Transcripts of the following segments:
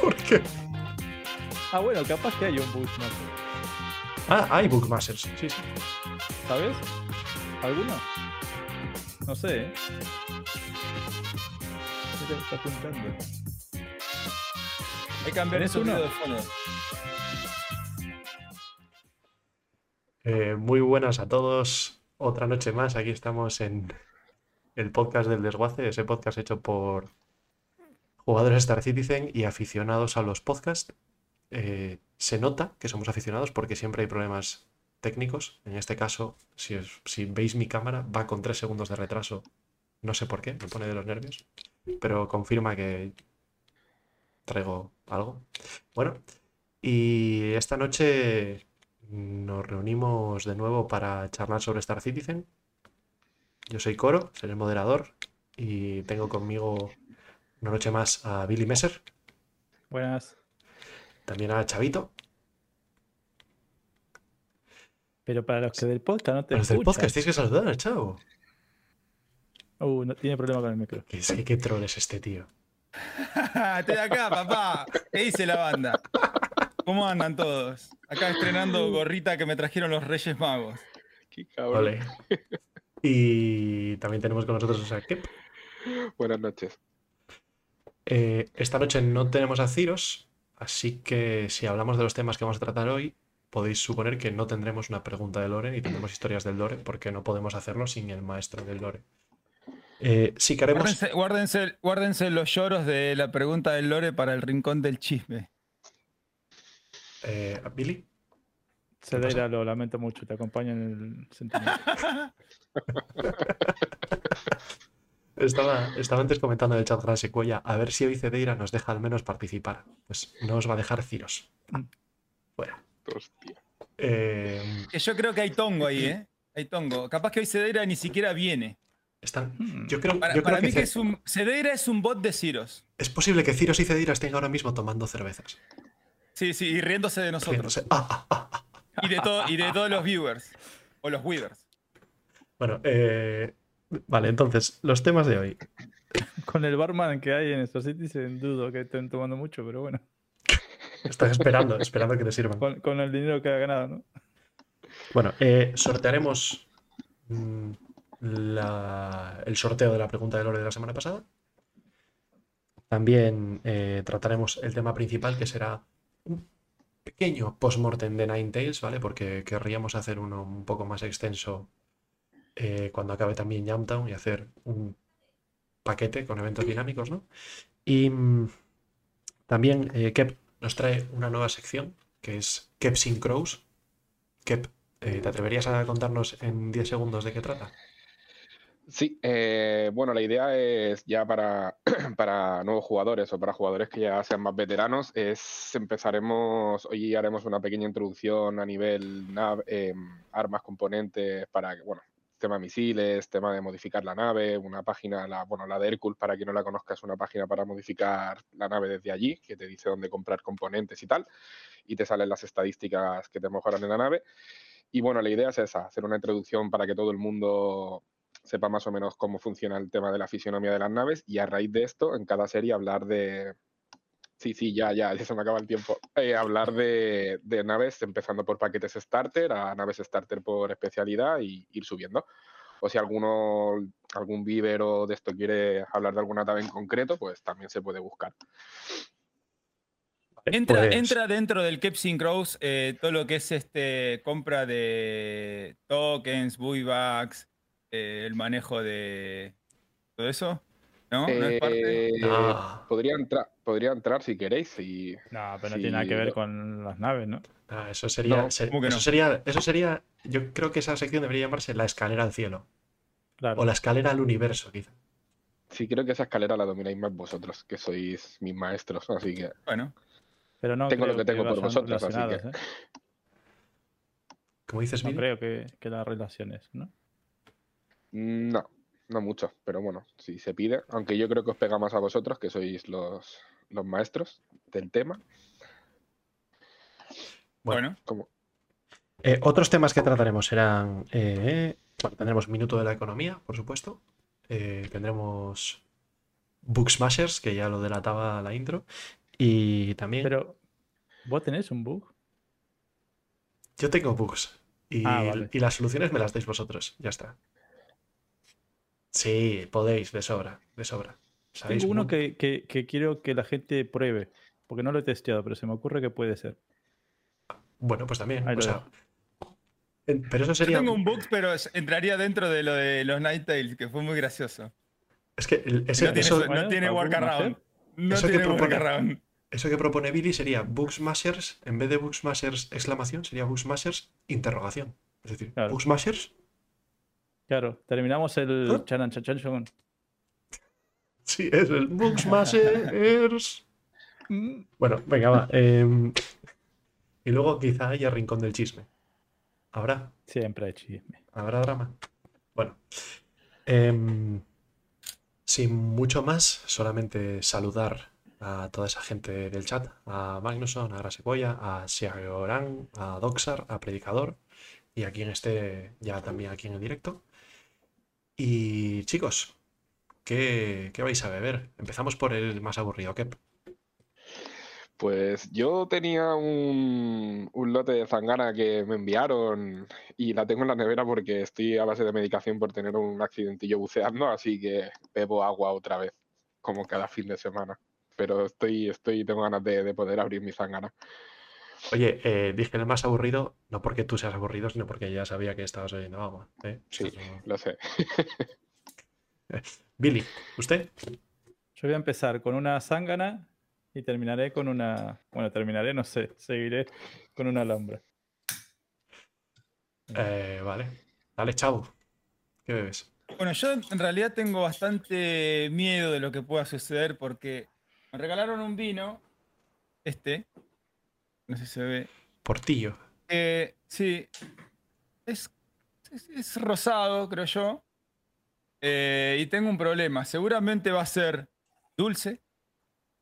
¿Por qué? Ah, bueno, capaz que hay un Bushmaster. Ah, hay Bookmasters. Sí, sí. ¿Sabes? ¿Alguno? No sé, ¿eh? ¿Qué te estás apuntando? Hay que cambiar ¿Tenés eso uno? de fondo. Eh, muy buenas a todos. Otra noche más. Aquí estamos en el podcast del desguace, ese podcast hecho por jugadores de Star Citizen y aficionados a los podcasts. Eh, se nota que somos aficionados porque siempre hay problemas técnicos. En este caso, si, veis mi cámara, va con 3 segundos de retraso. No sé por qué, me pone de los nervios. Pero confirma que traigo algo. Bueno, y esta noche nos reunimos de nuevo para charlar sobre Star Citizen. Yo soy Coro, seré el moderador y tengo conmigo una noche más a Billy Messer, Buenas. también a Chavito. Pero para los que del podcast no te Los del podcast tienes que saludar, chavo. Uh, no, tiene problema con el micro. Que es que qué troll es este tío. Estoy acá, papá. ¿Qué dice la banda? ¿Cómo andan todos? Acá estrenando gorrita que me trajeron los Reyes Magos. Qué cabrón. Ole. Y también tenemos con nosotros a Kep. Buenas noches. Eh, esta noche no tenemos a Ciros, así que si hablamos de los temas que vamos a tratar hoy, podéis suponer que no tendremos una pregunta de Lore ni tendremos historias del Lore, porque no podemos hacerlo sin el maestro del Lore. Eh, sí que haremos. Guárdense, guárdense, guárdense los lloros de la pregunta del Lore para el rincón del chisme. eh, Billy. Cedeira, lo lamento mucho, te acompaño en el sentimiento. Estaba, estaba antes comentando en el chat Gran Secuella, a ver si hoy Cedeira nos deja al menos participar. Pues no os va a dejar Ciros. Fuera. Hostia. Eh, Que yo creo que hay tongo ahí, ¿eh? Hay tongo. Capaz que hoy Cedeira ni siquiera viene. están, Hmm. yo creo, Para, yo creo para mí que, que es un, Cedeira es un bot de Ciros. es posible que Ciros y Cedeira estén ahora mismo tomando cervezas. Sí, sí, y riéndose de nosotros. Riéndose. Ah, ah, ah, ah. Y de, todo, y de todos los viewers. O los weavers. Bueno, eh, vale, entonces, los temas de hoy. Con el barman que hay en Star Citizen dudo que estén tomando mucho, pero bueno. Estás esperando, esperando que te sirvan. Con, con el dinero que ha ganado, ¿no? Bueno, eh, sortearemos mm, la- el sorteo de la pregunta del oro de la semana pasada. También eh, trataremos el tema principal, que será pequeño post-mortem de Ninetales, ¿vale? Porque querríamos hacer uno un poco más extenso eh, cuando acabe también Jamtown y hacer un paquete con eventos dinámicos, ¿no? Y mm, también eh, Kep nos trae una nueva sección, que es Kep sin Crows. Kep, eh, ¿te atreverías a contarnos en 10 segundos de qué trata? Sí, eh, bueno, la idea es ya para, para nuevos jugadores o para jugadores que ya sean más veteranos, es empezaremos, hoy haremos una pequeña introducción a nivel nav- em, armas, componentes, para, que, bueno, tema misiles, tema de modificar la nave, una página, la, bueno, la de Hercules, para quien no la conozca, es una página para modificar la nave desde allí, que te dice dónde comprar componentes y tal, y te salen las estadísticas que te mejoran en la nave. Y bueno, la idea es esa, hacer una introducción para que todo el mundo sepa más o menos cómo funciona el tema de la fisionomía de las naves y a raíz de esto, en cada serie hablar de... Sí, sí, ya, ya, ya se me acaba el tiempo. Eh, hablar de, de naves empezando por paquetes starter a naves starter por especialidad y ir subiendo. O si alguno, algún vívero de esto quiere hablar de alguna nave en concreto, pues también se puede buscar. Entra, Pues- entra dentro del Kepsing Crows eh, todo lo que es este compra de tokens, buybacks, eh, el manejo de todo eso. ¿No? ¿No es parte? Eh, Ah. podría, entrar, podría entrar si queréis y No, pero no tiene nada que ver con las naves, ¿no? Ah, eso sería, No, se- ¿cómo que eso no? sería, eso sería, yo creo que esa sección debería llamarse la escalera al cielo Claro. o la escalera al universo, quizá. sí creo que esa escalera la domináis más vosotros, que sois mis maestros, así que Bueno, Pero no tengo lo que tengo por vosotros, así que- ¿eh? Como dices, No creo que, que las relaciones, ¿no? No, no mucho, pero bueno, si se pide, aunque yo creo que os pega más a vosotros, que sois los, los maestros del tema. Bueno. bueno. Como, Eh, otros temas que trataremos serán. eh, bueno, tendremos Minuto de la Economía, por supuesto. Eh, tendremos Book Smashers, que ya lo delataba la intro. Y también. Pero, ¿vos tenés un bug? Yo tengo bugs. Y, Ah, vale. y las soluciones me las dais vosotros. Ya está. Sí, podéis, de sobra, de sobra. ¿Sabéis? Tengo uno que, que- que quiero que la gente pruebe, porque no lo he testeado, pero se me ocurre que puede ser. Bueno, pues también. O sea, pero eso Yo sería. tengo un bug, pero entraría dentro de lo de los Night Tales, que fue muy gracioso. Es que el- ese- no tiene, eso, no tiene workaround. No Eso que tiene propone- workaround. eso que propone Billy sería Book Smashers, en vez de Book Smashers exclamación, sería Book Smashers interrogación. Es decir, Claro. Claro, terminamos el ¿Ah? chanan chachan con- Sí, es Book Smashers. Bueno, venga, va. em, y luego quizá haya rincón del chisme. ¿Habrá? Siempre hay chisme. ¿Habrá drama? Bueno. em, sin mucho más, solamente saludar a toda esa gente del chat, a Magnusson, a Grasecoya, a Siagorán, a Doxar, a Predicador y a quien esté ya también aquí en el directo. Y chicos, ¿qué, qué vais a beber? Empezamos por el más aburrido, Kep. Pues yo tenía un, un lote de zangana que me enviaron y la tengo en la nevera porque estoy a base de medicación por tener un accidentillo buceando, así que bebo agua otra vez, como cada fin de semana. Pero estoy, estoy, tengo ganas de, de poder abrir mi zangana. Oye, eh, dije el más aburrido, no porque tú seas aburrido, sino porque ya sabía que estabas bebiendo agua. ¿eh? Sí, lo sé. Billy, ¿usted? Yo voy a empezar con una zángana y terminaré con una. Bueno, terminaré, no sé, seguiré con una alhambra. Eh, vale. Dale, chavo. ¿Qué bebes? Bueno, yo en realidad tengo bastante miedo de lo que pueda suceder porque me regalaron un vino, este, no sé si se ve, Portillo. que sí, es, es, es rosado, creo yo, eh, y tengo un problema, seguramente va a ser dulce,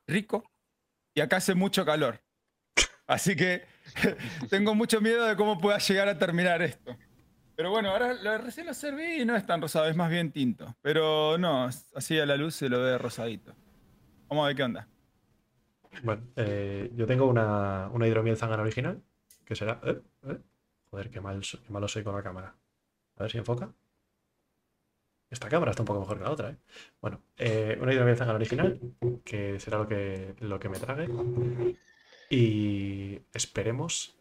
rico, y acá hace mucho calor. Así que tengo mucho miedo de cómo pueda llegar a terminar esto. Pero bueno, ahora lo, recién lo serví y no es tan rosado, es más bien tinto. Pero no, así a la luz se lo ve rosadito. Vamos a ver qué onda. Bueno, eh, yo tengo una, una hidromiel zángana original, que será... eh, eh. Joder, qué, mal, qué malo soy con la cámara. A ver si enfoca. Esta cámara está un poco mejor que la otra, ¿eh? Bueno, eh, una hidromiel zángana original, que será lo que, lo que me trague. Y esperemos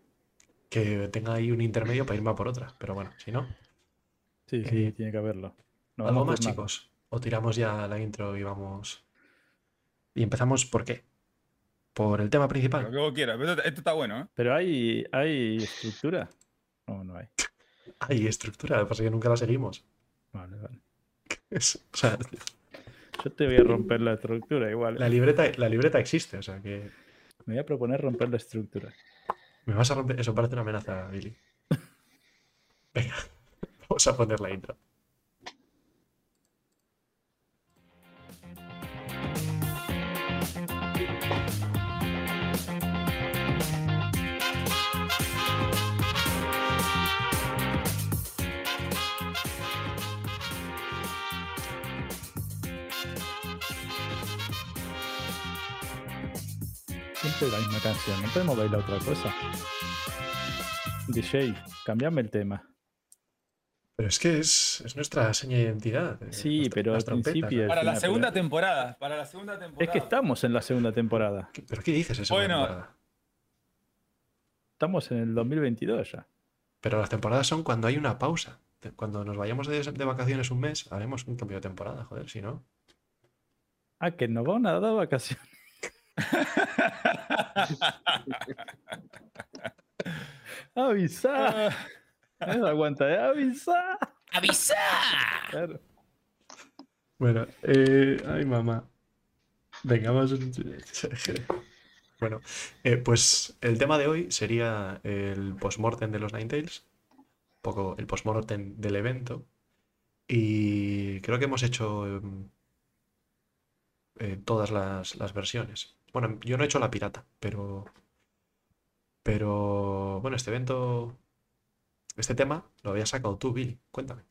que tenga ahí un intermedio para irme a por otra. Pero bueno, si no, Sí, sí, Eh, tiene que haberlo. ¿algo más, chicos? ¿O tiramos ya la intro y vamos... Y empezamos por qué? ¿Por el tema Lo principal? que vos quieras. Pero esto, esto está bueno, ¿eh? Pero hay, hay estructura. No, no hay. Hay estructura, lo que pasa es que nunca la seguimos. Vale, vale. Es- o sea, Yo te voy a romper la estructura igual. la libreta, la libreta existe, o sea que Me voy a proponer romper la estructura. me vas a romper. Eso parece una amenaza, Billy. Venga, vamos a poner la intro. Siempre la misma canción. No podemos bailar otra cosa. DJ, cambiame el tema. Pero es que es, es nuestra seña de identidad. eh, Sí, nuestra- pero al principio- ¿no? Para la segunda temporada. Para la segunda temporada. Es que estamos en la segunda temporada. ¿Qué- ¿Pero qué dices eso? Bueno. Estamos en el 2022 ya. Pero las temporadas son cuando hay una pausa. Cuando nos vayamos de, de vacaciones un mes, haremos un cambio de temporada, joder, si no. Ah, que nos van a dar vacaciones. Avisa. Ah, No aguanta, ¿eh? avisa. ¡Avisa! Claro. Bueno, eh, ay mamá. Venga, vamos. Bueno, eh, pues el tema de hoy sería el postmortem de los Ninetales, un poco el postmortem del evento. Y creo que hemos hecho em, eh, todas las, las versiones. Bueno, yo no he hecho la pirata, pero. Pero. Bueno, este evento. Este tema lo había sacado tú, Billy. Cuéntame.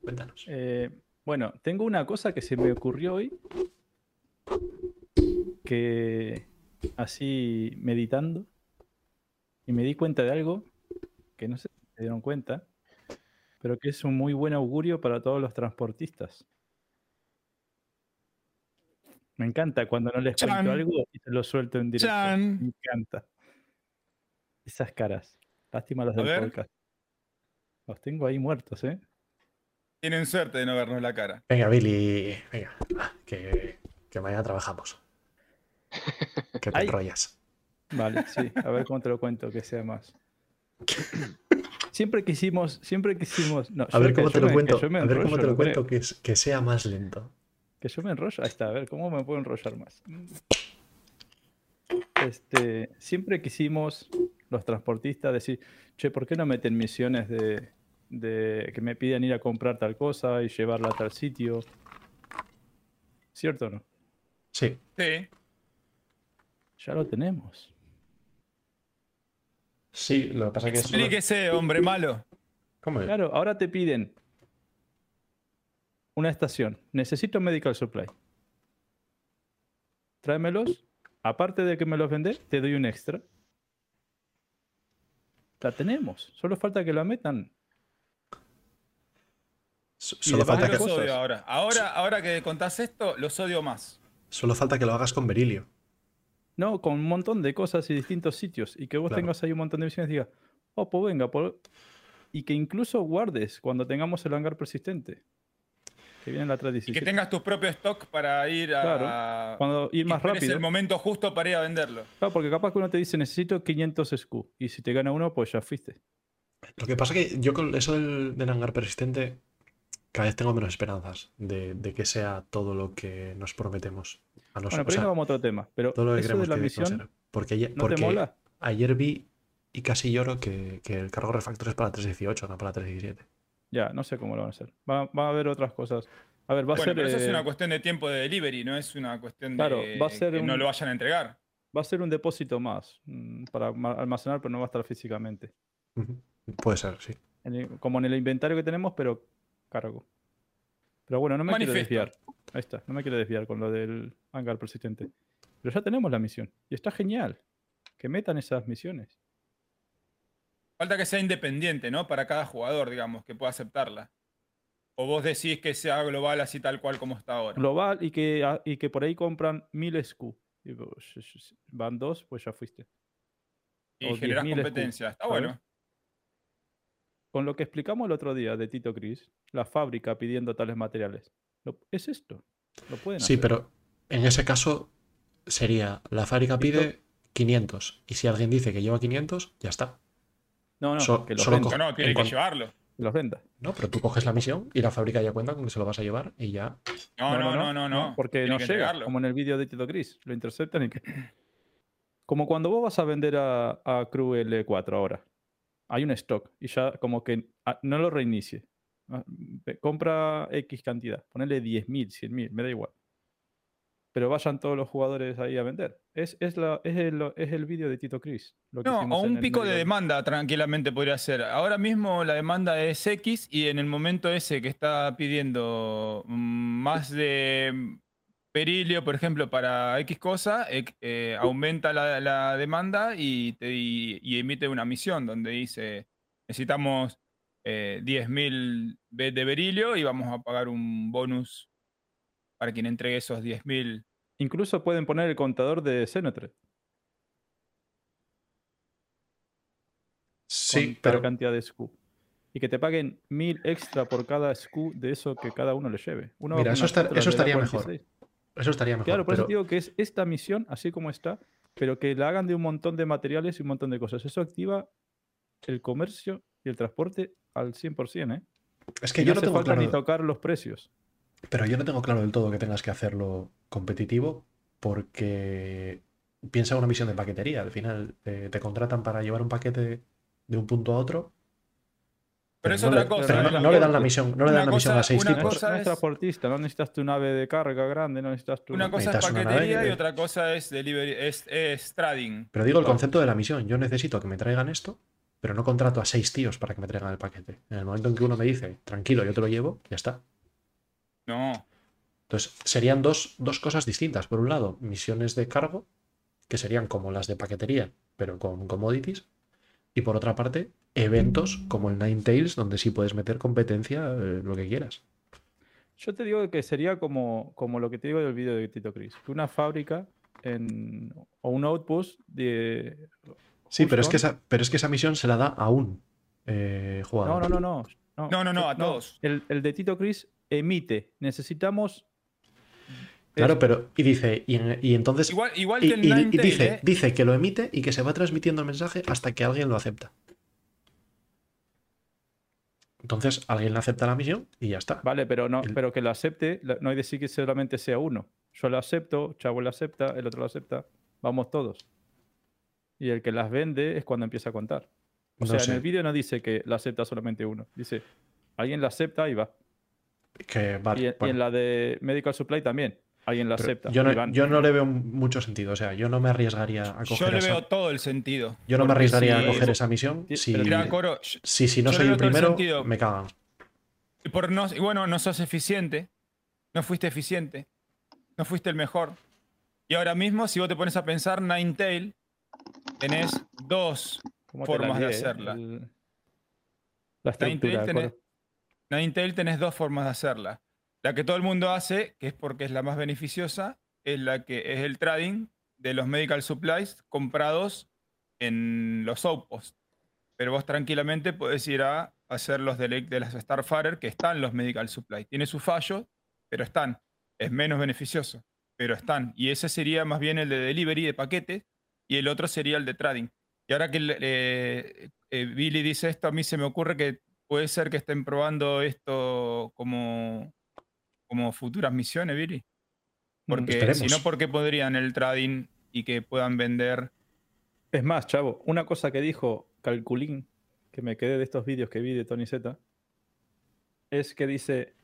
Cuéntanos. Eh, Bueno, tengo una cosa que se me ocurrió hoy. Que así meditando. Y me di cuenta de algo que no sé si se dieron cuenta. Pero que es un muy buen augurio para todos los transportistas. Me encanta cuando no les Chan. cuento algo y se lo suelto en directo. Chan. Me encanta. Esas caras. Lástima los A del ver. podcast. Los tengo ahí muertos, ¿eh? Tienen suerte de no vernos la cara. Venga, Billy, venga, va, que, que mañana trabajamos. Que te Ay. enrollas. Vale, sí. A ver cómo te lo cuento, que sea más. Siempre quisimos, siempre quisimos. No, A ver cómo te lo cuento. yo me A ver cómo te lo cuento que sea más lento. Que yo me enrollo. Ahí está, a ver, ¿cómo me puedo enrollar más? Este, siempre quisimos los transportistas decir, che, ¿por qué no meten misiones de, de que me piden ir a comprar tal cosa y llevarla a tal sitio? ¿Cierto o no? Sí. Sí. Ya lo tenemos. Sí, lo que pasa es que es. Explíquese, hombre malo. ¿Cómo? Claro, ahora te piden una estación. Necesito medical supply. Tráemelos. Aparte de que me los vendes, te doy un extra. La tenemos. Solo falta que la metan. Solo falta, que, los odio ahora. Ahora, ahora que contás esto, los odio más. solo falta que lo hagas con Berilio. No, con un montón de cosas y distintos sitios. Y que vos Claro. tengas ahí un montón de misiones y digas, oh, pues venga. pues-". Y que incluso guardes cuando tengamos el hangar persistente. Que viene en la Y 317. que tengas tu propio stock para ir a. Claro, Cuando ir y más rápido. el momento justo para ir a venderlo. Claro, porque capaz que uno te dice necesito 500 SQ y si te gana uno, pues ya fuiste. Lo que pasa es que yo con eso del, del hangar persistente cada vez tengo menos esperanzas de, de que sea todo lo que nos prometemos. A los, Bueno, o pero ahí sea, vamos a otro tema. Pero todo lo que eso de la que misión, ser. Porque, ayer, ¿no te mola? ayer vi y casi lloro que, que el cargo refactor es para 318, no para 317. Ya, no sé cómo lo van a hacer. Va, va a haber otras cosas. A ver, va a ser. pero eso es eh, una cuestión de tiempo de delivery, no es una cuestión Claro, de va a ser que no lo vayan a entregar. Va a ser un depósito más mm, para ma- almacenar, pero no va a estar físicamente. Puede ser, sí. En el- como en el inventario que tenemos, pero cargo. Pero bueno, no me quiero desviar. Ahí está, no me quiero desviar con lo del hangar persistente. Pero ya tenemos la misión. Y está genial. Que metan esas misiones. Falta que sea independiente, ¿no? Para cada jugador, digamos, que pueda aceptarla. O vos decís que sea global así tal cual como está ahora. global y que, ah, y que por ahí compran 1000 SQ. Y sh- sh- van dos, pues ya fuiste. y o generás 10.000 competencia. Está ¿sabes? bueno. Con lo que explicamos el otro día de Tito Cris, la fábrica pidiendo tales materiales. Es esto. Lo pueden Sí, hacer. pero en ese caso sería la fábrica pide 500 y si alguien dice que lleva 500, ya está. No, no, so- que los solo No, tiene en que llevarlo. que los venda. No, pero tú coges la misión y la fábrica ya cuenta con que se lo vas a llevar y ya. No, no, no, no, no. porque Tiene no llega, entregarlo. como en el vídeo de Tito Cris. Lo interceptan y que... Como cuando vos vas a vender a, a Crew L4 ahora. Hay un stock y ya como que ah, no lo reinicie. Ah, Compra X cantidad. Ponele 10.000, 100.000, me da igual. Pero vayan todos los jugadores ahí a vender. Es, es, la, es el, es el vídeo de Tito Cris. No, o un pico de demanda tranquilamente podría ser. Ahora mismo la demanda es X y en el momento ese que está pidiendo mm, más de mm, berilio, por ejemplo, para X cosa, eh, eh, aumenta la, la demanda y, te- y- y emite una misión donde dice necesitamos eh, 10.000 be- de berilio y vamos a pagar un bonus para quien entregue esos 10.000. Incluso pueden poner el contador de Xenotret. Sí, pero cantidad de SKU. Y que te paguen mil extra por cada SKU de eso que cada uno le lleve. Uno Mira, eso eso estaría mejor. 46. eso estaría mejor. Claro, por eso pero- digo que es esta misión, así como está, pero que la hagan de un montón de materiales y un montón de cosas. Eso activa el comercio y el transporte al 100%, ¿eh? es que Y yo no no hace tengo falta ni tocar los precios. Pero yo no tengo claro del todo que tengas que hacerlo competitivo porque piensa en una misión de paquetería. Al final eh, te contratan para llevar un paquete de un punto a otro. Pero es no otra le- cosa. pero ¿no? no, La no le dan la misión, no le dan la misión a seis una tipos. cosa no es transportista, no necesitas tu nave de carga grande, no necesitas tu... Una cosa es nave paquetería y otra cosa es delivery, es, es trading. Pero digo el concepto de la misión. Yo necesito que me traigan esto, pero no contrato a seis tíos para que me traigan el paquete. En el momento en que uno me dice, tranquilo, yo te lo llevo, ya está. No. Entonces, serían dos, dos cosas distintas. Por un lado, misiones de cargo, que serían como las de paquetería, pero con commodities. Y por otra parte, eventos como el Nine Tails, donde sí puedes meter competencia, eh, lo que quieras. Yo te digo que sería como, como lo que te digo del vídeo de Tito Chris, una fábrica en, o un outpost de... Sí, pero es, que esa, pero es que esa misión se la da a un eh, jugador. No, no, no, no. No, no, no, a todos. El, el de Tito Chris emite. Necesitamos. Claro, es- pero. Y dice. Y, en- y entonces. Igual, igual y, que y- dice, ¿eh? dice que lo emite y que se va transmitiendo el mensaje hasta que alguien lo acepta. Entonces, alguien le acepta la misión y ya está. Vale, pero no, el- pero que lo acepte. No hay de decir que solamente sea uno. Yo lo acepto, Chavo lo acepta, el otro lo acepta. Vamos todos. Y el que las vende es cuando empieza a contar. O No sea, sé. en el vídeo no dice que la acepta solamente uno. Dice, alguien la acepta y va. Que, vale, y, en- y bueno, en la de Medical Supply también. Alguien la pero acepta. yo, no, yo no le veo mucho sentido. O sea, yo no me arriesgaría a coger Yo le esa. veo todo el sentido. yo no me arriesgaría si- a coger esa misión. Si, pero Mira, Coro, yo- si, si no soy el primero, me cagan. y por no, bueno, no sos eficiente, no fuiste eficiente, no fuiste el mejor. Y ahora mismo, si vos te pones a pensar, Ninetale, tenés dos ¿Cómo te la formas de eh? hacerla. El- La Ninetale estructura. tenés, Coro. Ninetale tenés dos formas de hacerla. La que todo el mundo hace, que es porque es la más beneficiosa, es la que es el trading de los medical supplies comprados en los outposts. Pero vos tranquilamente podés ir a hacer los de, de las Starfarer que están los medical supplies. Tiene sus fallos, pero están. Es menos beneficioso, pero están. Y ese sería más bien el de delivery de paquetes y el otro sería el de trading. Y ahora que eh, eh, Billy dice esto, a mí se me ocurre que puede ser que estén probando esto como, como futuras misiones, Billy. Porque si no, ¿por qué podrían el trading y que puedan vender? Es más, chavo, una cosa que dijo Calculín, que me quedé de estos vídeos que vi de Tony Z, es que dice,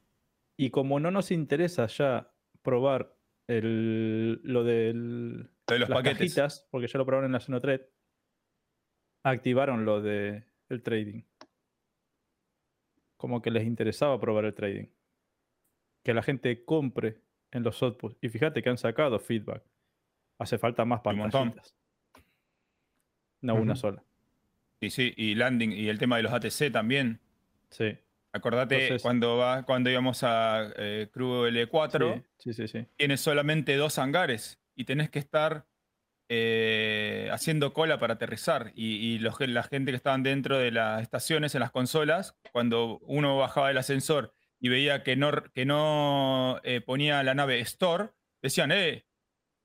y como no nos interesa ya probar el, lo del, de los las paquetes. cajitas, porque ya lo probaron en la Xenotred, activaron lo de el trading. Como que les interesaba probar el trading. Que la gente compre en los outputs. Y fíjate que han sacado feedback. Hace falta más pantallitas. No una Ujú. sola. Y sí, y landing, y el tema de los ATC también. Sí. Acordate Entonces- cuando, va, cuando íbamos a eh, Crew L4, Sí, sí, sí. sí. tienes solamente dos hangares y tenés que estar eh, haciendo cola para aterrizar. Y, y los, la gente que estaban dentro de las estaciones, en las consolas, cuando uno bajaba del ascensor y veía que no, que no eh, ponía la nave Store, decían, eh,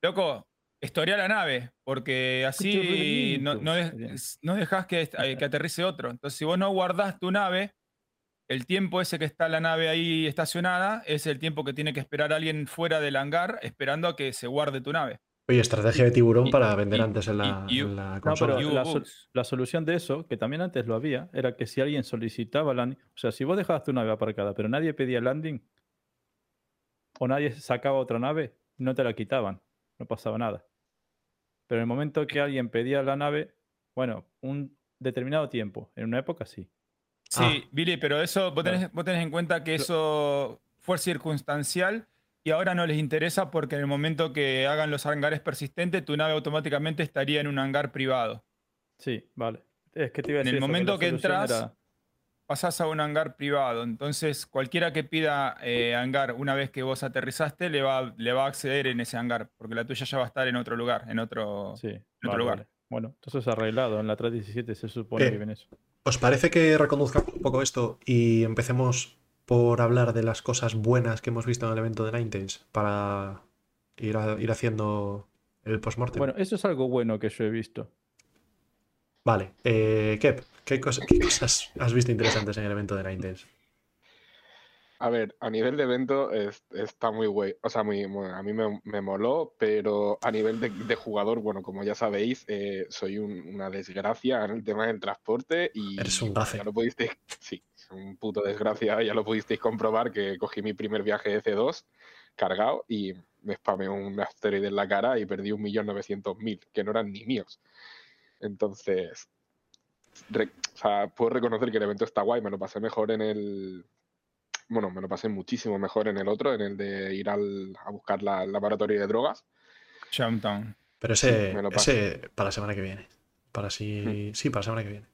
loco, estorea la nave, porque así no, no, de- que, eh, que aterrice otro. Entonces, si vos no guardás tu nave, el tiempo ese que está la nave ahí estacionada es el tiempo que tiene que esperar alguien fuera del hangar esperando a que se guarde tu nave. Oye, estrategia de tiburón Y- para vender y- antes en la, y- y- en la No, consola. pero la, sol- la solución de eso, que también antes lo había, era que si alguien solicitaba landing, o sea, si vos dejabas tu nave aparcada, pero nadie pedía landing, o nadie sacaba otra nave, no te la quitaban, no pasaba nada. Pero en el momento que alguien pedía la nave, bueno, un determinado tiempo, en una época sí. Sí, Ah. Billy, pero eso vos tenés, vos tenés en cuenta que eso fue circunstancial y ahora no les interesa porque en el momento que hagan los hangares persistentes, tu nave automáticamente estaría en un hangar privado. Sí, vale. Es que te iba a En decir el eso, momento que entras, era- Pasás a un hangar privado. Entonces, cualquiera que pida eh, hangar una vez que vos aterrizaste, le va, le va a acceder en ese hangar, porque la tuya ya va a estar en otro lugar, en otro... Sí, vale, lugar. vale. Bueno, entonces arreglado. En la 317 se supone Eh, que viene eso. ¿Os parece que reconduzcamos un poco esto y empecemos por hablar de las cosas buenas que hemos visto en el evento de Ninetales para ir, a- ir haciendo el postmortem? Bueno, eso es algo bueno que yo he visto. Vale, eh, Kep, ¿qué, qué cosas has visto interesantes en el evento de Ninetales? A ver, a nivel de evento es- está muy guay. O sea, muy, muy- a mí me, me moló, pero a nivel de, de jugador, bueno, como ya sabéis, eh, soy un- una desgracia en el tema del transporte y Eres un gafe. ya lo pudisteis, sí, un puto desgracia, ya lo pudisteis comprobar que cogí mi primer viaje de C2 cargado y me spamé un asteroide en la cara y perdí 1.900.000, que no eran ni míos. Entonces, re- o sea, puedo reconocer que el evento está guay, me lo pasé mejor en el bueno, me lo pasé muchísimo mejor en el otro, en el de ir al, a buscar la, el laboratorio de drogas. Jumptown. Pero Sí, ese, ese para la semana que viene. Para sí, sí, para la semana que viene.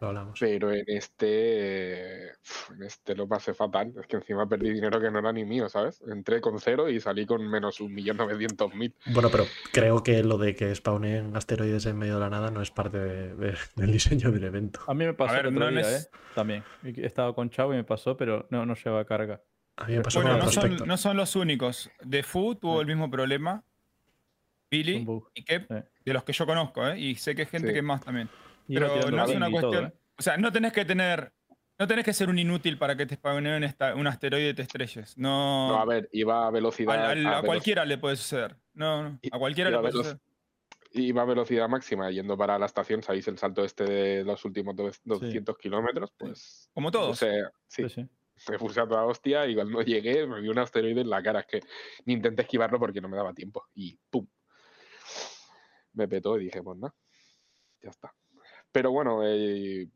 Lo hablamos. Pero en este, eh, en este lo pasé fatal. Es que encima perdí dinero que no era ni mío, ¿sabes? Entré con cero y salí con menos un millón novecientos mil. Bueno, pero creo que lo de que spawnen asteroides en medio de la nada no es parte de- de- del diseño del evento. A mí me pasó ver, el otro no día, es- ¿eh? También. He estado con Chavo y me pasó, pero no, no lleva carga. A mí me pasó Bueno, no son, no son los únicos. The Fu tuvo el mismo problema. Billy y Kep, Sí. de los que yo conozco, ¿eh? Y sé que hay gente Sí. que más también. Pero no es una todo, cuestión. ¿eh? O sea, no tenés que tener. No tenés que ser un inútil para que te spawneen un, asteroide y te estrelles. No. No, a ver, iba a velocidad. al- a velo- cualquiera le puede suceder. No, no. A cualquiera le a puede suceder. Iba a velocidad máxima yendo para la estación, ¿sabéis? El salto este de los últimos do- 200 kilómetros, pues. Como todos. puse- sí, Sí, sí. me puse a toda hostia y cuando llegué me vi un asteroide en la cara. Es que ni intenté esquivarlo porque no me daba tiempo. Y ¡pum! Me petó y dije, pues nada, ya está. Pero bueno, eh,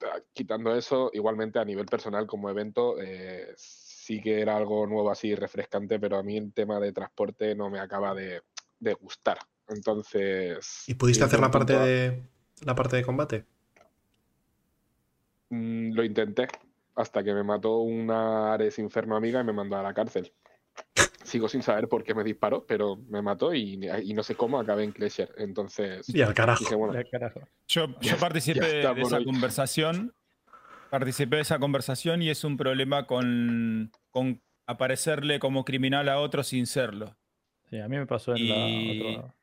ah, quitando eso, igualmente a nivel personal como evento, eh, sí que era algo nuevo así, refrescante, pero a mí el tema de transporte no me acaba de, de gustar. Entonces... ¿Y pudiste sí, hacer la parte de la parte de combate? Mm, lo intenté hasta que me mató una Ares Inferno amiga y me mandó a la cárcel. Sigo sin saber por qué me disparó, pero me mató y, y no sé cómo acabé en Clasher. Entonces Y al carajo. dije, bueno, Ya, carajo. Yo, yo participé de, esa hoy. conversación. Participé de esa conversación y es un problema con, con aparecerle como criminal a otro sin serlo. Sí, a mí me pasó en Y- la otra.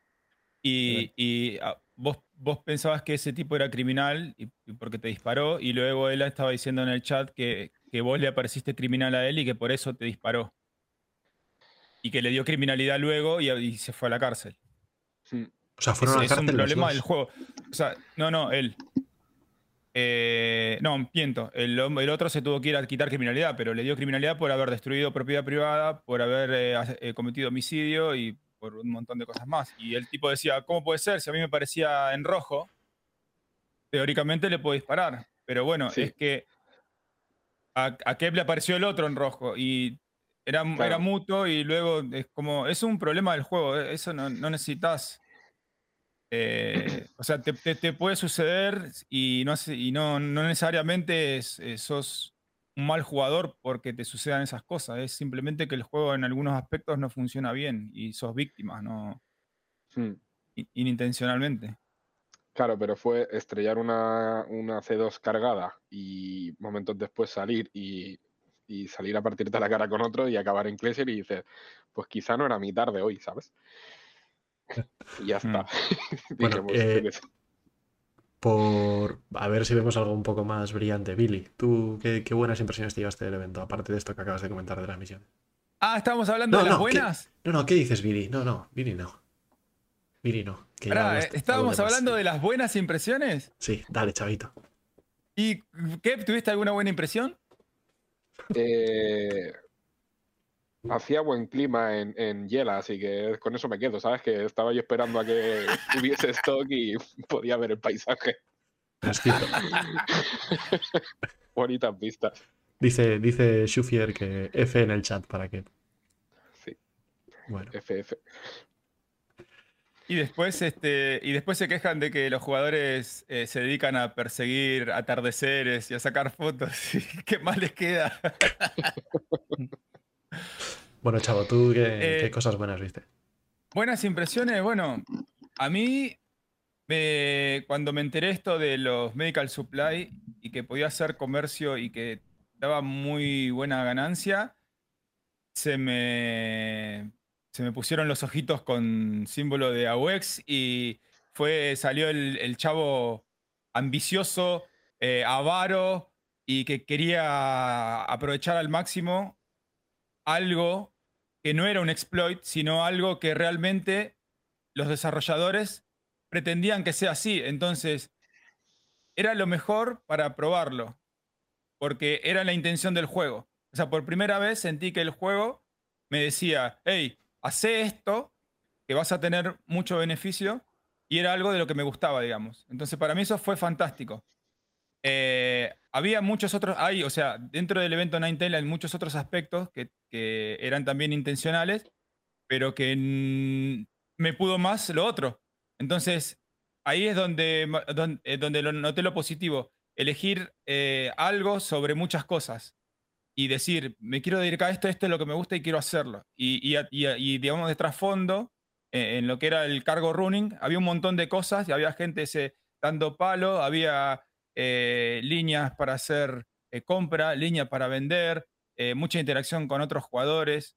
Y, y, ah, vos, vos pensabas que ese tipo era criminal y, y porque te disparó, y luego él estaba diciendo en el chat que, que vos le apareciste criminal a él y que por eso te disparó. Y que le dio criminalidad luego y, y se fue a la cárcel. mm, O sea, Es, fueron a la es un cárcel los problema dos. del juego. O sea, no, no, él. Eh, no, miento. El, el otro se tuvo que ir a quitar criminalidad, pero le dio criminalidad por haber destruido propiedad privada, por haber eh, eh, cometido homicidio y por un montón de cosas más. Y el tipo decía, ¿cómo puede ser? Si a mí me parecía en rojo, teóricamente le puedo disparar. Pero bueno, Sí. es que a, a le apareció el otro en rojo y era, era mutuo y luego es como, es un problema del juego, eh, eso no, no necesitas. eh, o sea, te, te- te puede suceder y no, y no, no necesariamente es- eh, sos un mal jugador porque te sucedan esas cosas. Es simplemente que el juego en algunos aspectos no funciona bien y sos víctima, no mm. in- inintencionalmente. Claro, pero fue estrellar una, una C2 cargada y momentos después salir y, y salir a partirte la cara con otro y acabar en Clasher y dices, pues quizá no era mi tarde hoy, ¿sabes? Y ya está. Bueno, pues, eh. Por a ver si vemos algo un poco más brillante. Billy, ¿tú qué, qué buenas impresiones te llevaste del evento? Aparte de esto que acabas de comentar de la misión. Ah, estábamos hablando No, de las no, ¿qué? buenas. No, no, ¿qué dices, Billy? No, no, Billy no. Billy no. que ya Pará, hablaste eh, estábamos hablando de las buenas impresiones. Sí, dale, chavito. ¿Y qué? ¿Tuviste alguna buena impresión? Eh, hacía buen clima en, en Yela, así que con eso me quedo, ¿sabes? Que estaba yo esperando a que hubiese stock y podía ver el paisaje. Bonitas vistas. Dice, dice Shufier que F en el chat para que. Sí. Bueno, FF. Y después, este, y después se quejan de que los jugadores eh, se dedican a perseguir atardeceres y a sacar fotos. ¿Qué más les queda? bueno chavo, ¿tú qué, Eh, qué cosas buenas viste? Buenas impresiones. Bueno, a mí, me- cuando me enteré esto de los medical supply y que podía hacer comercio y que daba muy buena ganancia, se me, se me pusieron los ojitos con símbolo de AUEX y fue, salió el, el chavo ambicioso, eh, avaro y que quería aprovechar al máximo algo que no era un exploit, sino algo que realmente los desarrolladores pretendían que sea así. Entonces, era lo mejor para probarlo, porque era la intención del juego. O sea, por primera vez sentí que el juego me decía, hey, hace esto, que vas a tener mucho beneficio, y era algo de lo que me gustaba, digamos. Entonces, para mí eso fue fantástico. eh, había muchos otros, hay, o sea, dentro del evento Ninetale hay muchos otros aspectos que, eran también intencionales, pero que me pudo más lo otro. Entonces, ahí es donde, donde, donde lo noté lo positivo. Elegir eh, algo sobre muchas cosas y decir, me quiero dedicar a esto, esto es lo que me gusta y quiero hacerlo. Y, y, digamos, de trasfondo, eh, en lo que era el cargo running, había un montón de cosas y había gente dando palo, había eh, líneas para hacer compra, líneas para vender, mucha interacción con otros jugadores.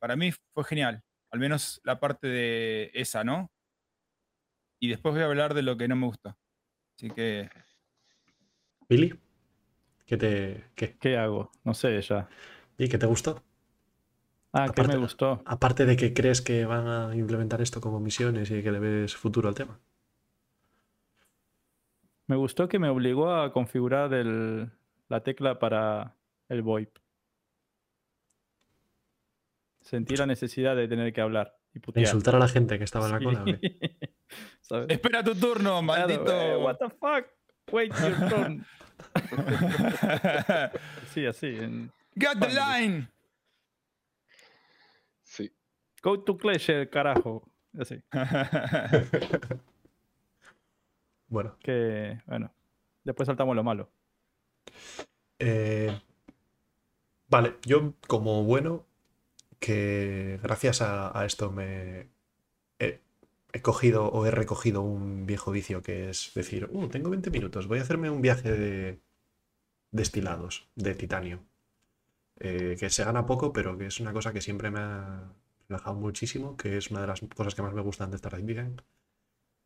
para mí fue genial, al menos la parte de esa, ¿no? Y después voy a hablar de lo que no me gustó. Así que Billy, ¿qué te. Qué? hago? No sé ya. ¿Y qué te gustó? Ah, ¿qué me gustó? Aparte de que crees que van a implementar esto como misiones y que le ves futuro al tema. Me gustó que me obligó a configurar la tecla para el VoIP. Sentí la necesidad de tener que hablar. Y insultar a la gente que estaba en la cola. Espera tu turno, maldito. Eh, what the fuck? Wait your turn. sí, así. En... Got the line. Sí. Go to Clash, carajo. Así. bueno. Que, bueno. Después saltamos lo malo. Eh, vale, yo como bueno, que gracias a, esto me he cogido o he recogido un viejo vicio que es decir, uh, tengo 20 minutos, voy a hacerme un viaje de destilados de titanio. Eh, que se gana poco, pero que es una cosa que siempre me ha relajado muchísimo, que es una de las cosas que más me gustan de Star Citizen.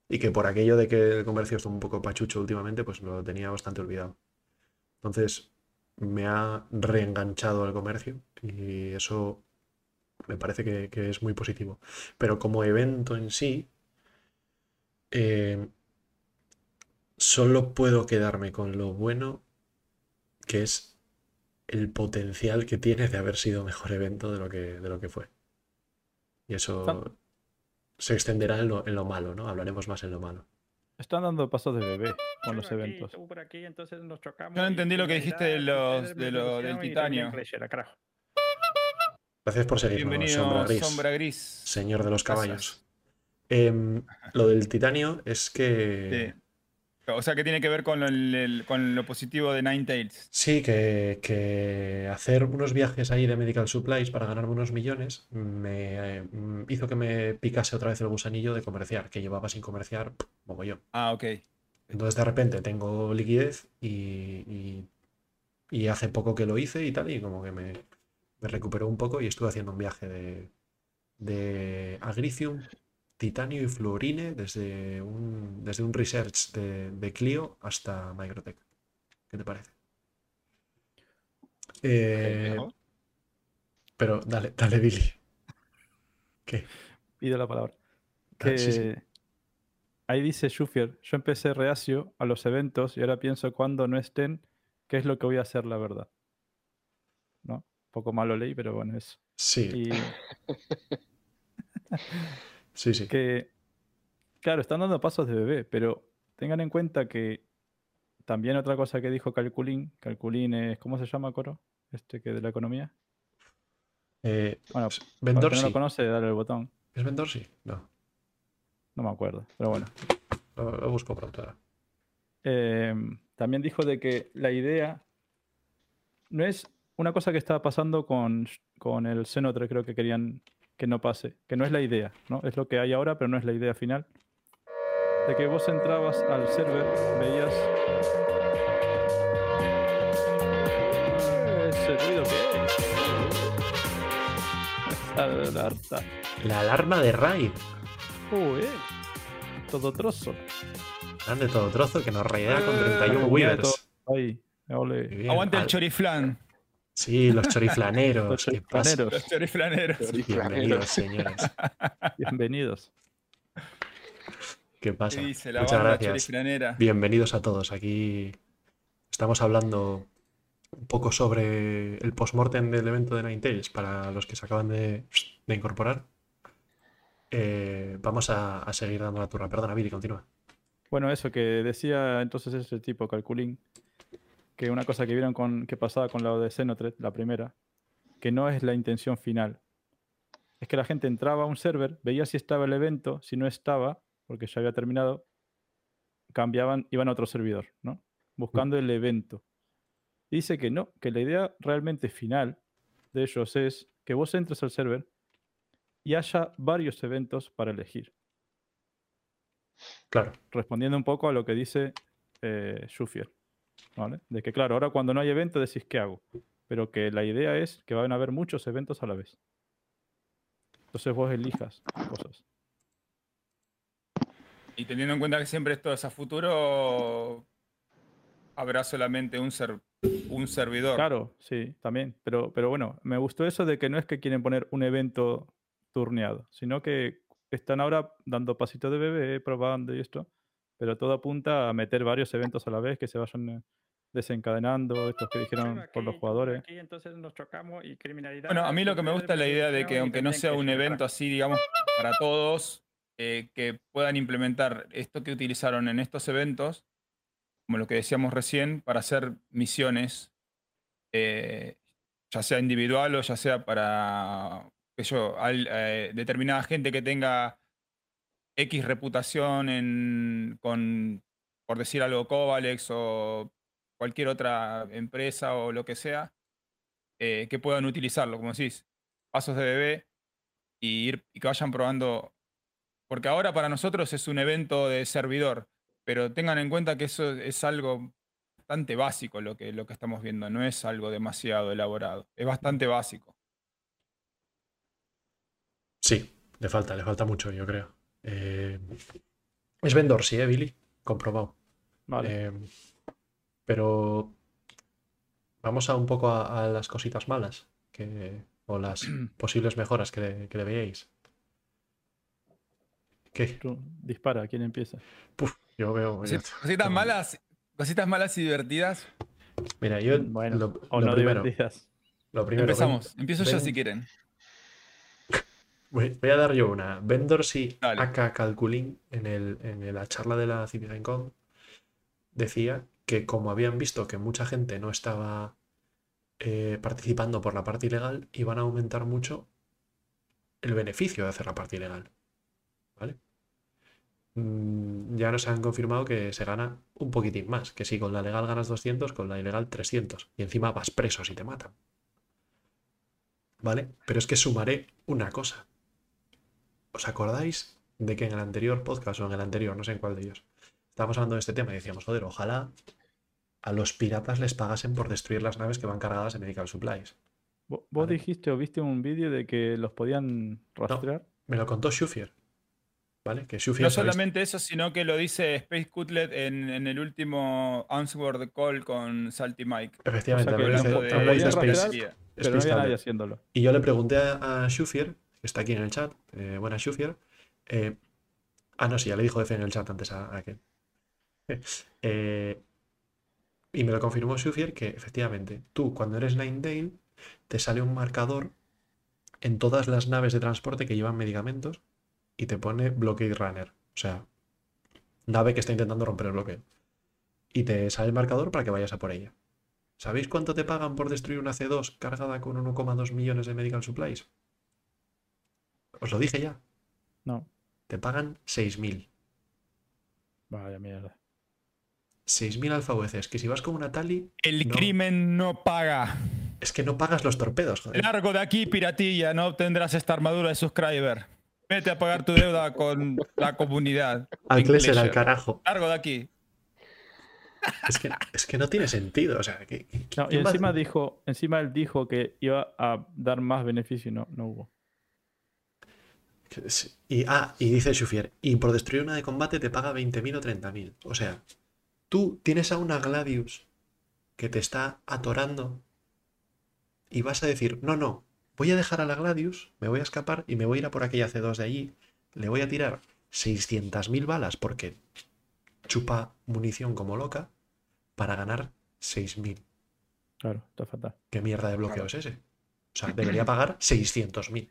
Y que por aquello de que el comercio está un poco pachucho últimamente, pues lo tenía bastante olvidado. Entonces, me ha reenganchado el comercio y eso me parece que, es muy positivo. Pero como evento en sí, eh, solo puedo quedarme con lo bueno que es el potencial que tiene de haber sido mejor evento de lo que, de lo que fue. Y eso se extenderá en lo, en lo, malo, ¿no? Hablaremos más en lo malo. Están dando pasos de bebé con los eventos. no entendí lo que dijiste de los, de lo, del titanio. Gracias por seguirnos, Bienvenido, Sombra Gris. Señor de los caballos. Em, lo del titanio es que. O sea, que tiene que ver con, lo positivo de Ninetales. Sí, que, hacer unos viajes ahí de Medical Supplies para ganarme unos millones me mm, hizo que me picase otra vez el gusanillo de comerciar, que llevaba sin comerciar mogollón. Ah, ok. Entonces de repente tengo liquidez y, y, hace poco que lo hice y tal, y como que me, me recuperó un poco y estuve haciendo un viaje de, de Agricium titanio y fluorine desde un, desde un research de, Clio hasta Microtech. ¿Qué te parece? Eh, pero dale, dale, Billy. ¿Qué? Pido la palabra. Ah, ahí dice Schufier, yo empecé reacio a los eventos y ahora pienso cuando no estén, qué es lo que voy a hacer, la verdad. ¿No? Un poco malo leí, pero bueno, eso. Sí. Sí, sí. Que, claro, están dando pasos de bebé, pero tengan en cuenta que también otra cosa que dijo Calculín, Calculín es, ¿cómo se llama, Coro? Este que de la economía. Eh, bueno, Vendor no lo conoce, dale el botón. ¿Es Vendor sí? No. No me acuerdo, pero bueno. Lo, busco pronto ahora. Em, también dijo de que la idea no es una cosa que estaba pasando con, con el Cenotre, creo que querían que no pase, que no es la idea, ¿no? Es lo que hay ahora, pero no es la idea final. De que vos entrabas al server, veías... ¿Ese ruido qué es? La alarma de raid. Uy, todo trozo. Grande todo trozo que nos raidea con 31 Weavers. Ahí, Aguante el choriflán. Sí, los choriflaneros. los choriflaneros. Los choriflaneros. Bienvenidos, señores. Bienvenidos. ¿Qué pasa? Muchas gracias. Bienvenidos a todos. Aquí estamos hablando un poco sobre el postmortem del evento de Ninetales para los que se acaban de, incorporar. Eh, vamos a, seguir dando la turra. Perdona, Billy, continúa. Bueno, eso que decía entonces ese tipo, Calculín, que una cosa que vieron con, que pasaba con la de Xenotret, la primera, que no es la intención final. Es que la gente entraba a un server, veía si estaba el evento, si no estaba, porque ya había terminado, cambiaban, iban a otro servidor, ¿no? Buscando el evento. Dice que no, que la idea realmente final de ellos es que vos entres al server y haya varios eventos para elegir. Claro. Respondiendo un poco a lo que dice eh, Shufier, ¿vale? De que, claro, ahora cuando no hay evento decís, ¿qué hago? Pero que la idea es que van a haber muchos eventos a la vez. Entonces vos elijas cosas. Y teniendo en cuenta que siempre esto es a futuro, habrá solamente un, ser, un servidor. Claro, sí, también. Pero, pero bueno, me gustó eso de que no es que quieren poner un evento turneado, sino que están ahora dando pasitos de bebé, probando y esto, pero todo apunta a meter varios eventos a la vez que se vayan eh, desencadenando, estos que dijeron por los jugadores. Aquí entonces nos chocamos y criminalidad. Bueno, a mí lo que me gusta es la idea de que aunque no sea un evento así, digamos, para todos, eh, que puedan implementar esto que utilizaron en estos eventos, como lo que decíamos recién, para hacer misiones, eh, ya sea individual o ya sea para que yo, eh, determinada gente que tenga X reputación en, con, por decir algo, Covalex o cualquier otra empresa o lo que sea, que puedan utilizarlo, como decís, pasos de bebé y, ir, y que vayan probando porque ahora para nosotros es un evento de servidor, pero tengan en cuenta que eso es algo bastante básico lo que, lo que estamos viendo, no es algo demasiado elaborado, es bastante básico. Sí, le falta, le falta mucho, yo creo. Eh, es vendor, sí, ¿eh, Billy? Comprobado. Vale. Eh, pero vamos a un poco a, las cositas malas que, o las posibles mejoras que, que le veáis. ¿Qué? Tú, dispara, ¿quién empieza? Puf, yo veo. Cositas malas, cositas malas y divertidas. Mira, yo. Bueno, lo, o lo no primero, divertidas. lo primero, Empezamos. ven- Empiezo yo ven- si quieren. Voy, voy a dar yo una. Vendors y Dale. AK Calculin en, el, en la charla de la CitizenCon decía que como habían visto que mucha gente no estaba eh, participando por la parte ilegal, iban a aumentar mucho el beneficio de hacer la parte ilegal. ¿Vale? Mm, ya nos han confirmado que se gana un poquitín más, que si con la legal ganas 200, con la ilegal 300. Y encima vas preso si te matan. ¿Vale? Pero es que sumaré una cosa. ¿Os acordáis de que en el anterior podcast o en el anterior, no sé en cuál de ellos, estábamos hablando de este tema y decíamos, joder, ojalá a los piratas les pagasen por destruir las naves que van cargadas de medical supplies? ¿Vo- ¿Vos Vale. dijiste o viste un vídeo de que los podían rastrear? Me lo contó Shufier. ¿Vale? Que Shufier No solamente eso, sino que lo dice Space Cutlet en, en el último Answer the Call con Salty Mike. Efectivamente, O sea hablando dice- de- dice podían Space- rastrear, Sí. Pero no Space había nadie Tablet. haciéndolo. Y yo le pregunté a, a Shufier, que está aquí en el chat, eh, buena Shufier. eh, ah, no, sí, ya le dijo F en el chat antes a, a aquel. Eh, y me lo confirmó Shufier que efectivamente, tú cuando eres Ninedale, te sale un marcador en todas las naves de transporte que llevan medicamentos y te pone Blockade Runner. O sea, nave que está intentando romper el bloqueo. Y te sale el marcador para que vayas a por ella. ¿Sabéis cuánto te pagan por destruir una C2 cargada con 1,2 millones de medical supplies? Os lo dije ya. No. Te pagan 6.000. Vaya mierda. 6.000 alfa UCs. Que si vas con una Tali, El No. crimen no paga. es que no pagas los torpedos, joder. Largo de aquí, piratilla, no obtendrás esta armadura de subscriber. Vete a pagar tu deuda con la comunidad. Al Klesser, al carajo. Largo de aquí. Es que, es que no tiene sentido. O sea, No, y ¿quién va a- encima dijo, encima él dijo que iba a dar más beneficio y no, no hubo. Y, ah, y dice Shufier, y por destruir una de combate te paga 20.000 o 30.000. O sea, tú tienes a una Gladius que te está atorando y vas a decir, no, no, voy a dejar a la Gladius, me voy a escapar y me voy a ir a por aquella C2 de allí, le voy a tirar 600.000 balas porque chupa munición como loca para ganar 6.000. Claro, está fatal. ¿Qué mierda de bloqueo es ese? O sea, debería pagar 600.000.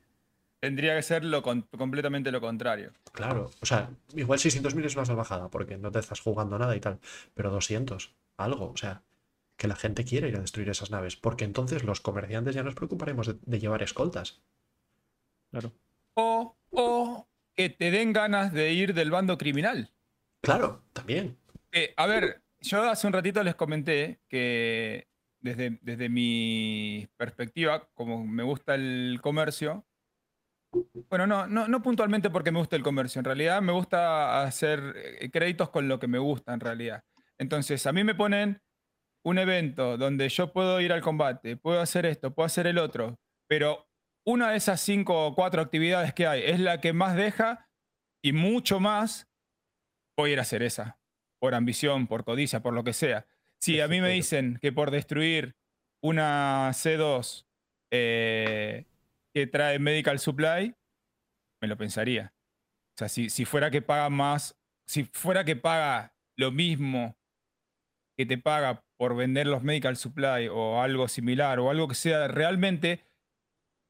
Tendría que ser lo con- completamente lo contrario. Claro, o sea, igual 600.000 es una salvajada porque no te estás jugando nada y tal, pero 200, algo, o sea, que la gente quiere ir a destruir esas naves, porque entonces los comerciantes ya nos preocuparemos de, de llevar escoltas. Claro. O, o que te den ganas de ir del bando criminal. Claro, también. Eh, a ver, yo hace un ratito les comenté que desde, desde mi perspectiva, como me gusta el comercio, bueno, no, no, no puntualmente porque me gusta el comercio, en realidad me gusta hacer eh, créditos con lo que me gusta en realidad. Entonces, a mí me ponen un evento donde yo puedo ir al combate, puedo hacer esto, puedo hacer el otro, pero una de esas cinco o cuatro actividades que hay es la que más deja y mucho más, voy a ir a hacer esa por ambición, por codicia, por lo que sea. Si a mí me dicen que por destruir una C2 eh, que trae Medical Supply, me lo pensaría. O sea, si, si fuera que paga más, si fuera que paga lo mismo que te paga por vender los Medical Supply o algo similar o algo que sea realmente,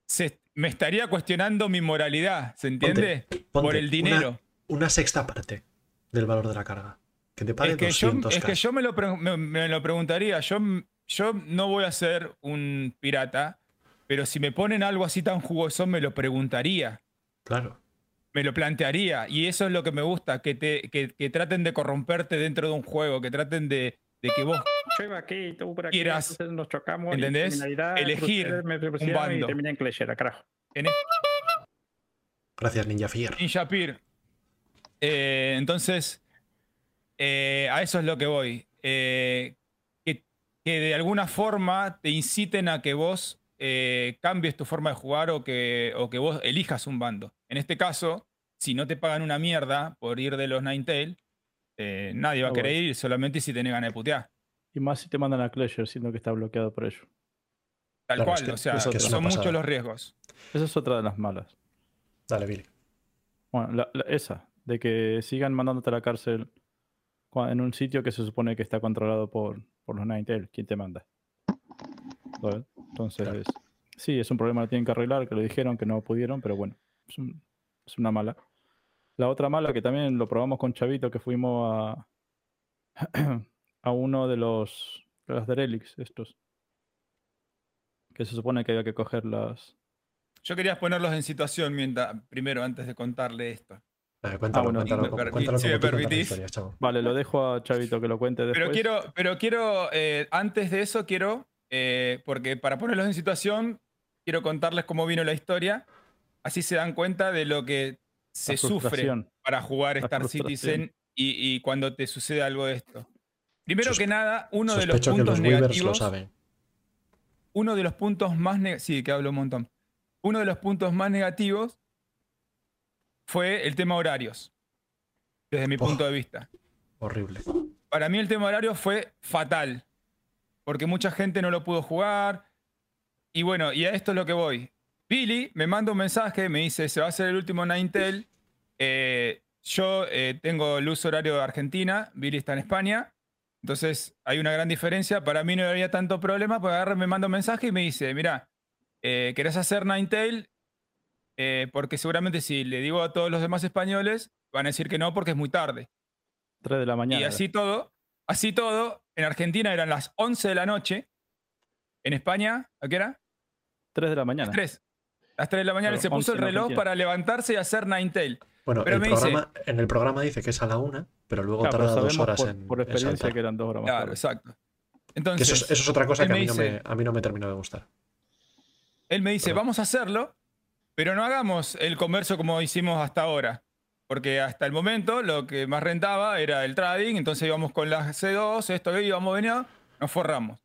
se, me estaría cuestionando mi moralidad, ¿se entiende? por Ponte el dinero. Una, sexta parte del valor de la carga. Que te pague Es que, yo, 200 es que yo me lo, me, me lo preguntaría. Yo, yo no voy a ser un pirata, pero si me ponen algo así tan jugoso, me lo preguntaría. Claro. Me lo plantearía. Y eso es lo que me gusta, que, te, que, que traten de corromperte dentro de un juego, que traten de, de que vos Yo iba aquí y tú por aquí. Quieras, entonces nos chocamos. y ¿entendés? Elegir me un bando. Y terminé en Cleshera, carajo. Gracias, Ninja Fier. Ninja Peer. Eh, entonces, eh, a eso es lo que voy. Eh, que, que de alguna forma te inciten a que vos eh, cambies tu forma de jugar o que, o que vos elijas un bando. En este caso, si no te pagan una mierda por ir de los Ninetale, eh, nadie va a querer ir solamente si tenés ganas de putear. Y más si te mandan a Clasher, siendo que está bloqueado por ello. Tal Claro, cual, es que- o sea, es que son muchos los riesgos. Esa es otra de las malas. Dale, Billy. Bueno, la- la- esa, de que sigan mandándote a la cárcel en un sitio que se supone que está controlado por, por los Ninetale. ¿Quién te manda? ¿Sabes? Entonces, sí, es un problema que tienen que arreglar, que lo dijeron, que no pudieron, pero bueno, es, un- es una mala. La otra mala que también lo probamos con Chavito, que fuimos a, a uno de los, de los Derelics, estos. Que se supone que había que coger las, Yo quería ponerlos en situación mientras, primero, antes de contarle esto. Cuéntalo, bueno, cuéntalo, cuéntalo si me permitís. historia. Vale, lo dejo a Chavito que lo cuente después. Pero quiero, pero quiero eh, antes de eso, quiero, eh, porque para ponerlos en situación, quiero contarles cómo vino la historia. Así se dan cuenta de lo que se sufre para jugar Star. Citizen y, y cuando te sucede algo de esto. Primero Sospe- que nada, uno de los que puntos los Weavers lo negativos. saben. Uno de los puntos más neg- sí, que hablo un montón. Uno de los puntos más negativos fue el tema horarios, desde mi Oh. punto de vista. Horrible. Para mí el tema horario fue fatal, porque mucha gente no lo pudo jugar. Y bueno, y a esto es lo que voy. Billy me manda un mensaje, me dice, se va a hacer el último Nintel. Eh, yo eh, tengo el uso horario de Argentina, Billy está en España. Entonces hay una gran diferencia. Para mí no había tanto problema, porque agarra, me manda un mensaje y me dice, mira, eh, ¿querés hacer Ninetail? Eh, porque seguramente si le digo a todos los demás españoles, van a decir que no porque es muy tarde. 3 de la mañana. Y así todo, así todo, en Argentina eran las 11 de la noche. En España, ¿a qué era? 3 de la mañana. Las 3. Las 3 de la mañana Claro, se puso 11 el en reloj Argentina. para levantarse y hacer Ninetail. Bueno, Pero el me dice- programa, en el programa dice que es a la una, pero luego Claro, pero tarda dos sabemos horas por, en, por en experiencia saltar. que eran dos horas más Claro, tarde. exacto. Que Entonces, eso, es, eso es otra cosa que a me mí, no dice- me, a mí no me terminó de gustar. él me dice, Perdón. vamos a hacerlo, pero no hagamos el comercio como hicimos hasta ahora. Porque hasta el momento lo que más rentaba era el trading, entonces íbamos con las C2, esto que íbamos, venía, nos forramos.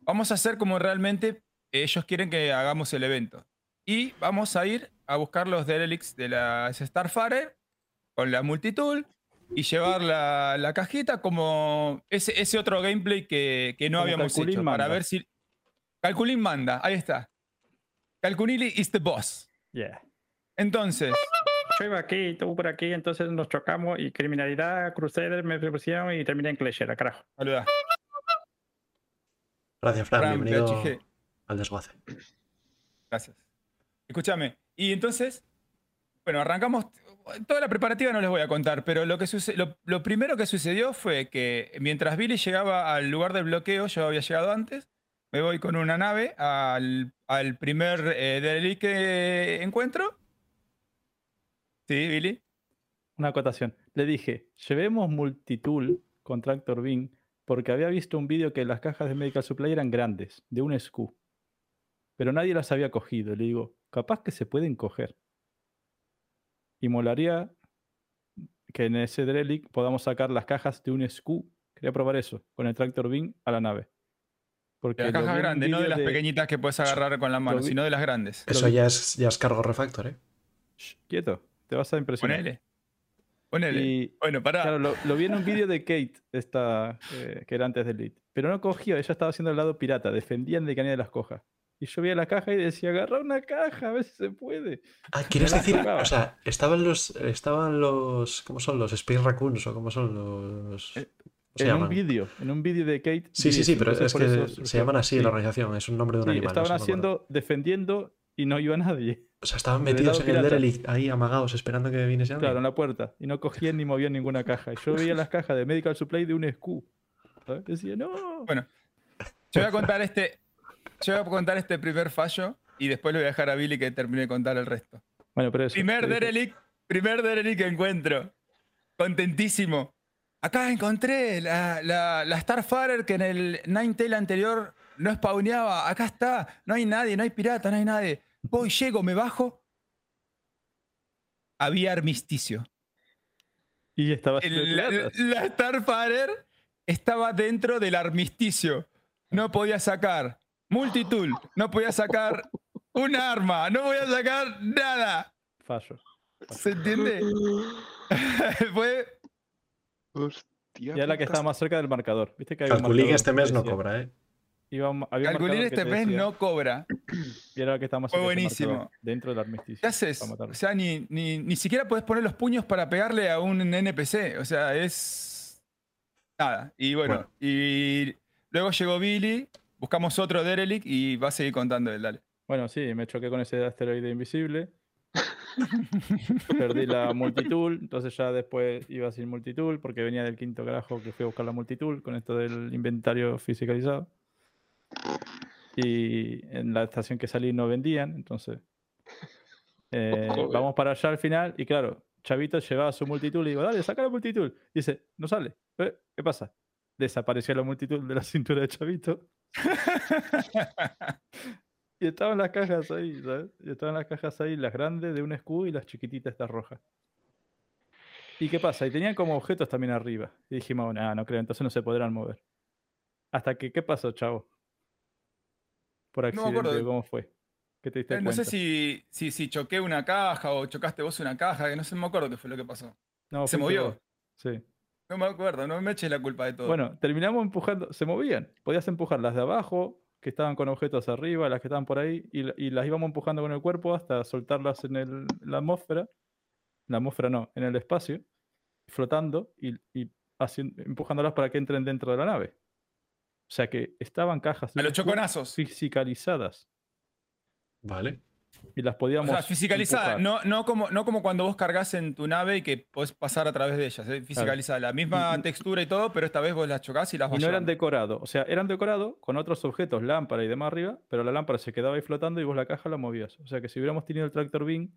Vamos a hacer como realmente ellos quieren que hagamos el evento. Y vamos a ir a buscar los Derelicts de la Starfire con la multitool y llevar la, la cajita como ese, ese otro gameplay que, que no Como habíamos hecho. Para manda. ver si. Calculín manda, ahí está. Calculili is the boss. Yeah. Entonces, Yo iba aquí y tú por aquí, entonces nos chocamos y criminalidad, cruceros me propusieron y terminé en Cleshera, carajo. saluda. Gracias, Fran. Fran, Bienvenido PHG. al desguace. Gracias. escúchame. Y entonces, bueno, arrancamos. Toda la preparativa no les voy a contar, pero lo, que lo, lo, primero que sucedió fue que mientras Billy llegaba al lugar del bloqueo, yo había llegado antes, me voy con una nave al, al primer eh, que encuentro. Sí, Billy. Una acotación. Le dije, llevemos multitool con Tractor Beam porque había visto un vídeo que las cajas de Medical Supply eran grandes, de un SKU. Pero nadie las había cogido. Le digo, capaz que se pueden coger. Y molaría que en ese Drelic podamos sacar las cajas de un SKU. Quería probar eso, con el Tractor Beam a la nave. Porque de las cajas grandes, no de las pequeñitas que puedes agarrar con la mano, sino de las grandes. Eso ya es, ya es cargo refactor, ¿eh? quieto, te vas a impresionar. Ponele. Ponele. bueno, pará. Claro, lo, vi en un vídeo de Kate, esta, eh, que era antes del Elite. Pero no cogió, ella estaba haciendo el lado pirata, defendían de que nadie las coja. Y yo veía la caja y decía, agarra una caja, a ver si se puede. Ah, ¿quieres decir? O sea, estaban los, estaban los, ¿cómo son los Space Raccoons o cómo son los...? Eh, en un vídeo, en un vídeo de Kate. Sí, sí, sí, pero es que se llaman así en la organización, es un nombre de un animal. Estaban haciendo, defendiendo y no iba nadie. O sea, estaban metidos en el derelict, ahí amagados, esperando que viniese alguien. Claro, en la puerta. Y no cogían ni movían ninguna caja. Y yo veía las cajas de Medical Supply de un SKU. Decía, no. Bueno, yo voy a contar este. Yo voy a contar este primer fallo y después le voy a dejar a Billy que termine de contar el resto. Bueno, pero eso, primer derelict, primer derelict que encuentro. Contentísimo. Acá encontré la, la, Starfarer que en el Ninetale anterior no spawneaba. Acá está. No hay nadie, no hay pirata, no hay nadie. Voy, llego, me bajo. Había armisticio. Y estaba. la, la Starfarer estaba dentro del armisticio. No podía sacar multitool, no podía sacar un arma, no podía sacar nada. Fallo. ¿Se entiende? Fue Hostia. Ya la que estaba más cerca del marcador. ¿Viste que Calculín este mes no cobra, ¿eh? Calculín este mes no cobra. Y era la que Fue buenísimo. dentro del armisticio. ¿Qué haces? O sea, ni, ni, ni siquiera puedes poner los puños para pegarle a un NPC. O sea, es. Nada. Y bueno, y luego llegó Billy, buscamos otro Derelic y va a seguir contando él, dale. Bueno, sí, me choqué con ese asteroide invisible. Perdí la multitool, entonces ya después iba sin multitool porque venía del quinto carajo que fui a buscar la multitool con esto del inventario fisicalizado. Y en la estación que salí no vendían, entonces eh, vamos para allá al final y claro, Chavito llevaba su multitool y digo, dale, saca la multitool. dice, no sale. Eh, ¿Qué pasa? Desapareció la multitool de la cintura de Chavito. Y estaban las cajas ahí, ¿sabes? Y estaban las cajas ahí, las grandes de un escudo y las chiquititas estas rojas. ¿Y qué pasa? Y tenían como objetos también arriba. Y dijimos, nada, no creo, entonces no se podrán mover. Hasta que, ¿qué pasó, chavo? Por accidente, ¿cómo fue? ¿Qué te diste eh, no sé si, si, si, choqué una caja o chocaste vos una caja, que no sé, me acuerdo qué fue lo que pasó. No, ¿Se movió? Sí. No me acuerdo, no me eches la culpa de todo. Bueno, terminamos empujando, se movían. Podías empujar las de abajo, que estaban con objetos arriba, las que estaban por ahí, y, las íbamos empujando con el cuerpo hasta soltarlas en el, la atmósfera, la atmósfera no, en el espacio, flotando y, empujándolas para que entren dentro de la nave. O sea que estaban cajas a los choconazos fisicalizadas. Vale y las podíamos. O sea, fiscalizada, no, no, como, no como cuando vos cargas en tu nave y que podés pasar a través de ellas. ¿eh? Fiscalizada, la misma textura y todo, pero esta vez vos las chocás y las vas Y no eran decorados, o sea, eran decorados con otros objetos, lámpara y demás arriba, pero la lámpara se quedaba ahí flotando y vos la caja la movías. O sea que si hubiéramos tenido el tractor beam,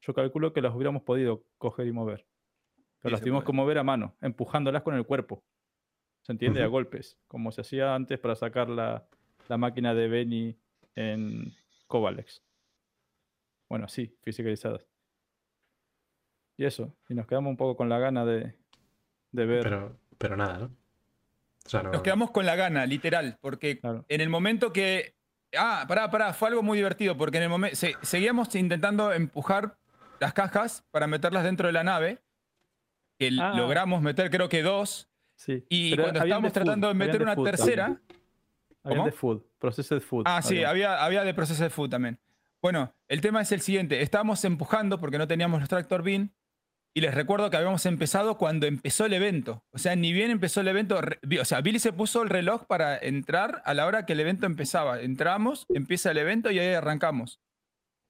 yo calculo que las hubiéramos podido coger y mover. Pero las tuvimos que mover a mano, empujándolas con el cuerpo. ¿Se entiende? A golpes, como se hacía antes para sacar la, la máquina de Benny en Covalex. Bueno, sí, fiscalizadas. Y eso, y nos quedamos un poco con la gana de, ver. Pero, pero nada, ¿no? Nos quedamos con la gana, literal, porque en el momento que. Ah, pará, pará, fue algo muy divertido, porque en el momento. seguíamos intentando empujar las cajas para meterlas dentro de la nave, que ah. logramos meter, creo que dos. Sí. Y cuando estábamos tratando de meter una tercera. Había de food, de food. Ah, sí, había, había de de food también. Bueno, el tema es el siguiente. Estábamos empujando porque no teníamos los tractor beam. Y les recuerdo que habíamos empezado cuando empezó el evento. O sea, ni bien empezó el evento. O sea, Billy se puso el reloj para entrar a la hora que el evento empezaba. Entramos, empieza el evento y ahí arrancamos.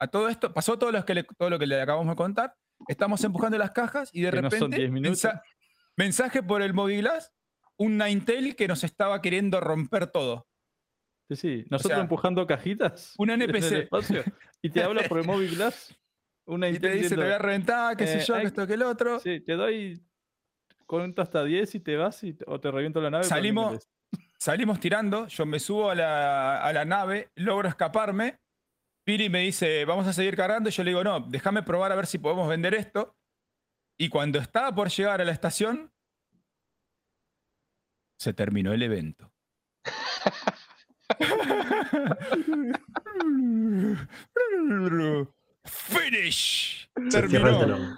a todo esto, pasó todo lo que le, todo lo que le acabamos de contar. Estamos empujando las cajas y de Que no son repente 10 minutos. Mensa- mensaje por el Moviglass, un Ninetale que nos estaba queriendo romper todo. Sí, sí. Nosotros sea, empujando cajitas. un NPC. espacio, y te habla por el móvil glass. Una Y te dice, te diciendo, voy a reventar, qué sé eh, yo, que esto, que el otro. Sí, te doy. Cuento hasta 10 y te vas y, o te reviento la nave. Salimos-. Salimos tirando, yo me subo a la, a la nave, logro escaparme. Piri me dice, vamos a seguir cargando. Y yo le digo, no, déjame probar a ver si podemos vender esto. Y cuando estaba por llegar a la estación, se terminó el evento. Finish. Se cierra el Terminó.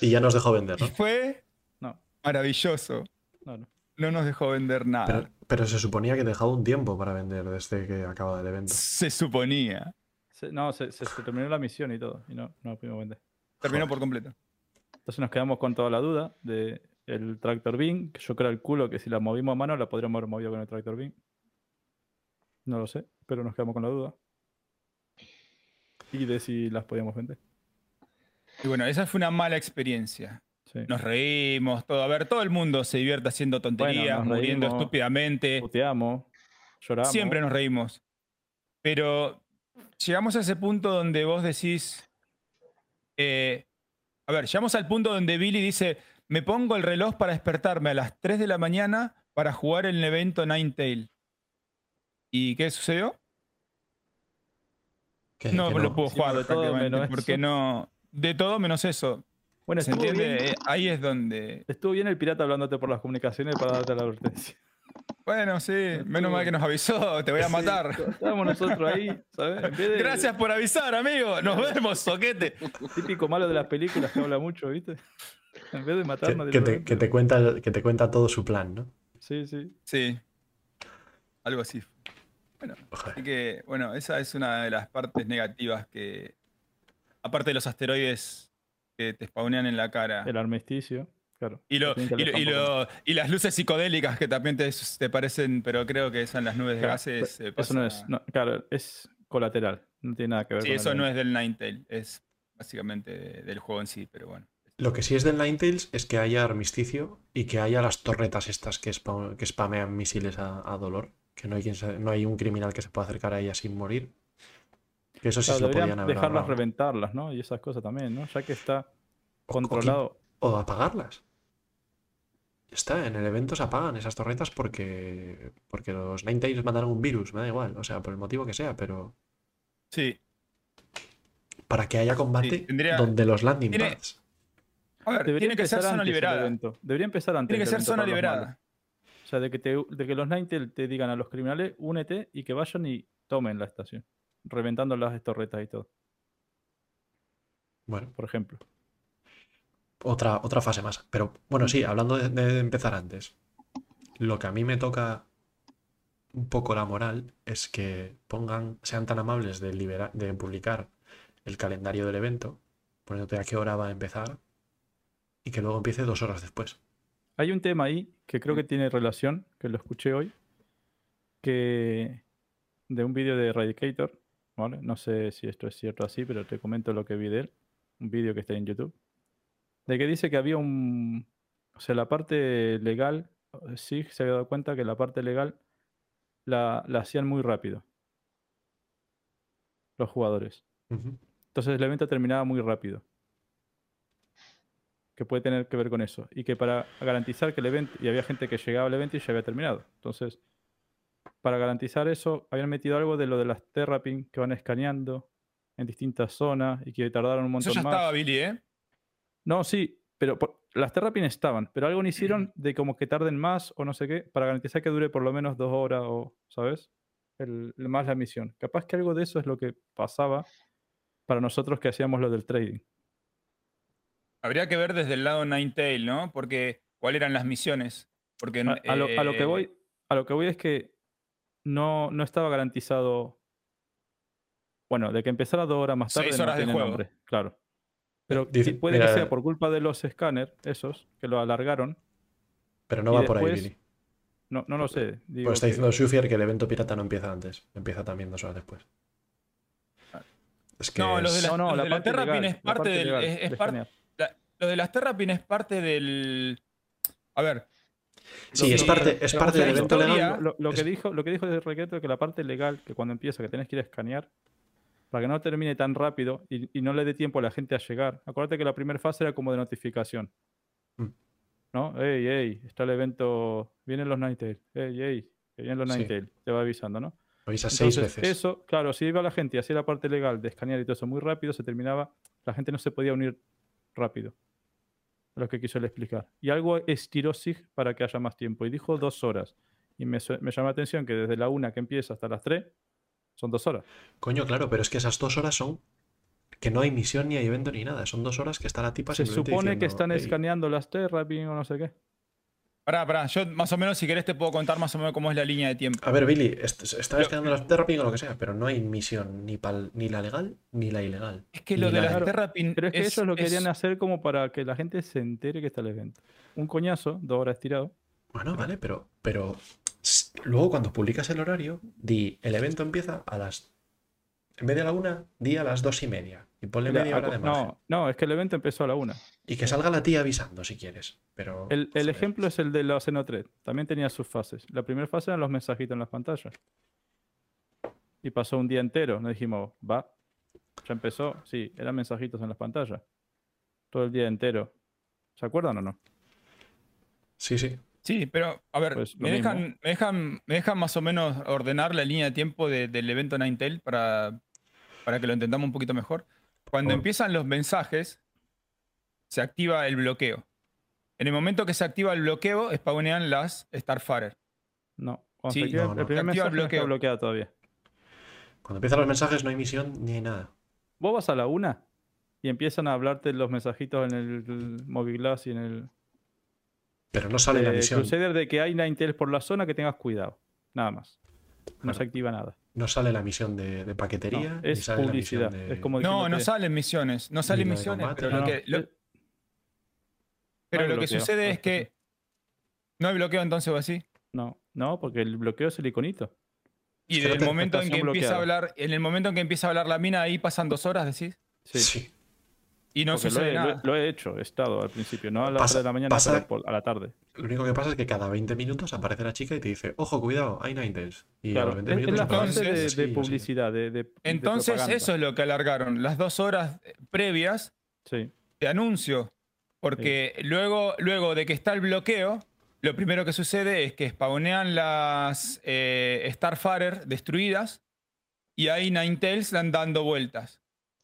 Y ya nos dejó vender, Y ¿no? fue No, maravilloso. no, no. No nos dejó vender nada. Pero, pero se suponía que dejaba un tiempo para vender desde que acaba el evento. Se suponía. Se- no, se, se- se terminó la misión y todo. Y no, no pudimos vender. Terminó Joder. por completo. Entonces nos quedamos con toda la duda de el tractor beam, que yo creo el culo que si la movimos a mano la podríamos haber movido con el tractor beam. No lo sé, pero nos quedamos con la duda. Y de si las podíamos vender. Y bueno, esa fue una mala experiencia. Sí. Nos reímos, todo. A ver, todo el mundo se divierte haciendo tonterías, nos muriendo reímos, estúpidamente. Puteamos, lloramos. Siempre nos reímos. Pero llegamos a ese punto donde vos decís. eh, a ver, llegamos al punto donde Billy dice: Me pongo el reloj para despertarme a las 3 de la mañana para jugar el evento Ninetale. ¿Y qué sucedió? No, que lo puedo Hicimos jugar de todo prácticamente, menos porque eso. no. De todo menos eso. Bueno, ¿Se entiende? bien, Eh, Ahí es donde. estuvo bien el pirata hablándote por las comunicaciones para darte la advertencia. Bueno, sí, menos mal que nos avisó, te voy a Sí, matar. Estábamos nosotros ahí, ¿sabes? En vez de- Gracias por avisar, amigo. Nos vemos, soquete. Típico malo de las películas que habla mucho, ¿viste? En vez de matarnos que te, que te cuenta, que te cuenta todo su plan, ¿no? Sí, sí. Sí, algo así. Joder. Así que, bueno, esa es una de las partes negativas que, aparte de los asteroides que te spawnean en la cara. El armisticio, claro. Y, lo- y, lo- y lo- las luces psicodélicas que también te, te parecen, pero creo que son las nubes de Claro, gases. se Eso no es. no, claro, es colateral. No tiene nada que ver Sí, con eso no es del Ninetale, es básicamente de- del juego en sí, pero bueno. Lo que sí es del Ninetales es que haya armisticio y que haya las torretas estas que, spa- que spamean misiles a, a dolor. Que no hay, quien se- no hay un criminal que se pueda acercar a ellas sin morir. Que eso sí Claro, se lo podían haber dejarlas ahorrado. reventarlas, ¿no? Y esas cosas también, ¿no? Ya que está O- o controlado. O apagarlas. Ya está, en el evento se apagan esas torretas porque, porque los Ninetales mandaron un virus, me da igual, o sea, por el motivo que sea, pero Sí, para que haya combate tendría- donde los landing tiene- pads. a ver, Debería tiene que ser zona liberada. evento. Debería empezar antes. Tiene que ser zona liberada. O sea, de que, te, de que los Ninetales te digan a los criminales, únete y que vayan y tomen la estación. Reventando las torretas y todo, Bueno, por ejemplo. Otra, otra fase más. Pero bueno, sí, hablando de, de empezar antes. Lo que a mí me toca un poco la moral es que pongan, sean tan amables de, libera- de publicar el calendario del evento, poniéndote a qué hora va a empezar y que luego empiece dos horas después. Hay un tema ahí que creo que tiene relación, que lo escuché hoy, que de un vídeo de Eradicator, ¿vale? No sé si esto es cierto así, pero te comento lo que vi de él, un vídeo que está en YouTube, de que dice que había un, o sea, la parte legal, eh, sí se había dado cuenta que la parte legal la, la hacían muy rápido los jugadores. Entonces el evento terminaba muy rápido. Que puede tener que ver con eso. Y que para garantizar que el evento, y había gente que llegaba al evento y ya había terminado. Entonces, para garantizar eso, habían metido algo de lo de las Terrapin que van escaneando en distintas zonas y que tardaron un Eso montón ya más. estaba, Billy, ¿eh? No, sí, pero por- las Terrapin estaban, pero algo no hicieron de como que tarden más o no sé qué, para garantizar que dure por lo menos dos horas o, ¿sabes? El, más la misión. Capaz que algo de eso es lo que pasaba para nosotros que hacíamos lo del trading. Habría que ver desde el lado Ninetale, ¿no? Porque, ¿cuáles eran las misiones? Porque, A, a lo, a lo que eh, voy, a lo que voy es que no, no estaba garantizado. Bueno, de que empezara dos horas más tarde Seis no horas de juego. nombre, claro. Pero Dice- puede que sea por culpa de los escáneres, esos, que lo alargaron. Pero no va por ahí, Billy. No, no lo sé. digo Pues está que- diciendo Sufier que el evento pirata no empieza antes, empieza también dos horas después. Es que No, los de es- la- No, la la parte Terrapin legal, es parte parte del- legal, es- es de par- escanear. Lo de las Terrapin es parte del. A ver, Sí, es parte, es parte del evento legal. Lo, lo que dijo, lo que dijo de Requeto es que la parte legal, que cuando empieza, que tienes que ir a escanear, para que no termine tan rápido y, y no le dé tiempo a la gente a llegar. Acuérdate que la primera fase era como de notificación. Mm. ¿No? Ey, ey, está el evento, vienen los Ninetales. Ey, ey, que vienen los Sí. Ninetales. Te va avisando, ¿no? Lo avisas seis veces. eso, claro, si iba la gente y hacía la parte legal de escanear y todo eso muy rápido, se terminaba, la gente no se podía unir rápido. Lo que quiso él explicar. Y algo estiró SIG para que haya más tiempo. Y dijo dos horas. Y me, me llama la atención que desde la una que empieza hasta las tres son dos horas. Coño, claro, pero es que esas dos horas son que no hay misión ni hay evento ni nada. Son dos horas que está la tipa Se simplemente supone que están "Ey". escaneando las Terrapin o no sé qué. pará, pará. Yo más o menos, si querés, te puedo contar más o menos cómo es la línea de tiempo. A ver, Billy, est- escaneando las Terrapin o lo que sea, pero no hay misión ni, pal- ni la legal ni la ilegal. Es que lo de la- las Terrapin. Pero es que ellos lo es- querían hacer como para que la gente se entere que está el evento. Un coñazo, dos horas estirado. Bueno, vale, pero, pero luego cuando publicas el horario, di el evento empieza a las. En vez de a la una, di a las dos y media. Y ponle La- media hora de margen. no, no, es que el evento empezó a la una. Y que salga la tía avisando si quieres. Pero. El, el ejemplo es el de la Xenotred. También tenía sus fases. La primera fase eran los mensajitos en las pantallas. Y pasó un día entero. Nos dijimos, va. Ya empezó. Sí, eran mensajitos en las pantallas. Todo el día entero. ¿Se acuerdan o no? Sí, sí. Sí, pero a ver, Pues me, dejan, me, dejan, me dejan más o menos ordenar la línea de tiempo de- del evento Ninetale para, para que lo entendamos un poquito mejor. Cuando Por- empiezan los mensajes, se activa el bloqueo. En el momento que se activa el bloqueo, spawnean las Starfarer. No. Cuando Sí, se activa- no, no. el primer Se activa mensaje el no está bloqueo. bloqueado todavía. Cuando empiezan los mensajes no hay misión ni hay nada. Vos vas a la una y empiezan a hablarte los mensajitos en el Moviglass y en el Pero no sale la eh, misión. Crusader de que hay Ninetales por la zona que tengas cuidado. Nada más. No se activa nada. No sale la misión de, de No, paquetería. ni es sale la publicidad. misión de- Es como No, no salen misiones. No salen misiones, combate, pero No, lo no, que, lo- pero hay lo que bloqueo, sucede no, es que. ¿No hay bloqueo entonces o así? No, no, porque el bloqueo es el iconito. Y no del momento en que empieza a hablar, en el momento en que empieza a hablar la mina, ahí pasan dos horas, decís. Sí. Sí. Y no porque lo sucede he, lo he- nada. lo he hecho, he estado al principio, no a las Pasa- 3 de la mañana, pasa- pero por- a la tarde. Lo único que pasa es que cada 20 minutos aparece la chica y te dice, ojo, cuidado, hay Ninetales. Y a Claro, los 20 es, es minutos la aparece fase de, Entonces- de así, así. publicidad, de, de- de Entonces, propaganda. eso es lo que alargaron. Las dos horas eh, previas Sí, de anuncio. Porque luego, luego de que está el bloqueo, lo primero que sucede es que spawnean las eh, Starfarer destruidas y ahí Ninetales dan dando vueltas.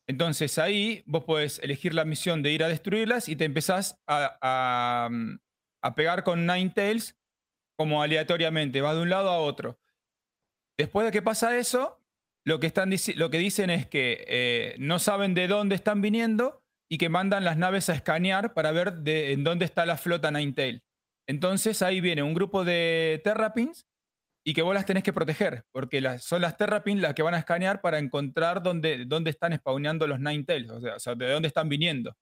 Entonces ahí vos podés elegir la misión de ir a destruirlas y te empezás a, a, mm, a pegar con Ninetales como aleatoriamente, va de un lado a otro. Después de que pasa eso, lo que, están, lo que dicen es que eh, no saben de dónde están viniendo y que mandan las naves a escanear para ver de, en dónde está la flota Ninetail. Entonces ahí viene un grupo de Terrapins y que vos las tenés que proteger, porque son las Terrapins las que van a escanear para encontrar dónde, dónde están spawneando los Ninetails, o sea, de dónde están viniendo.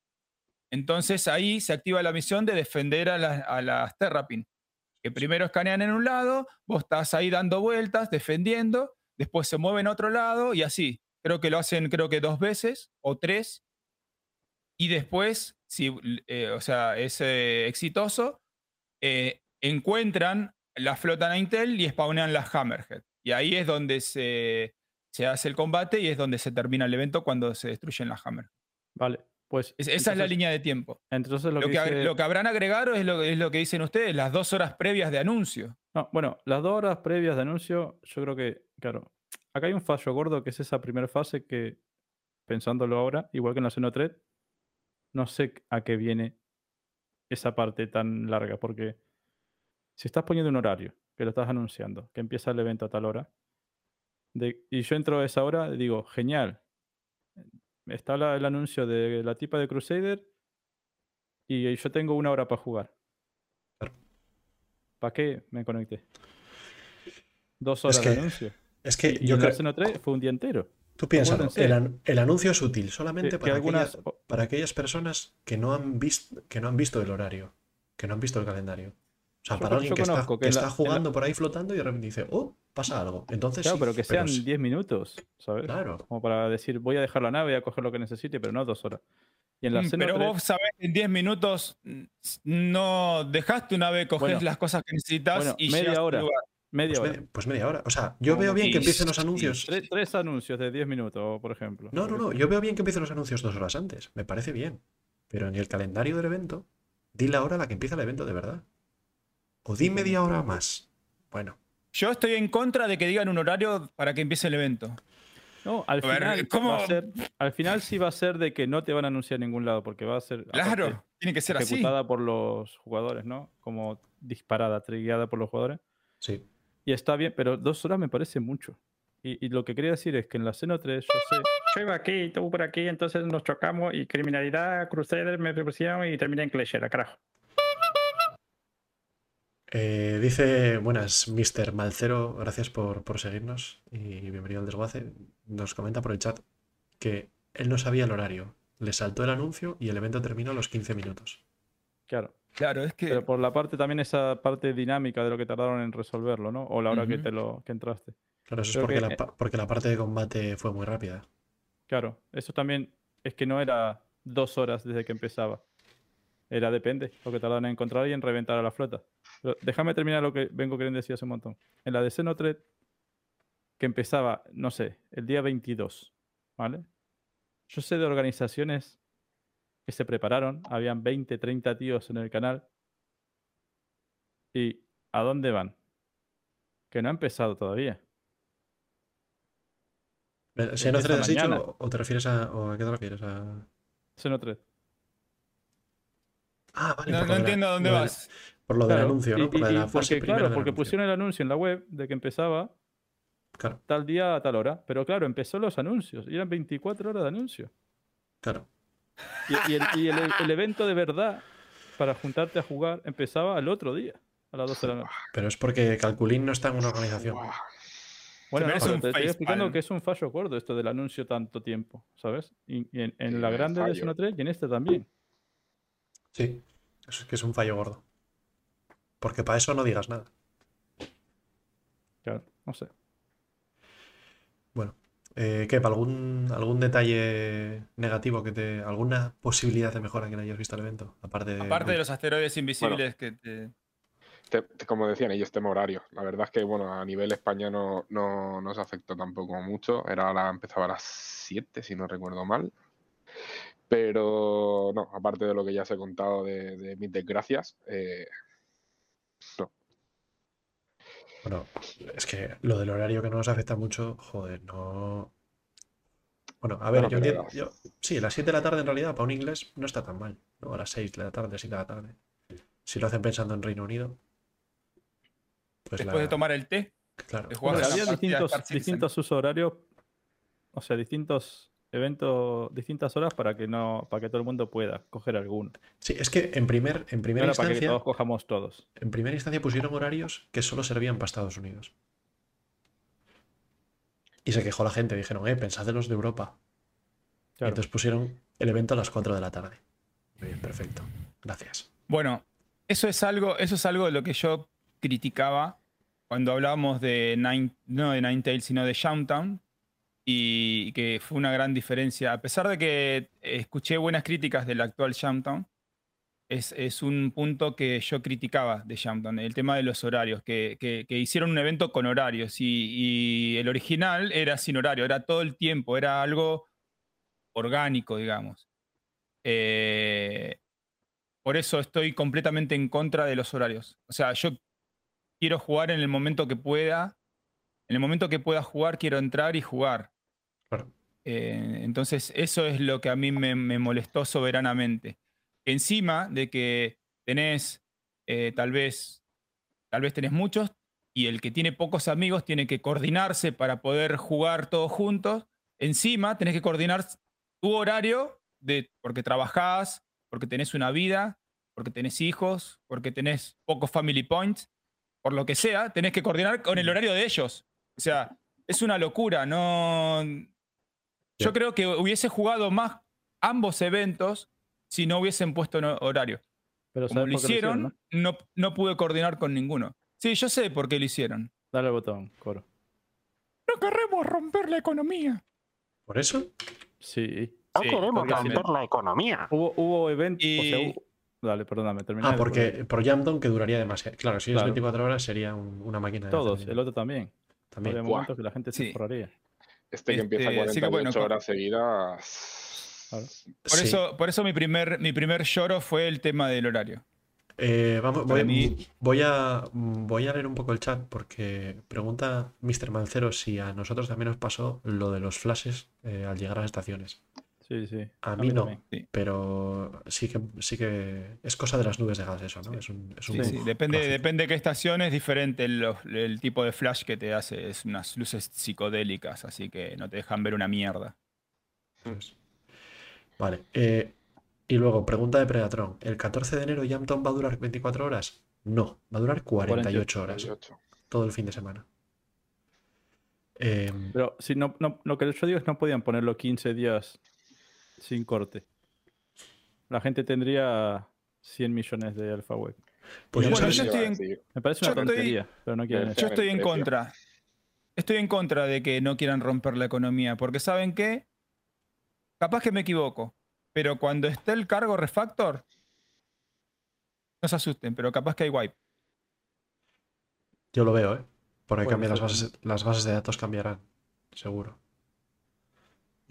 Entonces ahí se activa la misión de defender a las Terrapin, que primero escanean en un lado, vos estás ahí dando vueltas, defendiendo, después se mueven a otro lado y así. Creo que lo hacen creo que dos veces o tres. Y después, si eh, o sea, es eh, exitoso, eh, encuentran la flota Nintel y spawnean las Hammerhead. Y ahí es donde se, se hace el combate y es donde se termina el evento cuando se destruyen las Hammerhead. vale. Pues Es- esa es la línea de tiempo. Entonces lo, Lo que, lo que habrán agregado es lo, es lo que dicen ustedes, las dos horas previas de anuncio. No, bueno, las dos horas previas de anuncio, yo creo que, claro, acá hay un fallo gordo que es esa primera fase que, pensándolo ahora, igual que en la Xenotred, no sé a qué viene esa parte tan larga, porque si estás poniendo un horario, que lo estás anunciando, que empieza el evento a tal hora, de- y yo entro a esa hora, digo, genial, está la- el anuncio de la tipa de Crusader y yo tengo una hora para jugar. ¿Para qué me conecté? Dos horas que de anuncio. Es que Y, yo creo. Xeno3 fue un día entero. Tú acuérdense. el, an- el anuncio es útil solamente Que- que para, algunas- aquellas, para aquellas personas que no, han visto, que no han visto el horario, que no han visto el calendario. O sea, Yo- para alguien que está, conozco que que en la- está la- jugando por ahí flotando y de repente dice, oh, pasa algo. Entonces Claro, sí, pero que sean sí, 10 minutos, ¿sabes? Claro. Como para decir, voy a dejar la nave y a coger lo que necesite, pero no dos horas. Y en la Mm, Pero 3 vos sabés que en 10 minutos mm, no dejaste una vez, coges Bueno. las cosas que necesitas Bueno, y media hora. media Pues, hora. media, pues media hora. O sea, yo veo bien que empiecen los anuncios. Tres, tres anuncios de 10 minutos, por ejemplo. No, no, no. Yo veo bien que empiecen los anuncios dos horas antes. Me parece bien. Pero en el calendario del evento, di la hora a la que empieza el evento de verdad. O di media hora más. Bueno, Yo estoy en contra de que digan un horario para que empiece el evento. No, al A ver, final, ¿cómo? va a ser, al final sí va a ser de que no te van a anunciar en ningún lado, porque va a ser Claro, aparte, tiene que ser así. ejecutada por los jugadores, ¿no? Como disparada, trigueada por los jugadores. sí. Y está bien, pero dos horas me parece mucho. Y, y lo que quería decir es que en la Xeno 3, yo sé, Yo iba aquí, tú por aquí, entonces nos chocamos y criminalidad, Crusader, me propusieron y terminé en Clasher, carajo. Eh, dice, buenas, Mr. Malcero, gracias por, por seguirnos y bienvenido al desguace. Nos comenta por el chat que él no sabía el horario. Le saltó el anuncio y el evento terminó a los 15 minutos. claro. Claro, es que. Pero por la parte también esa parte dinámica de lo que tardaron en resolverlo, ¿no? O la hora que te lo que entraste. Claro, eso es porque que, la, porque la parte de combate fue muy rápida. Claro, eso también es que no era dos horas desde que empezaba. Era depende, lo que tardaron en encontrar y en reventar a la flota. Pero déjame terminar lo que vengo queriendo decir hace un montón. En la de Xenotred, que empezaba, no sé, el día 22, ¿vale? Yo sé de organizaciones que se prepararon, habían 20, 30 tíos en el canal. ¿Y a dónde van? Que no ha empezado todavía. ¿Si no Empieza has dicho mañana. o- o te refieres a, o a qué te refieres? A... Ah, vale. no, no entiendo a dónde vas. Por lo del anuncio, y- ¿no? Por y- la de y la fase porque, primera claro, porque anuncio. pusieron el anuncio en la web de que empezaba Claro, tal día a tal hora. Pero claro, empezó los anuncios y eran 24 horas de anuncio. claro. Y, y el, y el- el evento de verdad para juntarte a jugar empezaba al otro día, a las 12 de la noche. Pero es porque Calculín no está en una organización. Bueno, no, pero un te estoy explicando que es un fallo gordo esto del anuncio tanto tiempo, ¿sabes? Y, y en, en la grande de. Xeno 3 y en este también. Sí, es que es un fallo gordo. Porque para eso no digas nada. Claro, no sé. Bueno, eh, ¿qué? ¿Algún, algún detalle negativo que te. alguna posibilidad de mejora que no hayas visto el evento? Aparte de. Aparte de los asteroides invisibles que te. Te- te- como decían ellos, tema horario. La verdad es que, bueno, a nivel España no, no nos afectó tampoco mucho. Era la, empezaba a las 7, si no recuerdo mal. Pero no, aparte de lo que ya os he contado de, de mis desgracias, eh, no. Bueno, es que lo del horario que no nos afecta mucho, joder, no. Bueno, a ver, yo entiendo. yo- sí, las 7 de la tarde en realidad para un inglés no está tan mal. ¿no? A las 6 de la tarde, 7 de la tarde. Si lo hacen pensando en Reino Unido. Pues Después la- de tomar el té, Claro. Bueno, había distintos, distintos usos horarios, o sea, distintos eventos, distintas horas para que no, para que todo el mundo pueda coger alguno. Sí, es que en, primer, en No primera era para que instancia. todos cojamos todos. En primera instancia pusieron horarios que solo servían para Estados Unidos. Y se quejó la gente, dijeron, eh, pensad en los de Europa. Claro. entonces pusieron el evento a las 4 de la tarde. Muy bien, perfecto. Gracias. Bueno, eso es algo, eso es algo de lo que yo criticaba cuando hablábamos de Nine, no de Ninetales, sino de Shoutdown, y que fue una gran diferencia. A pesar de que escuché buenas críticas del actual Shoutdown, es, es un punto que yo criticaba de Shoutdown, el tema de los horarios, que, que- hicieron un evento con horarios, y, y el original era sin horario, era todo el tiempo, era algo orgánico, digamos. Eh, por eso estoy completamente en contra de los horarios. O sea, yo quiero jugar en el momento que pueda. En el momento que pueda jugar, quiero entrar y jugar. Eh, entonces, eso es lo que a mí me, me molestó soberanamente. Encima de que tenés, eh, tal vez, tal vez tenés muchos, y el que tiene pocos amigos tiene que coordinarse para poder jugar todos juntos. Encima, tenés que coordinar tu horario de, porque trabajás, porque tenés una vida, porque tenés hijos, porque tenés pocos family points, por lo que sea, tenés que coordinar con el horario de ellos. O sea, es una locura, no... Yo creo que hubiese jugado más ambos eventos si no hubiesen puesto horario. Pero Como ¿sabes lo hicieron, ¿no? no, no pude coordinar con ninguno. Sí, yo sé por qué lo hicieron. Dale al botón, coro. No queremos romper la economía. ¿Por eso? Sí. No Sí, queremos romper la economía. Hubo, hubo eventos. Y- Dale, perdóname, termina. Ah, porque por Jamdown que duraría demasiado. Claro, si es Claro. 24 horas sería un- una máquina de Todos, el otro también. También. Había momentos que la gente se Sí. forraría. Este que empieza Este, así 48 que bueno, con- horas seguidas. Claro. Por, Sí. eso, por eso mi primer, mi primer lloro fue el tema del horario. Eh, vamos, voy, mí- voy a, voy a leer un poco el chat porque pregunta Mr. Mancero si a nosotros también nos pasó lo de los flashes eh, al llegar a las estaciones. Sí, sí. A mí no. Sí. pero sí que, sí que es cosa de las nubes de gas eso, ¿no? Es un, es un Sí, Depende, depende de qué estación es diferente el, el tipo de flash que te hace. Es unas luces psicodélicas, así que no te dejan ver una mierda. Eso es. Vale. eh, y luego, pregunta de Predatron. ¿El 14 de enero Jamton va a durar 24 horas? No, va a durar 48 horas. 48. Todo el fin de semana. Eh, Pero si no, no, lo que yo digo es no podían ponerlo 15 días sin corte. La gente tendría 100 millones de alfa web. pues yo Bueno, estoy en-. Me parece Yo una estoy- tontería, pero no quieren Yo estoy en contra. Estoy en contra de que no quieran romper la economía, porque ¿saben qué? Capaz que me equivoco, pero cuando esté el cargo refactor, no se asusten, pero capaz que hay wipe. Yo lo veo, ¿eh? Porque Puede cambian las bases, las bases de datos cambiarán, seguro.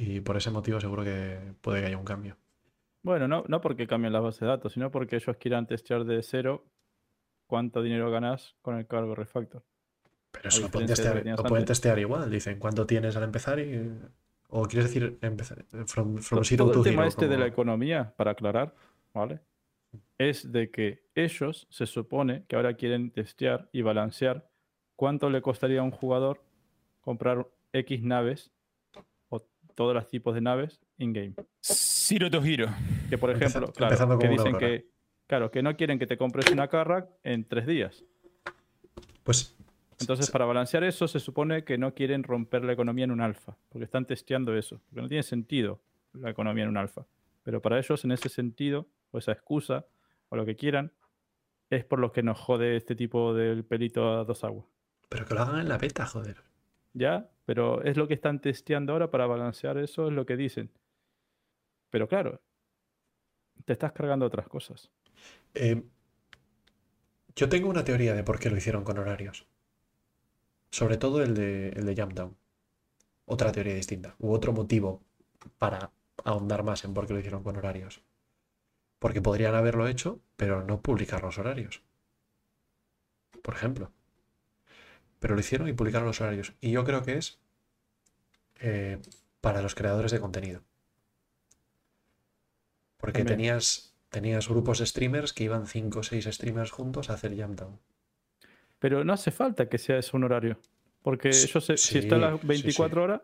Y por ese motivo seguro que puede que haya un cambio. Bueno, no, no porque cambien las bases de datos, sino porque ellos quieran testear de cero cuánto dinero ganas con el cargo refactor. Pero eso lo pueden, testear, lo pueden testear igual. Dicen cuánto tienes al empezar y... O quieres decir empezar from, zero Todo to el tema hero, este de la economía, para aclarar, ¿vale? Es de que ellos se supone que ahora quieren testear y balancear cuánto le costaría a un jugador comprar X naves todos los tipos de naves in-game. Zero to hero. Que por Empeza- ejemplo, claro, que dicen que, claro, que no quieren que te compres una Carrack en tres días. Pues Entonces, para balancear eso, se supone que no quieren romper la economía en un alfa, porque están testeando eso, porque no tiene sentido la economía en un alfa. Pero para ellos, en ese sentido, o esa excusa, o lo que quieran, es por lo que nos jode este tipo del pelito a dos aguas. Pero que lo hagan en la beta, joder. ¿Ya? Pero es lo que están testeando ahora para balancear eso, es lo que dicen. Pero claro, te estás cargando otras cosas. Eh, yo tengo una teoría de por qué lo hicieron con horarios. Sobre todo el de, el de Jump Down. Otra teoría distinta. U otro motivo para ahondar más en por qué lo hicieron con horarios. Porque podrían haberlo hecho, pero no publicar los horarios. Por ejemplo. Pero lo hicieron y publicaron los horarios. Y yo creo que es eh, para los creadores de contenido. Porque También. tenías, tenías grupos de streamers que iban 5 o 6 streamers juntos a hacer Jump Down. Pero no hace falta que sea eso un horario. Porque Sí, yo sé, sí, si está a las sí. 24 horas,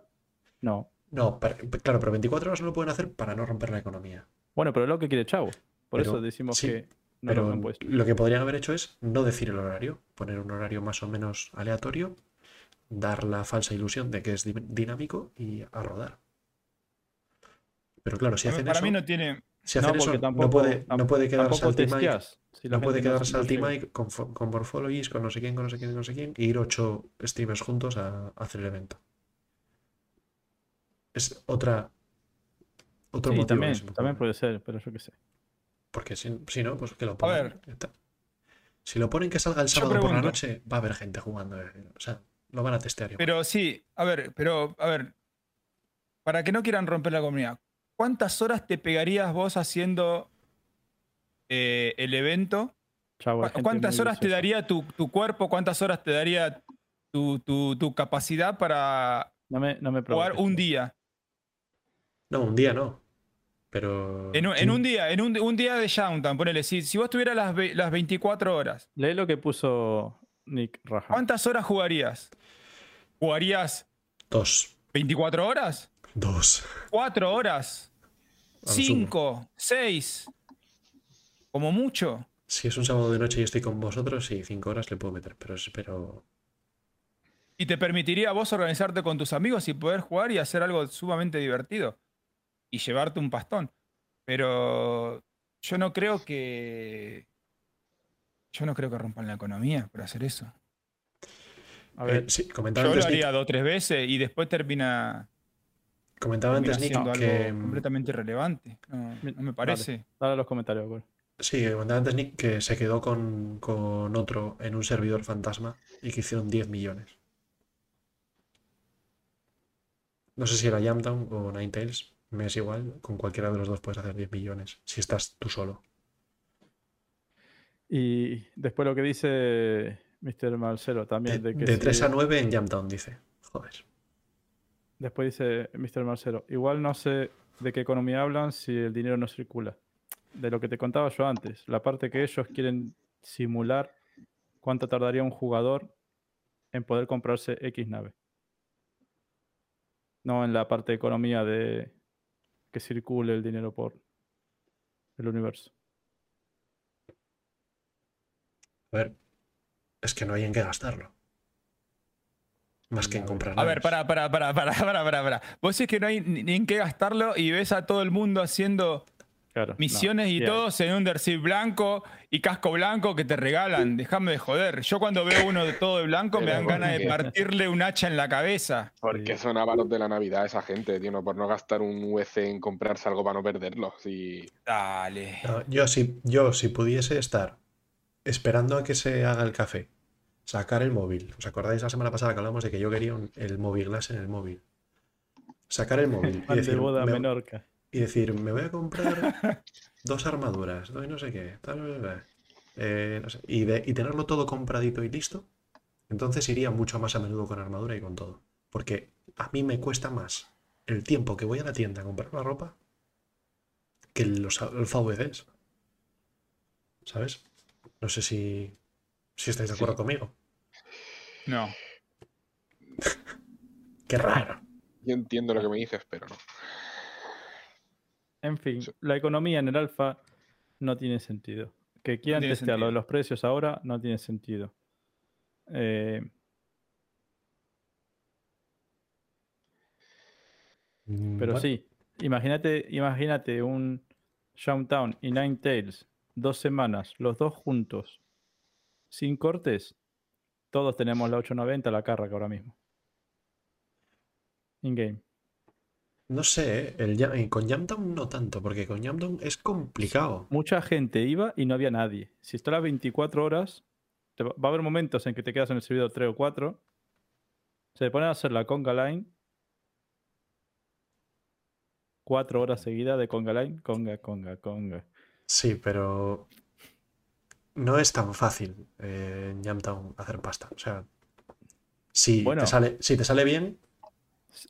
no. No, pero- claro, pero 24 horas no lo pueden hacer para no romper la economía. Bueno, pero es lo que quiere Chavo. Por Pero- eso decimos que no Pero lo han puesto. lo que podrían haber hecho es no decir el horario, poner un horario más o menos aleatorio, dar la falsa ilusión de que es di- dinámico y a rodar. Pero claro, si hacen Para eso, mí no tiene. si No, hacen eso, no tampoco, puede, no puede quedarse tampoco al Team Mike, testeas. Si no puede gente quedarse no al Team sigue. Mike con, con Morphologies, con no sé quién, con no sé quién, con no sé quién, e ir ocho streamers juntos a, a hacer el evento. Es otra. Otro Sí, motivo también, también puede ser, pero yo qué sé. Porque si, si no, pues que lo pongan. ver. Si lo ponen que salga el sábado por la noche, va a haber gente jugando. eh, O sea, lo van a testear igual. Pero sí, a ver, pero, a ver. Para que no quieran romper la comunidad, ¿cuántas horas te pegarías vos haciendo eh, el evento? Chavo, hay ¿Cu- gente ¿Cuántas horas te daría tu, tu cuerpo? ¿Cuántas horas te daría tu, tu- tu capacidad para No me, no me jugar un día? No, un día no. Pero. En un, en un día, en un, un día de Downtown, ponele. Si, si vos tuvieras las, ve- las 24 horas, Lee lo que puso Nick Raja. ¿cuántas horas jugarías? ¿Jugarías Dos. 24 horas? Dos. ¿4 horas? Lo sumo. ¿5? ¿6? Como mucho. Si es un sábado de noche y estoy con vosotros, sí, cinco horas le puedo meter. Pero, pero Y te permitiría a vos organizarte con tus amigos y poder jugar y hacer algo sumamente divertido. Y llevarte un pastón. Pero yo no creo que. Yo no creo que rompan la economía por hacer eso. A ver, Eh, sí, comentaba Yo lo Nick, haría dos o tres veces y después termina, comentaba termina antes, Nick, algo que. mm, completamente irrelevante. No, no me parece. dale los comentarios, güey. Sí, comentaba antes Nick que se quedó con, con otro en un servidor fantasma y que hicieron 10 millones. No sé si era Jamtown o Ninetales, me es igual, con cualquiera de los dos puedes hacer 10 millones, si estás tú solo. Y después lo que dice Mr. Marcelo De, también. De, que de si- 3 a 9 en Jamtown, dice. Joder. Después dice Mr. Marcelo, igual no sé de qué economía hablan si el dinero no circula. De lo que te contaba yo antes, la parte que ellos quieren simular cuánto tardaría un jugador en poder comprarse X nave. No en la parte de economía de que circule el dinero por el universo. A ver, es que no hay en qué gastarlo. Más que en comprar A ver, para, para, para, para, para, para, para. Vos decís que no hay ni en qué gastarlo y ves a todo el mundo haciendo Claro, no, misiones y hay. todos en un Dersil blanco y casco blanco que te regalan. Déjame de joder. Yo cuando veo uno de todo de blanco me dan ¿por ganas de partirle un hacha en la cabeza. Porque son avaros de la Navidad esa gente, tío, no por no gastar un UC en comprarse algo para no perderlo. Dale. No, yo, si, yo, si pudiese estar esperando a que se haga el café, sacar el móvil. ¿Os acordáis la semana pasada que hablamos de que yo quería un- el móvil glass en el móvil? Sacar el móvil y de boda a me, Menorca. Y decir, me voy a comprar dos armaduras, doy no sé qué, tal, bla, eh, no sé, y, de- y tenerlo todo compradito y listo, entonces iría mucho más a menudo con armadura y con todo. Porque a mí me cuesta más el tiempo que voy a la tienda a comprar la ropa que los, los VDs. ¿Sabes? No sé si, si estáis de acuerdo Sí. conmigo. No. Qué raro. Yo entiendo lo que me dices, pero no. En fin, Sí. la economía en el alfa no tiene sentido. Que quieran testear lo de los precios ahora no tiene sentido. Eh, Mm, pero bueno, sí, imagínate, imagínate un Town y Ninetales, dos semanas, los dos juntos, sin cortes. Todos tenemos la 890, la Carrack ahora mismo. In-game. No sé, ¿eh? el, eh, con Jamtown no tanto, porque con Jamtown es complicado. Mucha gente iba y no había nadie. Si estás las 24 horas, te va va a haber momentos en que te quedas en el servidor 3 o 4. Se ponen a hacer la conga line. Cuatro horas seguidas de conga line. Conga, conga, conga. Sí, pero no es tan fácil eh, en Jamtown hacer pasta. O sea, si, Bueno. te sale, si te sale bien,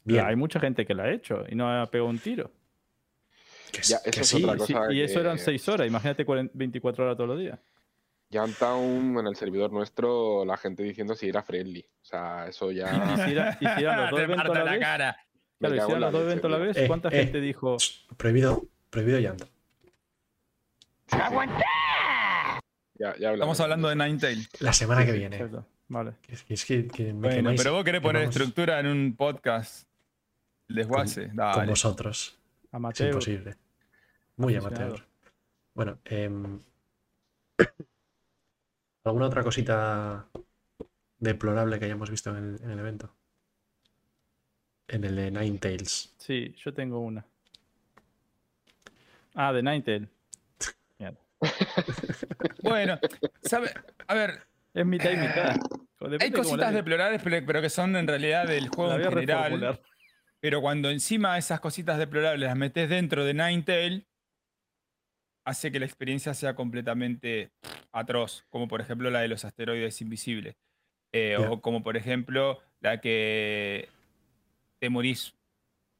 Bien. Hay mucha gente que la ha hecho y no ha pegado un tiro. que, Ya, que eso es sí. otra Y, eso eran que- 6 horas. Imagínate 40 24 horas todos los días. Jamtown en el servidor nuestro, la gente diciendo si era friendly. O sea, eso ya. Los dos Te eventos a parto la la vez. cara. Me Claro, la los dos eventos a la vez. Eh, ¿Cuánta eh. gente dijo? Prohibido, prohibido Jamtown. Ya, ya hablamos Estamos hablando de Ninetale. La semana que viene. Exacto, Vale. Es que, es que- que me Bueno, quemáis- pero vos querés poner estructura en un podcast. El desguace. con Dale. vosotros. Es Amateur. imposible. Muy amateur. Bueno, em, ¿alguna otra cosita deplorable que hayamos visto en el, en el evento? En el de Ninetales. Sí, yo tengo una. Ah, de Ninetale. Mierda. Bueno, ¿sabe? A ver, Es mitad y mitad. hay cositas deplorables, pero, pero que son en realidad del juego en general. reformular. Pero cuando encima esas cositas deplorables las metes dentro de Ninetale, hace que la experiencia sea completamente atroz. Como por ejemplo la de los asteroides invisibles. Eh. O como por ejemplo la que te morís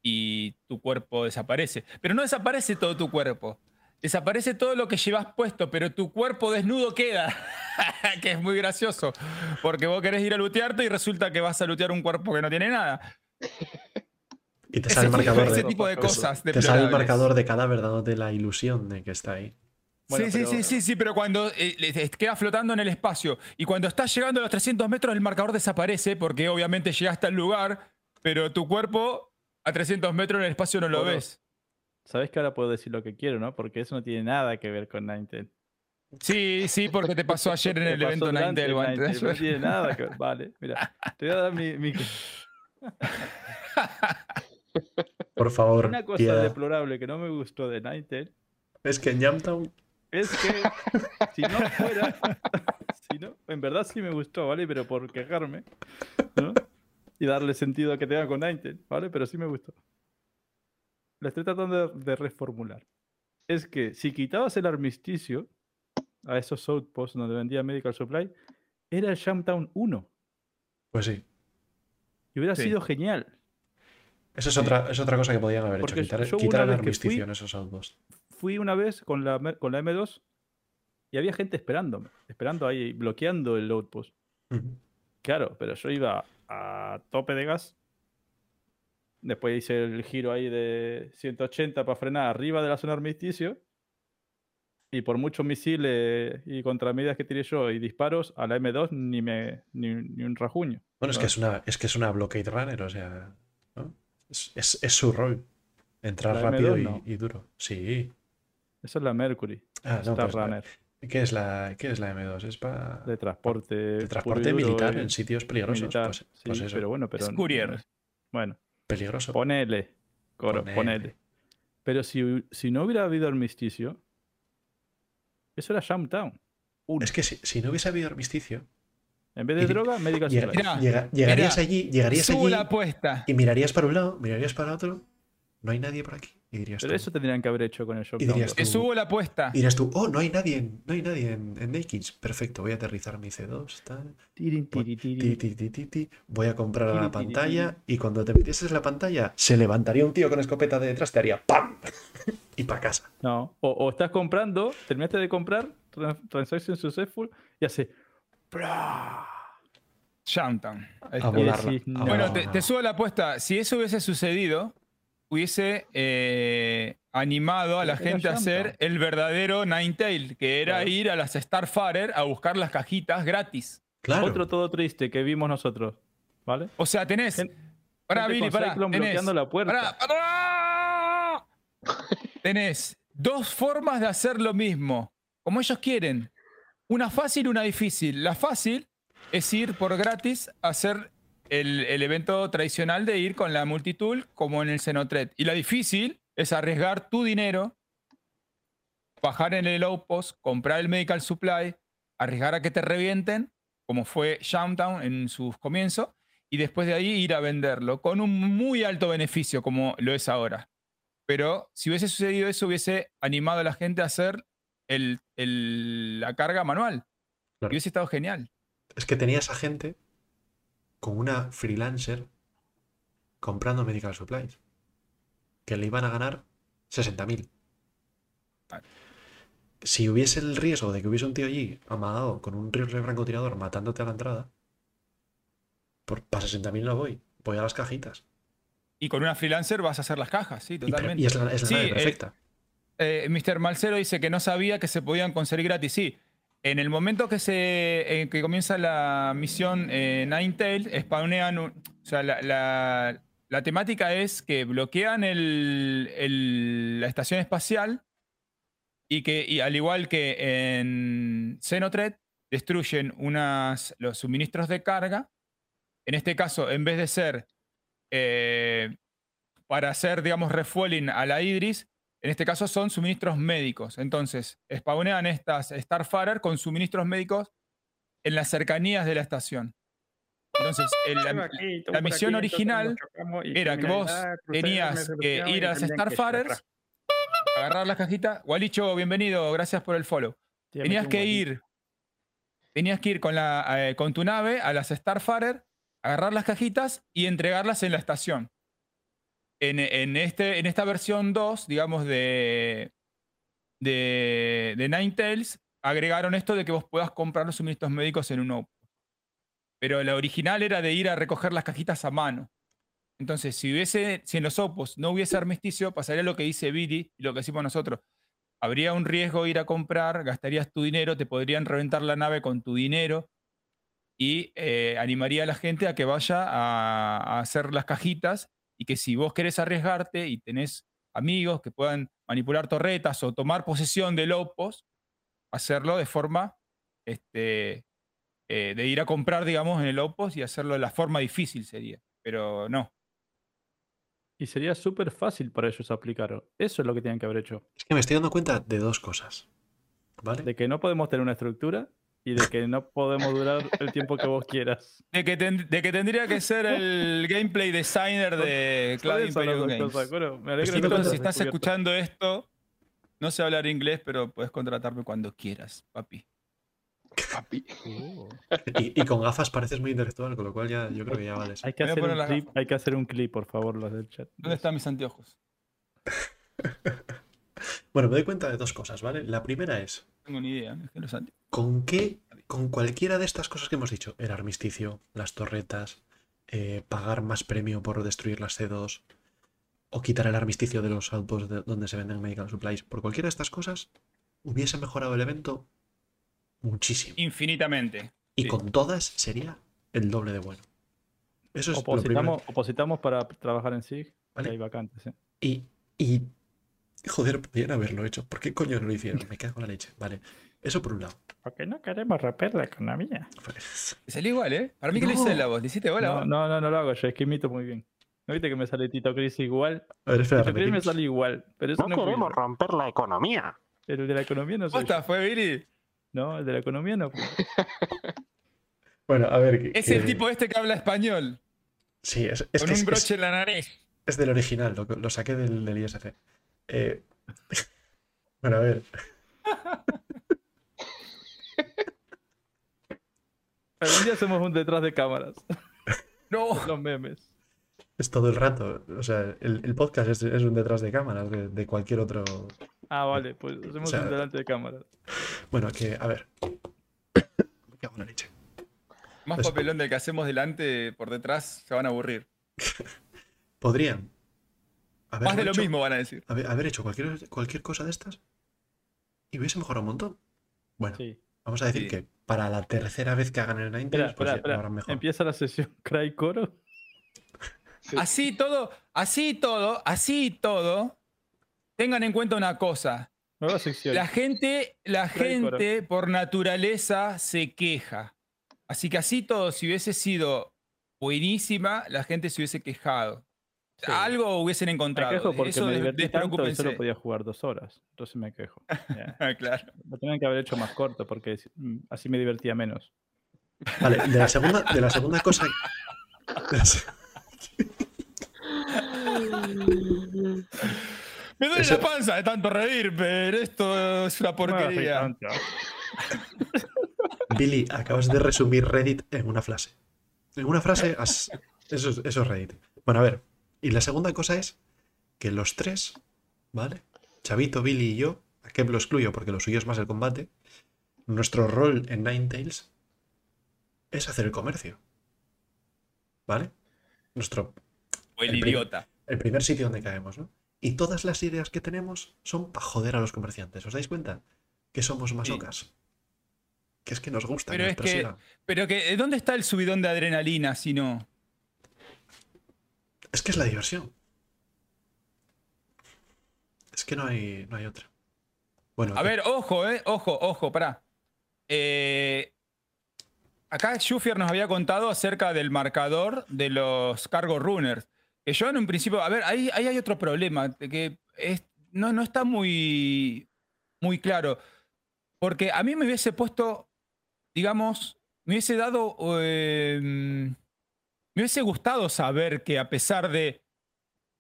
y tu cuerpo desaparece. Pero no desaparece todo tu cuerpo. Desaparece todo lo que llevas puesto, pero tu cuerpo desnudo queda. que es muy gracioso. Porque vos querés ir a lutearte y resulta que vas a lutear un cuerpo que no tiene nada. Y te Ese, sale el tipo, marcador ese de, tipo de cosas. te sale el marcador de cadáver dándote la ilusión de que está ahí. Bueno, sí, sí, pero- sí, sí, sí, pero cuando eh, queda flotando en el espacio y cuando estás llegando a los 300 metros el marcador desaparece porque obviamente llegaste al lugar, pero tu cuerpo a 300 metros en el espacio no lo ves. Sabes que ahora puedo decir lo que quiero, ¿no? Porque eso no tiene nada que ver con Ninetale. Sí, sí, porque te pasó ayer en el evento durante Ninetale. el o antes de Ninetale, No tiene nada que ver. Vale, mira. Te voy a dar mi. mi- Por favor, Una cosa piedad. deplorable que no me gustó de Ninetale Es que en Jamtown es que si no fuera. si no, en verdad sí me gustó, ¿vale? Pero por quejarme, ¿no? Y darle sentido a que tenga con Ninetale, ¿vale? Pero sí me gustó. Lo estoy tratando de, de reformular. Es que si quitabas el armisticio a esos outposts donde vendía Medical Supply, era el Jamtown 1. Pues sí. Y hubiera Sí. sido genial. Eso es, otra, es otra cosa que podían haber Porque hecho. Quitar, el fui- armisticio en esos outposts. Fui una vez con la, con la M2 y había gente esperándome, esperando ahí, bloqueando el outpost. Claro, pero yo iba a tope de gas. Después hice el giro ahí de 180 para frenar arriba de la zona armisticio. Y por muchos misiles y contramedidas que tiré yo y disparos, a la M2 ni, me, ni, ni un rajuño. Bueno, es que es una, es que es una blockade runner, o sea, ¿no? es, es- es su rol. Entrar La rápido M2 y, no. y duro. Sí. Esa es la Mercury, Ah, no, Star pues, Runner, ¿qué, es la, ¿Qué es la M2? Es para de transporte. de transporte militar y en sitios peligrosos. militar, Pues, sí, pues eso, pero bueno, pero. Es courier. Bueno, peligroso. ponele, coro, Ponele. ponele. Pero si, si no hubiera habido armisticio, eso era Shamtown. Es que si, si no hubiese habido armisticio, En vez de y- droga. Mira, llega- llegarías mira, allí, llegarías allí la apuesta. y mirarías para un lado, mirarías para otro, no hay nadie por aquí. Y dirías Pero tú, eso tendrían que haber hecho con el Shockdown. dirías 2. Te tú- subo la apuesta. y dirías tú, oh, no hay nadie, en- no hay nadie en, en Nakeds. Perfecto, voy a aterrizar mi C2, tal. Tirin, tiri, Ti, tiri. ti, ti, ti, ti. Voy a comprar a la Tiri, tiri, pantalla y cuando te metieses la pantalla se levantaría un tío con escopeta de detrás, te haría ¡pam! y para casa. No. O, o estás comprando, terminaste de comprar, tran- transaction successful, y hace. ¡bra! No. Bueno, te subo la apuesta. Si eso hubiese sucedido, hubiese eh, animado a la gente a hacer el verdadero Ninetale, que era Claro. ir a las Starfarer a buscar las cajitas gratis. Claro. Otro todo triste que vimos nosotros. ¿Vale? O sea, tenés. Gen- Pará, Billy, pará. Tenés, bloqueando la puerta. pará, pará. tenés dos formas de hacer lo mismo, como ellos quieren. Una fácil y una difícil. La fácil es ir por gratis a hacer el, el evento tradicional de ir con la multitool como en el Xenotret. Y la difícil es arriesgar tu dinero, bajar en el outpost, comprar el medical supply, arriesgar a que te revienten, como fue Shamtown en sus comienzos, y después de ahí ir a venderlo con un muy alto beneficio como lo es ahora. Pero si hubiese sucedido eso, hubiese animado a la gente a hacer el- el- la carga manual. Claro. Y hubiese estado genial. Es que tenías a gente con una freelancer comprando medical supplies que le iban a ganar 60.000. Vale. Si hubiese el riesgo de que hubiese un tío allí amagado con un rifle francotirador matándote a la entrada, por, para 60.000 no voy, voy a las cajitas. Y con una freelancer vas a hacer las cajas, sí, totalmente. y es la, es la Sí, nave eh, perfecta. Eh, Mr. Malcero dice que no sabía que se podían conseguir gratis. Sí, en el momento que se en que comienza la misión eh, Ninetale, spawnean. o sea, la, la- temática es que bloquean el- el- la estación espacial y que, y al igual que en Xenotret, destruyen unas, los suministros de carga. En este caso, en vez de ser eh, para hacer, digamos, refueling a la Idris, en este caso son suministros médicos. Entonces, spawnean estas Starfarer con suministros médicos en las cercanías de la estación. Entonces, el- la, misión original era que vos tenías que ir a las Starfarers, agarrar las cajitas. Gualicho, bienvenido, gracias por el follow. Tenías que ir, tenías que ir con, la, eh, con tu nave a las Starfarer, agarrar las cajitas y entregarlas en la estación. En, en este, en esta versión 2, digamos, de, de, de Ninetales, agregaron esto de que vos puedas comprar los suministros médicos en un. Pero la original era de ir a recoger las cajitas a mano. Entonces, si, hubiese, si en los outposts no hubiese armisticio, pasaría lo que dice Billy y lo que decimos nosotros habría un riesgo ir a comprar, gastarías tu dinero, te podrían reventar la nave con tu dinero y eh, animaría a la gente a que vaya a hacer las cajitas y que si vos querés arriesgarte y tenés amigos que puedan manipular torretas o tomar posesión del outpost, hacerlo de forma este, eh, de ir a comprar, digamos, en el outpost y hacerlo de la forma difícil sería. Pero no. Y sería súper fácil para ellos aplicarlo. Eso es lo que tienen que haber hecho. Es que me estoy dando cuenta de dos cosas. ¿Vale? De que no podemos tener una estructura y de que no podemos durar el tiempo que vos quieras. De que, ten- de que tendría que ser el gameplay designer de Cloud Imperium Games. cosas, bueno, me alegro que si estás descubierto. escuchando esto, no sé hablar inglés, pero puedes contratarme cuando quieras, papi. Papi. Y, y con gafas pareces muy intelectual, con lo cual ya yo creo que ya vales. hay, que hacer un clip, hay que hacer un clip, por favor, los del chat. ¿Dónde están mis anteojos? Bueno, me doy cuenta de dos cosas, ¿vale? La primera es, No tengo ni idea. es que los ante- ¿con qué, con cualquiera de estas cosas que hemos dicho, el armisticio, las torretas, eh, pagar más premio por destruir las C2, o quitar el armisticio de los outposts de- donde se venden medical supplies, por cualquiera de estas cosas, hubiese mejorado el evento muchísimo. Infinitamente. Y sí. con todas sería el doble de bueno. Eso es lo primero. Opositamos, opositamos para trabajar en SIG. Vale. hay vacantes, ¿eh? Y, y, joder, podrían haberlo hecho. ¿Por qué coño no lo hicieron? Me cago en la leche. Vale, eso por un lado. Porque no queremos romper la economía. Salió igual, ¿eh? Para mí que lo No. hice la voz. Le hiciste bola. No, no, no, no lo hago yo, es que imito muy bien. ¿No viste que me sale Tito Cris igual? A ver, espera, Tito Cris me sale igual, pero eso No no, queremos romper la economía. El de la economía no soy ¿Posta fue Billy? No, el de la economía no fui. Bueno, a ver. que- Es el tipo este que habla español. Sí, es, es con que un es, broche es- en la nariz. es del original, lo, lo saqué del, del ISC. Eh, bueno, a ver. Algún día hacemos un detrás de cámaras. No. Los memes. Es todo el rato. O sea, el, el podcast es, es un detrás de cámaras de, de cualquier otro. Ah, vale, pues hacemos O sea, un delante de cámaras. Bueno, que, a ver. Me cago en la leche. Más papelón del que hacemos delante por detrás se van a aburrir. Podrían. Más de lo hecho- mismo van a decir. haber, haber hecho cualquier, cualquier cosa de estas y hubiese mejorado un montón. Bueno, Sí. vamos a decir Sí. que para la tercera vez que hagan el 90, Espera, pues espera, lo mejor. Empieza la sesión Cry Coro. Sí. Así todo, así todo, así todo. Tengan en cuenta una cosa. Nueva sección. La gente, la Cry coro. gente por naturaleza se queja. Así que así todo, si hubiese sido buenísima, la gente se hubiese quejado. Sí. Algo hubiesen Me encontrado. quejo porque Eso me divertí tanto y solo podía jugar dos horas. Entonces me quejo. Ya. Ah, claro. Lo tenían que haber hecho más corto porque mm, así me divertía menos. Vale, de la segunda, de la segunda cosa. Me duele Eso- la panza de tanto reír, pero esto es una me porquería. tanto. Billy, acabas de resumir Reddit en una frase. En una frase, has- eso, es- eso es Reddit. Bueno, a ver. Y la segunda cosa es que los tres, ¿vale? Chavito, Billy y yo, a Kev lo excluyo porque lo suyo es más el combate. Nuestro rol en Ninetales es hacer el comercio. ¿Vale? Nuestro O el idiota. el primer sitio donde caemos, ¿no? Y todas las ideas que tenemos son para joder a los comerciantes. ¿Os dais cuenta? Que somos masocas. Que es que nos gusta. Pero que es que-. Pero que, ¿dónde está el subidón de adrenalina si no? Es que es la diversión. Es que no hay, no hay otra. Bueno, A ver, ojo, eh, ojo, ojo, pará. Eh, acá Schufier nos había contado acerca del marcador de los cargo runners. Que yo en un principio, a ver, ahí, ahí hay otro problema, que es- no, no está muy, muy claro. Porque a mí me hubiese puesto, digamos, me hubiese dado, eh, me hubiese gustado saber que a pesar de,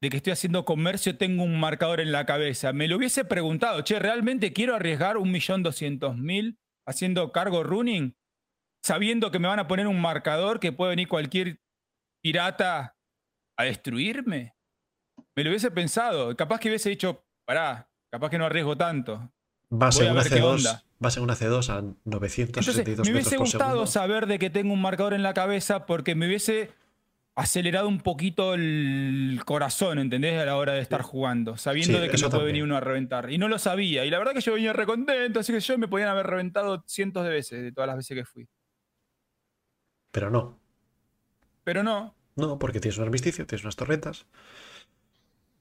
de que estoy haciendo comercio tengo un marcador en la cabeza. Me lo hubiese preguntado, che, ¿realmente quiero arriesgar un millón doscientos mil haciendo cargo running? Sabiendo que me van a poner un marcador que puede venir cualquier pirata a destruirme. Me lo hubiese pensado. Capaz que hubiese dicho, pará, capaz que no arriesgo tanto. en a una ver qué C2, onda. vas en una C2 a 962 Entonces, me metros hubiese por gustado segundo. saber de que tengo un marcador en la cabeza porque me hubiese acelerado un poquito el corazón, ¿entendés? A la hora de estar jugando, sabiendo Sí, de que eso me puede venir uno a reventar. Y no lo sabía. Y la verdad que yo venía recontento, así que yo me podían haber reventado cientos de veces, de todas las veces que fui. Pero no. Pero no. No, porque tienes un armisticio, tienes unas torretas.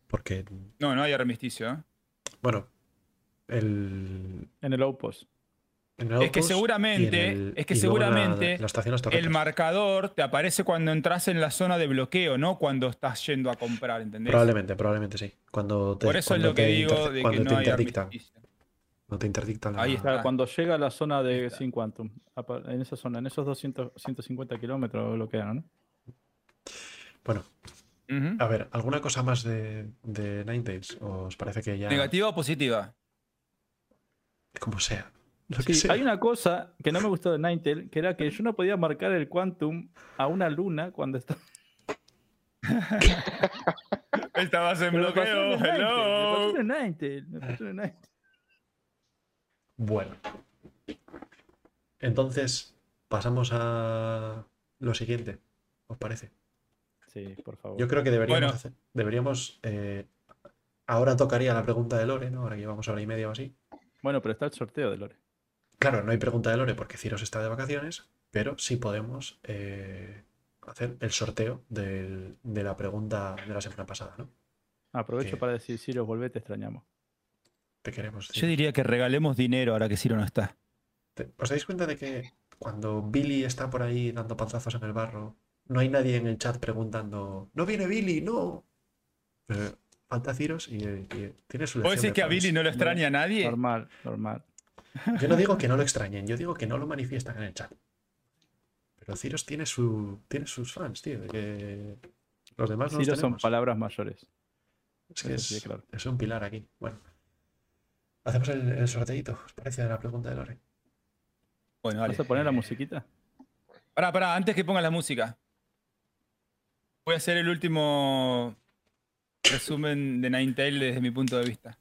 Porque, No, no hay armisticio. ¿eh? bueno, el, En el outpost. Es que seguramente- el- es que la- seguramente la estación Las El marcador te aparece cuando entras en la zona de bloqueo, no cuando estás yendo a comprar, ¿entendés? Probablemente, probablemente sí. Cuando te, Por eso es cuando lo que te digo de cuando que te no hay interdictan. te la- Ahí está. Ah. cuando llega a la zona de. Sin Quantum, en esa zona, en esos 200, 150 kilómetros bloquean, ¿no? Bueno, a ver, ¿alguna cosa más de, de Ninetales? ¿O os parece que ya. ¿Negativa o positiva? Como sea. Lo que Sí, sea. hay una cosa que no me gustó de Ninetale, que era que yo no podía marcar el Quantum a una luna cuando estaba. Estabas en Pero bloqueo, Me pasó hello. en me pasó en. Bueno. Entonces, pasamos a lo siguiente. ¿Os parece? Sí, por favor. Yo creo que deberíamos Bueno. hacer- deberíamos. eh, ahora tocaría la pregunta de Lore, ¿no? Ahora que llevamos hora y media o así. Bueno, pero está el sorteo de Lore. Claro, no hay pregunta de Lore porque Ciros está de vacaciones, pero sí podemos eh, hacer el sorteo del- de la pregunta de la semana pasada, ¿no? Aprovecho para decir, Ciro, volvé, te extrañamos. Te queremos. Yo diría que regalemos dinero ahora que Ciro no está. ¿Os dais cuenta de que cuando Billy está por ahí dando panzazos en el barro, no hay nadie en el chat preguntando, no viene Billy, no? Pero falta Ciros y, y tiene su ¿Vos lección decís de que a. Billy no lo extraña a nadie? Normal, normal. Yo no digo que no lo extrañen, yo digo que no lo manifiestan en el chat. Pero Ciros tiene, su, tiene sus fans, tío. Que los demás no los Ciro son palabras mayores. Es que es, claro. es un pilar aquí. Bueno. Hacemos el, el sorteito, ¿os parece? De la pregunta de Lore. Bueno, vale. ¿Vas a poner la musiquita? Pará, pará, antes que pongas la música. Voy a hacer el último resumen de Ninetale desde mi punto de vista.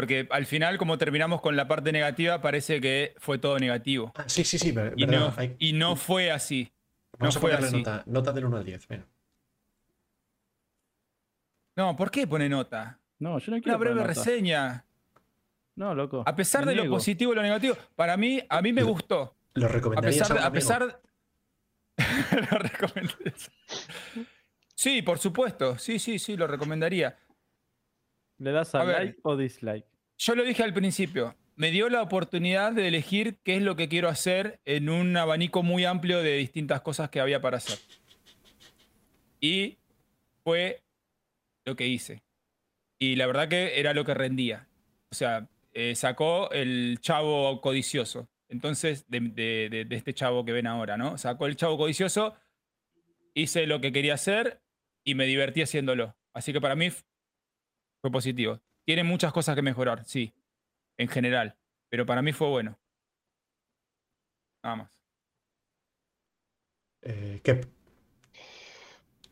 Porque al final, como terminamos con la parte negativa, parece que fue todo negativo. Ah, sí, sí, sí, Y verdad, no, hay- y no fue así. Vamos no a fue así. nota, nota del 1 al 10. Venga. No, ¿por qué pone nota? No, yo no Una quiero. poner breve nota. reseña. No, loco. A pesar de lo positivo y lo negativo, para mí, a mí me gustó. ¿Lo A recomendarías pesar de. a pesar Lo recomendé. Sí, por supuesto. Sí, sí, sí, lo recomendaría. ¿Le das a, A ver. like o dislike? Yo lo dije al principio. Me dio la oportunidad de elegir qué es lo que quiero hacer en un abanico muy amplio de distintas cosas que había para hacer. Y fue lo que hice. Y la verdad que era lo que rendía. O sea, eh, sacó el chavo codicioso. Entonces, de, de- de- de este chavo que ven ahora, ¿no? Sacó el chavo codicioso, hice lo que quería hacer y me divertí haciéndolo. Así que para mí fue positivo. Tiene muchas cosas que mejorar, sí, en general. Pero para mí fue bueno. Nada más. Eh, ¿qué?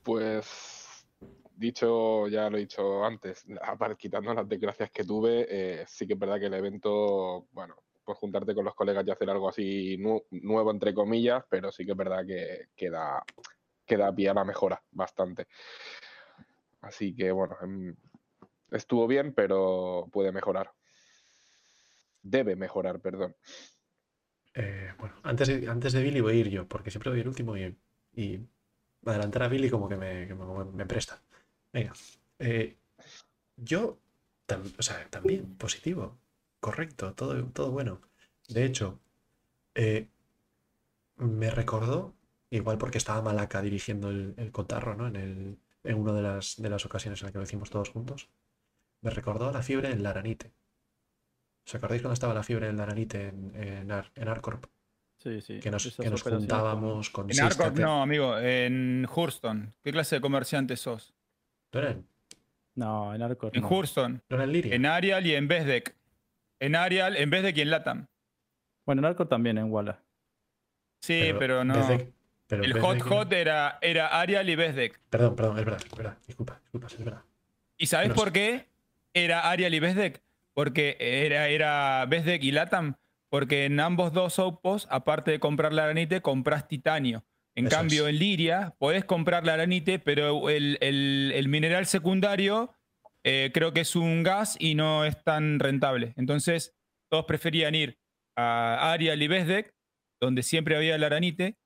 Pues dicho, ya lo he dicho antes, aparte quitando las desgracias que tuve, eh, sí que es verdad que el evento, bueno, por juntarte con los colegas y hacer algo así nu- nuevo entre comillas, pero sí que es verdad que queda, queda pie a la mejora bastante. Así que bueno, em, estuvo bien, pero puede mejorar. Debe mejorar, perdón. Eh, bueno, antes antes de Billy voy a ir yo, porque siempre voy el último y, y adelantar a Billy como que me, que me- presta. Venga. eh, yo, o sea, también, positivo, correcto, todo, todo bueno. De hecho, eh, me recordó, igual porque estaba Malaca dirigiendo el, el cotarro, ¿no? En, el, en una de las, de las ocasiones en las que lo hicimos todos juntos, me recordó a la fiebre en Laranite. ¿Os acordáis cuando estaba la fiebre en Laranite en, en, Ar- en Arcorp? Sí, sí. Que nos, que nos juntábamos con En Arcorp no, amigo, en Hurston. ¿Qué clase de comerciante sos? ¿No No, en Arcor. En no. Hurston, no eran Liria? en Arial y en Bezdek. En Arial, en Bezdek y en Latam. Bueno, en Arcor también, en Walla. Sí, pero, no. Bezdek- pero el hot hot era, era Arial y Bezdek. Perdón, perdón, es verdad, es verdad. Disculpa, disculpa, es verdad. ¿Y sabes por qué era Arial y Bezdek? Porque era, era Bezdek y Latam. Porque en ambos dos outposts, aparte de comprar la aranite, compras titanio. En Eso cambio, es. en Liria podés comprar la aranite, pero el, el- el mineral secundario eh, creo que es un gas y no es tan rentable. Entonces, todos preferían ir a Arial y Bezdek, donde siempre había la aranite,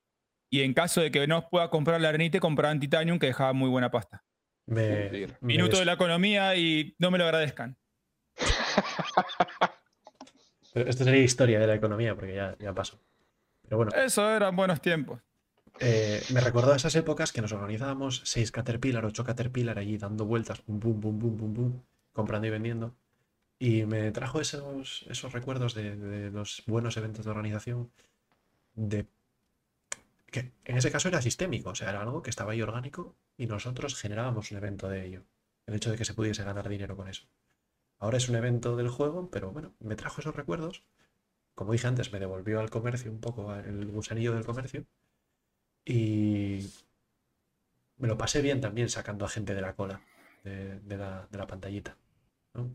y en caso de que no pueda comprar la aranite, compraban titanium, que dejaba muy buena pasta. Me- Hundir. me Minuto des- de la economía y no me lo agradezcan. Pero esto sería historia de la economía, porque ya, ya pasó. Pero bueno, Eso eran buenos tiempos. eh, me recordó a esas épocas que nos organizábamos seis Caterpillar, ocho Caterpillar allí dando vueltas, bum, bum, bum, bum, bum, bum, comprando y vendiendo. Y me trajo esos, esos recuerdos de, de los buenos eventos de organización, de que en ese caso era sistémico, o sea, era algo que estaba ahí orgánico y nosotros generábamos un evento de ello. El hecho de que se pudiese ganar dinero con eso. Ahora es un evento del juego, pero bueno, me trajo esos recuerdos. Como dije antes, me devolvió al comercio un poco, el gusanillo del comercio. Y me lo pasé bien también sacando a gente de la cola, de, la, pantallita.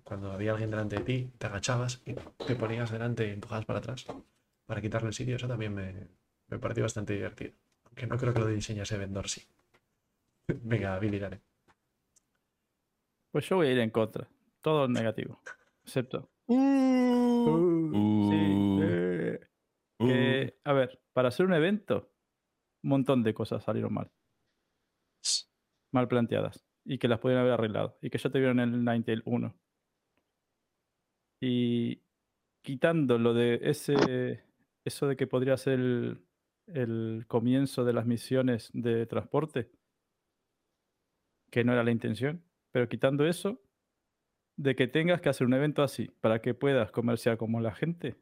Cuando había alguien delante de ti, te agachabas y te ponías delante y empujabas para atrás para quitarle el sitio. Eso también me, me pareció bastante divertido. Aunque no creo que lo diseñase Vendor, sí. Venga, Billy, dale. Pues yo voy a ir en contra. Todo negativo. Excepto. Uh, Sí, eh, que, a ver, para hacer un evento, un montón de cosas salieron mal. Mal planteadas. Y que las podían haber arreglado. Y que ya te vieron en el Ninetale 1. Y quitando lo de ese. Eso de que podría ser el, el comienzo de las misiones de transporte. Que no era la intención. Pero quitando eso, de que tengas que hacer un evento así para que puedas comerciar como la gente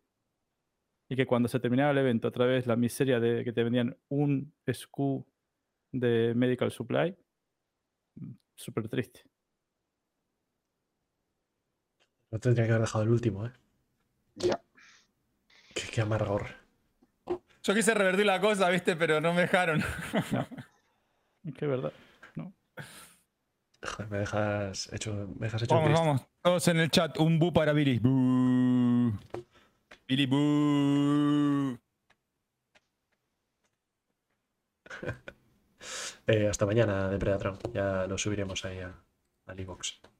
y que cuando se terminaba el evento otra vez la miseria de que te vendían un SKU de medical supply mm, súper triste No tendría que haber dejado el último, ¿eh? Ya. Qué, qué amargor. Yo quise revertir la cosa, viste, pero no me dejaron. Es que es verdad Joder, me dejas hecho, me dejas hecho un Vamos, Cristo. vamos. Todos en el chat. Un bu para Billy. Bu. Billy bu. Eh, hasta mañana, Depredatron. Ya lo subiremos ahí a, al iVoox. Venga,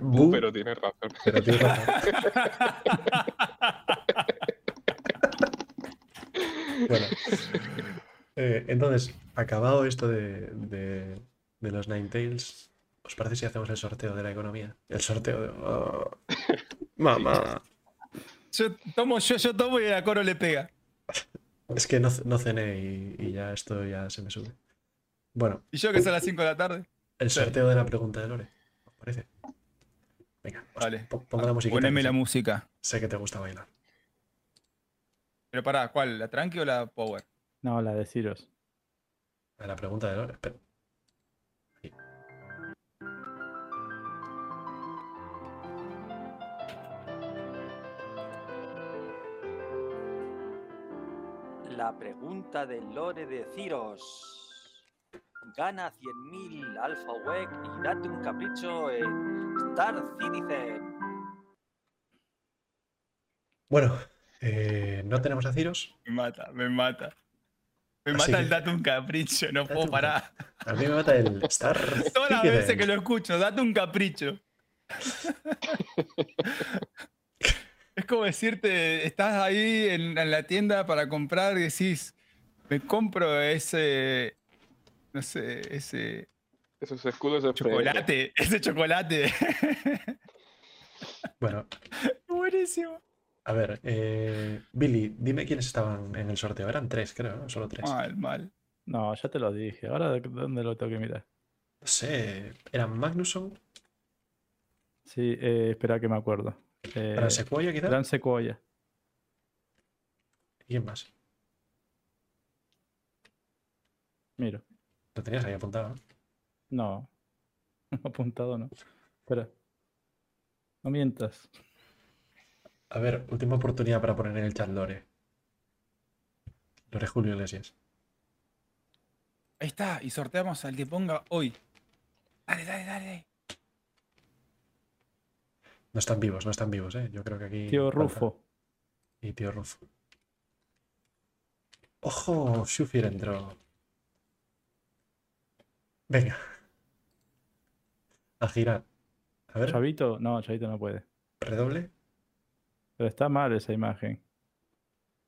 Bu, pero tienes razón. pero tienes razón. Bueno, eh, entonces, acabado esto de, de, de los Ninetales, ¿os parece si hacemos el sorteo de la economía? El sorteo de. oh, mamá. Yo tomo, yo, yo tomo y a coro le pega. Es que no, no cené y, y ya esto ya se me sube. Bueno, Y yo que son las 5 de la tarde. el sorteo de la pregunta de Lore. ¿Os parece? Venga, pues Vale. po- ponga la música. Poneme la música. Sé que te gusta bailar. Pero pará, ¿cuál? ¿La tranqui o la power? no la de Ciros La pregunta de Lore. Espera. La pregunta del lore de Ciros. Gana 100.000 Alpha Weg y date un capricho en Star Citizen. Bueno, eh, no tenemos a Ciros. Me mata, me mata. Me Así mata que- el date un capricho, no Date puedo un parar. A mí me mata el Star. Todas las veces que lo escucho, date un capricho. es como decirte, estás ahí en, en la tienda para comprar y decís, me compro ese, no sé, ese Esos escudos de chocolate, ese chocolate. Bueno, Buenísimo. a ver, eh, Billy, dime quiénes estaban en el sorteo. Eran tres, creo, ¿no? Solo tres. Mal, mal. no ya te lo dije ahora ¿de- dónde lo tengo que mirar No sé, eran Magnusson, sí eh, espera que me acuerdo eh, Gran Sequoia, quizá. Gran Sequoia ¿Y quién más? miro Lo tenías ahí apuntado. ¿no? No apuntado no espera no mientas A ver, última oportunidad para poner en el chat Lore. Lore Julio Iglesias. Ahí está, y sorteamos al que ponga hoy. Dale, dale, dale. No están vivos, no están vivos, ¿eh? Yo creo que aquí. tío falta- Rufo Y tío Rufo. ¡Ojo! Shufir entró. Venga. A girar. A ver, Chavito no Chavito no puede redoble. pero está mal esa imagen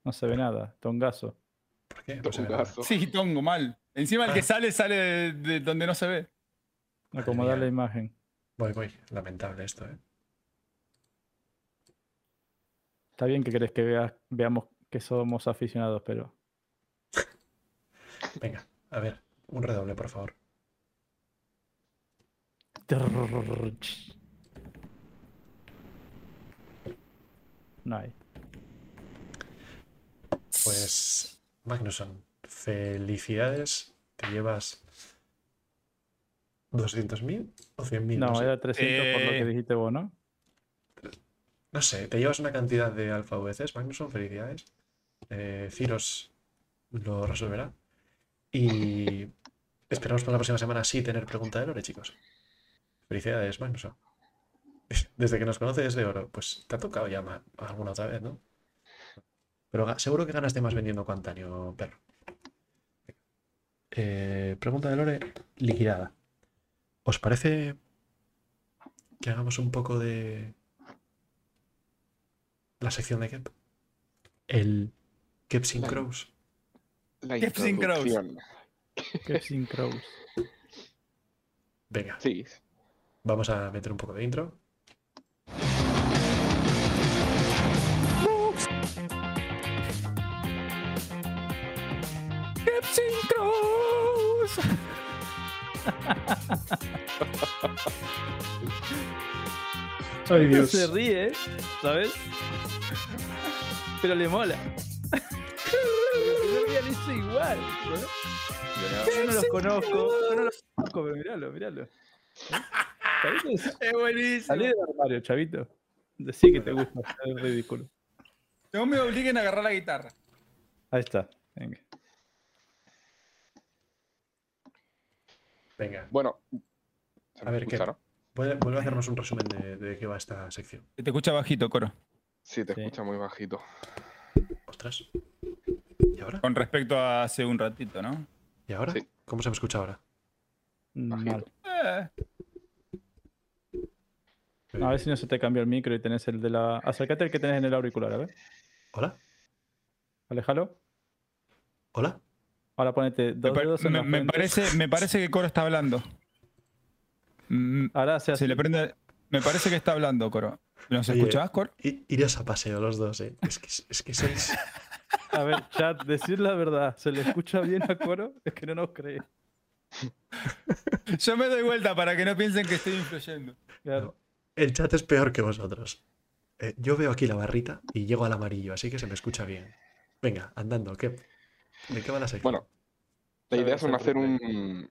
no se ve nada tongazo ¿Por qué? No Tongazo. Sí, tongo, mal. Encima el que Ah. sale, sale de, de donde no se ve. Acomodar la imagen. Voy, voy. Lamentable esto, ¿eh? Está bien que querés que veas, veamos que somos aficionados, pero. Venga, a ver. Un redoble, por favor. No hay. Pues, Magnusson, felicidades. Te llevas 200.000 o 100.000. No, No, sé. era 300 por lo que Eh, dijiste vos, ¿no? No sé, te llevas una cantidad de alfa VCs, Magnusson, felicidades. Eh, Ciros lo resolverá. Y esperamos para la próxima semana sí tener pregunta de Lore, chicos. Felicidades, Magnusson. Desde que nos conoces de oro, pues te ha tocado ya alguna otra vez, ¿no? Pero seguro que ganaste más vendiendo que antaño, perro. Eh, pregunta de Lore, liquidada. ¿Os parece que hagamos un poco de la sección de Kep? El Kep sin La- Crows. La Keep sin crows. crows. Venga, Sí, vamos a meter un poco de intro. Ay, Dios. Se ríe, ¿sabes? Pero le mola. Yo había hecho igual. ¿sabes? Yo no los conozco. Yo no los conozco, pero míralo, míralo. Es buenísimo. Salí del armario, chavito. Decí que te gusta, es ridículo. No me obliguen a agarrar la guitarra. Ahí está. Venga. Venga, bueno. A ver, escucha, ¿qué? ¿no? vuelve, a hacernos un resumen de, de qué va esta sección. Te escucha bajito, Coro. Sí, te Sí. escucha muy bajito. Ostras. ¿Y ahora? Con respecto a hace un ratito, ¿no? ¿Y ahora? Sí. ¿Cómo se me escucha ahora? Mal. Eh, A ver si no se te cambió el micro y tenés el de la. Acércate el que tenés en el auricular, a ver. ¿Hola? Alejalo. ¿Hola? Ahora ponete me, dos par- dedos en me- parece, me parece que Coro está hablando. Mm, Ahora se hace. se le prende. Me parece que está hablando, Coro. ¿Nos Oye, escuchás, Coro? I- iros a paseo los dos, ¿eh? Es que, es que sois... A ver, chat, decir la verdad. ¿Se le escucha bien a Coro? Es que no nos cree. Yo me doy vuelta para que no piensen que estoy influyendo. Claro. El chat es peor que vosotros. Eh, yo veo aquí la barrita y llego al amarillo, así que se me escucha bien. Venga, andando, ¿qué? ¿De qué va la sección? Bueno, la idea es un- hacer un.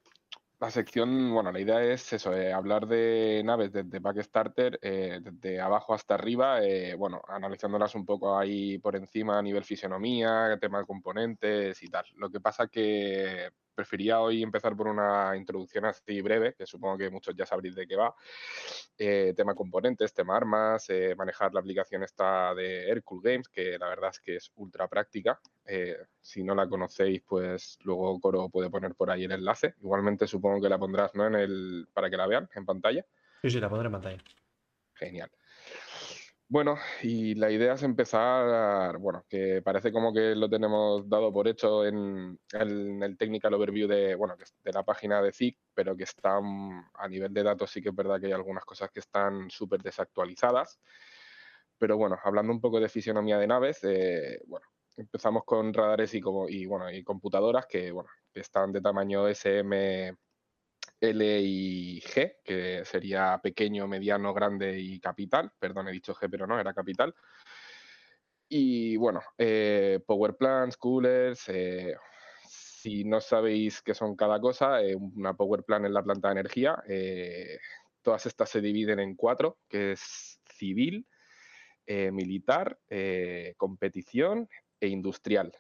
La sección, bueno, la idea es eso, eh, hablar de naves desde Backstarter, eh, desde abajo hasta arriba, eh, bueno, analizándolas un poco ahí por encima a nivel fisionomía, tema de componentes y tal. Lo que pasa que prefería hoy empezar por una introducción así breve, que supongo que muchos ya sabréis de qué va. Eh, tema componentes, tema armas, eh, manejar la aplicación esta de Hercule Games, que la verdad es que es ultra práctica. Eh, si no la conocéis, pues luego Coro puede poner por ahí el enlace. Igualmente supongo que la pondrás ¿no? en el, para que la vean en pantalla. Sí, sí, la pondré en pantalla. Genial. Bueno, y la idea es empezar, bueno, que parece como que lo tenemos dado por hecho en, el technical overview de, bueno, de la página de ZIC, pero que está mm, a nivel de datos sí que es verdad que hay algunas cosas que están súper desactualizadas. Pero bueno, hablando un poco de fisionomía de naves, eh, bueno, empezamos con radares y, como, y, bueno, y computadoras que, bueno, están de tamaño SM, L y G, que sería pequeño, mediano, grande y capital. Perdón, he dicho G, pero no, era capital. Y bueno, eh, power plants, coolers. eh, si no sabéis qué son cada cosa, eh, una power plant es la planta de energía. todas estas se dividen en cuatro, que es civil, militar, competición e industrial.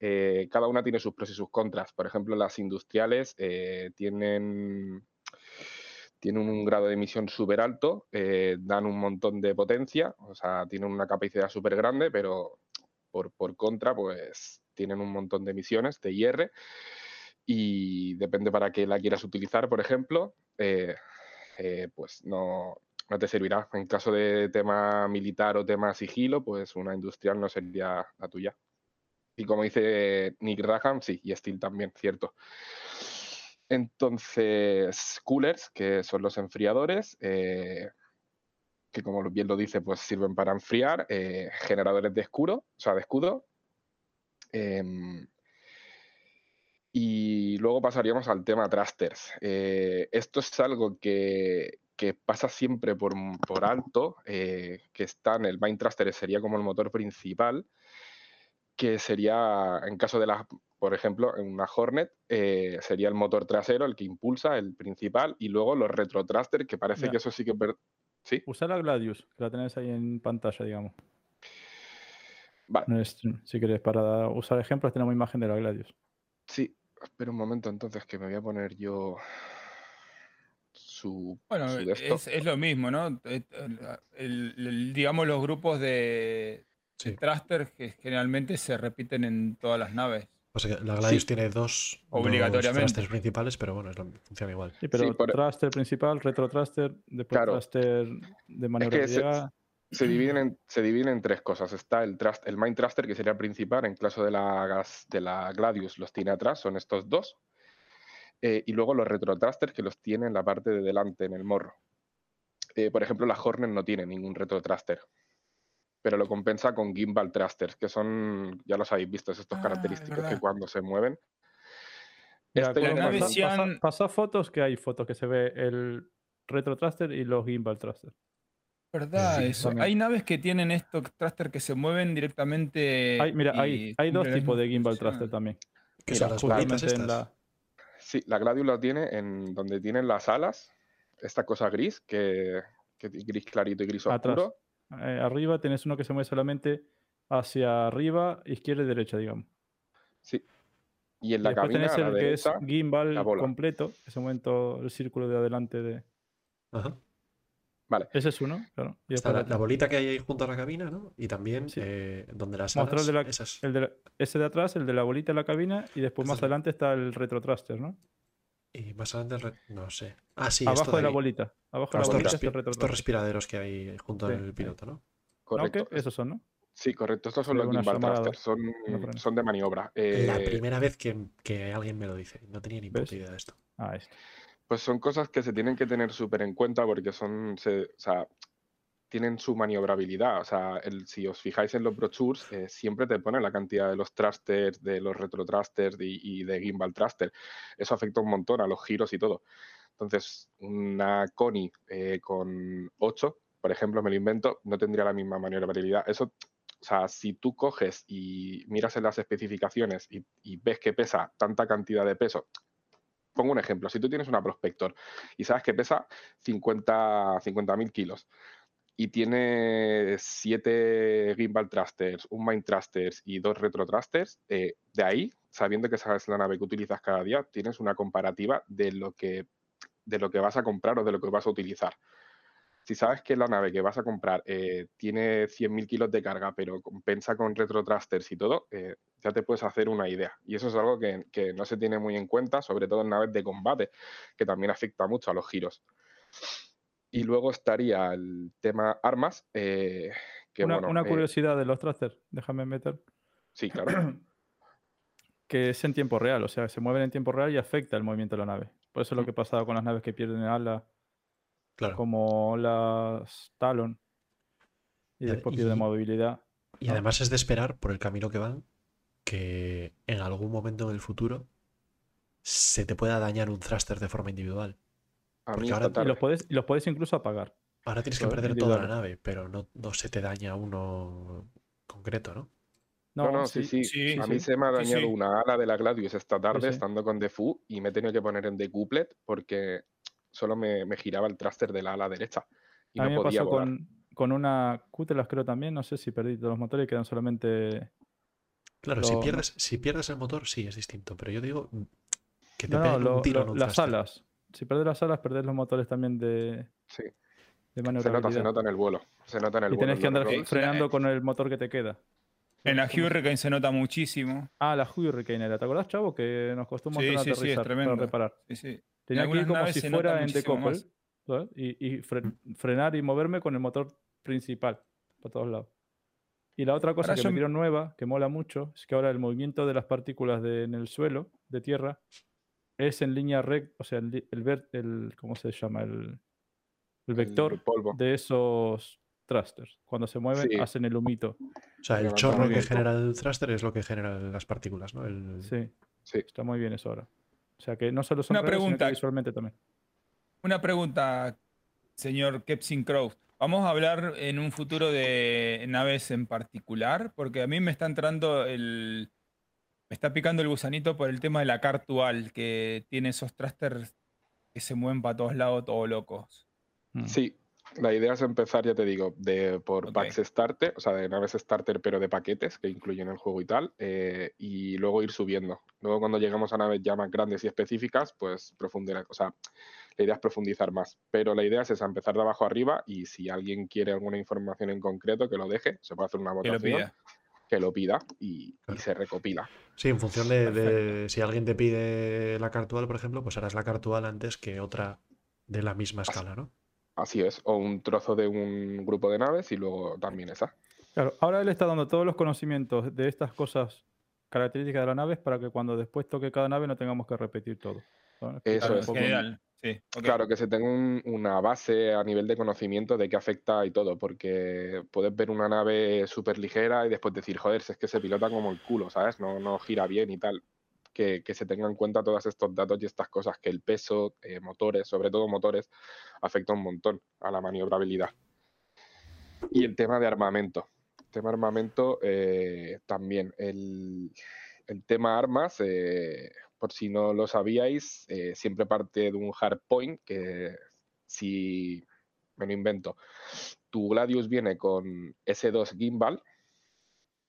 Eh, cada una tiene sus pros y sus contras. Por ejemplo, las industriales eh, tienen, un grado de emisión súper alto, eh, dan un montón de potencia, o sea, tienen una capacidad súper grande, pero por, contra, pues tienen un montón de emisiones de IR y depende para qué la quieras utilizar, por ejemplo, pues no, no te servirá. En caso de tema militar o tema sigilo, pues una industrial no sería la tuya. Y como dice Nick Raham, sí, y Steel también, cierto. Entonces, coolers, que son los enfriadores, eh, que como bien lo dice, pues sirven para enfriar, eh, generadores de escudo, o sea, de escudo. em, y luego pasaríamos al tema thrusters. Eh, esto es algo que, que pasa siempre por, por alto, que está en el main thruster, sería como el motor principal, que sería, en caso de la, por ejemplo, en una Hornet, eh, sería el motor trasero el que impulsa, el principal, y luego los retro thrusters, que parece Ya. que eso sí que... per- ¿Sí? Usa la Gladius, que la tenés ahí en pantalla, digamos. Vale. Si quieres, para usar ejemplos, tenemos imagen de la Gladius. Sí, espera un momento entonces que me voy a poner yo su, Bueno, su es, es lo mismo, ¿no? Eh, el- el- digamos los grupos de, Sí. thruster que generalmente se repiten en todas las naves. O sea que la Gladius Sí. tiene dos, Obligatoriamente. dos thrusters principales, pero bueno, es lo- funciona igual. Sí, pero por- thruster principal, retro thruster, después Claro. thruster de que se- maniobrabilidad. Se dividen, en, se dividen en tres cosas. Está el, trust, el main thruster, que sería el principal, en caso de la, de la Gladius los tiene atrás, son estos dos. Eh, y luego los retro thrusters que los tiene en la parte de delante, en el morro. Eh, por ejemplo, la Hornet no tiene ningún retro thruster, pero lo compensa con gimbal thrusters, que son, ya los habéis visto, es estos Ah, es característicos que cuando se mueven. Mira, Este pasa, pasa fotos que hay fotos que se ve el retro thruster y los gimbal thruster. ¿Verdad? Sí, eso. también. Hay naves que tienen estos thruster que se mueven directamente. Hay, mira, y hay, hay dos tipos de gimbal thruster también. Que Mira, son las en la- Sí, la Gladius lo tiene en donde tienen las alas, esta cosa gris, que, que gris clarito y gris Atrás. Eh, arriba tenés uno que se mueve solamente hacia arriba, izquierda y derecha, digamos. Sí. Y en Y la después cabina, tenés el que es gimbal completo, que se mueve en todo el círculo de adelante de. Ajá. Vale. Ese es uno, claro. Y Está la, bolita que hay ahí junto a la cabina, ¿no? Y también Sí. eh, donde las Mostrar alas, de la- esas- El de la- ese de atrás, el de la bolita en la cabina, y después más adelante está el retro thruster, ¿no? Y más adelante, el re- no sé. Ah, sí, Abajo esto de la ahí. bolita. Abajo de Claro, la bolita respi- estos respiraderos que hay junto Sí, al piloto, ¿no? Correcto. ¿Qué? Esos son, ¿no? Sí, correcto. Estos son Sí, los gimbal thrusters, son, son de maniobra. La Eh, primera vez que, que alguien me lo dice. No tenía ni puta idea de esto. Ah, este. Pues son cosas que se tienen que tener súper en cuenta porque son, se- o sea, tienen su maniobrabilidad. O sea, si os fijáis en los brochures, eh, siempre te pone la cantidad de los thrusters, de los retro thrusters y, y de gimbal thruster. Eso afecta un montón a los giros y todo. Entonces, una Connie eh, con 8, por ejemplo, me lo invento, no tendría la misma maniobrabilidad. Eso, o sea, si tú coges y miras en las especificaciones y, ves que pesa tanta cantidad de peso, pongo un ejemplo, si tú tienes una Prospector y sabes que pesa 50 50.000 kilos y tiene 7 gimbal thrusters, un main thrusters y dos retro thrusters, eh, de ahí, sabiendo que esa es la nave que utilizas cada día, tienes una comparativa de lo que, de lo que vas a comprar o de lo que vas a utilizar. Si sabes que la nave que vas a comprar eh, tiene 100.000 kilos de carga, pero compensa con retro thrusters y todo, eh, ya te puedes hacer una idea. Y eso es algo que, que no se tiene muy en cuenta, sobre todo en naves de combate, que también afecta mucho a los giros. Y luego estaría el tema armas, eh, que una, bueno, una eh, curiosidad de los thrusters, déjame meter, sí, claro. que es en tiempo real, o sea, se mueven en tiempo real y afecta el movimiento de la nave. Por eso es lo que pasaba con las naves que pierden el ala, Claro. como las Talon, y Ya, después pierden y- movilidad. Y ¿no? además es de esperar por el camino que van que en algún momento en el futuro se te pueda dañar un thruster de forma individual. A mí ahora- Y los puedes, los puedes incluso apagar. Ahora tienes que perder toda la nave, pero no, no se te daña uno concreto, ¿no? No, no, sí, sí. sí, a sí, mí se me ha dañado sí. una ala de la Gladius esta tarde sí. estando con Defu y me he tenido que poner en decouplet porque solo me, me giraba el thruster de la ala derecha y a mí no me podía pasó con, con una Cutelas creo también, no sé si perdí todos los motores y quedan solamente... Claro, si pierdes, si pierdes el motor, sí es distinto, pero yo digo que te No, no, peguen lo- un tiro lo- en un las thruster. alas. Si perdes las alas, perdés los motores también de, Sí, de se maniobrabilidad. nota, se nota en el vuelo. Se nota en el y vuelo. tenés que andar frenando con el motor que te queda. En la ¿Cómo se- Hurricane se nota muchísimo. Ah, la Hurricane era. ¿Te acordás, chavo? Que nos costó un Sí, montón sí, sí, es aterrizar tremendo. para reparar. Sí, sí. Tenía que ir como naves si se fuera en decouple. Y, y fre- frenar y moverme con el motor principal por todos lados. Y la otra cosa Ahora que yo- metieron nueva, que mola mucho, es que ahora el movimiento de las partículas de- en el suelo, de tierra, es en línea recta, o sea, el, el, ¿cómo se llama? El, el vector El polvo. de esos thrusters. Cuando se mueven, Sí. hacen el humito. O sea, el chorro que bien. genera el thruster es lo que genera las partículas, ¿no? El- Sí, Sí. está muy bien eso ahora. O sea, que no solo son Una sino que visualmente también. Una pregunta, señor Kepsin Crow. ¿Vamos a hablar en un futuro de naves en particular? Porque a mí me está entrando el. Me está picando el gusanito por el tema de la Cartual, que tiene esos thrusters que se mueven para todos lados, todos locos. Mm. Sí, la idea es empezar, ya te digo, de por Ok. packs starter, o sea, de naves starter, pero de paquetes que incluyen el juego y tal, eh, y luego ir subiendo. Luego, cuando llegamos a naves ya más grandes y específicas, pues profundizar, o sea, la idea es profundizar más. Pero la idea es esa, empezar de abajo arriba, y si alguien quiere alguna información en concreto, que lo deje, se puede hacer una Que lo votación, pida. Que lo pida y, se recopila. Sí, en función de, de si alguien te pide la cartual, por ejemplo, pues harás la cartual antes que otra de la misma escala, ¿no? Así es, o un trozo de un grupo de naves y luego también esa. Claro, ahora él está dando todos los conocimientos de estas cosas características de la nave para que cuando después toque cada nave no tengamos que repetir todo. Eso Claro, es. en poco- general. Sí, ok. Claro, que se tenga un- una base a nivel de conocimiento de qué afecta y todo, porque puedes ver una nave súper ligera y después decir, joder, si es que se pilota como el culo, ¿sabes? No, no gira bien y tal. Que, que se tengan en cuenta todos estos datos y estas cosas, que el peso, eh, motores, sobre todo motores, afecta un montón a la maniobrabilidad. Y el tema de armamento. El tema armamento eh, también. El, el tema armas, eh, por si no lo sabíais, eh, siempre parte de un hardpoint que si me lo invento, tu Gladius viene con S2 gimbal,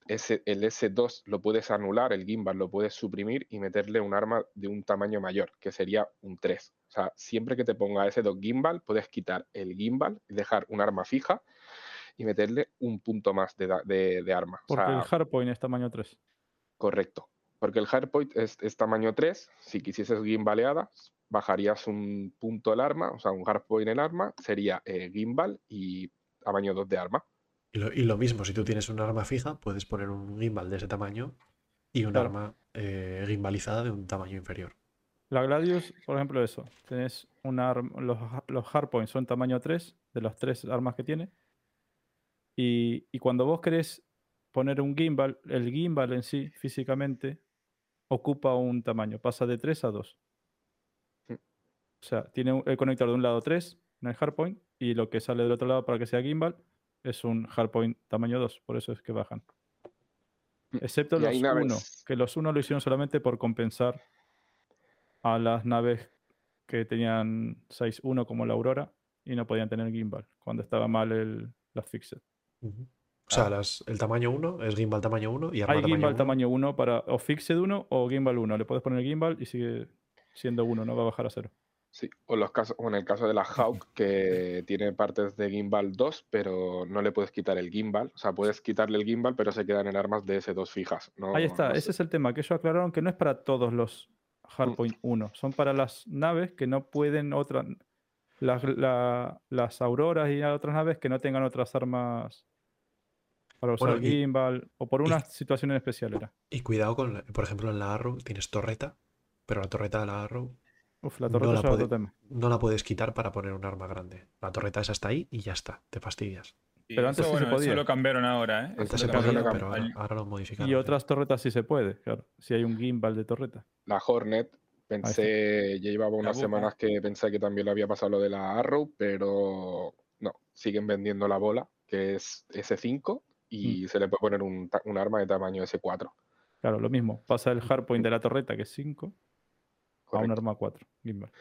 ese, el S2 lo puedes anular, el gimbal lo puedes suprimir y meterle un arma de un tamaño mayor, que sería un 3. O sea, siempre que te ponga S2 gimbal, puedes quitar el gimbal y dejar un arma fija y meterle un punto más de, da- de- de arma. O Porque sea, el hardpoint es tamaño 3. Correcto. Porque el hardpoint es, es tamaño 3. Si quisieses gimbaleada, bajarías un punto el arma, o sea, un hardpoint el arma, sería eh, gimbal y tamaño 2 de arma. Y lo, y lo mismo, si tú tienes un arma fija, puedes poner un gimbal de ese tamaño y un Claro. arma eh, gimbalizada de un tamaño inferior. La Gladius, por ejemplo, eso. Tenés un los, los hardpoints son tamaño 3 de las tres armas que tiene. Y, y cuando vos querés poner un gimbal, el gimbal en sí, físicamente, ocupa un tamaño. Pasa de 3 a 2. Mm. O sea, tiene el conector de un lado 3 en el hardpoint y lo que sale del otro lado para que sea gimbal es un hardpoint tamaño 2. Por eso es que bajan. Mm. Excepto los hay 1, naves- que los 1 lo hicieron solamente por compensar a las naves que tenían 6.1 como la Aurora y no podían tener gimbal cuando estaba mal el, la fixed. Ujú. O sea, las- el tamaño 1 es gimbal tamaño 1 y arma Hay tamaño gimbal 1. tamaño 1 para o fixed 1 o gimbal 1. Le puedes poner gimbal y sigue siendo 1, no va a bajar a 0. Sí. O, los casos, o en el caso de la Hawk, que tiene partes de gimbal 2, pero no le puedes quitar el gimbal. O sea, puedes quitarle el gimbal, pero se quedan en armas de S2 fijas. No, Ahí está, no ese sé. es el tema, que ellos aclararon que no es para todos los Hardpoint 1, son para las naves que no pueden otra las, la- las auroras y otras naves que no tengan otras armas para usar Bueno, y- gimbal o por y- una situación especial era. Y cuidado con, la- por ejemplo, en la Arrow tienes torreta, pero la torreta de la Arrow Uf, la no torreta la es otro puede- tema. no la puedes quitar para poner un arma grande. La torreta esa está ahí y ya está, te fastidias. Sí, Pero antes eso, sí se bueno, eso podía. lo cambiaron ahora, ¿eh? Antes Eso se podía, pero ahora, lo modificaron. Y otras torretas sí se puede, claro, si hay un gimbal de torreta. La Hornet, pensé, ya llevaba unas semanas que pensé que también le había pasado lo de la Arrow, pero no, siguen vendiendo la bola, que es S5, y se le puede poner un, arma de tamaño S4. Claro, lo mismo, pasa el hardpoint de la torreta que es 5 a un arma 4, gimbal.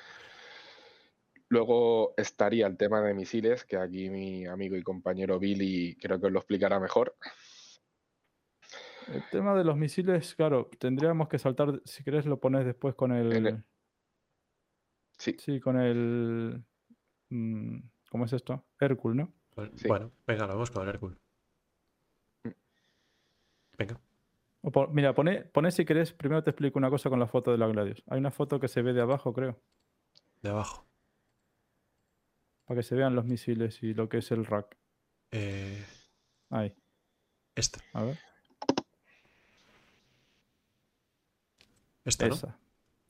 Luego estaría el tema de misiles, que aquí mi amigo y compañero Billy creo que os lo explicará mejor. El tema de los misiles, claro, tendríamos que saltar, si querés lo pones después con el... Sí, Sí, con el... mm, ¿Cómo es esto? Hércules, ¿no? Bueno, Sí. Bueno, venga, lo vemos con el Hércules. Venga. O mira, pone, pone si querés, primero te explico una cosa con la foto de la Gladius. Hay una foto que se ve de abajo, creo, De abajo. para que se vean los misiles y lo que es el rack. Eh, Ahí. Esta. A ver. Esta, ¿no? Esa.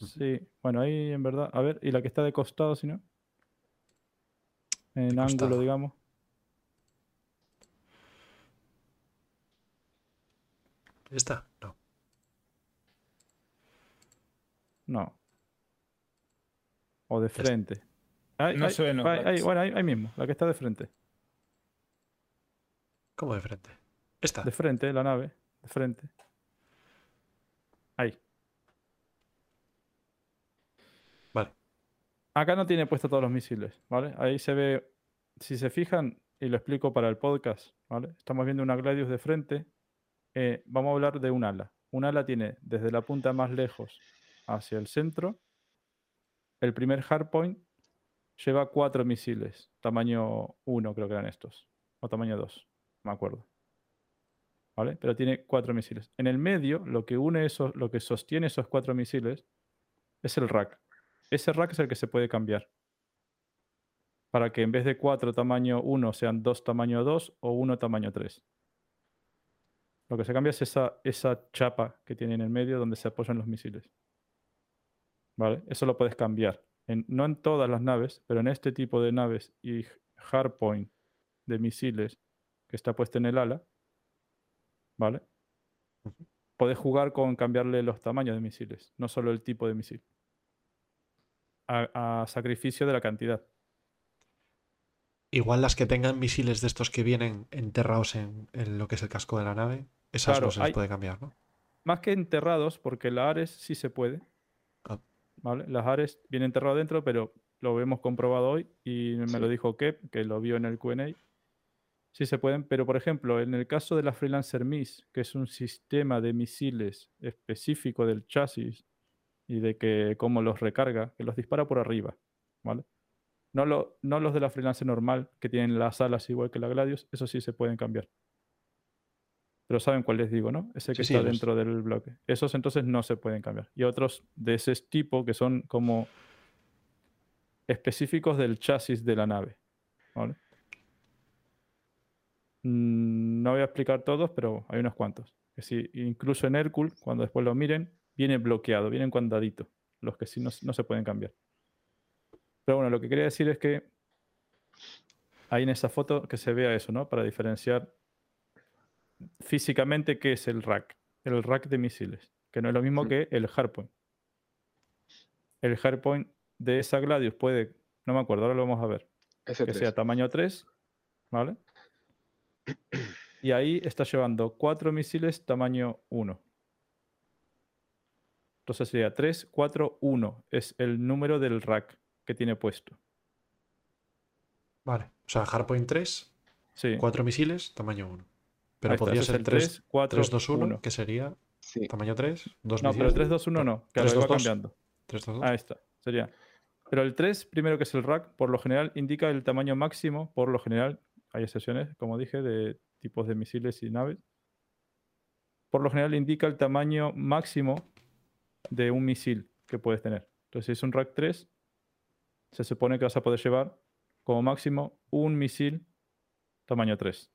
Sí, bueno, ahí en verdad. A ver, ¿y la que está de costado, si no? En De ángulo, costado. digamos. ¿Esta? No. No. O de frente. Ahí- No ahí- se ven los ahí- ahí- racks. bueno, ahí, ahí mismo, la que está de frente. ¿Cómo de frente? Esta. De frente, la nave. De frente. Ahí. Vale. Acá no tiene puesto todos los misiles, ¿vale? Ahí se ve, si se fijan, y lo explico para el podcast, ¿vale? Estamos viendo una Gladius de frente. Eh, vamos a hablar de un ala. Un ala tiene desde la punta más lejos hacia el centro. El primer hardpoint lleva cuatro misiles, tamaño 1 creo que eran estos, o tamaño 2, no me acuerdo. ¿Vale? Pero tiene cuatro misiles. En el medio, lo que une esos, lo que sostiene esos cuatro misiles es el rack. Ese rack es el que se puede cambiar. Para que en vez de 4 tamaño 1 sean 2 tamaño 2 o 1 tamaño 3. Lo que se cambia es esa, esa chapa que tiene en el medio donde se apoyan los misiles. ¿Vale? Eso lo puedes cambiar. En- no en todas las naves, pero en este tipo de naves y hardpoint de misiles que está puesto en el ala, ¿vale? Ujú. Podés jugar con cambiarle los tamaños de misiles, no solo el tipo de misil. A, a sacrificio de la cantidad. Igual las que tengan misiles de estos que vienen enterrados en, en lo que es el casco de la nave, esas Claro, les hay- puede cambiar, ¿no? Más que enterrados, porque la Ares sí se puede. Ah. ¿Vale? Las Ares vienen enterrado dentro, pero lo hemos comprobado hoy y me Sí. lo dijo Kep, que lo vio en el QA. Sí se pueden, pero por ejemplo, en el caso de la Freelancer Miss, que es un sistema de misiles específico del chasis y de que cómo los recarga, que los dispara por arriba, ¿vale? No, lo- no los de la Freelancer normal, que tienen las alas igual que la Gladius, eso sí se pueden cambiar. Pero saben cuál les digo, ¿no? Ese que Sí, sí, está los- dentro del bloque. Esos entonces no se pueden cambiar. Y otros de ese tipo que son como específicos del chasis de la nave. ¿vale? Mm, No voy a explicar todos, pero hay unos cuantos. Que sí, incluso en Hércules, cuando después lo miren, viene bloqueado, viene cuadradito. Los que sí no, no se pueden cambiar. Pero bueno, lo que quería decir es que ahí en esa foto que se vea eso, ¿no? Para diferenciar físicamente qué es el rack. El rack de misiles, que no es lo mismo que el hardpoint. El hardpoint de esa Gladius puede, no me acuerdo, ahora lo vamos a ver, Ese que 3. sea tamaño 3, ¿vale? Y ahí está llevando cuatro misiles tamaño 1. Entonces sería 3, 4, 1. Es el número del rack que tiene puesto. Vale. O sea, Hardpoint 3, Sí. cuatro misiles, tamaño 1. Pero ahí está, podría ser el 3, 3, 4, 3, 2, 1, 1. que sería Sí. tamaño 3, 2 No, pero misiles. 3, 2, 1 no. Que 3, lo 2, va 2. cambiando. 3, 2, 2. Ahí está, sería. Pero el 3, primero que es el rack, por lo general indica el tamaño máximo, por lo general, hay excepciones, como dije, de tipos de misiles y naves. Por lo general indica el tamaño máximo de un misil que puedes tener. Entonces, si es un rack 3, se supone que vas a poder llevar como máximo un misil tamaño 3.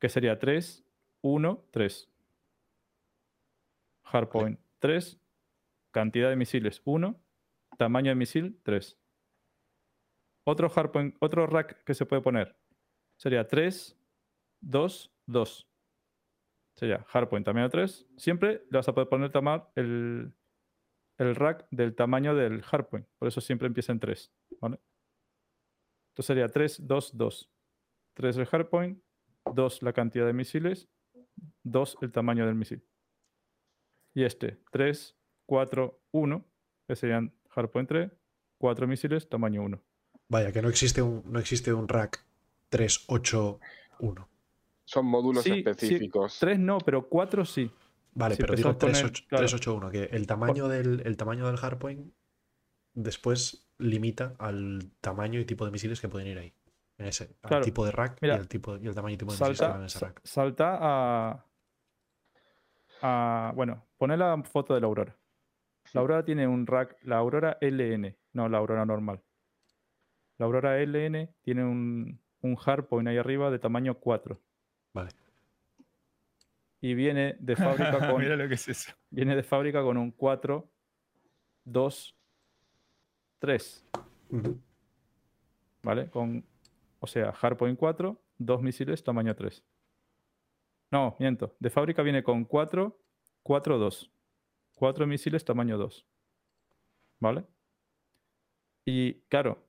Que sería 3, 1, 3. Hardpoint 3, cantidad de misiles 1, tamaño de misil 3. Otro hardpoint, otro rack que se puede poner sería 3, 2, 2. Sería hardpoint tamaño 3. Siempre le vas a poder poner tama- el, el rack del tamaño del hardpoint. Por eso siempre empieza en 3. ¿vale? Entonces sería 3, 2, 2. 3 el hardpoint, 2 la cantidad de misiles, 2 el tamaño del misil. Y este, 3, 4, 1, que serían hardpoint 3, 4 misiles, tamaño 1. Vaya, que no existe un, no existe un rack 3, 8, 1. Son módulos Sí, sí, específicos. 3 no, pero 4 sí. Vale, Si pero digo empezamos a 3, poner- 8, claro. 3, 8, 1, que el tamaño, del, el tamaño del hardpoint después limita al tamaño y tipo de misiles que pueden ir ahí. En ese, al Claro. tipo de rack Mira, y, el tipo, y el tamaño y tipo de Salta, en ese rack. salta a, a- Bueno, pone la foto de la Aurora. La Aurora tiene un rack, la Aurora LN, no la Aurora normal. La Aurora LN tiene un, un hardpoint ahí arriba de tamaño 4. Vale. y viene de fábrica con, Mira lo que es eso. viene de fábrica con un 4, 2, 3. Ujú. ¿Vale? Con, o sea, Hardpoint 4, dos misiles tamaño 3. No, miento. De fábrica viene con 4, 4, 2. 4 misiles tamaño 2. ¿Vale? Y claro,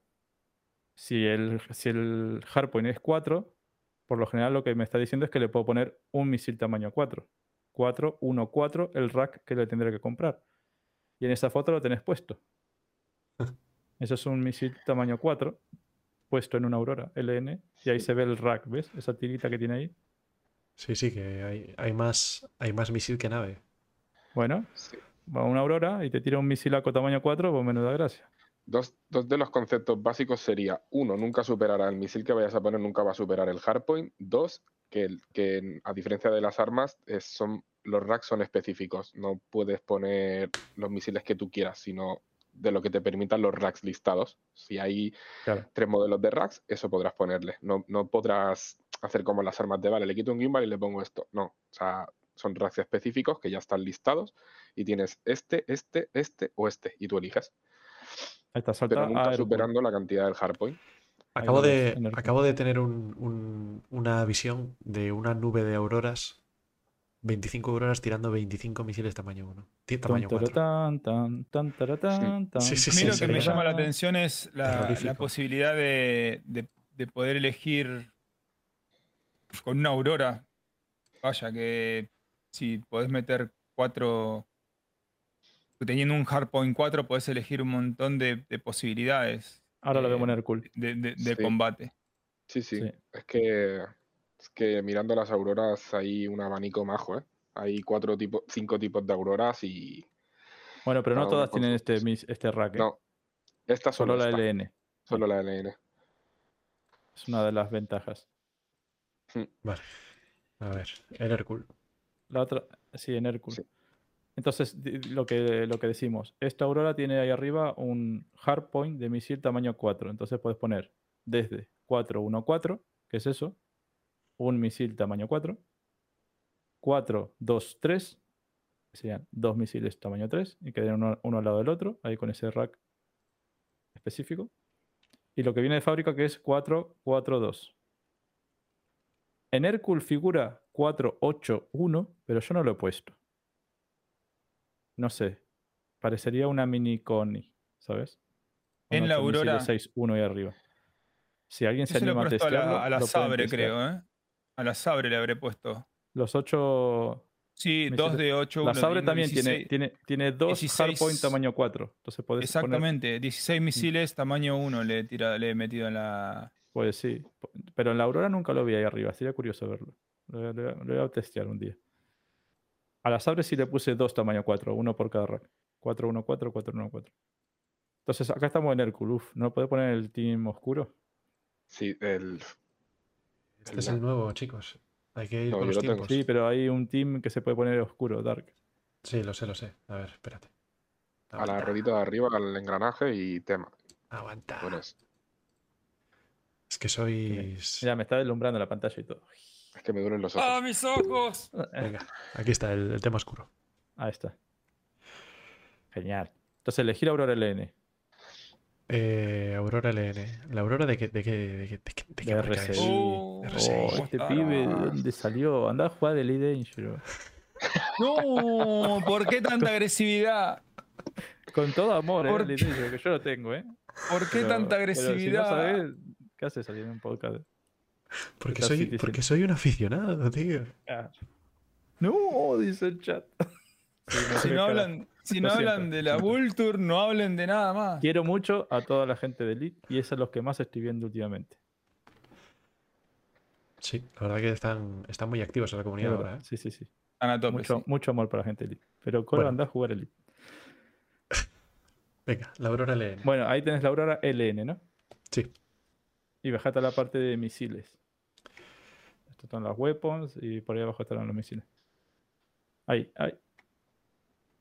si el, si el Hardpoint es 4, por lo general lo que me está diciendo es que le puedo poner un misil tamaño 4. 4, 1, 4, el rack que le tendré que comprar. Y en esa foto lo tenés puesto. Eso es un misil tamaño 4 puesto en una Aurora LN y ahí se ve el rack, ¿ves? Esa tirita que tiene ahí. Sí, sí, que hay, hay más, hay más misil que nave. Bueno, Sí. va una Aurora y te tira un misilaco tamaño 4, pues menuda gracia. Dos, dos de los conceptos básicos sería, uno, nunca superará el misil que vayas a poner, nunca va a superar el hardpoint. Dos, que, el- que a diferencia de las armas, es- son, los racks son específicos. No puedes poner los misiles que tú quieras, sino de lo que te permitan los racks listados. Si hay Claro. tres modelos de racks, eso podrás ponerle. No, no podrás hacer como las armas de vale, le quito un gimbal y le pongo esto. No, o sea, son racks específicos que ya están listados y tienes este, este, este o este y tú eliges. Salta Pero nunca superando la cantidad del hardpoint. Acabo de, acabo de tener un- un- una visión de una nube de auroras. 25 auroras tirando 25 misiles tamaño 1. Tamaño Tan, 4. taratán, tan, tan, Sí, sí, A mí sí, lo sí, que me sí. llama la atención es la, la posibilidad de, de- de poder elegir con una aurora. Vaya, que si podés meter cuatro. Teniendo un hardpoint 4, podés elegir un montón de, de posibilidades Ahora lo voy a poner cool. de, de- de Sí. combate. Sí, sí. Sí. Es que es que mirando las auroras hay un abanico majo, ¿eh? Hay cuatro tipos, cinco tipos de auroras y Bueno, pero no todas tienen este, este rack. ¿eh? no. Esta Solo solo la LN. solo la LN. Es una de las ventajas. Vale. A ver, el Hércules. La otra, sí, en Hércules. Sí. Entonces, lo que, lo que decimos, esta Aurora tiene ahí arriba un hardpoint de misil tamaño 4. Entonces puedes poner desde 414, que es eso, un misil tamaño 4, 4, 2, 3, que serían dos misiles tamaño 3, y quedan uno, uno al lado del otro, ahí con ese rack específico. Y lo que viene de fábrica que es 4, 4, 2. En Hércules figura 481, pero yo no lo he puesto. No sé. Parecería una mini Connie, ¿sabes? En la Aurora- 6-1 ahí arriba. Si alguien se lo anima a puesto a la, testearlo, a la Sabre, testear. creo, ¿eh? A la Sabre le habré puesto. Los 8. Sí, Misiles. 2 de 8. La Sabre también tiene, tiene, tiene dos 16 hardpoint tamaño 4. Entonces puedes poner. Exactamente, 16 Mm. misiles tamaño 1 le, tira- le he metido en la. Pues sí. Pero en la Aurora nunca lo vi ahí arriba. Sería curioso verlo. Lo, lo- lo voy a testear un día. A la Sabre sí le puse dos tamaño 4, uno por cada rack. 414, 414. Entonces acá estamos en Hércules. Uf, ¿no puede poner el team oscuro? Sí, el Este es el nuevo, chicos. Hay que ir No, con los lo tengo. tiempos. Sí, pero hay un team que se puede poner oscuro, dark. Sí, lo sé, lo sé. A ver, espérate. a la Aguanta. ruedita de arriba, al engranaje y tema. Aguanta. Pones. Es que sois. Ya me está deslumbrando la pantalla y todo. Es que me duelen los ojos. ¡Ah, mis ojos! Venga, aquí está el, el tema oscuro. Ahí está. Genial. Entonces elegir Aurora LN. Eh, Aurora LN. ¿La Aurora de qué, de qué, de qué, de qué- de qué De marca es? RCI. Oh, RCI. Oh, ¿cómo este pibe, ¿de dónde salió? Anda a jugar de Elite Dangerous. No, ¿por qué tanta agresividad? Con todo amor, ¿eh? ¿Por Dangerous, que yo lo tengo, ¿eh? ¿Por qué Pero- tanta pero Si no agresividad? sabes, ¿qué haces saliendo en un podcast? Porque soy, porque soy un aficionado, tío. Ah. No, dice el chat. Sí, Si no hablan, si no hablan de la. Vulture, no hablen de nada más. Quiero mucho a toda la gente de Elite y es a los que más estoy viendo últimamente. Sí, la verdad que están, están muy activos en la comunidad ahora. ¿eh? Sí, sí, sí. Mucho, sí. mucho amor para la gente de Elite. Pero Coro Bueno. anda a jugar Elite. Venga, la Aurora LN. Bueno, ahí tenés la Aurora LN, ¿no? Sí. Y bajate a la parte de misiles. Estos están las weapons y por ahí abajo estarán los misiles. Ahí, ahí.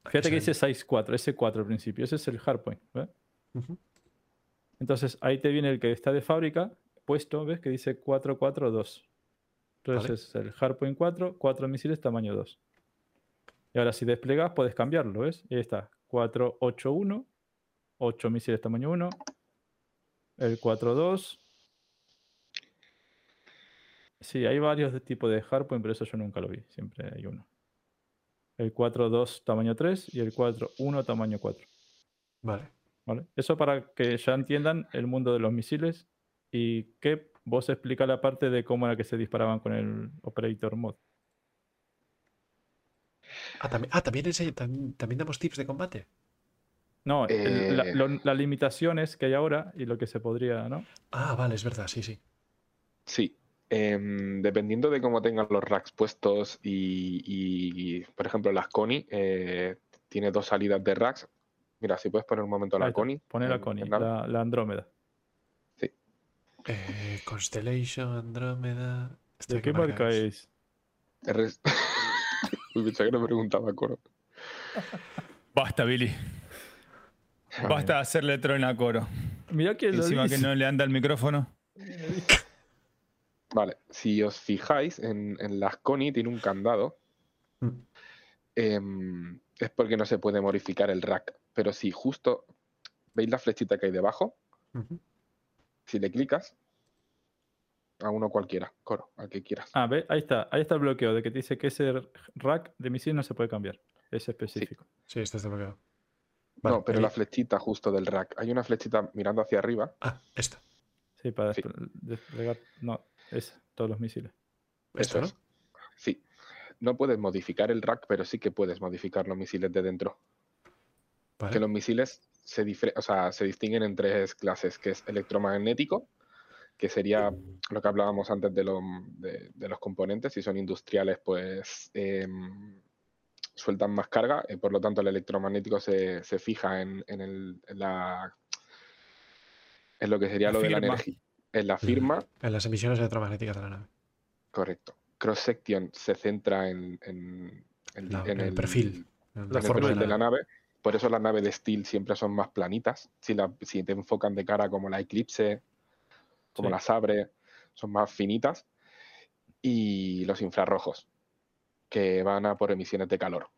Fíjate que dice 6-4, ese 4 al principio. Ese es el hardpoint. ¿ves? Ujú. Entonces ahí te viene el que está de fábrica puesto, ¿ves? Que dice 4-4-2. Entonces es el Hardpoint 4, 4 misiles tamaño 2. Y ahora si desplegas puedes cambiarlo, ¿ves? Ahí está, 481, 8 misiles tamaño 1, el 42. Sí, hay varios de tipo de Hardpoint, pero eso yo nunca lo vi, siempre hay uno. El 4.2 tamaño 3 y el 4.1 tamaño 4. Vale. ¿Vale? Eso para que ya entiendan el mundo de los misiles y que vos explica la parte de cómo era que se disparaban con el Operator Mod. Ah, también, ah, ¿también, también damos tips de combate. No, el- la- Eh. lo- las limitaciones que hay ahora y lo que se podría, ¿no? Ah, vale, es verdad, sí, sí. Sí. em, dependiendo de cómo tengan los racks puestos y, y, por ejemplo, las Connie eh, tiene dos salidas de racks. Mira, si puedes poner un momento Ahí la está, Connie. Poner la Connie, la- la, la Andrómeda. Eh, Constellation, Andrómeda. ¿Esta ¿De qué marca es? Uy, pensaba que no preguntaba coro. Basta, Billy. Basta de hacerle troll a coro. Mira que lo Encima que no le anda el micrófono. Vale, si os fijáis, en, en las Connie tiene un candado. Mm. em, es porque no se puede modificar el rack. Pero si justo veis la flechita que hay debajo. Si le clicas, a uno cualquiera, coro, al que quieras. Ah, ve, ahí está, ahí está el bloqueo de que te dice que ese rack de misil no se puede cambiar. Es específico. Sí, este está bloqueado. no, pero ahí- la flechita justo del rack. Hay una flechita mirando hacia arriba. Ah, esta. Sí, para Sí. desplegar. No, es todos los misiles. Esto, Eso ¿no? es. Sí. No puedes modificar el rack, pero sí que puedes modificar los misiles de dentro. Vale. Que los misiles se, difre- o sea, se distinguen en tres clases, que es electromagnético, que sería lo que hablábamos antes de, lo- de- de los componentes. Si son industriales, pues em, sueltan más carga, y por lo tanto el electromagnético se, se fija en, en el- en la en lo que sería La lo de la energía. En la firma, En las emisiones electromagnéticas de la nave. correcto. Cross section se centra en, en- en- La- en en el perfil, la forma perfil de la nave. Por eso las naves de Steel siempre son más planitas. Si, la- si te enfocan de cara como la Eclipse, como Sí. la Sabre, son más finitas. Y los infrarrojos, que van a por emisiones de calor.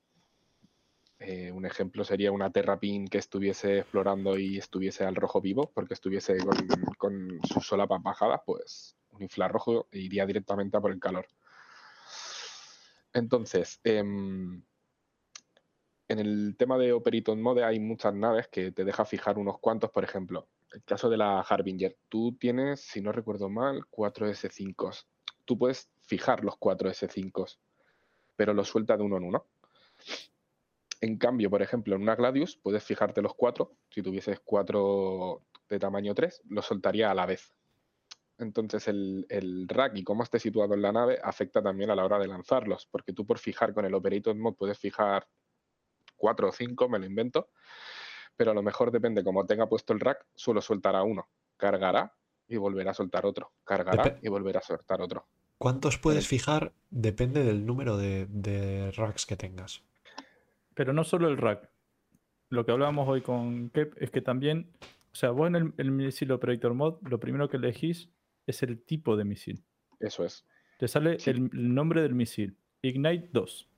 Eh, un ejemplo sería una Terrapin que estuviese explorando y estuviese al rojo vivo, porque estuviese con, con sus solapas bajadas, pues un infrarrojo iría directamente a por el calor. Entonces, em, en el tema de Operator Mode hay muchas naves que te deja fijar unos cuantos, por ejemplo, el caso de la Harbinger, tú tienes, si no recuerdo mal, 4 S5. Tú puedes fijar los 4 S5, pero los suelta de uno en uno. En cambio, por ejemplo, en una Gladius puedes fijarte los 4. Si tuvieses 4 de tamaño 3, los soltaría a la vez. Entonces el, el rack y cómo esté situado en la nave afecta también a la hora de lanzarlos, porque tú por fijar con el Operator Mode puedes fijar 4 o 5, me lo invento, pero a lo mejor depende cómo tenga puesto el rack, solo soltará uno, cargará y volverá a soltar otro, cargará y volverá a soltar otro. ¿Cuántos puedes fijar? Depende del número de, de racks que tengas. Pero no solo el rack. Lo que hablábamos hoy con Kep es que también, o sea, vos en el, el misil Operator Mod, lo primero que elegís es el tipo de misil. Eso es. Te sale Sí. el, el nombre del misil. Ignite 2.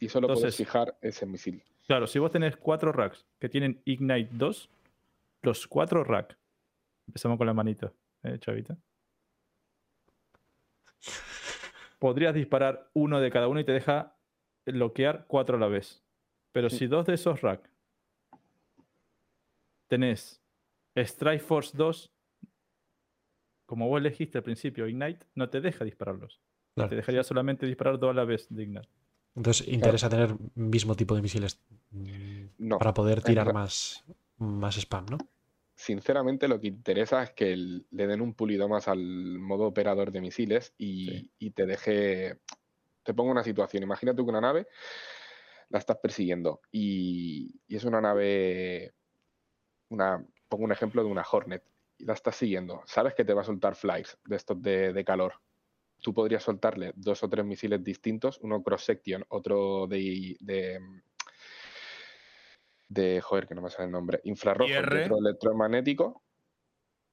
Y solo puedes Entonces- fijar ese misil. Claro, si vos tenés cuatro racks que tienen Ignite 2, los cuatro racks. Empezamos con la manito, ¿eh, chavita? Podrías disparar uno de cada uno y te deja bloquear cuatro a la vez. Pero Sí. si dos de esos racks tenés Strike Force 2, como vos elegiste al principio Ignite, no te deja dispararlos. Claro. Te dejaría solamente disparar dos a la vez de Ignite. Entonces interesa tener mismo tipo de misiles mm, No. para poder tirar ra- más, más spam, ¿no? Sinceramente, lo que interesa es que el- le den un pulido más al modo operador de misiles y, Sí. y te deje. Te pongo una situación. Imagínate que una nave la estás persiguiendo y, y es una nave. Una, pongo un ejemplo de una Hornet y la estás siguiendo. Sabes que te va a soltar flies de estos de, de calor. Tú podrías soltarle dos o tres misiles distintos, uno cross-section, otro de, de, de, joder, que no me sale el nombre, infrarrojo otro electromagnético,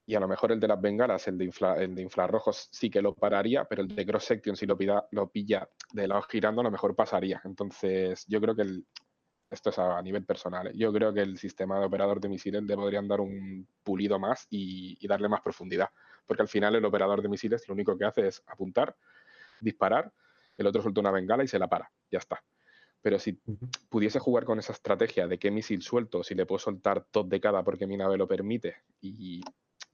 y a lo mejor el de las bengalas, el de, infla- el de infrarrojos, sí que lo pararía, pero el de cross section, si lo, pida- lo pilla de lado girando, a lo mejor pasaría. Entonces, yo creo que el, esto es a nivel personal, ¿eh? yo creo que el sistema de operador de misiles le podrían dar un pulido más y, y darle más profundidad. Porque al final el operador de misiles lo único que hace es apuntar, disparar, el otro suelta una bengala y se la para. Ya está. Pero si pudiese jugar con esa estrategia de qué misil suelto, si le puedo soltar dos de cada porque mi nave lo permite y,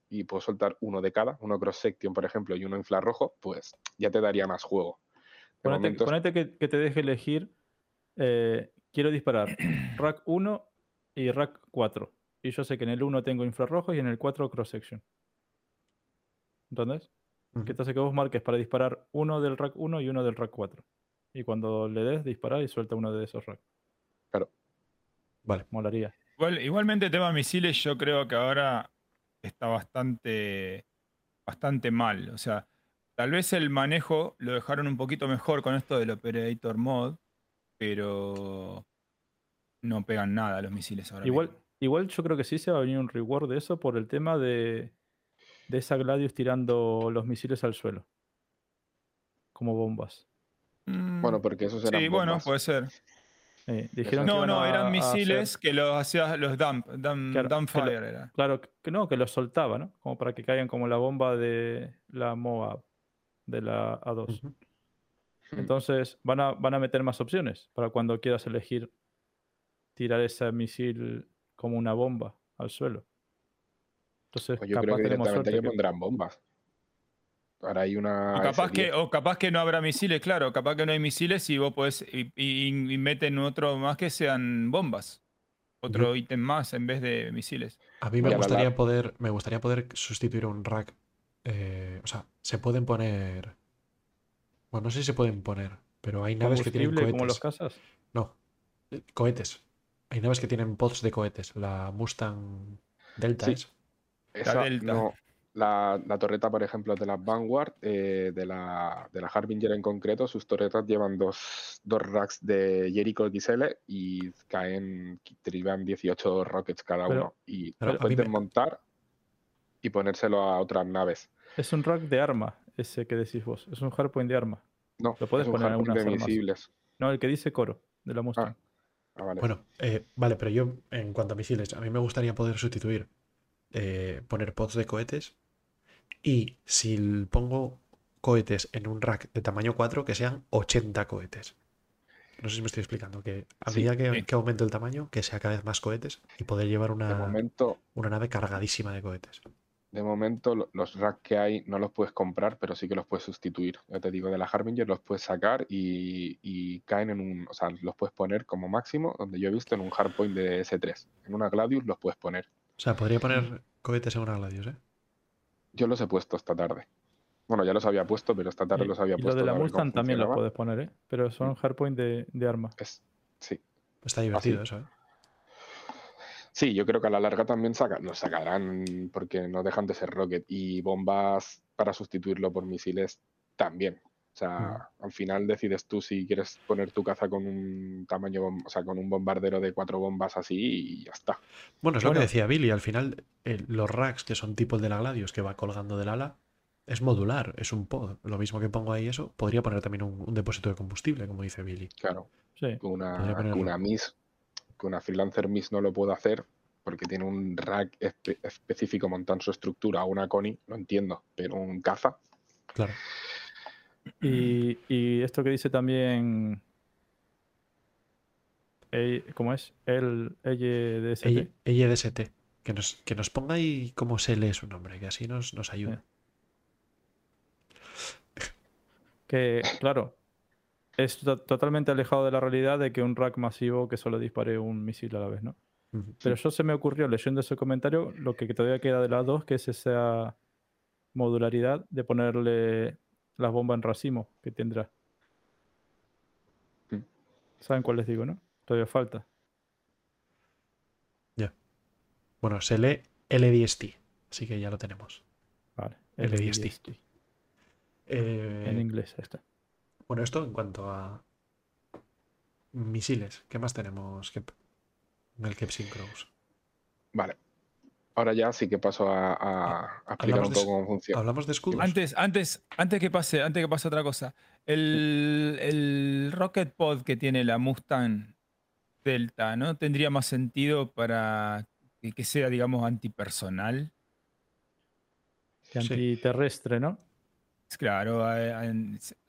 y puedo soltar uno de cada, uno cross section, por ejemplo, y uno infrarrojo, pues ya te daría más juego. Ponete, que, que te deje elegir. eh, quiero disparar rack 1 y rack 4. Y yo sé que en el 1 tengo infrarrojo y en el 4 cross ¿Entendés? Ujú. Que entonces que vos marques para disparar uno del rack 1 y uno del rack 4. Y cuando le des, disparar y suelta uno de esos racks. Vale. Molaría. Igual- igualmente, tema misiles, yo creo que ahora está bastante, bastante mal. O sea, tal vez el manejo lo dejaron un poquito mejor con esto del Operator Mod, pero no pegan nada los misiles ahora. Igual, mismo. igual yo creo que sí se va a venir un reward de eso por el tema de, de esa Gladius tirando los misiles al suelo. Como bombas. bueno, Mm, porque esos eran sí, bueno, bombas. puede ser. Eh, dijeron que No, no, a- eran a hacer- misiles que los hacías los dump, dump, Claro, dump fire era. Claro, que no, que los soltaba, ¿no? Como para que caigan como la bomba de la Moab, de la A2. Ujú. Hmm. Entonces van a, van a meter más opciones para cuando quieras elegir tirar ese misil como una bomba al suelo. Entonces, Pues yo capaz creo que tenemos directamente suerte que que- pondrán bombas. Ahora hay una. O capaz, S10. que, o capaz que no habrá misiles, claro, capaz que no hay misiles y vos podés y, y- y meten otro más que sean bombas. Otro Yo- ítem más en vez de misiles. A mí me gustaría poder, me gustaría poder sustituir un rack. eh, o sea, se pueden poner. Bueno, no sé si se pueden poner, pero hay naves que tienen cohetes. como los cazas. No, cohetes. Hay naves que tienen pods de cohetes. La Mustang Delta Sí. es. Esa, Delta. no, la, la torreta, por ejemplo, de la Vanguard, eh, de, la, de la Harbinger en concreto, sus torretas llevan dos, dos racks de Jericho XL y caen, llevan 18 rockets cada Pero- uno. Y lo pueden me- montar y ponérselo a otras naves. Es un rack de arma, ese que decís vos. Es un hardpoint de arma. No, Lo puedes es un poner en hardpoint algunas de armas. misiles. No, el que dice coro, de la Mustang. Ah, vale. Bueno, eh, vale, pero yo, en cuanto a misiles, a mí me gustaría poder sustituir, eh, poner pods de cohetes y si pongo cohetes en un rack de tamaño 4, que sean 80 cohetes. No sé si me estoy explicando, que a Sí, medida que, sí. que aumente el tamaño, que sea cada vez más cohetes y poder llevar una, momento, una nave cargadísima de cohetes. de momento lo- los racks que hay no los puedes comprar, pero sí que los puedes sustituir. Ya te digo, de la Harbinger los puedes sacar y, y caen en un, o sea, los puedes poner como máximo, donde yo he visto en un hardpoint de S3. En una Gladius los puedes poner. O sea, podría poner cohetes en una Gladius, ¿eh? Yo los he puesto esta tarde. Bueno, ya los había puesto, pero esta tarde Y- los había y puesto. lo de la Mustang también lo funcionaba. puedes poner, ¿eh? Pero son hardpoint de, de arma. Es- sí. Está divertido eso, ¿eh? Sí, yo creo que a la larga también saca, los sacarán porque no dejan de ser rocket y bombas para sustituirlo por misiles también. O sea, al final decides tú si quieres poner tu caza con un tamaño, o sea, con un bombardero de cuatro bombas así y ya está. Bueno, es lo que decía Billy, al final eh, los racks que son tipo el de la Gladius que va colgando del ala es modular, es un pod. Lo mismo que pongo ahí eso, podría poner también un, un depósito de combustible, como dice Billy. Claro, Sí. con una, con una Miss, con una Freelancer Miss no lo puedo hacer porque tiene un rack espe- específico montado en su estructura, una Connie, lo entiendo, pero un caza, Claro. Y, y esto que dice también. eh, ¿Cómo es? El LDST. Ella DST. Que nos, que nos ponga ahí cómo se lee su nombre, que así nos, nos ayuda. Que, claro, es to- totalmente alejado de la realidad de que un rack masivo que solo dispare un misil a la vez, ¿no? Pero yo se me ocurrió leyendo ese comentario lo que todavía queda de las dos, que es esa modularidad de ponerle las bombas en racimo que tendrá. ¿Saben cuál les digo, no? Todavía falta. Bueno, se lee LDST, así que ya lo tenemos. Vale. LDST. LDST. Eh, En inglés, ahí está. Bueno, esto en cuanto a misiles. ¿Qué más tenemos en el Kepsing Crows? Vale. Ahora ya sí que paso a, a- a explicar un de poco cómo funciona. Hablamos de escudos. Antes, antes, antes que pase, antes que pase otra cosa. El, el Rocket Pod que tiene la Mustang Delta, ¿no? Tendría más sentido para que, que sea, digamos, antipersonal. Que Sí. antiterrestre, ¿no? Es Claro,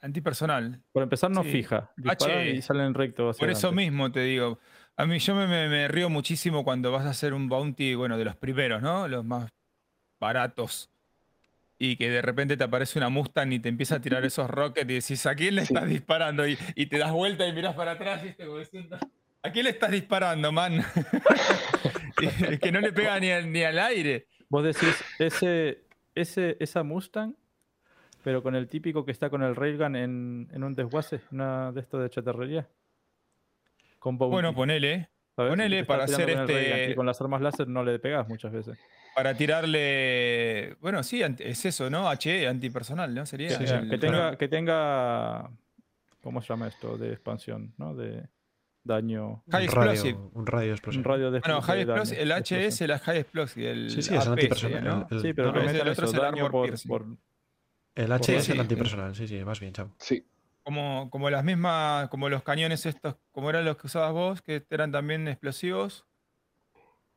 antipersonal. Por empezar, no Sí. fija. Dispara H. y salen recto. hacia Por eso adelante. mismo te digo. A mí yo me, me- me río muchísimo cuando vas a hacer un bounty, bueno, de los primeros, ¿no? Los más baratos. Y que de repente te aparece una Mustang y te empieza a tirar esos rockets y decís, ¿a quién le Sí. estás disparando? Y, y te das vuelta y miras para atrás y te diciendo, ¿a quién le estás disparando, man? Es que no le pega ni al, ni al aire. Vos decís, ese, ese, esa Mustang, pero con el típico que está con el Railgun en, en un desguace, una de estos de chatarrería. Con bounty, Bueno, ponele, ¿sabes? ponele para hacer este- con las armas láser no le pegas muchas veces. para tirarle... Bueno, sí, es eso, ¿no? HE, antipersonal, ¿no? Sería. Sí, el- que, tenga, que tenga. ¿Cómo se llama esto? De expansión, ¿no? De daño. High un radio, explosive. un radio Un explosivo. radio de Bueno, high explosive, el HS explosión. es el high explosive, el Sí, sí, es el antipersonal. ¿no? el- Sí, pero no, el otro es el daño armor por, el H es Sí, el antipersonal. Sí, sí, más bien, chavo. Sí, Como, como las mismas, como los cañones estos, como eran los que usabas vos, que eran también explosivos.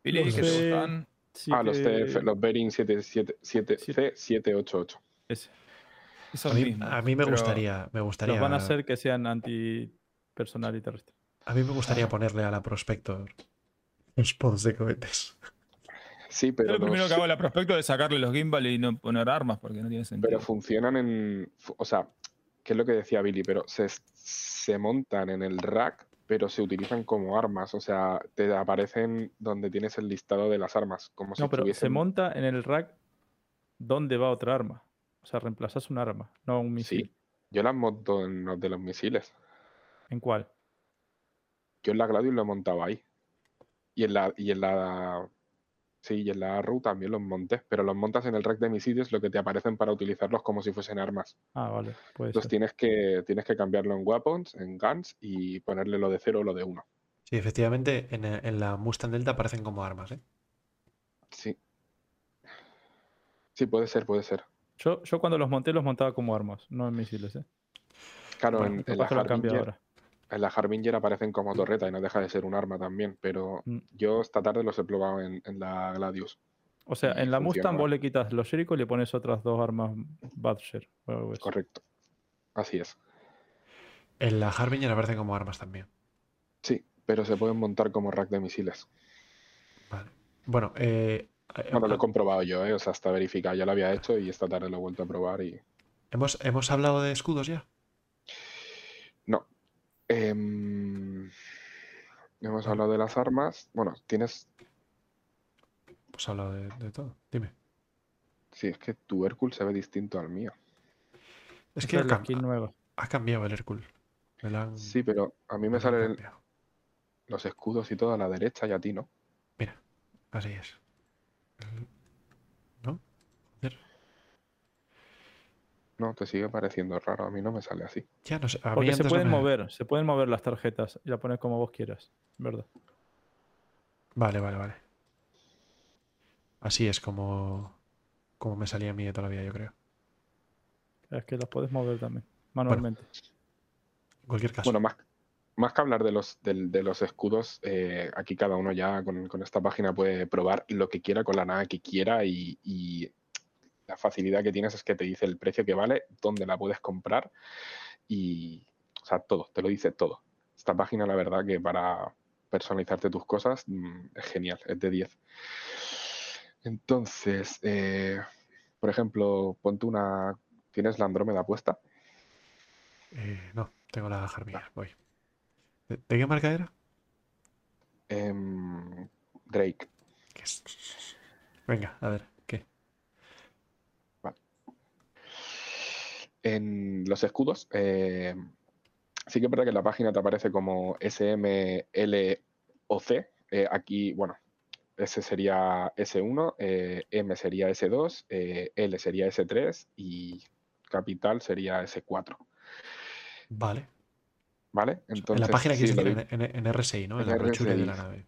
Billy, Los que te ah, los, TF, los Bering 7C788. ese. Esos A mí, mismos. a mí me gustaría, me gustaría, Los van a hacer que sean antipersonal y terrestre. a mí me gustaría ponerle a la Prospector los pods de cohetes. Sí, Yo pero, lo primero que hago a la prospecto es sacarle los gimbal y no poner armas porque no tiene sentido. pero funcionan en. O sea, que es lo que decía Billy, pero se, se montan en el rack, pero se utilizan como armas. O sea, te aparecen donde tienes el listado de las armas. Como si No, pero se monta en el rack donde va otra arma. O sea, reemplazas un arma, no un misil. Sí, yo las monto en los de los misiles. ¿En cuál? Yo en la Gladius lo he montado ahí. Y en la, y en la. Sí, y en la Arrow también los monté. Pero los montas en el rack de misiles, lo que te aparecen para utilizarlos como si fuesen armas. Ah, vale, puede Entonces ser. tienes que, tienes que cambiarlo en weapons, en guns y ponerle lo de cero o lo de uno. Sí, efectivamente, en, en la Mustang Delta aparecen como armas, ¿eh? Sí. Sí, puede ser, puede ser. Yo, yo cuando los monté los montaba como armas, no en misiles. ¿eh? Claro, Bueno, en, en la lo ahora. En la Harbinger aparecen como torreta y no deja de ser un arma también. Pero Mm. yo esta tarde los he probado en, en la Gladius. O sea, en la Mustang vos le quitas los Jericho y le pones otras dos armas Badger. Correcto. Así es. En la Harbinger aparecen como armas también. Sí, pero se pueden montar como rack de misiles. Vale. Bueno, eh, eh, Bueno, lo he comprobado yo, ¿eh? O sea, está verificado. Ya lo había hecho y esta tarde lo he vuelto a probar y... ¿hemos, ¿hemos hablado de escudos ya? Em, Hemos hablado de las armas. Bueno, tienes... Hemos hablado de, de todo. Dime. Sí, es que tu Hércules se ve distinto al mío. Es que ha, cam- nueva. ha cambiado el Hércules. Han- Sí, pero a mí me salen los escudos y todo a la derecha y a ti no. Mira, así es. El- ¿No? Joder. No, te sigue pareciendo raro. A mí no me sale así. Ya no sé. A mí Porque se no pueden me- mover, se pueden mover las tarjetas y la pones como vos quieras, ¿verdad? Vale, vale, vale. Así es como, como me salía a mí de toda la vida, yo creo. Es que las puedes mover también, manualmente. En cualquier caso. Bueno, más, más que hablar de los, del- de, los escudos, eh, aquí cada uno ya con, con esta página puede probar lo que quiera con la nave que quiera y, y la facilidad que tienes es que te dice el precio que vale, dónde la puedes comprar y, o sea, todo, te lo dice todo. Esta página, la verdad, que para personalizarte tus cosas mm, es genial, es de 10. Entonces, eh, por ejemplo, ponte una... ¿Tienes la Andrómeda puesta? Eh, no, tengo la Harbinger, voy. ¿De, de qué marca era? Em, Drake. Venga, a ver, ¿qué? En los escudos, eh, sí que es verdad que en la página te aparece como SM, L o C. Eh, aquí, bueno, S sería S1, eh, M sería S2, eh, L sería S3 y capital sería S4. Vale. ¿Vale? en Entonces, la página que sí, se en, en- en RSI, ¿no? En, en la brochure de la nave.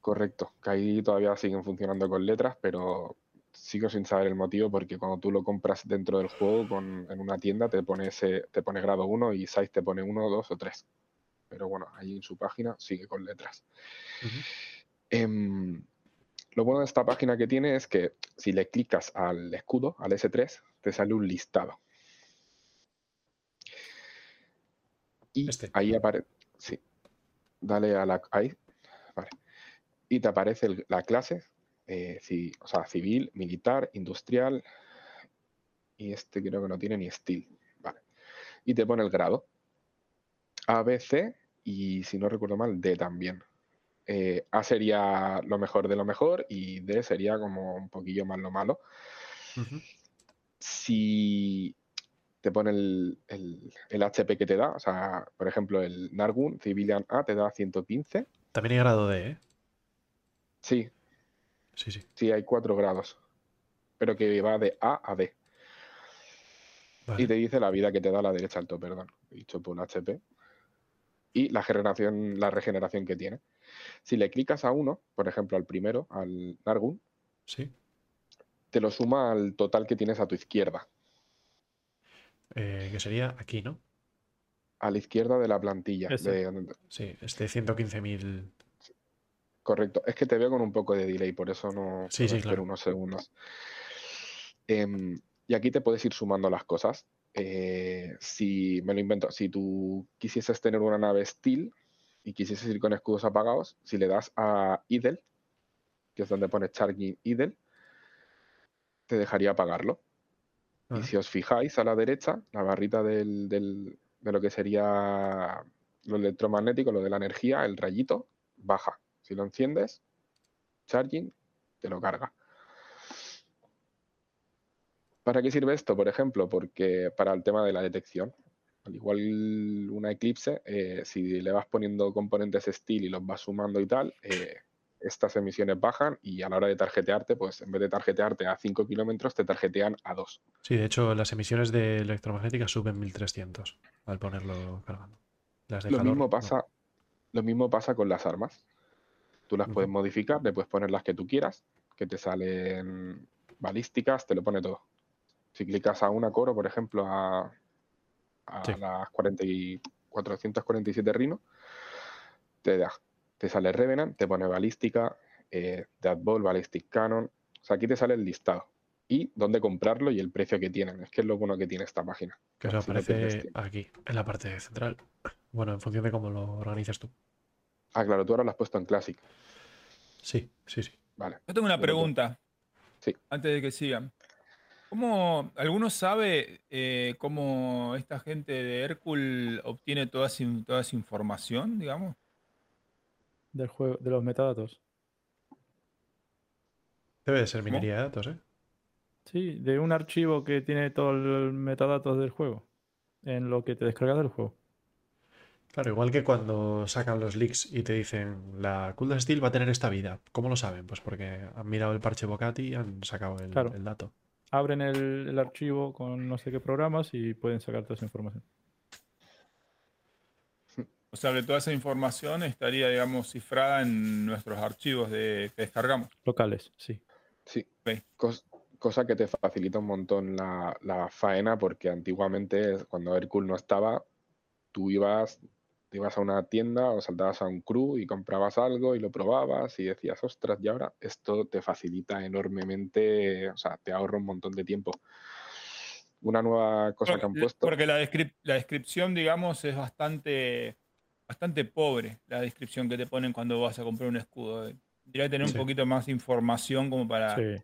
Correcto, que ahí todavía siguen funcionando con letras, pero sigo sin saber el motivo porque cuando tú lo compras dentro del juego con, en una tienda te pone, ese, te pone grado 1 y size te pone 1, 2 o 3. Pero bueno, ahí en su página sigue con letras. Em, lo bueno de esta página que tiene es que si le clicas al escudo, al S3, te sale un listado. Y Este. ahí aparece. Sí. Dale a la. Ahí. Vale. Y te aparece el- la clase. Eh, ci- o sea, civil, militar, industrial. Y este creo que no tiene ni steel. Vale. Y te pone el grado. A, B, C y si no recuerdo mal, D también. Eh, A sería lo mejor de lo mejor y D sería como un poquillo más lo malo. Si te pone el, el- el HP que te da, o sea, por ejemplo, el Nargun Civilian A te da 115. También hay grado D, ¿eh? Sí, Sí, sí. sí, hay 4 grados, pero que va de A a D. Vale. Y te dice la vida que te da a la derecha alto, perdón, he dicho por HP. Y la regeneración, la regeneración que tiene. Si le clicas a uno, por ejemplo, al primero, al Nargun, Sí. te lo suma al total que tienes a tu izquierda. Eh, que sería aquí, ¿no? A la izquierda de la plantilla. Ese. de Sí, este 115.000. Correcto. Es que te veo con un poco de delay, por eso no Sí, sí, espero claro. unos segundos. Em, y aquí te puedes ir sumando las cosas. Eh, si me lo invento, si tú quisieses tener una nave Steel y quisieses ir con escudos apagados, si le das a Idle, que es donde pone Charging Idle, te dejaría apagarlo. Ah, Y si os fijáis a la derecha, la barrita del, del- de lo que sería lo electromagnético, lo de la energía, el rayito, baja. Si lo enciendes, charging, te lo carga. ¿Para qué sirve esto, por ejemplo? Porque para el tema de la detección. Al igual una Eclipse, eh, si le vas poniendo componentes Steel y los vas sumando y tal, eh, estas emisiones bajan y a la hora de tarjetearte, pues en vez de tarjetearte a 5 kilómetros, te tarjetean a 2. Sí, de hecho, las emisiones de electromagnética suben 1300 al ponerlo cargando. Las de Lo calor, mismo no. pasa, lo mismo pasa con las armas. Tú las puedes modificar, le puedes poner las que tú quieras, que te salen balísticas, te lo pone todo. Si clicas a una coro, por ejemplo, a, a Sí. las 40 y 447 Rhino, te da, te sale Revenant, te pone balística, eh, Deadball, Ballistic Cannon. O sea, aquí te sale el listado y dónde comprarlo y el precio que tienen. Es que es lo bueno que tiene esta página. Que eso aparece aquí, en la parte central. Bueno, en función de cómo lo organizas tú. Ah, claro, tú ahora lo has puesto en Classic. Sí, sí, sí. Vale. Yo tengo una pregunta. Sí. Antes de que sigan. ¿Cómo, ¿Alguno sabe eh, cómo esta gente de Hércules obtiene toda toda esa información, digamos? Del juego, de los metadatos. Debe de ser minería de datos, ¿eh? Sí, de un archivo que tiene todos los metadatos del juego. En lo que te descargas del juego. Claro, igual que cuando sacan los leaks y te dicen la Cooldown Steel va a tener esta vida. ¿Cómo lo saben? Pues porque han mirado el parche Bocati y han sacado el, Claro. el dato. Abren el, el archivo con no sé qué programas y pueden sacar toda esa información. O sea, que toda esa información estaría, digamos, cifrada en nuestros archivos de, que descargamos. Locales, sí. Sí. Ok. Cos- cosa que te facilita un montón la, la faena, porque antiguamente, cuando Hércules no estaba, tú ibas, te ibas a una tienda o saltabas a un crew y comprabas algo y lo probabas y decías, ostras, y ahora esto te facilita enormemente, o sea, te ahorra un montón de tiempo. Una nueva cosa que han puesto. Porque la, descrip- la descripción, digamos, es bastante, bastante pobre, la descripción que te ponen cuando vas a comprar un escudo. Debería tener Sí. un poquito más de información como para, Sí,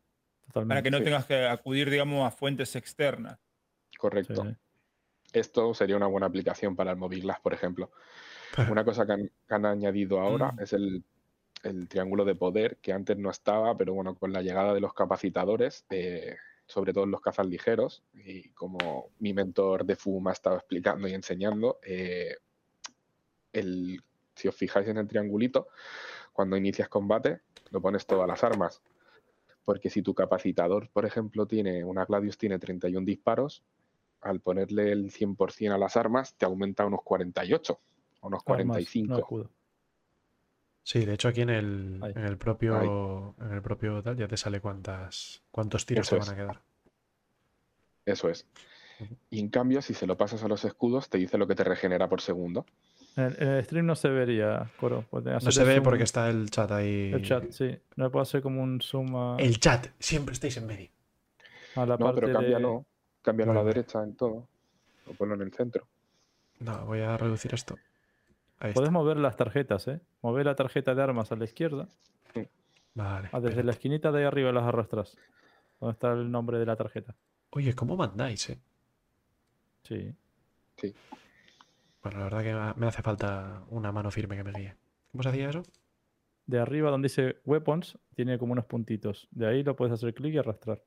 para que no sí. tengas que acudir, digamos, a fuentes externas. Correcto. Esto sería una buena aplicación para el Moviglas, por ejemplo. Una cosa que han, que han añadido ahora Mm. es el, el triángulo de poder, que antes no estaba, pero bueno, con la llegada de los capacitadores, eh, sobre todo en los cazas ligeros, y como mi mentor de FU me ha estado explicando y enseñando, eh, el, si os fijáis en el triangulito, cuando inicias combate, lo pones todas las armas. Porque si tu capacitador, por ejemplo, tiene una Gladius tiene 31 disparos, al ponerle el 100% a las armas, te aumenta a unos 48, a unos Armas, no 45. escudo. Sí, de hecho aquí en el, en el propio en el propio tal ya te sale cuántas cuántos tiros Eso te es. van a quedar. Eso es. Y en cambio, si se lo pasas a los escudos, te dice lo que te regenera por segundo. En el, stream no se vería, Coro. No se ve zoom porque está el chat ahí. El chat, sí. No le puedo hacer como un zoom a, El chat, siempre estáis en medio. a la No, parte pero cambia de... no. Cámbialo a la derecha en todo. O ponlo en el centro. No, voy a reducir esto. Ahí Podés está. mover las tarjetas, ¿eh? Mover la tarjeta de armas a la izquierda. Vale. Ah, desde la esquinita de ahí arriba las arrastras. ¿Dónde está el nombre de la tarjeta? Oye, ¿cómo mandáis, eh? Sí. Bueno, la verdad que me- me hace falta una mano firme que me guíe. ¿Cómo se hacía eso? De arriba donde dice Weapons, tiene como unos puntitos. De ahí lo puedes hacer clic y arrastrar.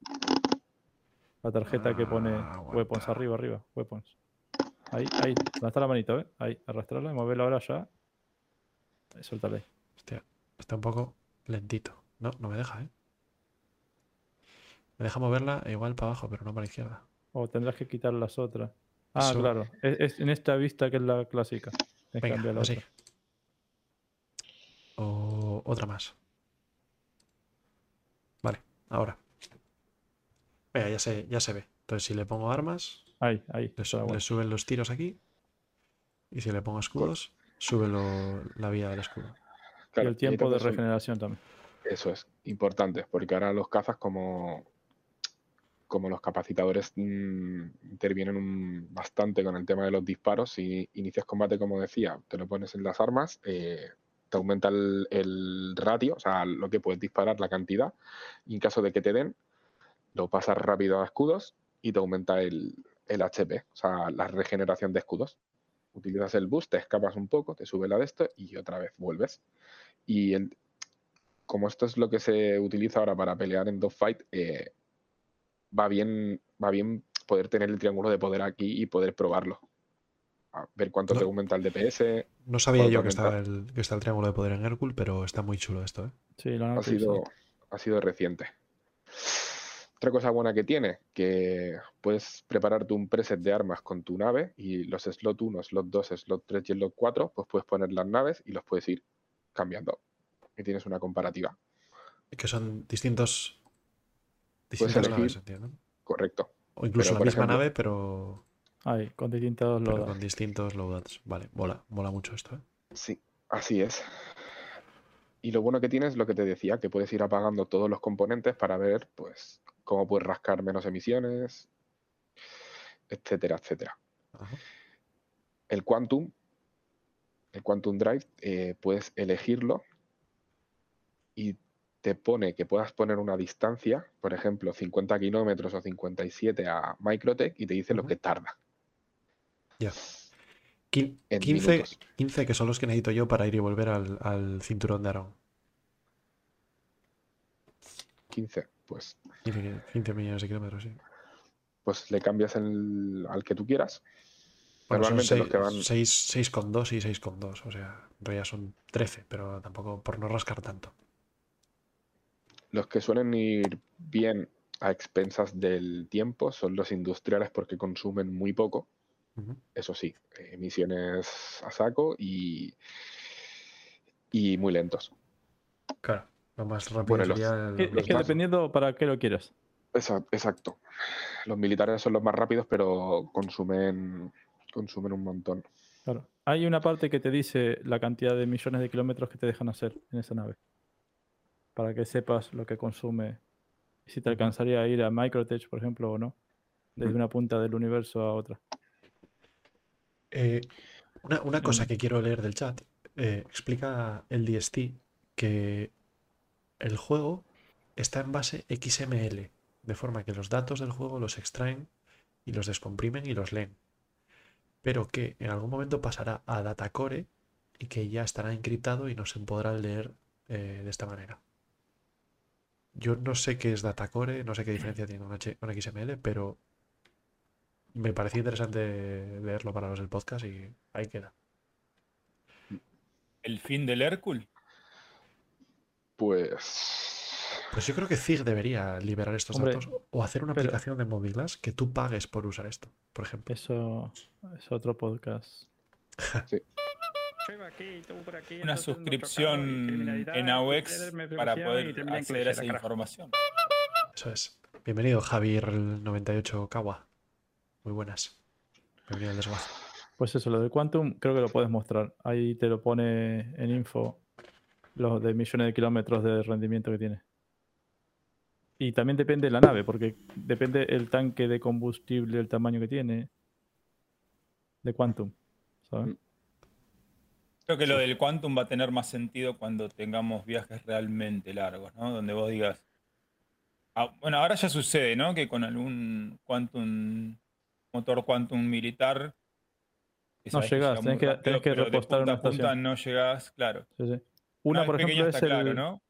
La tarjeta que pone Ah, Weapons, aguanta. arriba, arriba, Weapons. Ahí, ahí. ¿Dónde está la manito, eh? Ahí, arrastrarla y moverla ahora ya. Ahí, suéltale. Hostia, está un poco lentito. No, no me deja, ¿eh? Me deja moverla igual para abajo, pero no para la izquierda. O tendrás que quitar las otras. Ah, Eso- claro. Es, es en esta vista que es la clásica. Tienes que Venga, la así. otra. O otra más. Vale, ahora. Venga, ya se, ya se ve. Entonces, si le pongo armas, Ahí, ahí. le, su- suben los tiros aquí. Y si le pongo escudos, sube lo- la vía del escudo. Y Claro, el tiempo de regeneración también. Eso es importante, porque ahora los cazas como, como los capacitadores mm, intervienen un- bastante con el tema de los disparos. Si inicias combate, como decía, te lo pones en las armas, eh, te aumenta el, el ratio, o sea, lo que puedes disparar, la cantidad, y en caso de que te den, lo pasas rápido a escudos y te aumenta el, el HP, o sea, la regeneración de escudos. Utilizas el boost, te escapas un poco, te sube la de esto y otra vez vuelves. Y el, como esto es lo que se utiliza ahora para pelear en dogfight, eh, va bien, va bien poder tener el triángulo de poder aquí y poder probarlo. A ver cuánto No. te aumenta el DPS. No sabía yo que estaba, el, que está el triángulo de poder en Hércules, pero está muy chulo esto, ¿eh? Sí, lo han Ha sido, ha sido reciente. Otra cosa buena que tiene, que puedes prepararte un preset de armas con tu nave y los slot 1, slot 2, slot 3 y slot 4, pues puedes poner las naves y los puedes ir cambiando. Y tienes una comparativa. Que son distintos. Distintas elegir. naves, entiendo. Correcto. O incluso Pero, la misma ejemplo- nave, pero, Ahí, con distintos loadouts. con distintos loadouts. Vale, mola, mola mucho esto, ¿eh? Sí, así es. Y lo bueno que tienes es lo que te decía, que puedes ir apagando todos los componentes para ver, pues, cómo puedes rascar menos emisiones, etcétera, etcétera. Ajá. El Quantum, el Quantum Drive, eh, puedes elegirlo y te pone que puedas poner una distancia, por ejemplo, 50 kilómetros o 57 a Microtech y te dice lo que tarda. Ya. Quin- En 15, minutos. 15 que son los que necesito yo para ir y volver al, al cinturón de Arón. 15, pues, 15, 15 millones de kilómetros, sí. pues le cambias el- al que tú quieras. Bueno, son Normalmente los que van... 6, 6,2 y 6,2. O sea, en realidad son 13, pero tampoco por no rascar tanto. Los que suelen ir bien a expensas del tiempo son los industriales porque consumen muy poco, eso sí, emisiones a saco y, y muy lentos. Claro, lo más rápido Bueno, los- sería el- Es los que más- dependiendo para qué lo quieras. Exacto. Los militares son los más rápidos, pero consumen, consumen un montón. Claro. Hay una parte que te dice la cantidad de millones de kilómetros que te dejan hacer en esa nave. Para que sepas lo que consume. Si te alcanzaría a ir a Microtech, por ejemplo, o no. Desde Mm. una punta del universo a otra. Eh, una, una cosa Mm. que quiero leer del chat. eh, explica el DST que el juego está en base XML, de forma que los datos del juego los extraen y los descomprimen y los leen. Pero que en algún momento pasará a Datacore y que ya estará encriptado y no se podrá leer eh, de esta manera. Yo no sé qué es Datacore, no sé qué diferencia tiene con XML, pero me parecía interesante leerlo para los del podcast y ahí queda. ¿El fin del Hércules? Pues Pues yo creo que Zig debería liberar estos Hombre, datos o hacer una pero- aplicación de Movilas que tú pagues por usar esto, por ejemplo. Eso es otro podcast. una suscripción en AUX para poder acceder a esa información. Eso es. Bienvenido, Javier 98 Kawa. Muy buenas. Bienvenido al desguace. Pues eso, lo de Quantum creo que lo puedes mostrar. Ahí te lo pone en info los de millones de kilómetros de rendimiento que tiene. Y también depende de la nave, porque depende el tanque de combustible, el tamaño que tiene. De Quantum. ¿sabes? Mm. Creo que lo del Quantum va a tener más sentido cuando tengamos viajes realmente largos, ¿no? Donde vos digas. Ah, bueno, ahora ya sucede, ¿no? Que con algún Quantum, motor Quantum militar. No llegás, tenés que, tenés que repostar una punta no llegás, claro. Sí, sí. Una, por ejemplo, es el, claro, ¿no?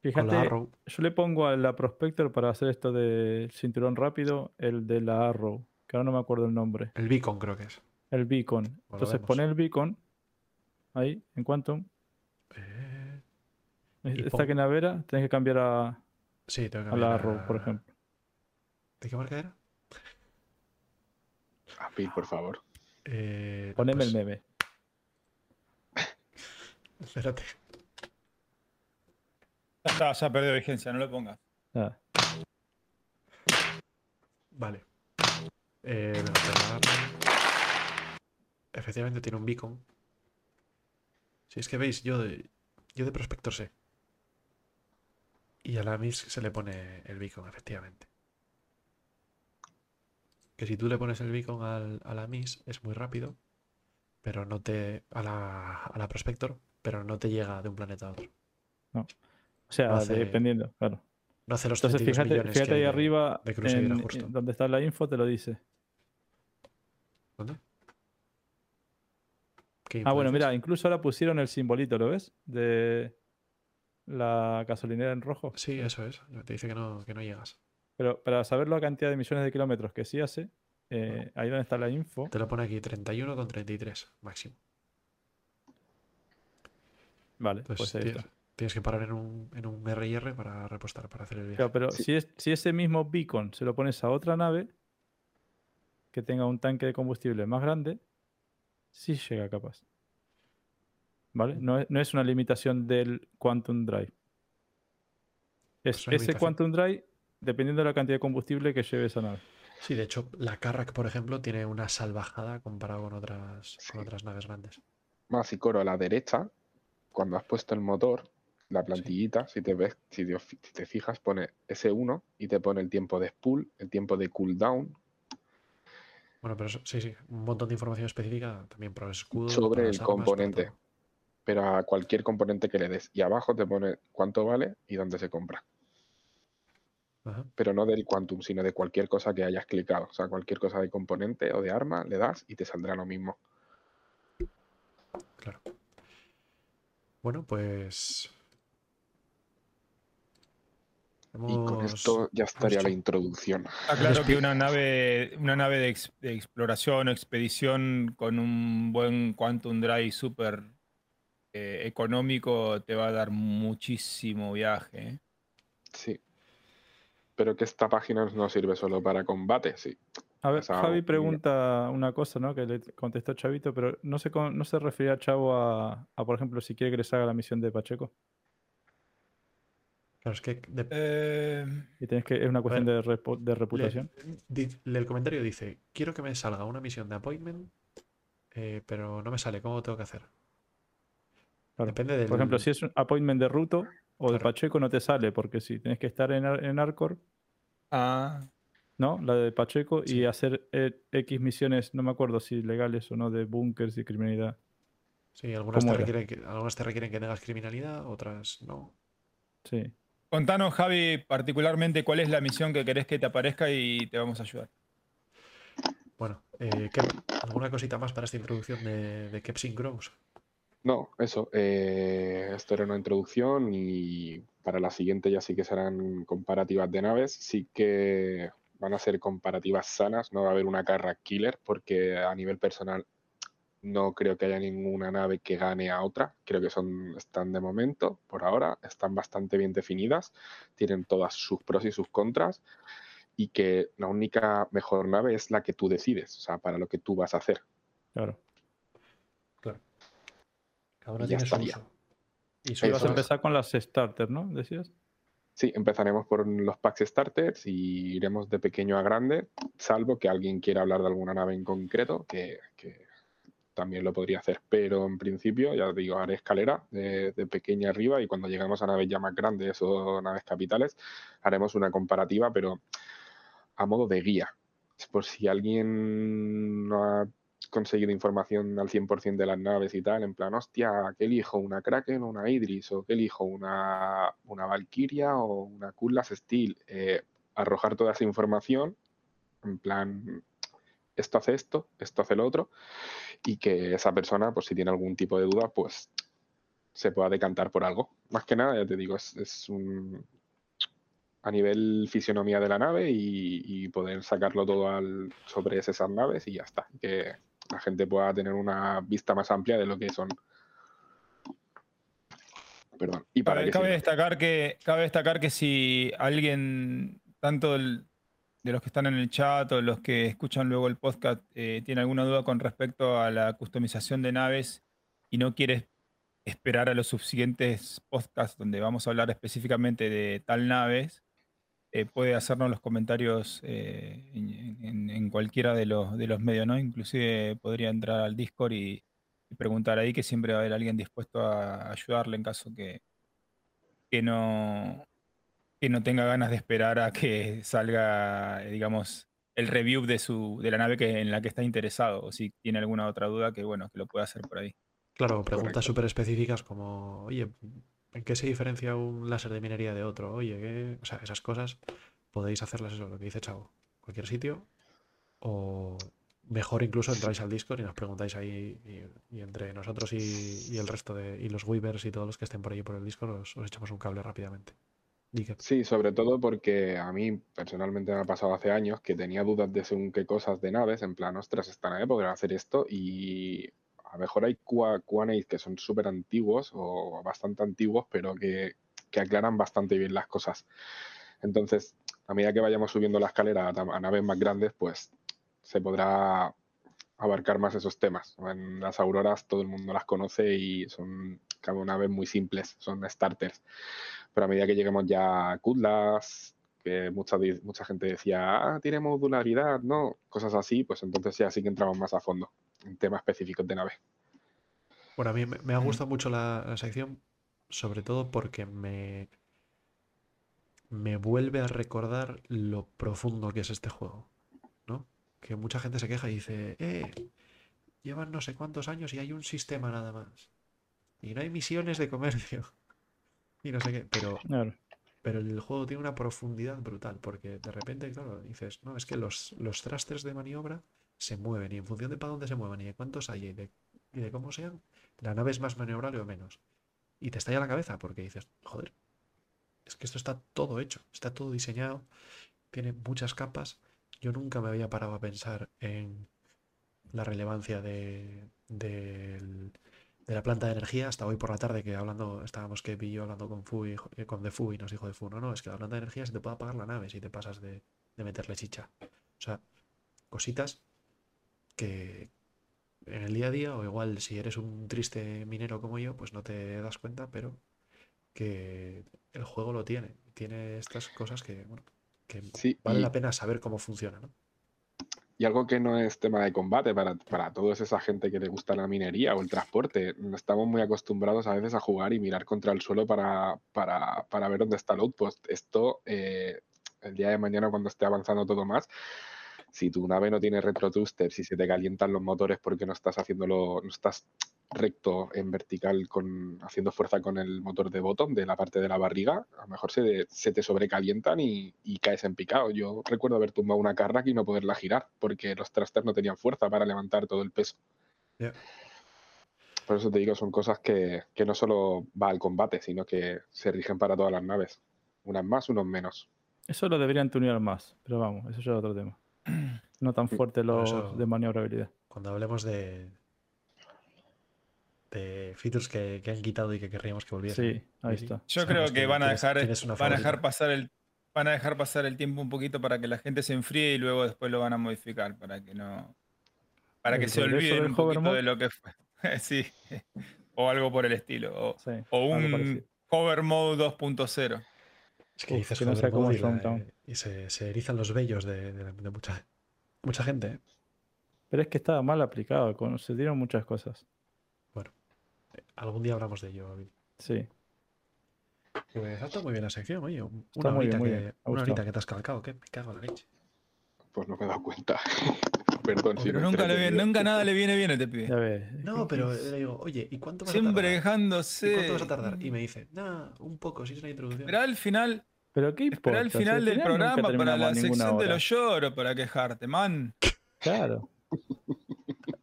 Fíjate, yo le pongo a la Prospector para hacer esto del cinturón rápido, el de la Arrow, que ahora no me acuerdo el nombre. El Beacon creo que es. El Beacon. Entonces pone el Beacon ahí, en Quantum. Eh, Esta que navera, tienes que cambiar a, sí, tengo que cambiar a la Arrow, por ejemplo. ¿De qué marca era? A por favor. Eh, Poneme el meme. Espérate. Ya está, ya perdido vigencia, no lo pongas. Ah. Vale. Eh, Efectivamente tiene un beacon. Si es que veis, yo de, yo de prospector sé. Y a la MIS se le pone el beacon, efectivamente. Que si tú le pones el beacon al, a la MIS es muy rápido, pero no te. a la, a la prospector, pero no te llega de un planeta a otro. No. O sea, dependiendo, claro. No hace los Entonces, fíjate, fíjate ahí arriba, de donde está la info, te lo dice. ¿Dónde? Ah, bueno, mira, incluso ahora pusieron el simbolito, ¿lo ves? De la gasolinera en rojo. Sí, eso es. Te dice que no, que no llegas. Pero para saber la cantidad de millones de kilómetros que sí hace, eh, ahí donde está la info. Te lo pone aquí, 31 con 33 máximo. Vale, pues ahí está. Tienes que parar en un, en un RIR para repostar, para hacer el viaje. pero si, es, si ese mismo beacon se lo pones a otra nave que tenga un tanque de combustible más grande, sí llega capaz. ¿Vale? No es, no es una limitación del Quantum Drive. Es ese Quantum Drive dependiendo de la cantidad de combustible que lleve esa nave. Sí, de hecho, la Carrack, por ejemplo, tiene una salvajada comparado con otras, con otras naves grandes. Más y coro a la derecha, cuando has puesto el motor, la plantillita, si te ves, si te, fijas, pone S1 y te pone el tiempo de spool, el tiempo de cooldown. Bueno, pero sí, sí, un montón de información específica también para el escudo. Sobre el componente. Pero a cualquier componente que le des. Y abajo te pone cuánto vale y dónde se compra. Pero no del Quantum, sino de cualquier cosa que hayas clicado. O sea, cualquier cosa de componente o de arma, le das y te saldrá lo mismo. Claro. Bueno, pues y con esto ya estaría la introducción. Está claro que una nave, una nave de, exploración o expedición con un buen Quantum Drive súper eh, económico te va a dar muchísimo viaje. ¿eh? Sí. Pero que esta página no sirve solo para combate, sí. A ver, Javi pregunta una cosa, ¿no? Que le contestó Chavito, pero no se, no se refería Chavo a, a, por ejemplo, si quiere que les haga la misión de Pacheco. Claro, es que. Eh, y tienes que. Es una cuestión de, reputación. el comentario dice: Quiero que me salga una misión de appointment, eh, pero no me sale. ¿Cómo tengo que hacer? Depende del... Por ejemplo, si es un appointment de Ruto o de Pacheco, no te sale, porque si tienes que estar en, en Arcor. Ah. ¿No? La de Pacheco y hacer eh, X misiones, no me acuerdo si legales o no, de bunkers y criminalidad. Sí, algunas te, requieren que, algunas te requieren que tengas criminalidad, otras no. Sí. Contanos, Javi, particularmente cuál es la misión que querés que te aparezca y te vamos a ayudar. Bueno, eh, ¿alguna cosita más para esta introducción de, de Kepsing Grows? No, eso. Eh, esto era una introducción y para la siguiente ya sí que serán comparativas de naves. Sí que van a ser comparativas sanas, no va a haber una carra killer porque a nivel personal no creo que haya ninguna nave que gane a otra. Creo que son, están de momento, por ahora, están bastante bien definidas. Tienen todas sus pros y sus contras. Y que la única mejor nave es la que tú decides, o sea, para lo que tú vas a hacer. Claro. Claro. Cada uno Y ya tiene su estaría. uso. Y su vas a empezar con las starters, ¿no? Decías. Sí, empezaremos por los packs starters y iremos de pequeño a grande, salvo que alguien quiera hablar de alguna nave en concreto, que, también lo podría hacer. Pero en principio, ya digo, haré escalera de, de pequeña arriba y cuando lleguemos a naves ya más grandes o naves capitales, haremos una comparativa, pero a modo de guía. Por si alguien no ha conseguido información al 100% de las naves y tal, en plan, hostia, ¿qué elijo? ¿Una Kraken o una Idris? ¿O qué elijo? ¿Una, una Valkyria o una Kutlas Steel? Eh, arrojar toda esa información, en plan, esto hace esto, esto hace lo otro, y que esa persona, pues si tiene algún tipo de duda, pues se pueda decantar por algo. Más que nada, ya te digo, es, es un a nivel fisionomía de la nave y, y poder sacarlo todo al, sobre esas naves y ya está. Que la gente pueda tener una vista más amplia de lo que son. Perdón. Y para Cabe, que cabe sirva. destacar que, cabe destacar que si alguien, tanto el- de los que están en el chat o los que escuchan luego el podcast, eh, tiene alguna duda con respecto a la customización de naves y no quiere esperar a los subsiguientes podcasts donde vamos a hablar específicamente de tal naves, eh, puede hacernos los comentarios eh, en, en- en cualquiera de los, de los medios, ¿no? Inclusive podría entrar al Discord y, y preguntar ahí, que siempre va a haber alguien dispuesto a ayudarle en caso que, que no que no tenga ganas de esperar a que salga, eh, digamos, el review de su de la nave que, en la que está interesado, o si tiene alguna otra duda, que bueno, que lo pueda hacer por ahí. Claro, preguntas súper específicas como, oye, ¿en qué se diferencia un láser de minería de otro? Oye, ¿qué? O sea, esas cosas podéis hacerlas eso, lo que dice Chavo, cualquier sitio. O mejor incluso entráis al Discord y nos preguntáis ahí y, entre nosotros y, el resto de, y los Weavers y todos los que estén por ahí por el Discord os, os echamos un cable rápidamente. Sí, sobre todo porque a mí personalmente me ha pasado hace años que tenía dudas de según qué cosas de naves, en plan, ostras, esta nave podrá hacer esto y a lo mejor hay QA que son súper antiguos o bastante antiguos, pero que, que aclaran bastante bien las cosas. Entonces, a medida que vayamos subiendo la escalera a, naves más grandes, pues se podrá abarcar más esos temas. En las auroras todo el mundo las conoce y son cada naves muy simples, son starters. Pero a medida que lleguemos ya a Kutlas, que mucha, mucha gente decía, ah, tiene modularidad, no, cosas así, pues entonces ya sí que entramos más a fondo en temas específicos de nave. Bueno, a mí me, me ha gustado mucho la, la sección, sobre todo porque me, me vuelve a recordar lo profundo que es este juego, ¿no? Que mucha gente se queja y dice, eh, llevan no sé cuántos años y hay un sistema nada más. Y no hay misiones de comercio. Y no sé qué, pero, Claro. pero el juego tiene una profundidad brutal, porque de repente, claro, dices, no, es que los, los thrusters de maniobra se mueven y en función de para dónde se muevan y de cuántos hay y de, cómo sean, la nave es más maniobrable o menos. Y te estalla la cabeza porque dices, joder, es que esto está todo hecho, está todo diseñado, tiene muchas capas. Yo nunca me había parado a pensar en la relevancia de, de la planta de energía hasta hoy por la tarde que hablando, estábamos que y yo hablando con Fu y, eh, con De Fu y nos dijo De Fu, no, no, es que la planta de energía se te puede apagar la nave si te pasas de, de meterle chicha. O sea, cositas que en el día a día, o igual si eres un triste minero como yo, pues no te das cuenta, pero que el juego lo tiene. Tiene estas cosas que, bueno, que Sí, vale y- la pena saber cómo funciona, ¿no? Y algo que no es tema de combate para, para toda esa gente que le gusta la minería o el transporte. Estamos muy acostumbrados a veces a jugar y mirar contra el suelo para, para, para ver dónde está el outpost. Esto, eh, el día de mañana, cuando esté avanzando todo más, si tu nave no tiene retrothruster, si se te calientan los motores porque no estás haciéndolo, no estás recto en vertical con haciendo fuerza con el motor de bottom de la parte de la barriga, a lo mejor se, se te sobrecalientan y, y caes en picado. Yo recuerdo haber tumbado una Carrack y no poderla girar porque los thrusters no tenían fuerza para levantar todo el peso. Por eso te digo, son cosas que, que no solo va al combate, sino que se rigen para todas las naves. Unas más, unos menos. Eso lo deberían tunear más, pero vamos, eso ya es otro tema. No tan fuerte los eso- de maniobrabilidad. Cuando hablemos de, de features que, que han quitado y que querríamos que volviesen. Sí, ahí está. Yo creo que van a dejar, van a dejar pasar el van a dejar pasar el tiempo un poquito para que la gente se enfríe y luego después lo van a modificar para que no para que ¿El se olviden un poquito de lo que fue. sí. O algo por el estilo. O, Sí, o un. Hover Mode 2.0. Es que Uf, dices que no Mode y, la- Showdown. y se, se erizan los vellos de, de- de mucha, mucha gente. ¿eh? Pero es que estaba mal aplicado, con- se dieron muchas cosas. Algún día hablamos de ello. Billy. Sí. Pues ha estado muy bien la sección, oye. un- Está Una muy bien, horita, muy que, bien, una horita que te has calcado, que me cago en la leche. Pues no me he dado cuenta. Perdón si Pero nunca, le viene- entretenido. nunca nada le viene bien a este pibe. No, pero le digo, oye, ¿y cuánto vas a Siempre tardar? dejándose. ¿Y cuánto vas a tardar? Y me dice, nada, un poco, si es una introducción. Espera al final, Pero qué importa. espera al si final del programa para la sección de los lloros para quejarte, man. Claro.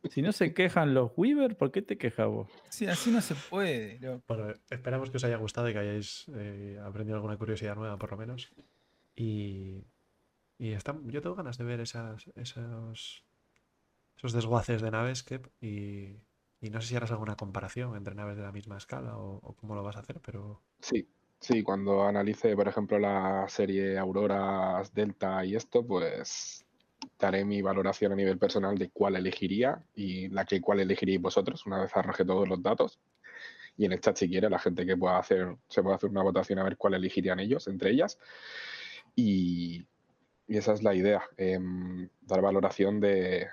Si no se quejan los Weaver, ¿por qué te quejas vos? Sí, así no se puede. Bueno, esperamos que os haya gustado y que hayáis eh, aprendido alguna curiosidad nueva, por lo menos. Y, y está- yo tengo ganas de ver esas, esos, esos desguaces de naves, Kep, y, y no sé si harás alguna comparación entre naves de la misma escala o, o cómo lo vas a hacer, pero Sí, sí, cuando analice, por ejemplo, la serie Auroras, Delta y esto, pues daré mi valoración a nivel personal de cuál elegiría y la que cuál elegiríais vosotros una vez arroje todos los datos. Y en el chat, si quiere, la gente que pueda hacer, se puede hacer una votación a ver cuál elegirían ellos, entre ellas. Y, esa es la idea, em, dar valoración de,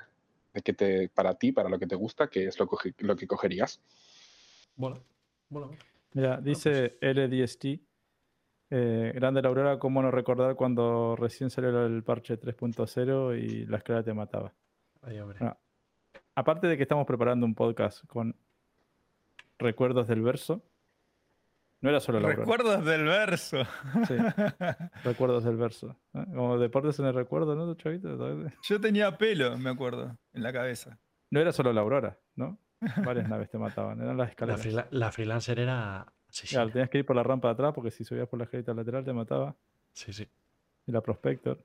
de qué te, para ti, para lo que te gusta, qué es lo, coge- lo que cogerías. bueno, bueno. Mira, dice LDST. Eh, grande la Aurora, cómo no recordar cuando recién salió el parche 3.0 y la escala te mataba. Ah. Aparte de que estamos preparando un podcast con recuerdos del verso, no era solo la Aurora. Recuerdos del verso. Sí, recuerdos del verso. ¿eh? Como deportes en el recuerdo, ¿no, chavito? Yo tenía pelo, me acuerdo, en la cabeza. No era solo la Aurora, ¿no? Varias naves te mataban, eran las La, escaleras. la freelancer era asesina. Claro, tenías que ir por la rampa de atrás porque si subías por la escalera lateral te mataba. Sí, sí. Y la Prospector.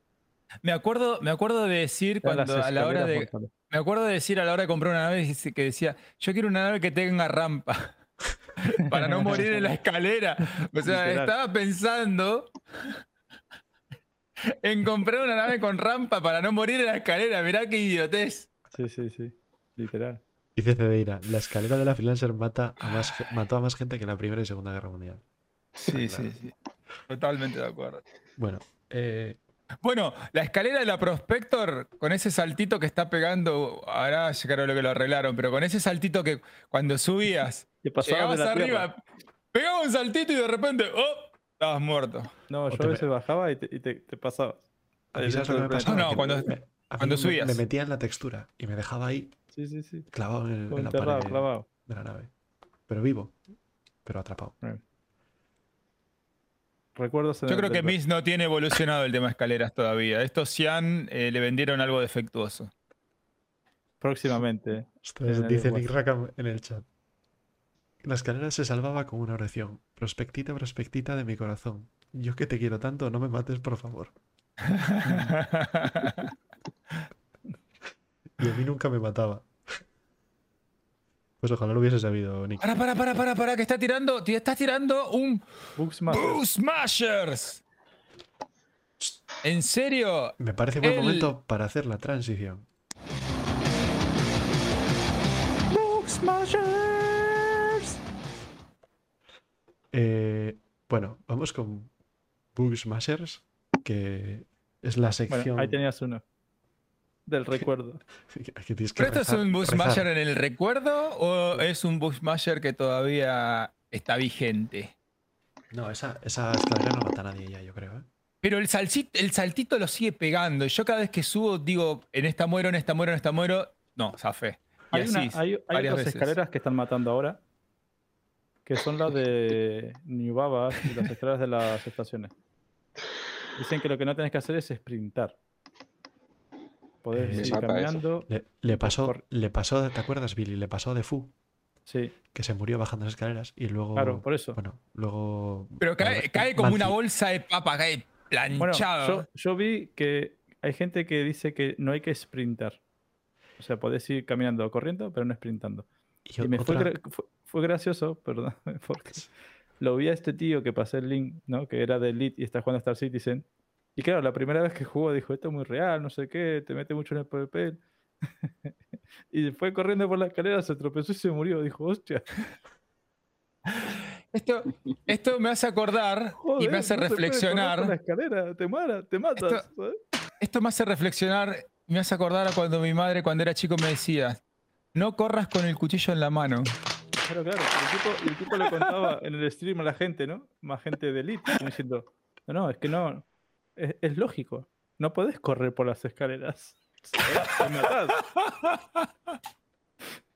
Me acuerdo, me acuerdo de decir cuando a la hora de. mortales. Me acuerdo de decir a la hora de comprar una nave que decía, yo quiero una nave que tenga rampa. para no morir en la escalera. O sea, Literal. estaba pensando en comprar una nave con rampa para no morir en la escalera. Mirá qué idiotez. Sí, sí, sí. Literal. Dice Cedeira, la escalera de la freelancer mata a más, ge- mató a más gente que en la Primera y Segunda Guerra Mundial. Sí, sí, sí. Totalmente de acuerdo. Bueno, eh, Bueno, la escalera de la Prospector, con ese saltito que está pegando, ahora ya creo que lo arreglaron, pero con ese saltito que cuando subías, Te pasabas arriba, tierra. pegabas un saltito y de repente, ¡oh! Estabas muerto. No, O yo a me- veces bajaba y te, y te, te pasabas. a mí sabes lo que me pasaba? No, cuando- me- cuando subías. Me metía en la textura y me dejaba ahí Sí, sí, sí. clavado en, el- en la pared clavado. de la nave. Pero vivo, pero atrapado. Recuerdos en Yo el- creo que del- Miss no tiene evolucionado el tema escaleras todavía. Estos Cian eh, le vendieron algo defectuoso. Próximamente. Ustedes En el dice. Nick Rackham en el chat. La escalera se salvaba con una oración. Prospectita, prospectita de mi corazón. Yo que te quiero tanto, no me mates, por favor. Y a mí nunca me mataba. Pues ojalá lo hubiese sabido, Nick. para, para, para, para, para, que está tirando, te está tirando un. Boo Smashers. ¿En serio? Me parece buen El- momento para hacer la transición. Eh, bueno, vamos con Bug Smashers, que es la sección. Bueno, ahí tenías uno. Del recuerdo. que tienes que ¿Pero esto es un. Smasher en el recuerdo o es un Boo Smasher que todavía está vigente? No, esa, esa escalera no mata a nadie ya, yo creo. ¿eh? Pero el, salsito, el saltito lo sigue pegando. Y yo cada vez que subo digo, en esta muero, en esta muero, en esta muero. No, zafé. Y Hay, así, una, hay, hay veces. escaleras que están matando ahora. Que son las de New Babas y las escaleras de las estaciones. Dicen que lo que no tenés que hacer es sprintar. Podés Me ir caminando. Le, le pasó, Por- le pasó, ¿te acuerdas, Billy? Le pasó de Fu, Sí, que se murió bajando las escaleras y luego. claro, por eso. Bueno, luego. Pero cae, bueno, cae como una Manzi- bolsa de papa, cae Bueno, planchado. yo, yo vi que hay gente que dice que no hay que sprintar. O sea, podés ir caminando o corriendo, pero no sprintando. Y Y me fue, otra- gra- fue, fue gracioso, perdón, porque lo vi a este tío que pasé el link, ¿no? Que era de Elite y está jugando Star Citizen. Y claro, la primera vez que jugó dijo, esto es muy real, no sé qué, te mete mucho en el PvP. y fue corriendo por la escalera, se tropezó y se murió. Dijo, hostia. Esto, esto me hace acordar y me hace no correr por La reflexionar. escalera, te, mara- te matas. ¿sabes? Esto me hace reflexionar y me hace acordar a cuando mi madre, cuando era chico, me decía: No corras con el cuchillo en la mano. Claro, claro. El tipo, el tipo le contaba en el stream a la gente, ¿no? Más gente de Elite, como diciendo, no, no, es que no, es, es lógico. No podés correr por las escaleras. Te matás.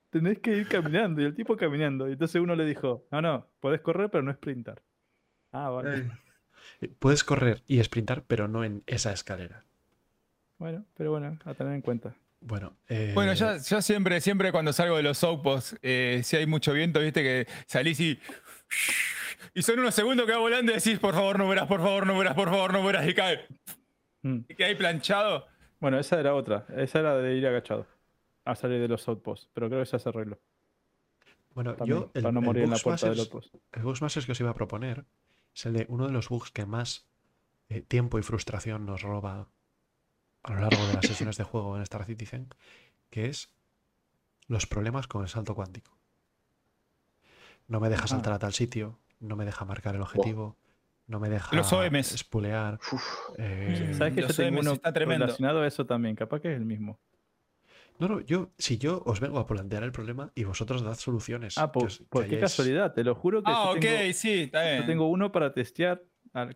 Tenés que ir caminando, y el tipo caminando. Y entonces uno le dijo, no, no, podés correr, pero no sprintar. Ah, vale. Eh, Puedes correr y sprintar, pero no en esa escalera. Bueno, pero bueno, a tener en cuenta. Bueno, eh, Bueno, yo, yo siempre, siempre cuando salgo de los soapos, eh, si hay mucho viento, viste que salís y. Y son unos segundos que va volando y decís, por favor, no mueras, por favor, no mueras, por favor, no mueras, y cae. Mm. Y queda ahí planchado. Bueno, esa era otra. Esa era de ir agachado. A salir de los outposts. Pero creo que esa se arregló. bueno También, yo el, para no morir en la puerta del outpost. el Bugs Masters que os iba a proponer es el de uno de los bugs que más eh, tiempo y frustración nos roba a lo largo de las sesiones de juego en Star Citizen, que es los problemas con el salto cuántico. No me deja Ah. saltar a tal sitio, no me deja marcar el objetivo, no me deja Los OMs. espulear. Uf, eh, ¿Sabes que yo Los tengo OMs uno está tremendo. relacionado a eso también? Capaz que es el mismo. No, no, yo, si yo os vengo a plantear el problema y vosotros dad soluciones. Ah, que os- que qué hayáis- casualidad. Te lo juro que Ah, yo, ok, tengo, sí, está bien. yo tengo uno para testear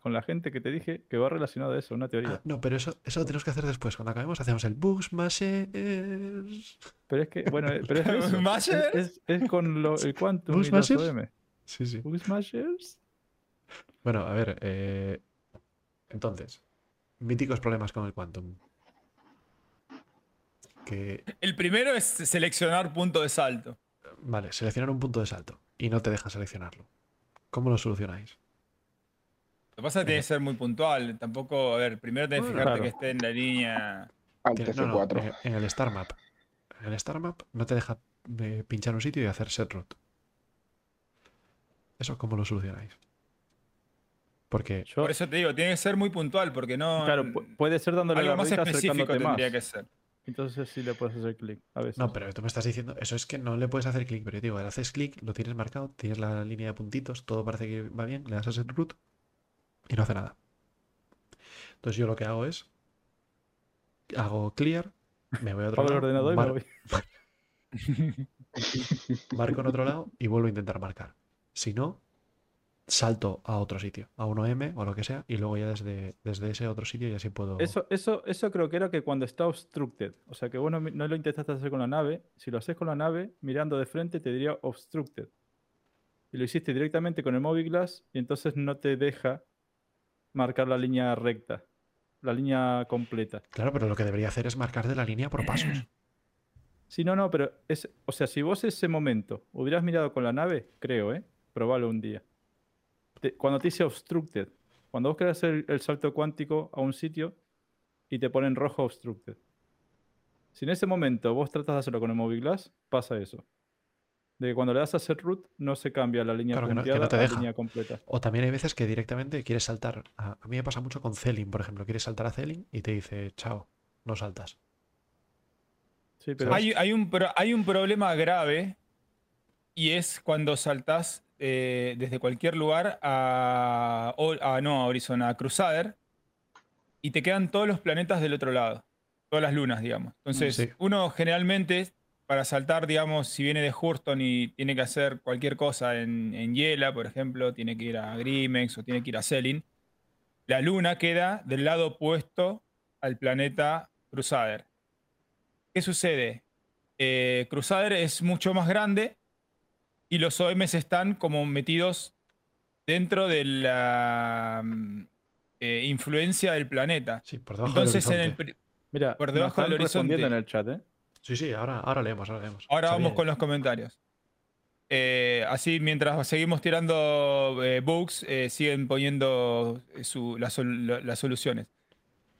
con la gente que te dije que va relacionado a eso, una teoría. Ah, no, pero eso, eso lo tenemos que hacer después. Cuando acabemos hacemos el Bugs Masters. Pero es que, bueno, eh, pero es eso. es, es- es con lo, el Quantum ¿Bug y los? OM. Sí, sí. ¿Bug Smashers? Bueno, a ver. eh, entonces, míticos problemas con el Quantum. Que, El primero es seleccionar punto de salto. vale, seleccionar un punto de salto y no te deja seleccionarlo. ¿Cómo lo solucionáis? Lo que pasa es que tiene que ser muy puntual. Tampoco, a ver, primero tenés que Bueno, fijarte claro. que esté en la línea. al Tiene- no, no, TC4. en, en el Star Map. En el Star Map no te deja eh, pinchar un sitio y hacer set route. ¿Eso cómo lo solucionáis? Porque Yo, Por eso te digo, tiene que ser muy puntual, porque no. claro, pu- puede ser dándole algo la más vuelta específico más. tendría que ser. Entonces sí le puedes hacer clic a veces. No, pero tú me estás diciendo, eso es que no le puedes hacer clic, pero yo digo, le haces clic, lo tienes marcado, tienes la línea de puntitos, todo parece que va bien, le das a set root y no hace nada. Entonces yo lo que hago es, hago clear, me voy a otro el lado, ordenador y me voy. marco en otro lado y vuelvo a intentar marcar. Si no, salto a otro sitio, a 1M o lo que sea, y luego ya desde, desde ese otro sitio ya sí puedo... Eso, eso, eso creo que era que cuando está obstructed, o sea que vos no lo intentaste hacer con la nave, si lo haces con la nave, mirando de frente te diría obstructed. Y lo hiciste directamente con el Moviglass y entonces no te deja marcar la línea recta, la línea completa. Claro, pero lo que debería hacer es marcar de la línea por pasos. Sí, no, no, pero es, o sea, si vos ese momento hubieras mirado con la nave, creo, ¿eh? Probalo un día. Te- cuando te dice obstructed, cuando vos querés hacer el, el salto cuántico a un sitio y te ponen rojo obstructed. Si en ese momento vos tratas de hacerlo con el Moviglass, pasa eso. De que cuando le das a set root no se cambia la línea Claro, que no- que punteada no te a deja. línea completa. O también hay veces que directamente quieres saltar. A, a mí me pasa mucho con Celin, por ejemplo. Quieres saltar a Celin y te dice, chao, no saltas. Sí, pero Hay, hay un, pro- hay un problema grave y es cuando saltás eh, desde cualquier lugar a, a- no a Horizon, a Crusader y te quedan todos los planetas del otro lado, todas las lunas, digamos. Entonces, Sí. uno generalmente para saltar, digamos, si viene de Hurston y tiene que hacer cualquier cosa en, en Yela, por ejemplo, tiene que ir a Grimex o tiene que ir a Selin, la luna queda del lado opuesto al planeta Crusader. ¿Qué sucede? Eh, Crusader es mucho más grande y los OMs están como metidos dentro de la mm, eh, influencia del planeta. Sí, por debajo Entonces, del en el, horizonte. mira, por debajo del horizonte. en el chat, ¿eh? Sí, sí, ahora, ahora leemos, ahora leemos. ahora Sabía vamos con los comentarios. Eh, así, mientras seguimos tirando eh, bugs, eh, siguen poniendo eh, su- las, sol- la- las soluciones.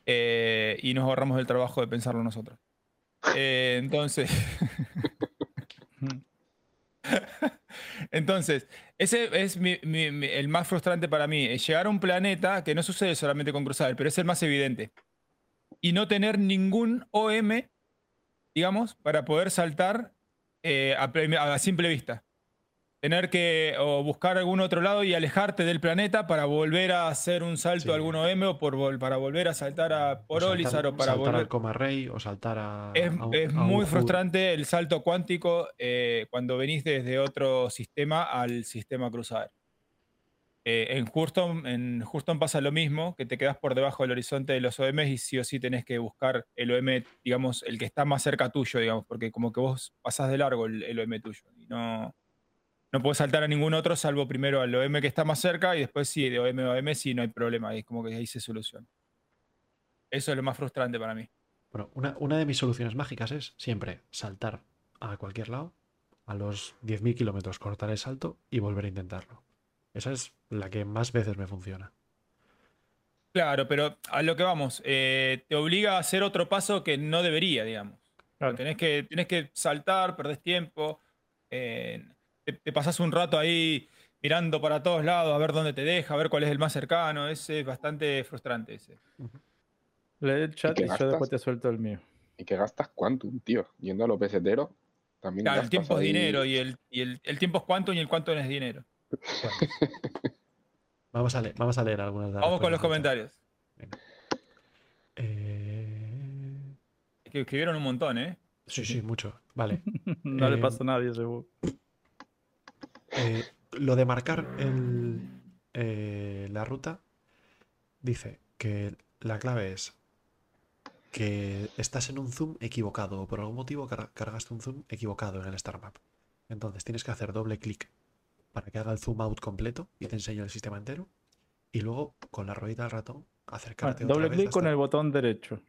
Eh, y nos ahorramos el trabajo de pensarlo nosotros. Eh, entonces. Entonces, ese es el más frustrante para mí. es Llegar a un planeta que no sucede solamente con Crusader, pero es el más evidente. Y no tener ningún OM, digamos, para poder saltar eh, a simple vista. Tener que o buscar algún otro lado y alejarte del planeta para volver a hacer un salto Sí. a algún OM o por, para volver a saltar a por saltar- Olizar o para saltar volver. al Coma Rey o saltar a. Es, a es a muy frustrante el salto cuántico eh, cuando venís desde otro sistema al sistema Crusader. Eh, en, Houston, en Houston pasa lo mismo, que te quedas por debajo del horizonte de los OMs y sí o sí tenés que buscar el OM, digamos, el que está más cerca tuyo, digamos, porque como que vos pasás de largo el, el OM tuyo. Y no, no puedes saltar a ningún otro salvo primero al OM que está más cerca y después sí, de OM a OM sí no hay problema, y es como que ahí se soluciona. Eso es lo más frustrante para mí. Bueno, una, una de mis soluciones mágicas es siempre saltar a cualquier lado, a los 10.000 kilómetros cortar el salto y volver a intentarlo. Esa es la que más veces me funciona. Claro, pero a lo que vamos, eh, te obliga a hacer otro paso que no debería, digamos. Claro. Tenés que, tenés que saltar, perdés tiempo, eh, te, te pasás un rato ahí mirando para todos lados a ver dónde te deja, a ver cuál es el más cercano. Ese es bastante frustrante ese. Lee el chat qué y yo gastas? después te suelto el mío. Y que gastas Quantum, tío. Yendo a los peseteros, también Claro, el tiempo es dinero y el, y el, el tiempo es cuánto y el cuánto no es dinero. Vamos a leer, vamos a leer algunas de las Vamos con los comentarios. Eh, Que escribieron un montón, ¿eh? Sí, sí, mucho. Vale. no le Eh, pasa a nadie, seguro. Eh, lo de marcar el, eh, la ruta dice que la clave es que estás en un zoom equivocado o por algún motivo car- cargaste un zoom equivocado en el Star Map. Entonces tienes que hacer doble clic para que haga el zoom out completo y te enseñe el sistema entero. Y luego con la ruedita del ratón acercarte doble vez clic con el botón derecho.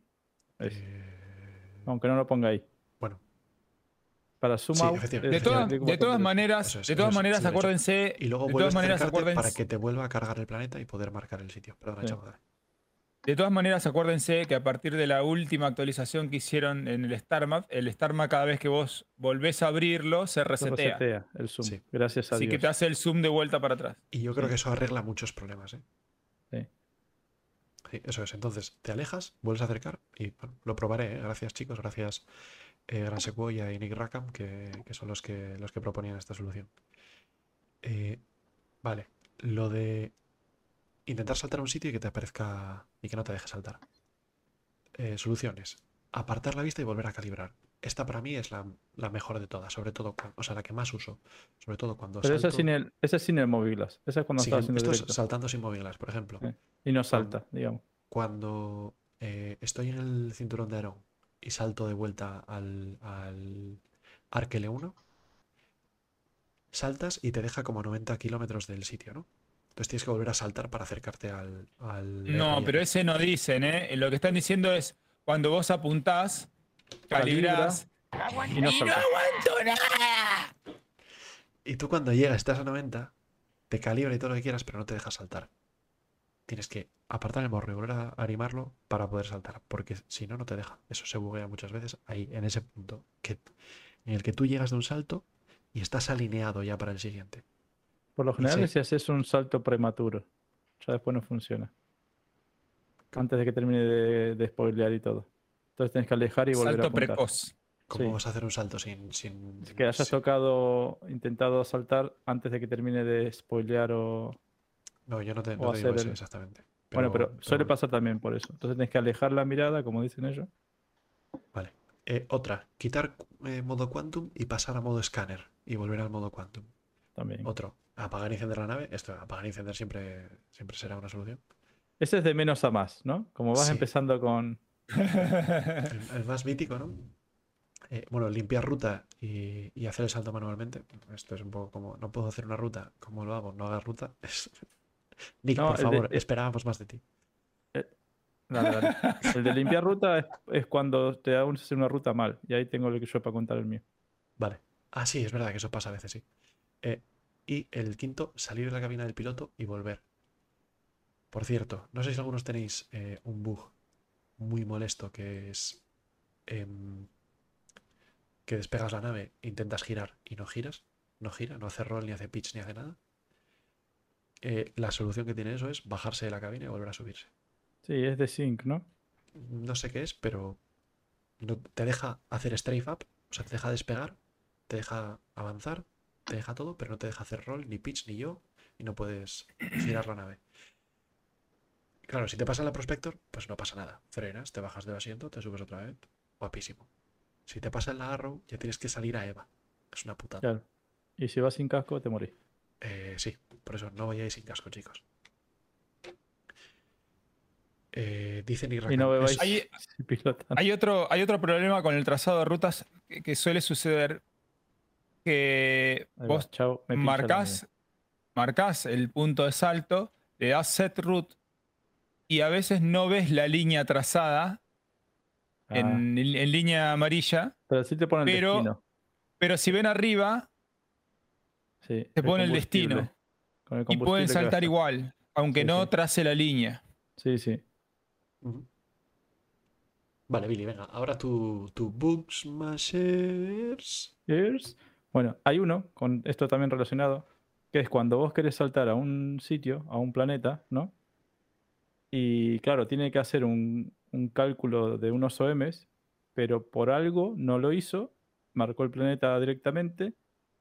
Eh, Aunque no lo ponga ahí. Para zoom Sí, out. De, todas- de maneras, es, de todas es, maneras, sí, acuérdense. y luego de vuelves todas a maneras, acercarte para acuérdense. que te vuelva a cargar el planeta y poder marcar el sitio. Perdona, Sí. Chavo, dale. De todas maneras, acuérdense que a partir de la última actualización que hicieron en el Star Map, el Star Map cada vez que vos volvés a abrirlo, se Se resetea. resetea el zoom. Sí. Gracias a Así Dios. que te hace el zoom de vuelta para atrás. Y yo creo Sí. que eso arregla muchos problemas, ¿eh? Sí. Sí, eso es. Entonces, te alejas, vuelves a acercar y bueno, lo probaré, ¿eh? Gracias, chicos. Gracias, eh, Gran Sequoia y Nick Rackham, que, que son los que, los que proponían esta solución. Eh, vale. Lo de intentar saltar a un sitio y que te aparezca y que no te deje saltar. Eh, soluciones. Apartar la vista y volver a calibrar. Esta para mí es la, la mejor de todas, sobre todo, o sea, la que más uso. Sobre todo cuando Pero salto- sin el, ese es sin el Movilas. Ese es cuando Sí, estás esto es saltando sin movilas, por ejemplo. Sí. Y no salta, digamos. Cuando eh, estoy en el cinturón de Aarón y salto de vuelta al, al Arc L1, saltas y te deja como a 90 kilómetros del sitio, ¿no? Entonces tienes que volver a saltar para acercarte al... al No, pero ese no dicen, ¿eh? Lo que están diciendo es cuando vos apuntás, calibrás. Y no salta. aguanto nada! Y tú cuando llegas, estás a 90, te calibra y todo lo que quieras, pero no te deja saltar. Tienes que apartar el morro y volver a animarlo para poder saltar, porque si no, no te deja. Eso se buguea muchas veces ahí, en ese punto, que, en el que tú llegas de un salto y estás alineado ya para el siguiente. Por lo general, si haces un salto prematuro, ya después no funciona. Antes de que termine de, de spoilear y todo. Entonces tienes que alejar y volver a Salto apuntar. precoz. ¿Cómo Sí. vas a hacer un salto sin... sin Que hayas sin- tocado, intentado saltar antes de que termine de spoilear o... No, yo no te, no te digo eso el- exactamente. bueno, pero suele pasar también por eso. Entonces tienes que alejar la mirada, como dicen ellos. Vale. Eh, otra, quitar eh, modo quantum y pasar a modo escáner y volver al modo quantum. También. Otro, apagar y encender la nave. Esto, apagar y encender siempre, siempre será una solución. Ese es de menos a más, ¿no? Como vas Sí. empezando con... El, el más mítico, ¿no? Eh, bueno, limpiar ruta y, y hacer el salto manualmente. Esto es un poco como, no puedo hacer una ruta, ¿cómo lo hago? No hagas ruta. Es- Nick, No, por de- favor, esperábamos más de ti. Dale, dale. El de limpiar ruta es, es cuando te da un- hacer una ruta mal. Y ahí tengo lo que yo para contar el mío. Vale. Ah, sí, es verdad que eso pasa a veces, sí. Eh, y el quinto, salir de la cabina del piloto y volver. Por cierto, no sé si algunos tenéis eh, un bug muy molesto que es em, que despegas la nave, intentas girar y no giras, no gira, no hace roll, ni hace pitch, ni hace nada. Eh, la solución que tiene eso es bajarse de la cabina y volver a subirse. Sí, es de sync, ¿no? No sé qué es, pero no, te deja hacer strafe up, o sea, te deja despegar, te deja avanzar te deja todo, pero no te deja hacer roll, ni pitch, ni yo, y no puedes girar la nave. Claro, si te pasa la Prospector, pues no pasa nada. Frenas, te bajas del asiento, te subes otra vez. Guapísimo. Si te pasa en la Arrow, ya tienes que salir a Eva. Es una putada. Claro. Y si vas sin casco, te morís. Eh, sí, por eso no vayáis sin casco, chicos. Eh, dicen Y no bebáis Hay- otro, hay otro problema con el trazado de rutas que, que suele suceder que va, vos chao, me pincha la marcás, marcás el punto de salto, le das set route y a veces no ves la línea trazada en, en línea amarilla, Ah, pero sí te ponen el destino. pero si ven arriba Sí, te pone el destino Con el y pueden saltar igual, aunque Sí, no sí. trace la línea. Sí, sí. Vale, Billy, venga. Ahora tu, tu Book Smashers. Years. Bueno, hay uno, con esto también relacionado, que es cuando vos querés saltar a un sitio, a un planeta, ¿no? Y claro, tiene que hacer un, un cálculo de unos OMs, pero por algo no lo hizo, marcó el planeta directamente,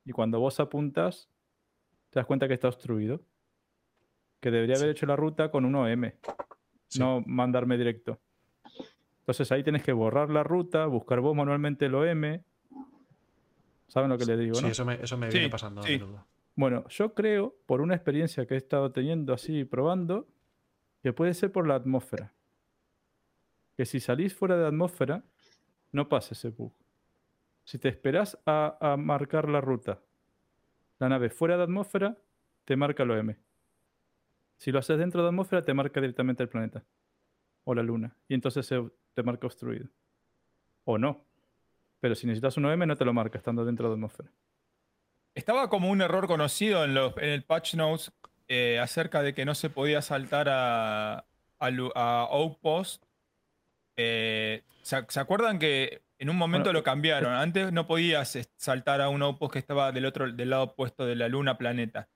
y cuando vos apuntas, te das cuenta que está obstruido. Que debería haber hecho la ruta con un OM, Sí. no mandarme directo. Entonces ahí tenés que borrar la ruta, buscar vos manualmente el OM. ¿Saben lo que les digo, Sí, no? eso me, eso me Sí, viene pasando a sí. menudo. Bueno, yo creo, por una experiencia que he estado teniendo así, probando, que puede ser por la atmósfera. Que si salís fuera de la atmósfera, no pasa ese bug. Si te esperas a, a marcar la ruta, la nave fuera de atmósfera, te marca el OM. Si lo haces dentro de atmósfera, te marca directamente el planeta o la luna. Y entonces se, te marca obstruido. O no. Pero si necesitas un OM, no te lo marca estando dentro de atmósfera. Estaba como un error conocido en, los, en el patch notes eh, acerca de que no se podía saltar a, a, Outpost. Eh, ¿se, se acuerdan que en un momento Bueno, lo cambiaron? Antes no podías eh, saltar a un Outpost que estaba del otro del lado opuesto de la luna planeta.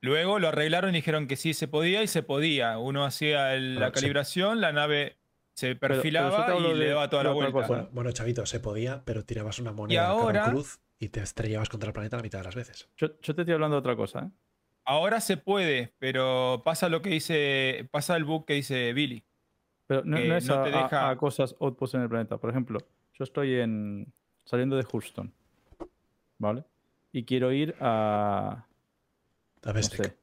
Luego lo arreglaron y dijeron que sí se podía y se podía. Uno hacía el- la sí. calibración, la nave se pero perfilaba hablo y le daba toda la vuelta. Bueno, bueno, chavito, se podía, pero tirabas una moneda o ahora- cruz y te estrellabas contra el planeta la mitad de las veces. Yo, yo te estoy hablando de otra cosa, ¿eh? Ahora se puede, pero pasa lo que dice, pasa el bug que dice Billy. Pero no, no es no a, te a- deja- a cosas outposts en el planeta. Por ejemplo, yo estoy en saliendo de Houston, ¿vale? Y quiero ir a... A No Vestec. sé.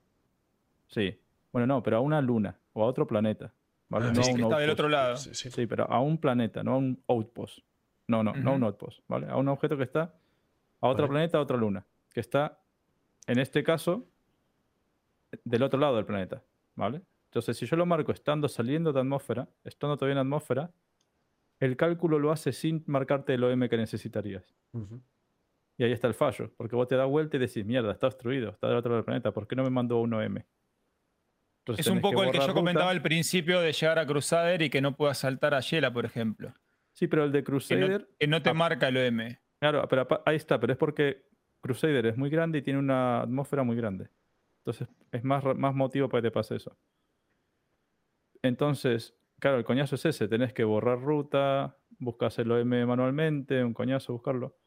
Sí. Bueno, no, pero a una luna o a otro planeta, ¿vale? Ah, no sí, que está del otro lado. Sí, sí. Sí, pero a un planeta, no a un outpost. No, no, no a un outpost, ¿vale? A un objeto que está a otro Vale. planeta, a otra luna. Que está, en este caso, del otro lado del planeta, ¿vale? Entonces, si yo lo marco estando saliendo de atmósfera, estando todavía en atmósfera, el cálculo lo hace sin marcarte el OM que necesitarías. Y ahí está el fallo, porque vos te das vuelta y decís, mierda, está obstruido, está del otro lado del planeta, ¿por qué no me mandó un OM? Entonces Es un poco el que yo ruta. comentaba al principio de llegar a Crusader y que no puedas saltar a Yela, por ejemplo. Sí, pero el de Que Crusader... no, que no te ah, marca el OM. Claro, pero ahí está, pero es porque Crusader es muy grande y tiene una atmósfera muy grande. Entonces es más, más motivo para que te pase eso. Entonces, claro, el coñazo es ese, tenés que borrar ruta, buscas el OM manualmente, un coñazo buscarlo.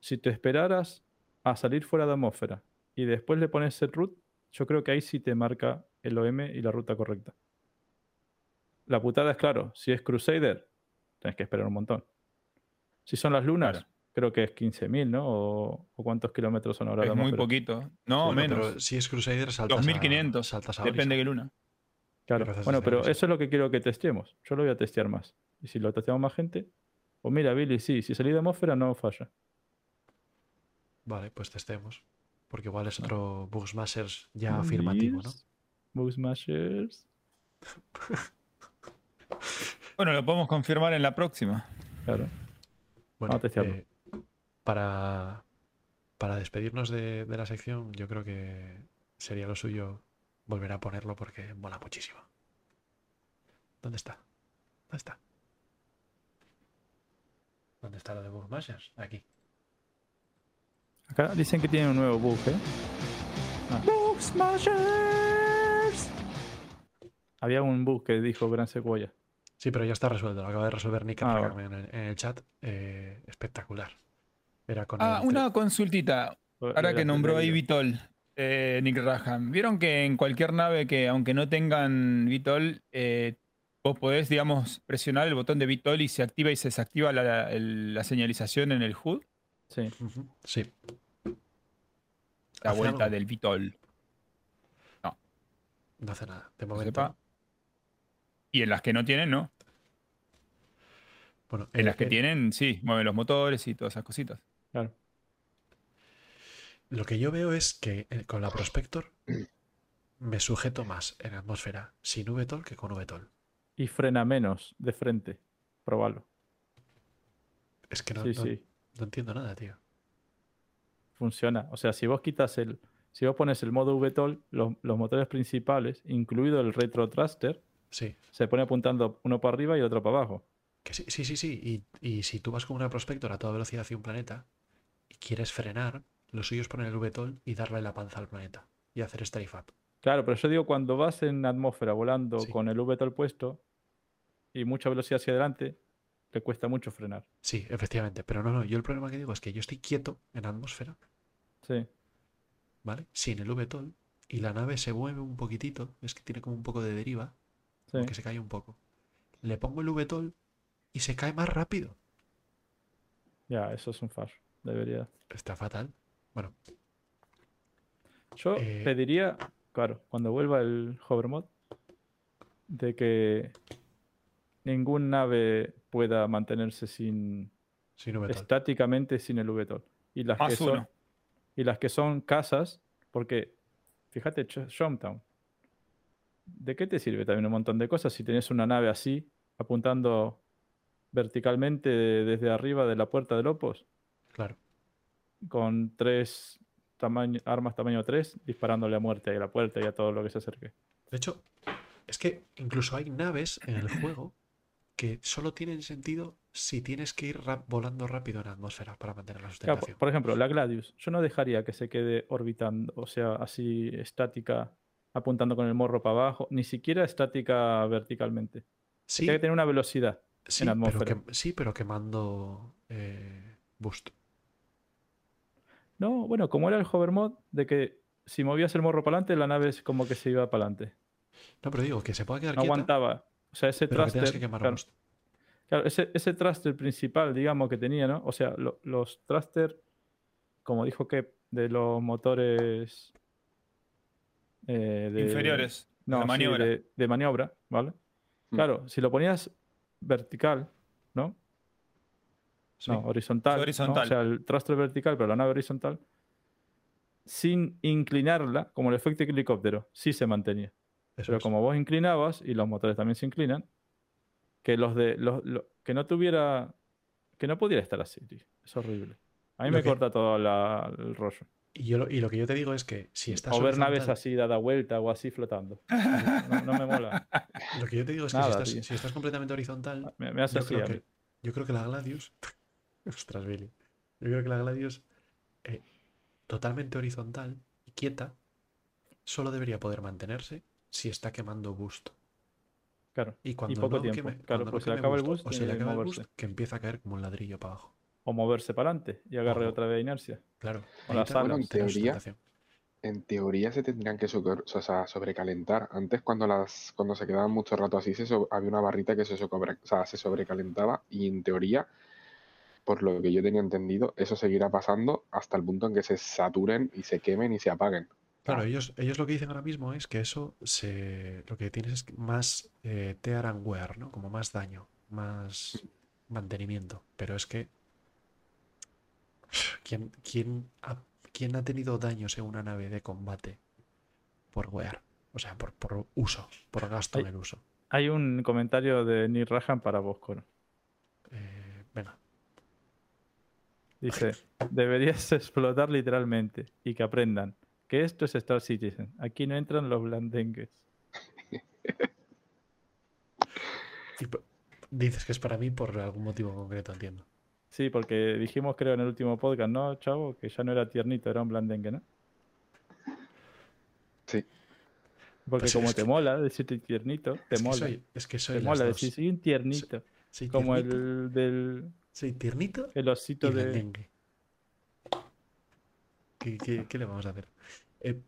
Si te esperaras a salir fuera de atmósfera y después le pones el root, yo creo que ahí sí te marca el OM y la ruta correcta. La putada es claro, si es Crusader, tenés que esperar un montón. Si son las lunas, Claro. creo que es 15.000, ¿no? O, o cuántos kilómetros son ahora de Es muy poquito. No, Bueno, menos. Pero si es Crusader, saltas 2500. a, saltas a Depende de qué luna. Claro. Bueno, pero eso es lo que quiero que testemos. Yo lo voy a testear más. Y si lo testeamos más gente, pues mira, Billy, sí, si salí de atmósfera no falla. Vale, pues testemos. Porque igual Ah. es otro Bugsmashers ya afirmativo, ¿no? Years, Bug Smashers. Bueno, lo podemos confirmar en la próxima. Claro. Bueno, Vamos a testearlo. eh, para, para despedirnos de, de la sección, yo creo que sería lo suyo volver a ponerlo porque mola muchísimo. ¿Dónde está? ¿Dónde está? ¿Dónde está lo de Bugsmashers? Aquí. Acá dicen que tienen un nuevo bug, ¿eh? Ah. Bug Smashers. Había un bug que dijo Gran Sequoia. Sí, pero ya está resuelto. Lo acaba de resolver Nick Ah, en, el, en el chat. Eh, espectacular. Era con Ah, el- una consultita. Ahora que nombró ahí Vitol, eh, Nick Raham, ¿vieron que en cualquier nave que, aunque no tengan Vitol, eh, vos podés, digamos, presionar el botón de Vitol y se activa y se desactiva la, señalización en el HUD? Sí. Sí. La ¿Hace vuelta algo? del Vitol. No hace nada. De momento. sepa. Y en las que no tienen, no. Bueno, En eh, las que eh, tienen, sí, mueven los motores y todas esas cositas. Claro. Lo que yo veo es que eh, con la Prospector me sujeto más en atmósfera sin VTOL que con VTOL. Y frena menos de frente. Probalo. Es que no, sí, no- sí. no entiendo nada, tío. Funciona. O sea, si vos quitas el. Si vos pones el modo VTOL, los, los motores principales, incluido el retro thruster, Sí, se pone apuntando uno para arriba y otro para abajo. que sí, sí, sí, sí. Y, y si tú vas con una Prospector a toda velocidad hacia un planeta y quieres frenar, lo suyo es poner el VTOL y darle la panza al planeta y hacer strafe up. Claro, pero yo digo, cuando vas en atmósfera volando Sí. con el VTOL puesto y mucha velocidad hacia adelante, te cuesta mucho frenar. Sí, efectivamente. Pero no, no. Yo el problema que digo es que yo estoy quieto en atmósfera, Sí. ¿vale? Sin el VTOL y la nave se mueve un poquitito. Es que tiene como un poco de deriva. sí. que se cae un poco. Le pongo el VTOL y se cae más rápido. Ya, eso es un fallo. Debería. Está fatal. Bueno, Yo Eh, pediría, claro, cuando vuelva el hover mod, de que ningún nave pueda mantenerse sin estáticamente sin el VTOL. Y las que son y las que son casas, porque fíjate, Showtown. ¿De qué te sirve también un montón de cosas si tenés una nave así apuntando verticalmente de- desde arriba de la puerta del Opos Claro. Con tres tamaño- armas tamaño 3 disparándole a muerte a la puerta y a todo lo que se acerque? De hecho, es que incluso hay naves en el juego que solo tienen sentido si tienes que ir volando rápido en atmósfera para mantener la Claro, por, sustentación. por ejemplo, la Gladius, yo no dejaría que se quede orbitando, o sea, así estática, apuntando con el morro para abajo, ni siquiera estática verticalmente. Sí, Tiene que tener una velocidad. sí, en pero atmósfera. que- sí, pero quemando eh, boost. No, bueno, como era el hover mod, de que si movías el morro para adelante, la nave es como que se iba para adelante. No, pero digo que se pueda quedar No quieta, aguantaba. O sea, ese pero que claro, ese, ese thruster principal, digamos, que tenía, ¿no? O sea, lo- los thruster, como dijo que de los motores. eh, de- Inferiores. No, de sí, maniobra. de, de maniobra, ¿vale? Mm. Claro, si lo ponías vertical, ¿no? Sí. No, horizontal. ¿no? horizontal. O sea, el thruster vertical, pero la nave horizontal. Sin inclinarla, como el efecto helicóptero, sí se mantenía. Eso Pero es. como vos inclinabas, y los motores también se inclinan, que los de. Los, lo- que no tuviera. Que no pudiera estar así, tío. Es horrible. A mí Lo me que- corta todo la- el rollo. Y, yo lo, y lo que yo te digo es que si estás O ver naves así dada vuelta o así flotando. No, no me mola. Lo que yo te digo es que Nada, si, estás, tío. si estás completamente horizontal, Me, me hace yo así. creo, que, yo creo que la Gladius. Ostras, Billy. Yo creo que la Gladius, eh, totalmente horizontal y quieta, solo debería poder mantenerse si está quemando boost. Claro. Y cuando poco no tiempo. queme, Claro, cuando no se le acaba el boost, o se le acaba el boost, que empieza a caer como un ladrillo para abajo. O moverse para adelante y agarre Ojo. otra vez inercia. Claro. O las. Bueno, en teoría, en teoría se tendrían que sobre- o sea, sobrecalentar. Antes, cuando las cuando se quedaban mucho rato así, se so- había una barrita que se, sobre- o sea, se sobrecalentaba y en teoría, por lo que yo tenía entendido, eso seguirá pasando hasta el punto en que se saturen y se quemen y se apaguen. Claro, ellos, ellos lo que dicen ahora mismo es que eso se, lo que tienes es más eh, tear and wear, ¿no? Como más daño, más mantenimiento. Pero es que ¿quién, quién, ha, quién ha tenido daños en una nave de combate por wear? O sea, por, por uso, por gasto en el uso. Hay un comentario de Neil Rahan para vos, Coro. Eh, venga, Dice, deberías explotar literalmente y que aprendan que esto es Star Citizen. Aquí no entran los blandengues. Dices que es para mí por algún motivo concreto, entiendo. Sí, porque dijimos, creo, en el último podcast, ¿no, chavo? Que ya no era tiernito, era un blandengue, ¿no? Sí. Porque Pues como te que- mola decirte tiernito, te es que mola. soy, es que soy te mola dos. decir, soy un tiernito. Soy como tiernito, el del soy tiernito el osito y de... ¿Qué, qué- qué le vamos a hacer? Eh,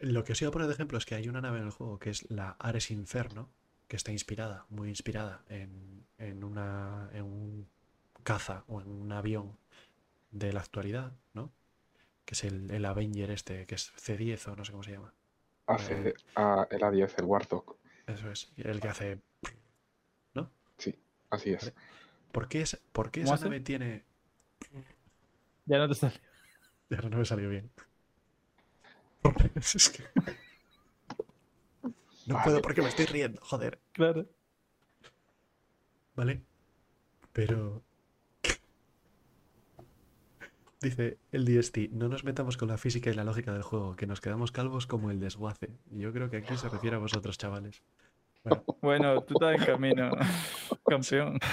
lo que os iba a poner de ejemplo es que hay una nave en el juego que es la Ares Inferno, que está inspirada, muy inspirada en, en una, en un caza o en un avión de la actualidad, ¿no? Que es el, el Avenger este, que es C10 o no sé cómo se llama. Hace a el A10, el Warthog. Eso es, el que hace... Así es. ¿Por qué, es, por qué ¿Cómo esa hace? nave tiene... Ya no te sale. Ya no me salió bien. Es que- No puedo porque me estoy riendo, joder. Claro. ¿Vale? Pero. Dice el DST, no nos metamos con la física y la lógica del juego, que nos quedamos calvos como el desguace. Y yo creo que aquí se refiere a vosotros, chavales. Bueno, tú estás en camino, campeón.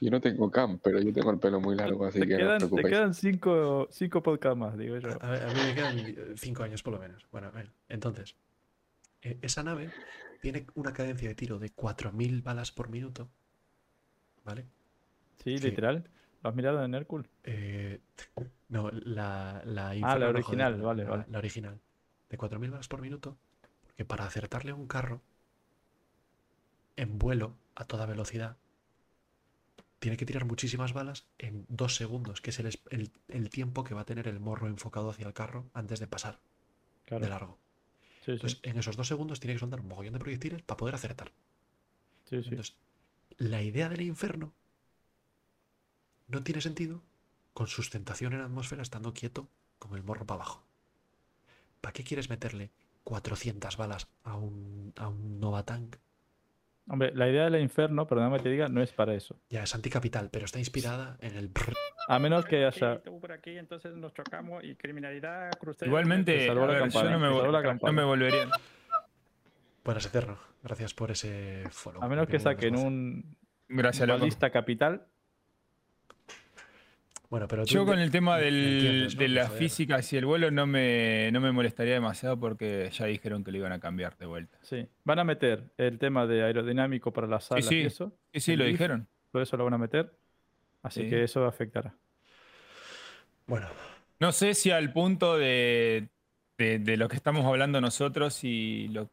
Yo no tengo cam, pero yo tengo el pelo muy largo, así Te que no os quedan, te quedan cinco, cinco podcasts más, digo yo. a, ver, a mí me quedan cinco años por lo menos. Bueno, a ver, entonces, eh, esa nave tiene una cadencia de tiro de 4.000 balas por minuto. ¿Vale? Sí, Sí. literal. ¿Lo has mirado en Hércules? Eh, no, la, la Ah, la original, joder, vale, la, vale. la original. De 4.000 balas por minuto. Porque para acertarle a un carro en vuelo a toda velocidad, tiene que tirar muchísimas balas en dos segundos, que es el, el- el tiempo que va a tener el morro enfocado hacia el carro antes de pasar Claro. de largo. Sí, sí, Entonces, en esos dos segundos tiene que soltar un mogollón de proyectiles para poder acertar. sí. Entonces, la idea del infierno no tiene sentido con sustentación en la atmósfera estando quieto con el morro para abajo. ¿Para qué quieres meterle 400 balas a un, a un Nova Tank? Hombre, la idea del infierno, perdóname que te diga, no es para eso. Ya es anticapital, pero está inspirada en el... A menos que haya... Por aquí, entonces nos chocamos y criminalidad. Igualmente, a yo no me, vol- no me volvería. Buenas, Eterno. Gracias por ese follow. A menos que saquen un Gracias, loco. balista capital. Bueno, pero tú Yo con el tema de las físicas y el vuelo no me, no me molestaría demasiado porque ya dijeron que lo iban a cambiar de vuelta. Sí. Van a meter el tema de aerodinámico para las alas sí. y eso. Sí, sí, lo lift, dijeron. Todo eso lo van a meter. Así Sí. que eso afectará. Bueno, No sé si al punto de, de- de lo que estamos hablando nosotros y lo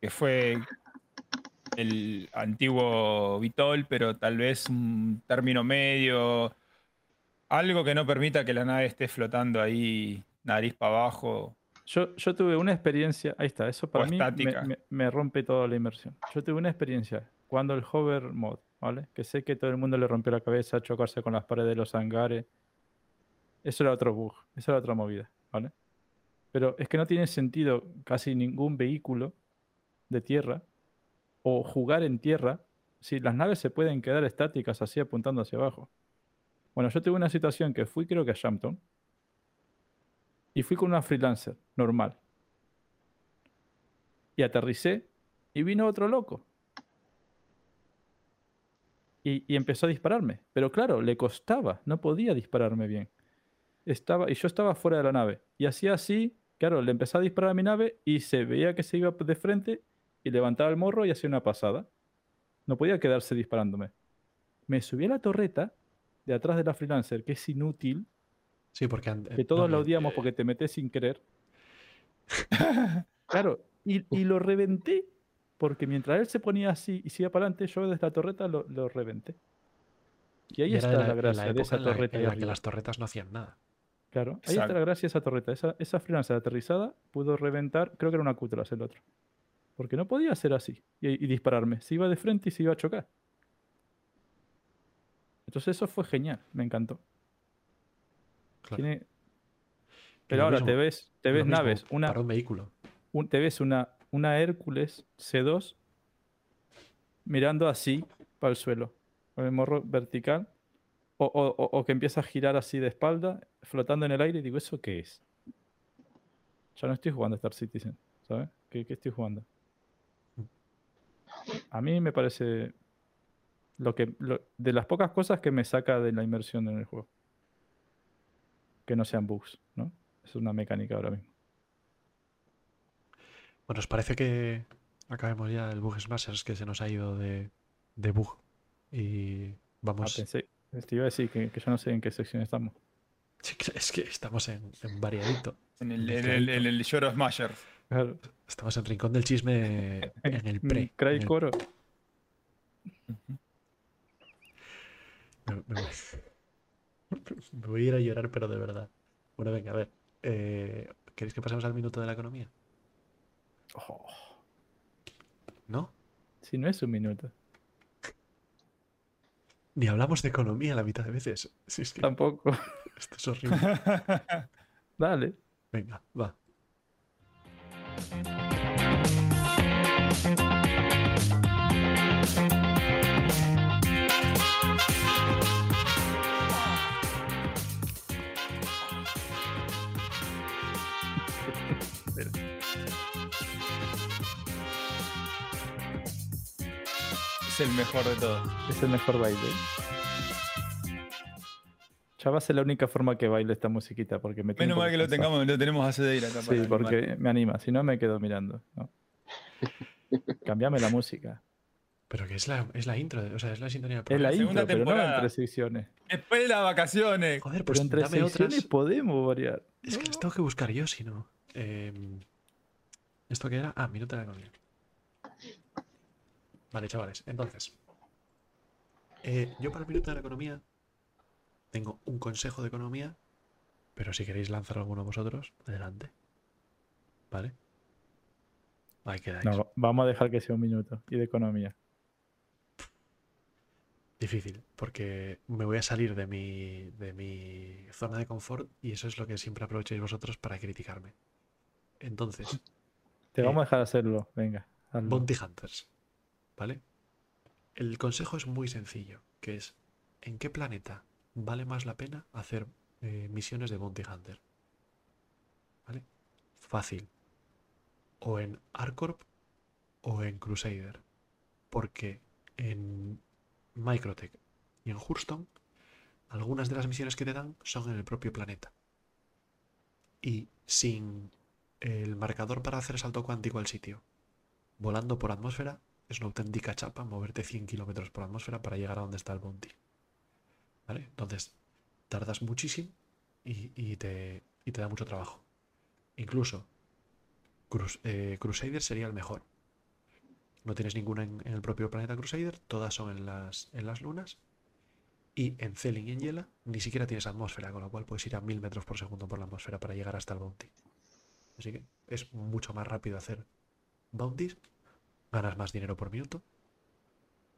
que fue el antiguo Vitol, pero tal vez un término medio, algo que no permita que la nave esté flotando ahí nariz para abajo. Yo, yo tuve una experiencia, ahí está, eso para mí me, estática. me- me rompe toda la inmersión. Yo tuve una experiencia cuando el hover mod, ¿vale? Que sé que todo el mundo le rompió la cabeza, chocarse con las paredes de los hangares. Eso era otro bug, eso era otra movida, ¿vale? Pero es que no tiene sentido casi ningún vehículo de tierra o jugar en tierra si las naves se pueden quedar estáticas así apuntando hacia abajo. Bueno, yo tuve una situación que fui creo que a Shampton y fui con una freelancer normal. Y aterricé y vino otro loco. Y, y empezó a dispararme. Pero claro, le costaba, no podía dispararme bien. Estaba, y yo estaba fuera de la nave. Y hacía así, claro, le empezó a disparar a mi nave y se veía que se iba de frente y levantaba el morro y hacía una pasada. No podía quedarse disparándome. Me subí a la torreta de atrás de la freelancer, que es inútil, sí, porque... an- que eh, todos no, la me- odiamos porque te metes sin querer. claro, y, y lo reventé porque mientras él se ponía así y se iba para adelante, yo desde la torreta lo, lo reventé. Y ahí y está la, gracia de esa en la- torreta. en de la que las torretas no hacían nada. Claro, ahí está la gracia de esa torreta. Esa, esa freelancer aterrizada pudo reventar, creo que era una Cutlass el otro. Porque no podía ser así y, y dispararme. Se iba de frente y se iba a chocar. Entonces eso fue genial, me encantó. Claro. Tiene- Pero ahora mismo- te ves, te ves naves, una, Para un vehículo. un- te ves una, una Hércules C2 mirando así para el suelo, con el morro vertical, o, o- o- o que empieza a girar así de espalda, flotando en el aire, y digo, ¿eso qué es? Ya no estoy jugando a Star Citizen, ¿sabes? ¿Qué, qué estoy jugando? A mí me parece lo que lo- de las pocas cosas que me saca de la inmersión en el juego. Que no sean bugs, ¿no? Es una mecánica ahora mismo. Bueno, ¿os parece que acabemos ya el Bug Smashers que se nos ha ido de, de bug? Y Ah, vamos... pensé, Te iba a decir que, que yo no sé en qué sección estamos. Sí, Es que estamos en, en variadito. En el, En en el el, en el Shore of Myers. Claro. Estamos en Rincón del Chisme en el pre. El- Coro. Me, me voy. me voy a ir a llorar, pero de verdad. Bueno, venga, a ver. eh, ¿Queréis que pasemos al minuto de la economía? Oh, ¿No? si no es un minuto. Ni hablamos de economía la mitad de veces. Si es que Tampoco. esto es horrible. Dale. Venga, va. Es el mejor de todos. Es el mejor baile. Ya va a ser la única forma que baile esta musiquita. Porque me Menos mal que lo tengamos, lo tenemos a Cedeira acá. Sí, para animar. porque me anima. Si no, me quedo mirando. ¿no? Cambiame la música. Pero que es la, es la intro, o sea, es la sintonía del Es la programa. segunda intro, pero no temporada. entre secciones. Después de las vacaciones. Joder, Pero pues entre dame secciones otras. podemos variar. Es que las tengo que buscar yo, si no. Em, ¿Esto qué era? Ah, minuto de la economía. Vale, chavales. Entonces, eh, yo para el minuto de la economía tengo un consejo de economía, pero si queréis lanzar alguno vosotros, adelante. ¿Vale? Ahí quedáis. No, vamos a dejar que sea un minuto. Y de economía. Difícil, porque me voy a salir de mi, de mi zona de confort y eso es lo que siempre aprovecháis vosotros para criticarme. Entonces, Te Eh, vamos a dejar hacerlo. Venga. hazlo. Bounty Hunters. ¿Vale? El consejo es muy sencillo, que es ¿en qué planeta vale más la pena hacer eh, misiones de Bounty Hunter? ¿Vale? Fácil. O en Arcorp o en Crusader. Porque en Microtech y en Hurston algunas de las misiones que te dan son en el propio planeta. Y sin el marcador para hacer salto cuántico al sitio volando por atmósfera es una auténtica chapa moverte 100 kilómetros por atmósfera para llegar a donde está el bounty. ¿Vale? Entonces, tardas muchísimo y, y te, y te da mucho trabajo. Incluso, Crus- eh, Crusader sería el mejor. No tienes ninguna en, el propio planeta Crusader, todas son en las, en las lunas. Y en Celin y en Yela ni siquiera tienes atmósfera, con lo cual puedes ir a 1000 metros por segundo por la atmósfera para llegar hasta el bounty. Así que es mucho más rápido hacer bounties, ganas más dinero por minuto,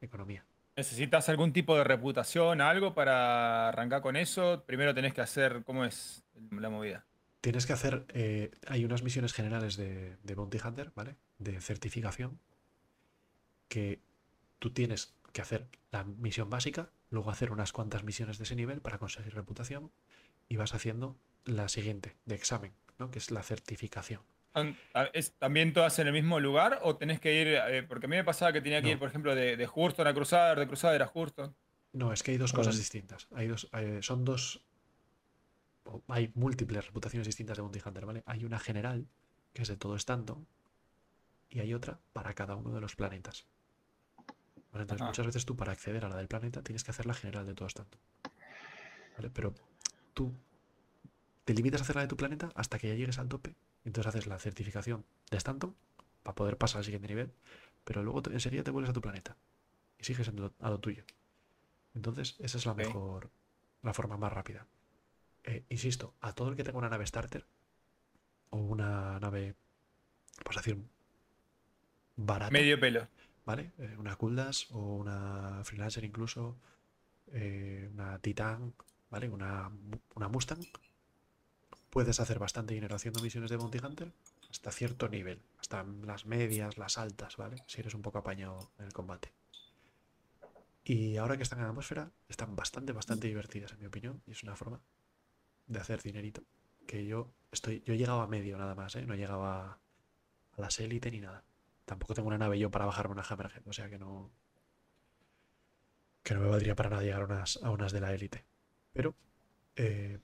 economía. ¿Necesitas algún tipo de reputación, algo para arrancar con eso? Primero tenés que hacer, ¿cómo es la movida? Tienes que hacer, eh, hay unas misiones generales de, de Bounty Hunter, ¿vale? De certificación, que tú tienes que hacer la misión básica, luego hacer unas cuantas misiones de ese nivel para conseguir reputación y vas haciendo la siguiente, de examen, ¿no? Que es la certificación. ¿Es también todas en el mismo lugar o tenés que ir, eh, porque a mí me pasaba que tenía que No. ir, por ejemplo, de, de Hurston a Crusader, de Crusader a Hurston? No, es que hay dos cosas distintas. Hay dos, eh, son dos. Hay múltiples reputaciones distintas de Bounty Hunter, ¿vale? Hay una general, que es de todo Stanton, y hay otra para cada uno de los planetas. ¿Vale? Entonces, Ajá. muchas veces tú, para acceder a la del planeta, tienes que hacer la general de todo Stanton. ¿Vale? Pero tú te limitas a hacer la de tu planeta hasta que ya llegues al tope. Entonces haces la certificación de Stanton para poder pasar al siguiente nivel, pero luego te- enseguida te vuelves a tu planeta y sigues en lo- a lo tuyo. Entonces, esa es la mejor, la forma más rápida. Eh, insisto, a todo el que tenga una nave starter o una nave, pues decir, barata, Medio pelo. ¿vale? Eh, una Kuldas o una Freelancer incluso, eh, una Titan, ¿vale? Una, una Mustang. Puedes hacer bastante dinero haciendo misiones de Bounty Hunter hasta cierto nivel, hasta las medias, las altas, ¿vale? Si eres un poco apañado en el combate. Y ahora que están en la atmósfera, están bastante, bastante divertidas, en mi opinión, y es una forma de hacer dinerito. Que yo estoy, yo he llegado a medio nada más, ¿eh? No he llegado a, a las élite ni nada. Tampoco tengo una nave yo para bajarme una Hammerhead, o sea que no. Que no me valdría para nada llegar a unas, a unas de la élite. Pero eh,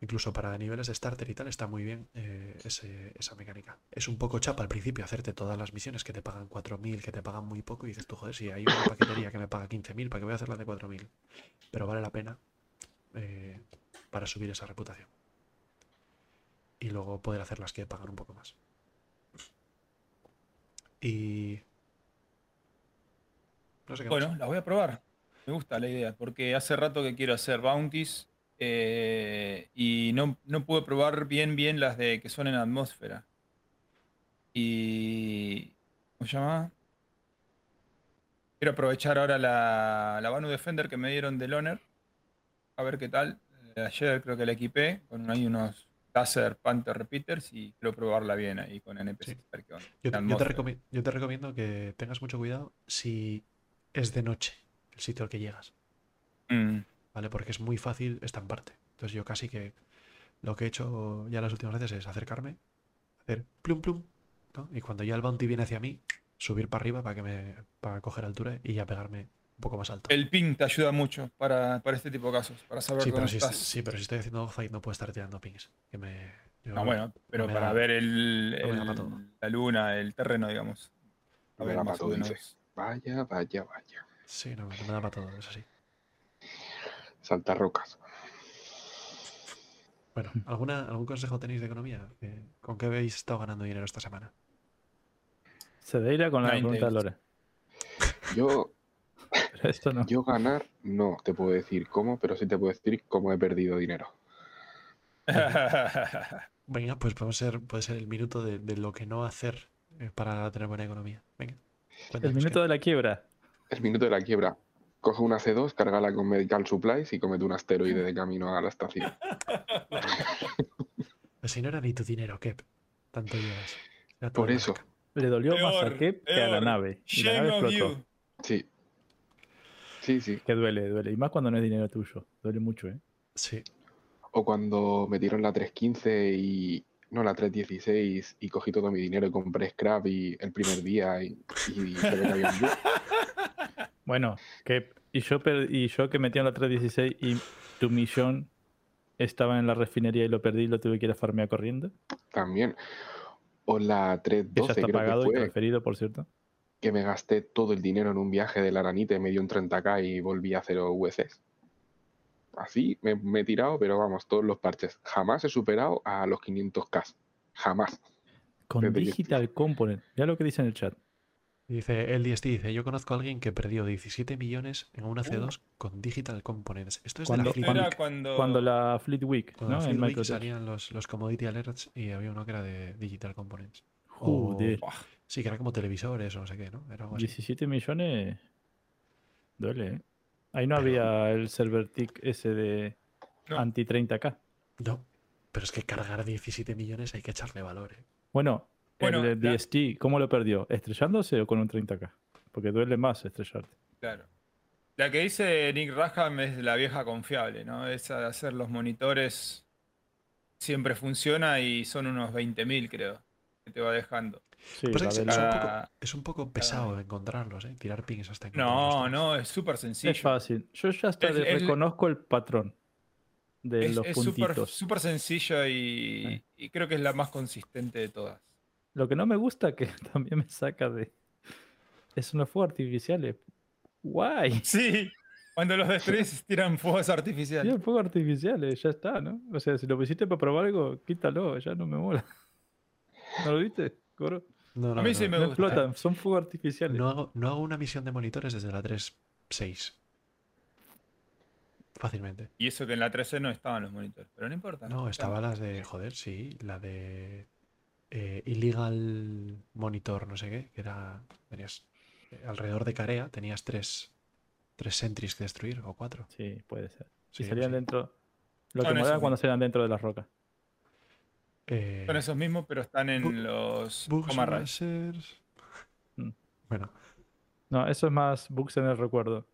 incluso para niveles de starter y tal, está muy bien eh, esa mecánica. Es un poco chapa al principio hacerte todas las misiones que te pagan 4.000, que te pagan muy poco, y dices tú, joder, si hay una paquetería que me paga 15.000, ¿para qué voy a hacer la de 4.000? Pero vale la pena eh, para subir esa reputación. Y luego poder hacer las que pagan un poco más. Y... No sé qué. Bueno, la voy a probar. Me gusta la idea, porque hace rato que quiero hacer bounties eh, y no, no pude probar bien bien las de que son en atmósfera. Y. ¿Cómo se llama? Quiero aprovechar ahora la, la Banu Defender que me dieron del Honor. A ver qué tal. Eh, Ayer creo que la equipé con ahí unos Taser Panther Repeaters y quiero probarla bien ahí con NPC. Sí. Yo yo te yo te recomiendo que tengas mucho cuidado si es de noche el sitio al que llegas, Mm. ¿Vale? Porque es muy fácil estamparte. Entonces yo casi que lo que he hecho ya las últimas veces es acercarme, hacer plum plum, ¿no? Y cuando ya el bounty viene hacia mí, subir para arriba para que me para coger altura y ya pegarme un poco más alto. El ping te ayuda mucho para, para este tipo de casos, para saber Sí pero dónde si, estás. sí, pero si estoy haciendo fight no puedo estar tirando pings. Que me, yo- Ah, bueno, pero me para da- ver el, no el- la luna, el terreno, digamos. A No me ver, da más pa' o todo, dice. Vaya, vaya, vaya. Sí, no, no me da para todo, es así. Saltar rocas. Bueno, ¿alguna, ¿algún consejo tenéis de economía? ¿Qué- ¿Con qué habéis estado ganando dinero esta semana? Cedeira con la pregunta de Lore. Yo, esto no. yo ganar, no te puedo decir cómo, pero sí te puedo decir cómo he perdido dinero. Venga, pues podemos ser, puede ser el minuto de, de lo que no hacer eh, para tener buena economía. Venga. El minuto qué- de la quiebra. El minuto de la quiebra. Coge una C2, cárgala con Medical Supplies y comete un asteroide de camino a la estación. Pues si no era ni tu dinero, Kep. Tanto llevas. Era Por eso, marca. Le dolió más a Peor, Kep que a la nave. Y la nave explotó. sí. Sí, sí. Que duele, duele. Y más cuando no es dinero tuyo. Duele mucho, ¿eh? Sí. O cuando me dieron la 315 y. No, la 316 y cogí todo mi dinero y compré scrap y el primer día y, y se que. Bueno. Y yo, per- y yo que metí en la 316 y tu millón estaba en la refinería y lo perdí y lo tuve que ir a farmear corriendo. también. O la Que ya 312 está pagado que y fue, transferido, por cierto. que me gasté todo el dinero en un viaje de la Aranite, me dio un 30k y volví a cero USs. Así me, me he tirado, pero vamos, todos los parches. Jamás he superado a los 500k. Jamás. Con Desde que- Digital Component. Ya lo que dice en el chat. Dice, el DST dice, yo conozco a alguien que perdió 17 millones en una C2 con Digital Components. Esto es Cuando- de la Fleet era Week. cuando, Cuando la Fleet Week, Cuando ¿no? en En Fleet Week Microsoft. salían los, los commodity alerts y había uno que era de Digital Components. Joder. Sí, que era como televisores o no sé qué, ¿no? Era algo así. 17 millones. Duele, ¿eh? Ahí no Pero- había el server tick ese de No. anti 30k. No, pero es que cargar 17 millones hay que echarle valor, ¿eh? Bueno, Bueno, el la- DST, ¿cómo lo perdió? ¿Estrellándose o con un 30k? Porque duele más estrellarte. claro. La que dice Nick Raham es la vieja confiable, ¿no? Esa de hacer los monitores siempre funciona y son unos 20.000, creo, que te va dejando. Sí, Pues es, un poco, es un poco pesado encontrarlos, ¿eh? Tirar pings hasta No, encontrarlos. no, es súper sencillo. Es fácil. Yo ya hasta Es- reconozco el patrón de Es los es súper puntitos. súper sencillo y, Sí. y creo que es la más consistente de todas. Lo que no me gusta que también me saca de. Es unos fuegos artificiales. Guay. Sí, cuando los destruís tiran fuegos artificiales. fuegos artificiales, ya está, ¿no? O sea, si lo pusiste para probar algo, quítalo, ya no me mola. ¿No lo viste? Coro? No, no, A mí no, sí me No gusta. explotan, son fuegos artificiales. No hago, no hago una misión de monitores desde la 3.6. Fácilmente. Y eso que en la 13 no estaban los monitores, pero no importa. No, estaba las de, joder, sí, la de eh, Illegal Monitor, no sé qué, que era, tenías eh, alrededor de Carea, tenías tres, tres sentries que destruir, o cuatro. Sí, puede ser. Sí, salían dentro. Lo que esos cuando salían dentro de las rocas. Eh, Son esos mismos, pero están en Bu- los bugs. Mm. Bueno, No, eso es más bugs en el recuerdo.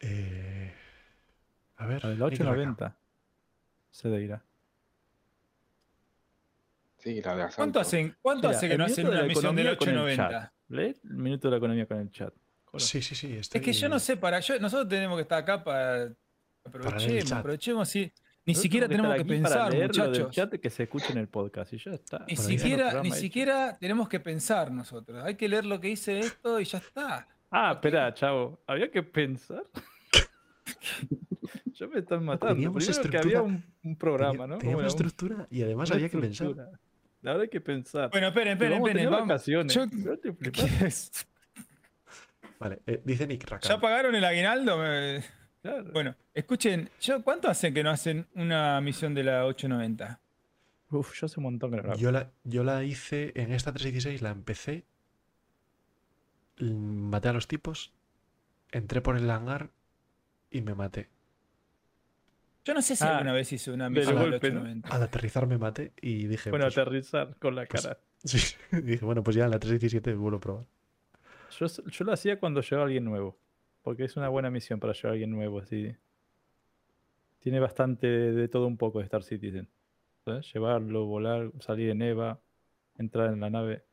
eh, a ver. De Raka. 890 se dirá. Sí, la de asalto. ¿Cuánto, hacen, cuánto Mira, hace que el no minuto hacen de una la misión del economía con el 890? chat. Lee el minuto de la economía con el chat. Coro. Sí, sí, sí. Es que yo no sé, para yo, nosotros tenemos que estar acá para, Aprovechemos, chat. aprovechemos, sí. Ni Nosotros siquiera tenemos que para pensar, muchachos. chat que se escuche en el podcast y ya está. Ni siquiera, ni hecho. siquiera tenemos que pensar nosotros. Hay que leer lo que dice esto y ya está. Ah, espera, chavo. Había que pensar. ya me están matando. teníamos Primero que estructura- había un, un programa, ¿no? Teníamos Bueno, estructura y además había que pensar. Ahora hay que pensar. Bueno, esperen, esperen, esperen. Vamos. vacaciones. Yo- No te flipas, Vale, eh, dice Nick Rakan. ¿Ya pagaron el aguinaldo? Me- claro. Bueno, escuchen, yo, ¿cuánto hacen que no hacen una misión de la 890? Uf, yo hace un montón que no. Yo la, yo la hice en esta 316, la empecé, maté a los tipos, entré por el hangar y me maté. Yo no sé si Ah, alguna vez hice una misión de la golpe, ¿no? 890. Al aterrizar me maté y dije, Bueno, pues, aterrizar con la pues, cara. sí, dije, bueno, pues ya en la 317 vuelvo a probar. Yo, yo lo hacía cuando llegaba alguien nuevo. Porque es una buena misión para llevar a alguien nuevo. Así. Tiene bastante de todo un poco de Star Citizen. ¿sabes? Llevarlo, volar, salir en EVA, entrar en la nave.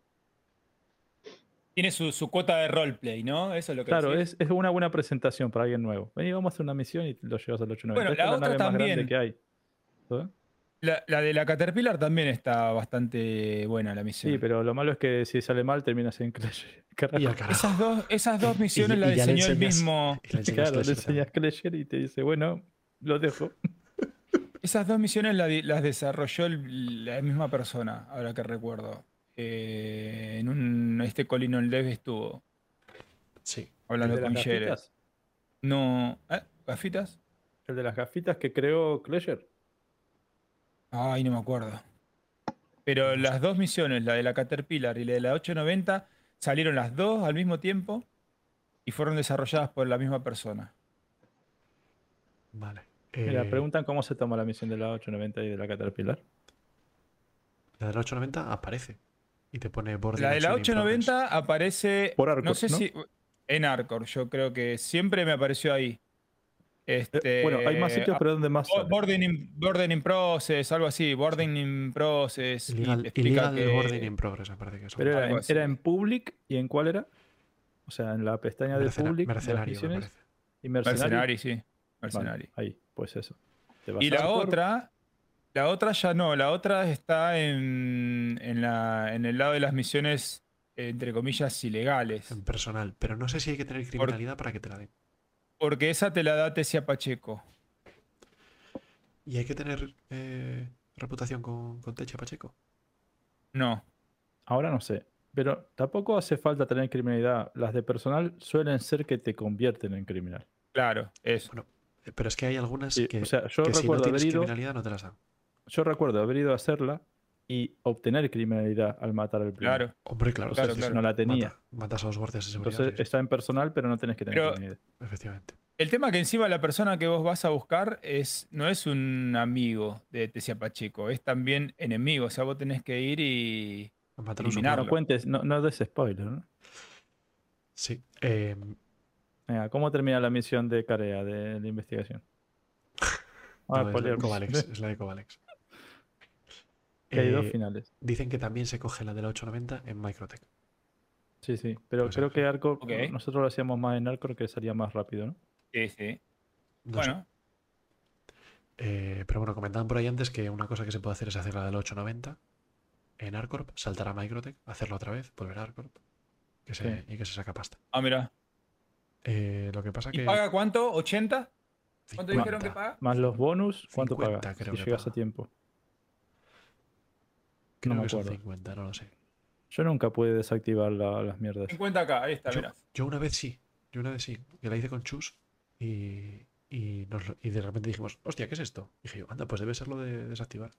Tiene su, su cuota de roleplay, ¿no? Eso es lo que Claro, es, es una buena presentación para alguien nuevo. Vení, vamos a hacer una misión y lo llevas al 890. Bueno, Esta la es otra nave más grande también. que hay. ¿sabes? La, la de la Caterpillar también está bastante buena la misión. Sí, pero lo malo es que si sale mal terminas en Clash. Esas dos, esas dos misiones las diseñó el mismo. y le enseñas Claro, le enseñas Clasher y te dice, bueno, lo dejo. Esas dos misiones la las desarrolló el- la misma persona, ahora que recuerdo. Eh, en un este Colino Dev estuvo Sí. hablando ¿El de con gafitas? No. ¿eh? ¿Gafitas? El de las gafitas que creó Clasher. Ay, no me acuerdo. Pero las dos misiones, la de la Caterpillar y la de la 890, salieron las dos al mismo tiempo y fueron desarrolladas por la misma persona. Vale. Mira, Eh, preguntan cómo se toma la misión de la 890 y de la Caterpillar. La de la 890 aparece y te pone borde La de la action in progress. 890 aparece. Por Arcor, no sé ¿no? si. En Arcor, yo creo que siempre me apareció ahí. Este, Eh, bueno, hay más sitios, ah, pero ¿dónde más? Boarding in, boarding in process, algo así. Boarding in process. explica illegal que- boarding in progress, me parece que es. Pero era, en- así. era en Public y en cuál era? O sea, en la pestaña de Mercena- Public, de mercenario, me parece. y Mercenari. Mercenari, sí. Vale, Mercenari. ahí, pues eso. Y la Arcor, otra, la otra ya no, la otra está en, en, la, en el lado de las misiones, entre comillas, ilegales. En personal. Pero no sé si hay que tener criminalidad para que te la den. Porque esa te la da Tesia Pacheco. ¿Y hay que tener eh, reputación con, con Techa Pacheco? No. Ahora no sé. Pero tampoco hace falta tener criminalidad. Las de personal suelen ser que te convierten en criminal. Claro, eso. Bueno, eh, pero es que hay algunas Sí, que, o sea, yo que si no recuerdo tienes haber ido, criminalidad no te las dan. Yo recuerdo haber ido a hacerla y obtener criminalidad al matar al primero. Claro. Hombre, claro. Claro, sí, claro. No la tenía. Mata- matas a los guardias de seguridad. Entonces está en personal, pero no tenés que tener Pero- criminalidad. Efectivamente. El tema que encima la persona que vos vas a buscar es, no es un amigo de Tesia Pacheco, es también enemigo. O sea, vos tenés que ir y. Matar Eliminarlo. No cuentes, no, no des spoiler, ¿no? Sí. eh, Venga, ¿cómo termina la misión de Carea de la investigación? no, Ah, es la de. Covalex. Es la de Covalex. Que hay dos Eh, finales. dicen que también se coge la de la 890 en Microtech. Sí, sí. Pero pues creo que Arcor, Ok. nosotros lo hacíamos más en Arcor que salía más rápido, ¿no? Sí, sí. No. Bueno, Eh, pero bueno, comentaban por ahí antes que una cosa que se puede hacer es hacer la del 890 en Arcorp, saltar a Microtech, hacerlo otra vez, volver a Arcorp que se, Sí. y que se saca pasta. ah, mira. Eh, lo que pasa ¿Y que. paga cuánto? ¿80? ¿Cuánto 50. dijeron que paga? Más los bonus, ¿cuánto 50 pagas? creo Si que llegas a paga. tiempo. Creo no me que son acuerdo. 50, no lo sé. Yo nunca pude desactivar la- las mierdas. 50 acá, ahí está, Yo, mira. yo una vez sí, yo una vez sí, que la hice con Chus y, y, nos y de repente dijimos, hostia, ¿qué es esto? Y dije yo, anda, pues debe ser lo de desactivar.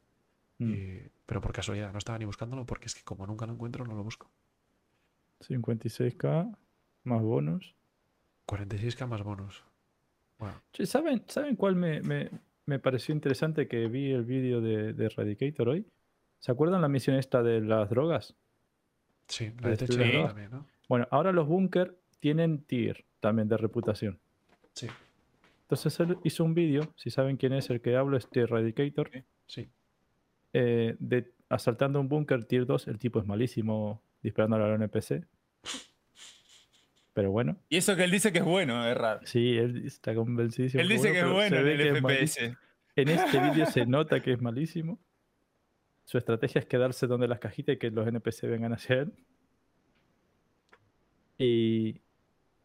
Mm. Y- pero por casualidad, no estaba ni buscándolo porque es que como nunca lo encuentro, no lo busco. 56k, más bonus. 46k más bonus. Bueno, Che, ¿saben, ¿saben cuál me, me- me pareció interesante que vi el vídeo de, de Eradicator hoy? ¿Se acuerdan la misión esta de las drogas? sí, la de drogas. también, ¿no? Bueno, ahora los búnker tienen tier también de reputación. Sí, Entonces él hizo un vídeo, si saben quién es el que hablo, este Eradicator, sí. eh, de asaltando un búnker tier 2. El tipo es malísimo disparando a la NPC. Pero bueno, Y eso que él dice que es bueno, es raro. sí, él está convencidísimo. Él dice que es bueno en el FPS. En este vídeo se nota que es malísimo. Su estrategia es quedarse donde las cajitas y que los NPC vengan hacia él. Y,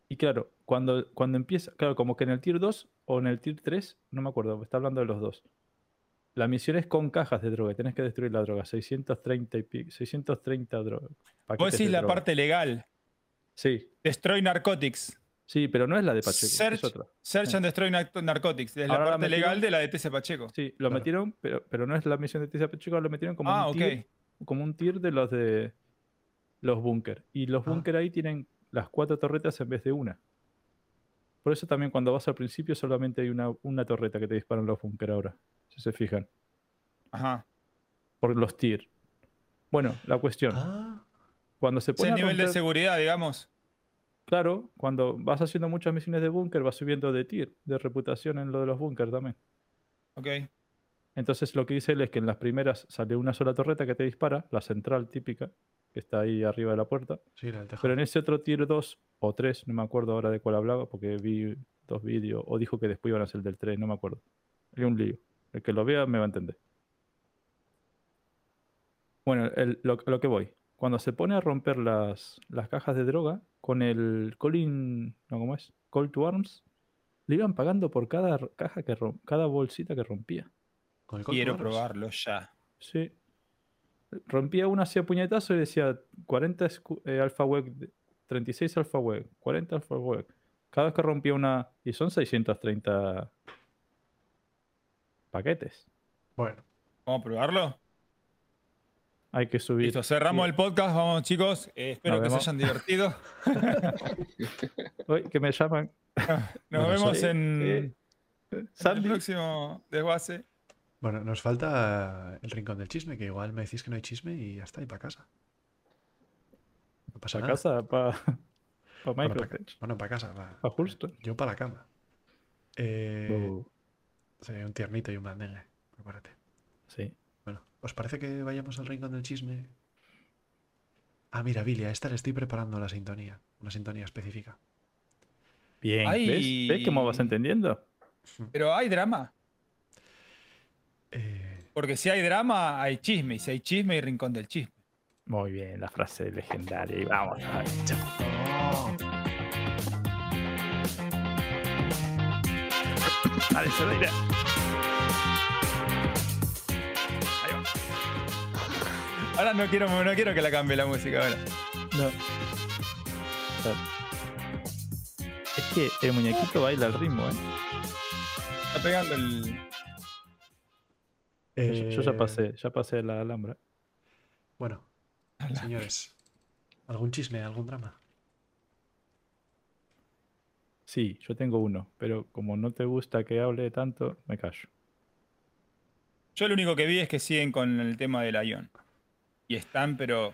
y claro, cuando, cuando empieza, claro, como que en el tier 2 o en el tier 3, no me acuerdo, está hablando de los dos. La misión es con cajas de droga, tienes que destruir la droga, 630 y pico, 630 drogas. Vos decís la parte legal. Sí, Destroy Narcotics. Sí, pero no es la de Pacheco, Search- es otra. Search and Destroy Nar- Narcotics. Es la Ahora la parte legal de la de TC Pacheco. Sí, lo Claro. metieron, pero, pero no es la misión de Tizia Pacheco, lo metieron como ah, un ok. tier como un tier de los de los búnker. Y los Ah. búnker ahí tienen las cuatro torretas en vez de una. Por eso también cuando vas al principio solamente hay una, una torreta que te disparan los búnker ahora, si se fijan. Ajá. Por los tier. Bueno, la cuestión. Ah, Cuando se Es pone el a nivel de seguridad, digamos. Claro, cuando vas haciendo muchas misiones de búnker vas subiendo de tier, de reputación en lo de los búnker también. Ok. Entonces lo que dice él es que en las primeras sale una sola torreta que te dispara, la central típica, que está ahí arriba de la puerta. sí, la. Pero en ese otro tier 2 o 3, no me acuerdo ahora de cuál hablaba, porque vi dos vídeos, o dijo que después iban a ser el del 3, no me acuerdo. Hay un lío. El que lo vea me va a entender. Bueno, el- lo, lo que voy. Cuando se pone a romper las, las cajas de droga, con el Colin, no, ¿cómo es? Call to Arms, le iban pagando por cada caja que rom- cada bolsita que rompía. Con el Colt Quiero probarlo ya. Sí. Rompía una hacia puñetazo y decía 40 escu- eh, alfa web, de- 36 alfa web, 40 alfa web. Cada vez que rompía una. Y son 630 paquetes. Bueno, ¿Vamos a probarlo? Hay que subir. Listo, cerramos Sí. el podcast. Vamos, chicos. Eh, espero Nos que vemos. se hayan divertido. Uy, que me llaman. Nos Bueno, vemos en, en el próximo desguace. bueno, nos falta el rincón del chisme, que igual me decís que no hay chisme y ya está, y para casa. No pasa Para nada. casa, para Bueno, pa- Bueno, para casa. pa- Pa' Hulston. Yo para la cama. Eh, Uh, sí, un tiernito y un blandengue. Prepárate. sí. ¿Os parece que vayamos al rincón del chisme? Ah, mira, Billy, a esta le estoy preparando la sintonía. Una sintonía específica. Bien. Ay. ¿Ves? ¿Ves cómo vas entendiendo? Pero hay drama. Eh, Porque si hay drama, hay chisme. Y si hay chisme, hay rincón del chisme. Muy bien, la frase legendaria. Y vamos. a ver. Ahora no quiero, no quiero que la cambie la música ahora. No. Es que el muñequito baila al ritmo, ¿eh? Está pegando el. Yo- Yo ya eh, pasé, ya pasé la alhambra. Bueno, señores, ¿algún chisme, algún drama? Sí, yo tengo uno, pero como no te gusta que hable tanto, me callo. Yo lo único que vi es que siguen con el tema del avión. Y están, pero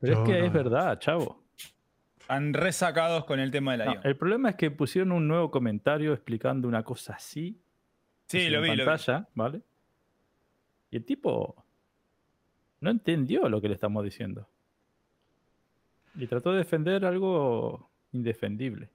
Pero es que no- es verdad, chavo. han resacados con el tema del No, avión. el problema es que pusieron un nuevo comentario explicando una cosa así. sí, lo vi. pantalla, ¿vale? Y el tipo no entendió lo que le estamos diciendo. Y trató de defender algo indefendible.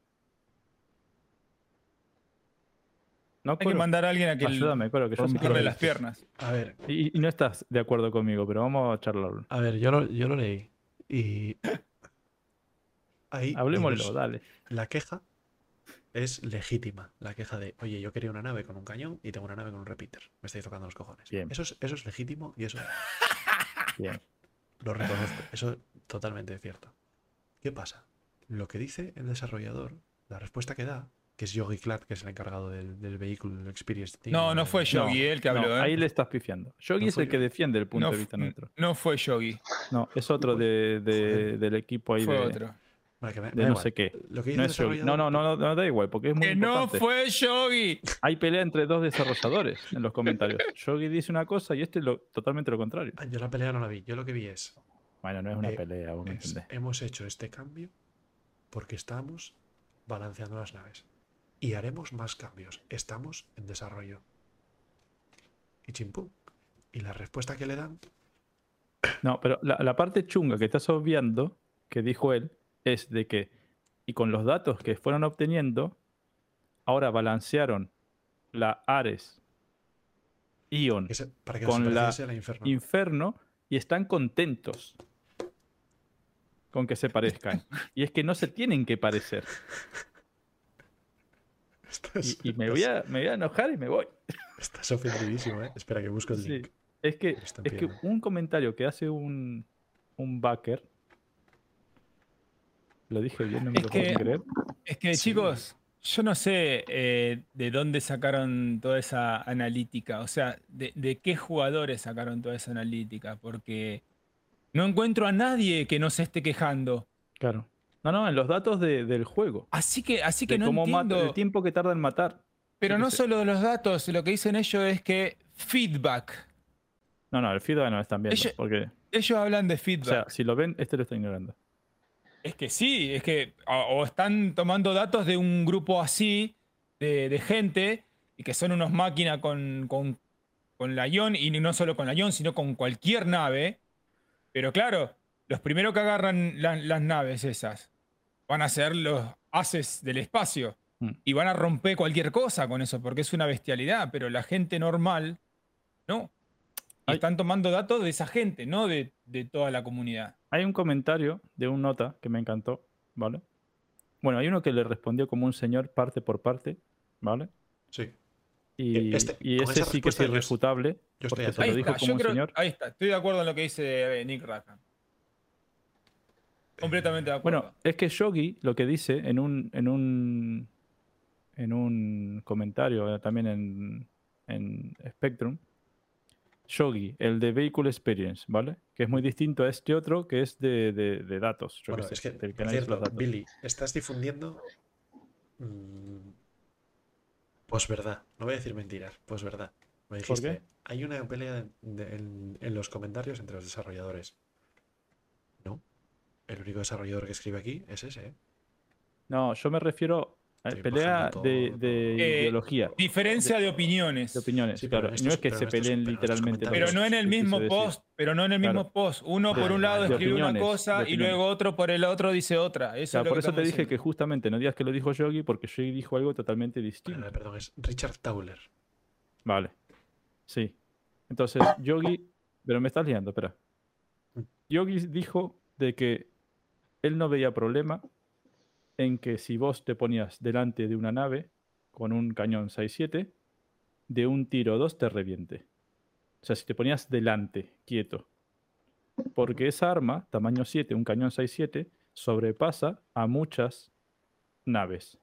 No, Hay que mandar a alguien a que Ayúdame, Coro, que yo sé que las piernas. A ver, Y, y no estás de acuerdo conmigo, pero vamos a charlarlo. a ver, yo lo, yo lo leí. Y. Ahí. Hablemoslo, los- dale. La queja es legítima. La queja de, oye, yo quería una nave con un cañón y tengo una nave con un repeater. Me estáis tocando los cojones. Bien. Eso es, eso es legítimo y eso Bien. lo reconozco. Eso es totalmente cierto. ¿Qué pasa? Lo que dice el desarrollador, la respuesta que da, que es Yogi Clark, que es el encargado del, del vehículo Experience Team. No, no fue Yogi el que habló. No, ¿eh? ahí le estás pifiando. Yogi No es el que defiende el punto no, de vista nuestro. no fue Yogi, No, es otro de, del equipo ahí fue de, otro. Que me- de no igual. sé qué. Lo que dice No es Yogi. No, no, no, no, no da igual, porque es muy ¡Que no importante. fue Yogi! Hay pelea entre dos desarrolladores en los comentarios. Yogi dice una cosa y este lo, totalmente lo contrario. Ah, Yo la pelea no la vi. Yo lo que vi es, Bueno, no es una Eh, pelea, vos me es, hemos hecho este cambio porque estamos balanceando las naves. Y haremos más cambios. Estamos en desarrollo. Y chimpum. Y la respuesta que le dan, No, pero la, la parte chunga que estás obviando, que dijo él, es de que, y con los datos que fueron obteniendo, ahora balancearon la Ares Ion para que Con la la Inferno. Inferno y están contentos con que se parezcan. Y es que no se tienen que parecer. Estás, Y, y me, voy a, me voy a enojar y me voy. estás ofendidísimo, ¿eh? Espera que busco el Sí. link. Es que, es que un comentario que hace un, un backer. Lo dije bien, no me Es lo puedo que- creer. Es que, Sí. chicos, yo no sé eh, de dónde sacaron toda esa analítica, o sea, de, de qué jugadores sacaron toda esa analítica, porque no encuentro a nadie que no se esté quejando. Claro. No, no, en los datos de- del juego. Así que, así que de no cómo entiendo. el tiempo que tarda en matar. Pero no sé. solo los datos, lo que dicen ellos es que feedback. No, no, el feedback no lo están viendo. Ellos- Porque, Ellos hablan de o sea, feedback. si lo ven, este lo está ignorando. Es que sí, es que o, o están tomando datos de un grupo así de, de gente y que son unos máquinas con, con, con la Ion y no solo con la Ion, sino con cualquier nave. Pero claro, los primeros que agarran la- las naves esas van a ser los haces del espacio Mm. y van a romper cualquier cosa con eso porque es una bestialidad, pero la gente normal no. Están tomando datos de esa gente, no de, de toda la comunidad. Hay un comentario de un nota que me encantó, ¿vale? Bueno, hay uno que le respondió como un señor parte por parte, ¿vale? Sí. Y, Este- y con ese sí que es irrefutable, Yo estoy porque se lo Ahí dijo está, como yo un señor. ahí está, estoy de acuerdo en lo que dice eh, Nick Rackham. Completamente de acuerdo. Bueno, es que Yogi lo que dice en un, en un, en un comentario eh, también en, en Spectrum, Yogi, el de Vehicle Experience, ¿vale? Que es muy distinto a este otro que es de, de- de datos. yo Bueno, sé, es del que por analiza cierto, los datos. Billy, estás difundiendo mm, posverdad. No voy a decir mentiras, posverdad. Me ¿Por dijiste, qué? hay una pelea de- en, en los comentarios entre los desarrolladores. El único desarrollador que escribe aquí es ese, ¿eh? No, yo me refiero a Estoy pelea de, Eh, ideología, Diferencia de opiniones. de opiniones. sí, claro. no es que se peleen pero literalmente. Pero no en el mismo post, pero no en el mismo Claro. post. Uno De- por un lado escribe una cosa y luego otro por el otro dice otra. Eso es por eso te dije que justamente no digas que lo dijo Yogi, porque Yogi dijo algo totalmente distinto. Ah, perdón, es Richard Tauler. Vale. Sí. Entonces, Yogi. Pero me estás liando, espera. Yogi dijo de que él no veía problema en que si vos te ponías delante de una nave con un cañón 6.7, de un tiro o dos te reviente. O sea, si te ponías delante, quieto. Porque esa arma, tamaño 7, un cañón 6.7, sobrepasa a muchas naves.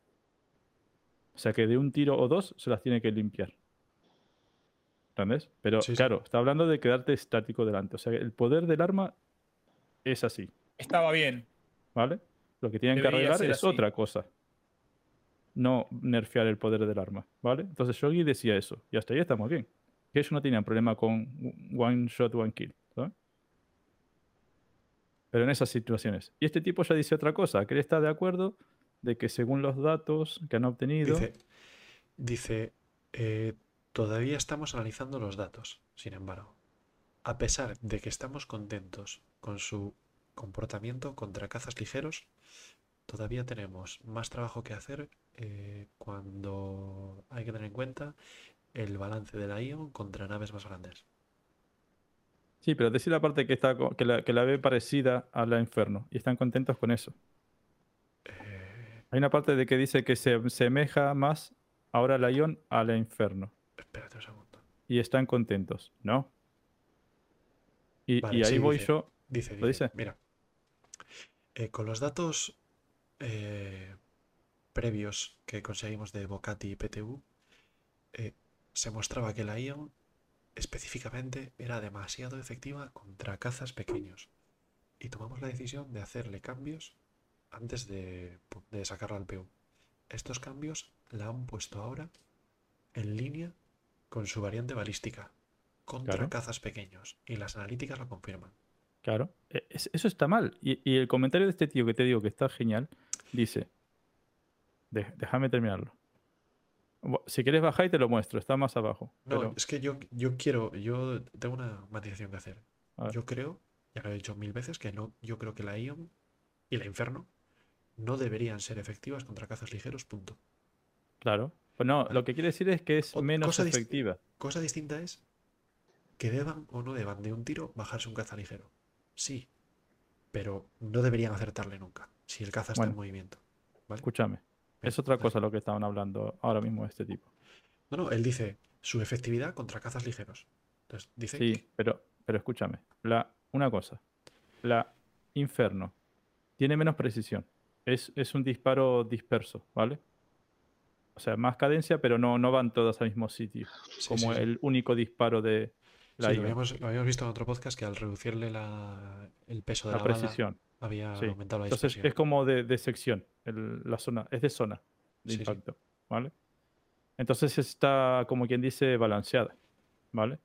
O sea que de un tiro o dos se las tiene que limpiar. ¿Entendés? Pero Sí, sí. claro, está hablando de quedarte estático delante. O sea, el poder del arma es así, Estaba bien. ¿Vale? Lo que tienen que arreglar es así. otra cosa. No nerfear el poder del arma, ¿vale? Entonces Yogi decía eso. Y hasta ahí estamos bien. Que ellos no tenían problema con one shot, one kill, ¿sabes? Pero en esas situaciones. Y este tipo ya dice otra cosa, que él está de acuerdo de que según los datos que han obtenido... Dice, dice eh, todavía estamos analizando los datos, sin embargo. A pesar de que estamos contentos con su comportamiento contra cazas ligeros, todavía tenemos más trabajo que hacer eh, cuando hay que tener en cuenta el balance de la ION contra naves más grandes. Sí, pero decir la parte que, está, que, la, que la ve parecida a la Inferno. Y están contentos con eso. Eh, Hay una parte de que dice que se asemeja más ahora la Ion a la Inferno. espérate un segundo. Y están contentos, ¿no? Y, Vale, y ahí sí, voy dice. yo. Dice, ¿Lo dice, dice? mira, eh, con los datos eh, previos que conseguimos de Bocati y PTU, eh, se mostraba que la ION específicamente era demasiado efectiva contra cazas pequeños. Y tomamos la decisión de hacerle cambios antes de, de sacarla al PU. Estos cambios la han puesto ahora en línea con su variante balística contra Claro. cazas pequeños. Y las analíticas lo confirman. Claro. e- es- Eso está mal. Y, y el comentario de este tío que te digo que está genial, dice. de- déjame terminarlo. Si quieres bajar y te lo muestro, está más abajo. No, pero- es que yo, yo quiero, yo tengo una matización que hacer. Yo creo, ya lo he dicho mil veces, que no, yo creo que la Ion y la Inferno no deberían ser efectivas contra cazas ligeros, punto. Claro. Pues no, Vale. lo que quiere decir es que es O- menos cosa dist- efectiva. Cosa distinta es que deban o no deban de un tiro bajarse un caza ligero. Sí, pero no deberían acertarle nunca si el caza está en movimiento. ¿vale? Escúchame. Es otra cosa lo que estaban hablando ahora mismo de este tipo. No, no, él dice su efectividad contra cazas ligeros. Entonces, dice Sí, que- pero, pero escúchame. La, una cosa. La Inferno tiene menos precisión. Es, es un disparo disperso, ¿vale? O sea, más cadencia, pero no, no van todas al mismo sitio. sí, como sí. el único disparo de la, Sí, Ion, lo, habíamos, lo habíamos visto en otro podcast que al reducirle la- el peso de la la, bala precisión. había Sí. aumentado la Entonces es como de, de sección. el- la zona, es de zona de Sí, impacto, ¿vale? Entonces está, como quien dice, balanceada, ¿vale?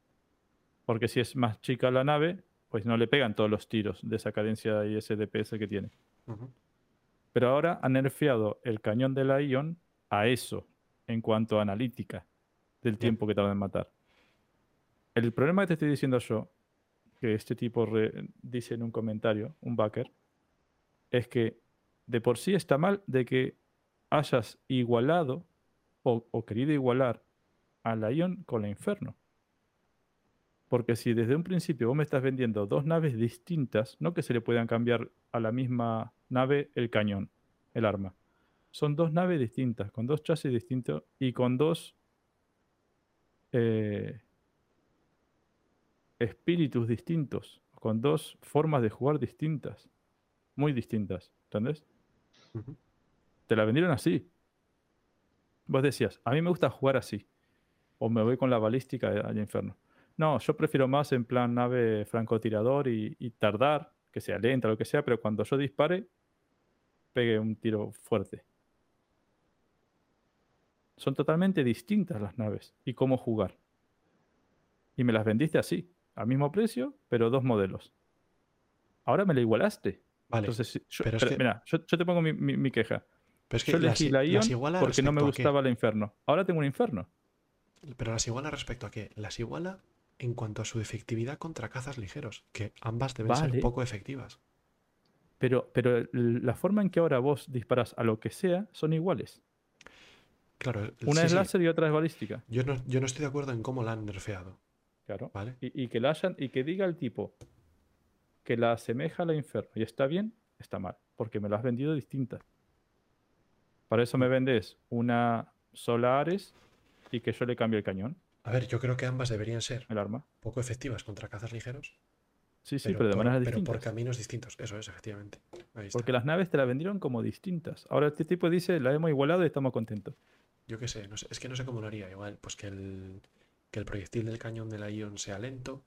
Porque si es más chica la nave, pues no le pegan todos los tiros de esa cadencia y ese DPS que tiene. Pero ahora han nerfeado el cañón de la Ion a eso, en cuanto a analítica del tiempo que tarda en matar. El problema que te estoy diciendo yo, que este tipo dice en un comentario, un backer, es que de por sí está mal de que hayas igualado o, o querido igualar a la Ion con la Inferno. Porque si desde un principio vos me estás vendiendo dos naves distintas, no que se le puedan cambiar a la misma nave el cañón, el arma. Son dos naves distintas, con dos chasis distintos y con dos eh, espíritus distintos, con dos formas de jugar distintas, muy distintas, ¿entendés? Te la vendieron así. Vos decías, a mí me gusta jugar así, o me voy con la balística al infierno. No, yo prefiero más en plan nave francotirador y, y tardar, que sea lenta, lo que sea, pero cuando yo dispare, pegue un tiro fuerte. Son totalmente distintas las naves y cómo jugar. Y me las vendiste así, al mismo precio, pero dos modelos. Ahora me la igualaste. Vale, Entonces, yo, pero es que- mira, yo, yo te pongo mi, mi- mi queja. pero es que Yo las, elegí la las Ion iguala porque no me gustaba la Inferno. Ahora tengo un Inferno. Pero las iguala respecto a qué? Las iguala en cuanto a su efectividad contra cazas ligeros, que ambas deben ser poco efectivas. Pero, pero el- la forma en que ahora vos disparas a lo que sea son iguales. Claro, el- Una sí, es sí, láser y otra es balística. Yo no, yo no estoy de acuerdo en cómo la han nerfeado, Claro. ¿vale? Y, y que la hayan, y que diga el tipo que la asemeja a la Inferno y está bien, está mal. Porque me la has vendido distinta. Para eso me vendes una sola Ares y que yo le cambie el cañón, A ver, yo creo que ambas deberían ser el arma. poco efectivas contra cazas ligeros, Sí, sí, pero, de por, maneras pero por distintas. caminos distintos. Eso es, efectivamente. Ahí está. Porque las naves te la vendieron como distintas. Ahora este tipo dice, la hemos igualado y estamos contentos. Yo qué sé, no sé, es que no sé cómo lo haría. Igual, pues que el, que el proyectil del cañón de la Ion sea lento,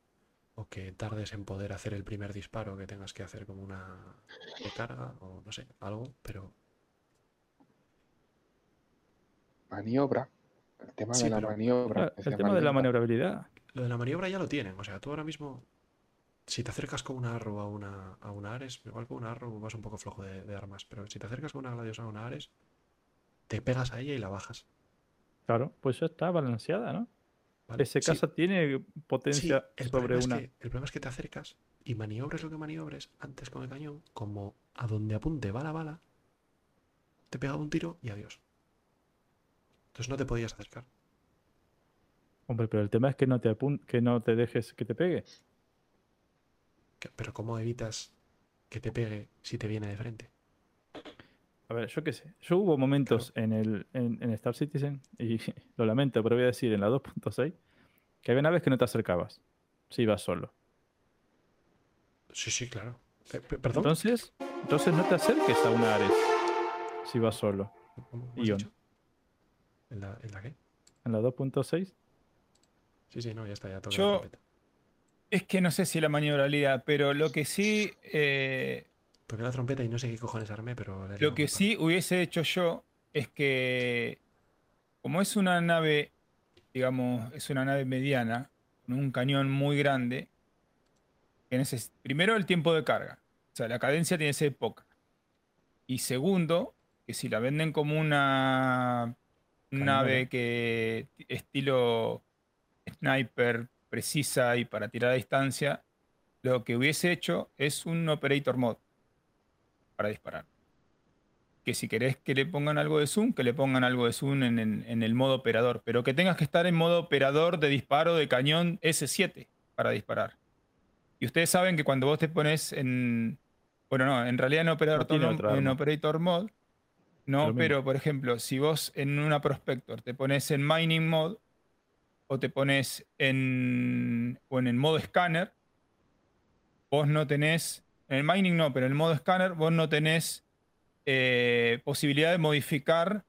o que tardes en poder hacer el primer disparo, que tengas que hacer como una recarga, o no sé, algo, pero Maniobra. El tema Sí, de la pero- maniobra. Ah, el tema de la maniobrabilidad. lo de la maniobra ya lo tienen. O sea, tú ahora mismo, si te acercas con una Arrow a una, a una Ares, igual con una Arrow vas un poco flojo de, de armas, pero si te acercas con una Gladius a una Ares, te pegas a ella y la bajas. Claro, pues ya está balanceada, ¿no? ¿Vale? Ese Sí, casa tiene sí, potencia el sobre problema, una. es que, el problema es que te acercas y maniobres lo que maniobres antes con el cañón, como a donde apunte va la bala, te pega un tiro y adiós. Entonces no te podías acercar. Hombre, pero el tema es que no te que no te dejes que te pegue. Pero ¿cómo evitas que te pegue si te viene de frente? A ver, yo qué sé. Yo hubo momentos en el en, en Star Citizen, y lo lamento, pero voy a decir en la 2.6, que había naves que no te acercabas si ibas solo. Sí, sí, claro. Eh, pe- ¿Perdón? Entonces, entonces no te acerques a una Ares si vas solo. ¿Cómo- Ion. ¿En la, ¿En la qué? En la 2.6, Sí, sí, no, ya está, ya toca Yo-. Es que no sé si la maniobrabilidad, pero lo que sí, eh, Toqué la trompeta y no sé qué cojones armé, pero... lo que sí hubiese hecho yo es que, como es una nave, digamos, es una nave mediana, con un cañón muy grande, primero el tiempo de carga, o sea, la cadencia tiene que ser poca. Y segundo, que si la venden como una nave que estilo sniper precisa y para tirar a distancia, lo que hubiese hecho es un operator mod para disparar. que si querés que le pongan algo de zoom, que le pongan algo de zoom en, en- en el modo operador, pero que tengas que estar en modo operador de disparo de cañón S7 para disparar. Y ustedes saben que cuando vos te pones en... Bueno, no, en realidad en Operator, No en operator Mode, no, pero por ejemplo, si vos en una Prospector te pones en Mining Mode o te pones en, o en el modo Scanner, vos no tenés, en el Mining no, pero en el modo Scanner vos no tenés eh, posibilidad de modificar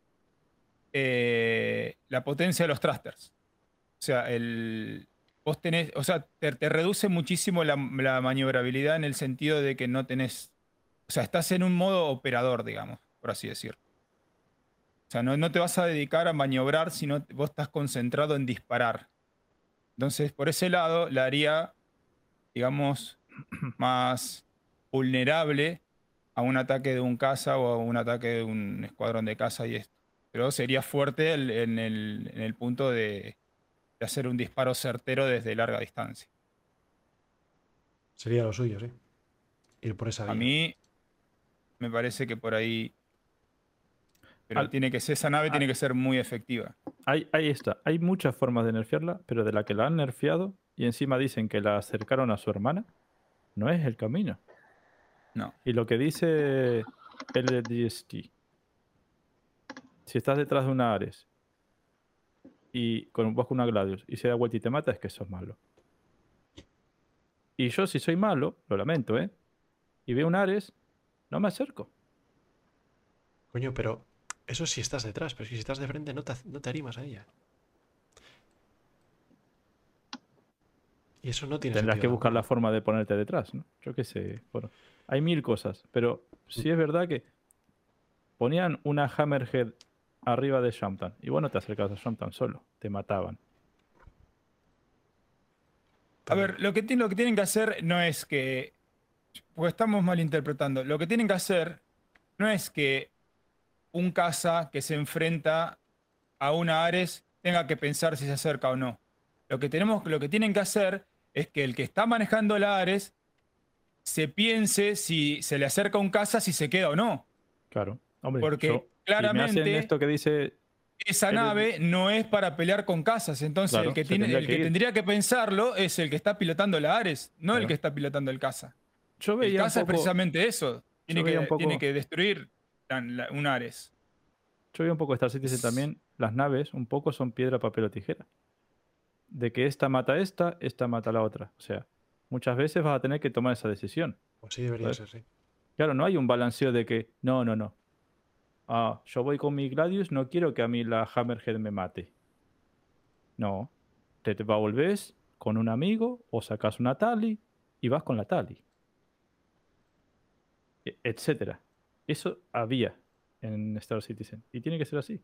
eh, la potencia de los thrusters. O sea, el, vos tenés, o sea, te, reduce muchísimo la, la maniobrabilidad en el sentido de que no tenés, o sea, estás en un modo operador, digamos, por así decirlo. O sea, no, no te vas a dedicar a maniobrar, sino vos estás concentrado en disparar. Entonces, por ese lado, la haría, digamos, más vulnerable a un ataque de un caza o a un ataque de un escuadrón de caza y esto. Pero sería fuerte el- en, el, en el punto de, de hacer un disparo certero desde larga distancia. Sería lo suyo, sí. Ir por esa A vía. mí me parece que por ahí... Pero Al- tiene que ser, esa nave tiene que ser muy efectiva. Ahí, ahí está. Hay muchas formas de nerfearla, pero de la que la han nerfeado y encima dicen que la acercaron a su hermana, no es el camino. No. Y lo que dice LDST, si estás detrás de una Ares y con vos con una Gladius y se da vuelta y te mata, es que sos malo. Y yo si soy malo, lo lamento, ¿eh? Y veo un Ares, no me acerco. Coño, pero eso si estás detrás, pero si estás de frente no te, no te arrimas a ella. Y eso no tiene Tendrás que buscar la forma de ponerte detrás, ¿no? Yo qué sé. Bueno, hay mil cosas, pero sí es verdad que ponían una Hammerhead arriba de Shamtan y bueno, te acercabas a Shamtan solo, te mataban. A ver, lo que, lo que tienen que hacer no es que. Porque estamos malinterpretando. Lo que tienen que hacer no es que un caza que se enfrenta a una Ares tenga que pensar si se acerca o no. Lo que, tenemos, lo que tienen que hacer es que el que está manejando la Ares se piense si se le acerca un caza, si se queda o no. Claro. Hombre, Porque yo- y me hacen claramente- esto que dice, Esa El- nave no es para pelear con casas. Entonces, Claro, el que, tiene, tendría el que tendría que pensarlo es el que está pilotando la Ares, no el que está pilotando el caza. yo El veía un caza es poco, precisamente eso. Tiene que, poco- tiene que destruir la- la- un Ares. yo veía un poco Star Citizen también, las naves un poco son piedra, papel o tijera. De que esta mata a esta, esta mata a la otra. O sea, muchas veces vas a tener que tomar esa decisión. Pues sí debería ¿Sabes? ser, sí. Claro, no hay un balanceo de que, no, no, no. Ah, yo voy con mi Gladius, no quiero que a mí la Hammerhead me mate. No. Te, te volvés con un amigo o sacas una Tali y vas con la Tali. E- Etcétera. Eso había en Star Citizen. Y tiene que ser así.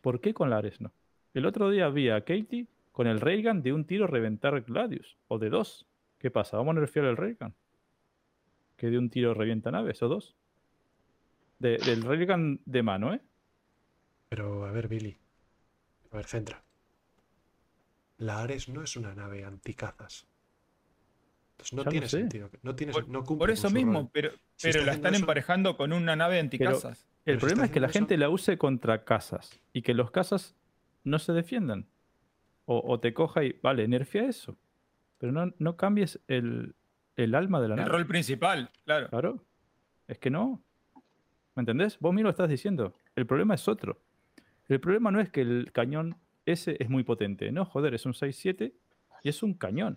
¿Por qué con la Ares no? El otro día vi a Katie con el Reagan de un tiro reventar Gladius. O de dos. ¿Qué pasa? ¿Vamos a nerfear el Reagan? Que de un tiro revienta naves o dos. De- del Reagan de mano, ¿eh? Pero, a ver, Billy. A ver, centra. La Ares no es una nave anticazas. Entonces no Ya tiene sé. sentido. No, tiene, Por, no cumple por eso mismo, rol. pero, Si pero está la están eso- emparejando con una nave anticasas. El Pero problema es que la gente la use contra casas y que los casas no se defiendan. O, o te coja y, vale, nerfea eso. Pero no, no cambies el, el alma de la El nave. rol principal, claro. Claro. Es que no. ¿Me entendés? Vos mismo lo estás diciendo. El problema es otro. El problema no es que el cañón ese es muy potente. No, joder, es un 6-7 y es un cañón.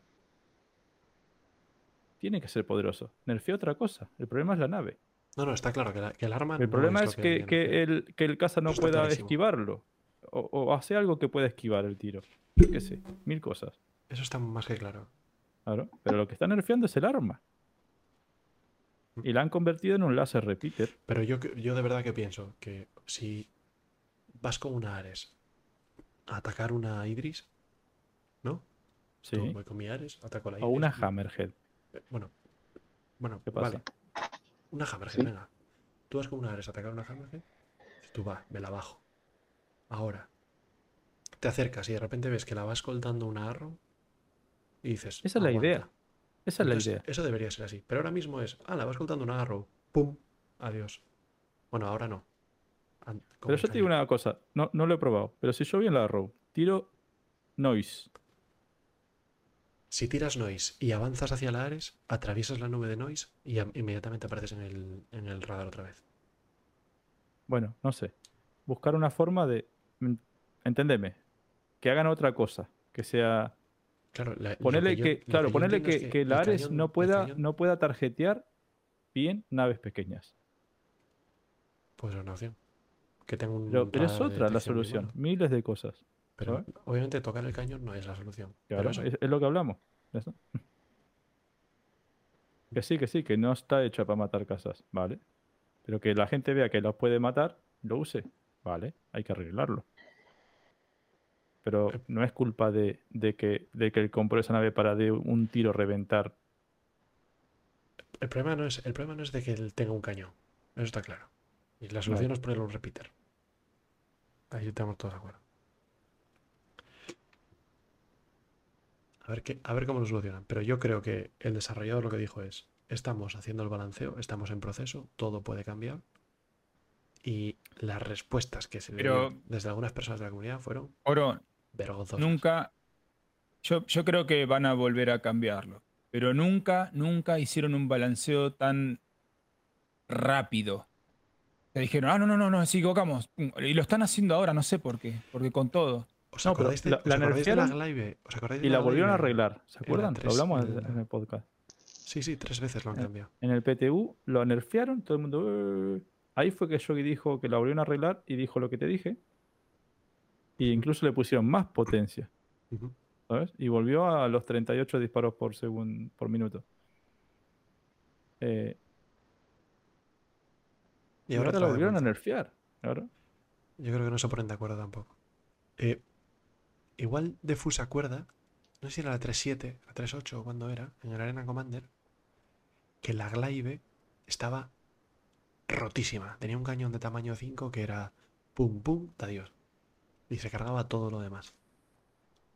Tiene que ser poderoso. Nerfea otra cosa. El problema es la nave. No, no, está claro que, la- que el arma. El no problema es que, que hacer. el, que el caza no pueda clarísimo. esquivarlo. O, o hace algo que pueda esquivar el tiro. Yo qué sé, mil cosas. Eso está más que claro. Claro. Pero lo que está nerfeando es el arma. Y la han convertido en un láser repeater. Pero yo, que- yo de verdad que pienso que si vas con una Ares a atacar una Idris, ¿no? Sí. Tú, voy con mi Ares, ataco a la O Idris. una y- Hammerhead. eh, Bueno, bueno, ¿Qué pasa? vale. Una Hammerhead, Sí. venga. Tú vas con una Ares a atacar una Hammerhead, tú va, me la bajo. Ahora, te acercas y de repente ves que la va escoltando una Arrow y dices. Esa es la "Aguanta". idea. Esa es la idea. Eso debería ser así. Pero ahora mismo es, ah, la va escoltando una Arrow, pum, adiós. Bueno, ahora no. an- Pero yo te digo una cosa, no, no lo he probado, pero si yo vi en la row, tiro noise, Si tiras noise y avanzas hacia la Ares, atraviesas la nube de noise y am- inmediatamente apareces en el, en el radar otra vez. bueno, no sé, buscar una forma de, mm, entendeme, que hagan otra cosa, que sea, Claro, la- ponerle que, claro, ponerle que, es que la Ares cañón- no pueda, cañón no pueda tarjetear bien naves pequeñas. Puede ser una opción. Que un Pero, pero es otra la solución, miles de cosas. Pero ¿sabes? obviamente tocar el cañón no es la solución. Claro, es, es lo que hablamos. Que sí, que sí, que no está hecha para matar casas, ¿vale? Pero que la gente vea que los puede matar, lo use, ¿vale? Hay que arreglarlo. Pero no es culpa de, de que, de que él compró esa nave para de un tiro reventar. el, problema no es, el problema no es de que él tenga un cañón. Eso está claro. Y la solución Vale. es ponerle un repeater. Ahí estamos todos de acuerdo. A ver, qué, a ver cómo lo solucionan. Pero yo creo que el desarrollador lo que dijo es, estamos haciendo el balanceo, estamos en proceso, todo puede cambiar. Y las respuestas que se le Pero- dieron desde algunas personas de la comunidad fueron Oro, nunca. Yo, yo creo que van a volver a cambiarlo. Pero nunca, nunca hicieron un balanceo tan rápido. Te dijeron, ah, no, no, no, no, nos equivocamos. Y lo están haciendo ahora, no sé por qué. Porque con todo. ¿Os No, pero acordáis de, la- os la acordáis de la nerfearon Glaive? ¿Os acordáis de Y la volvieron a arreglar, ¿se acuerdan? Lo 3, hablamos en el- en el podcast. Sí, sí, tres veces lo han cambiado. En el PTU lo nerfearon, todo el mundo. "Eh". Ahí fue que Shogi dijo que la volvieron a arreglar y dijo lo que te dije. Y incluso le pusieron más potencia. ¿sabes? Y volvió a los 38 disparos por segundo, por minuto. Eh, Y ahora, la vez volvieron a nerfear. Claro. Yo creo que no se ponen de acuerdo tampoco. Eh, igual Defu se acuerda, no sé si era la 3.7, la 3.8 o cuándo era, en el Arena Commander, que la Glaive estaba rotísima. Tenía un cañón de tamaño 5 que era pum pum, adiós. Y se cargaba todo lo demás.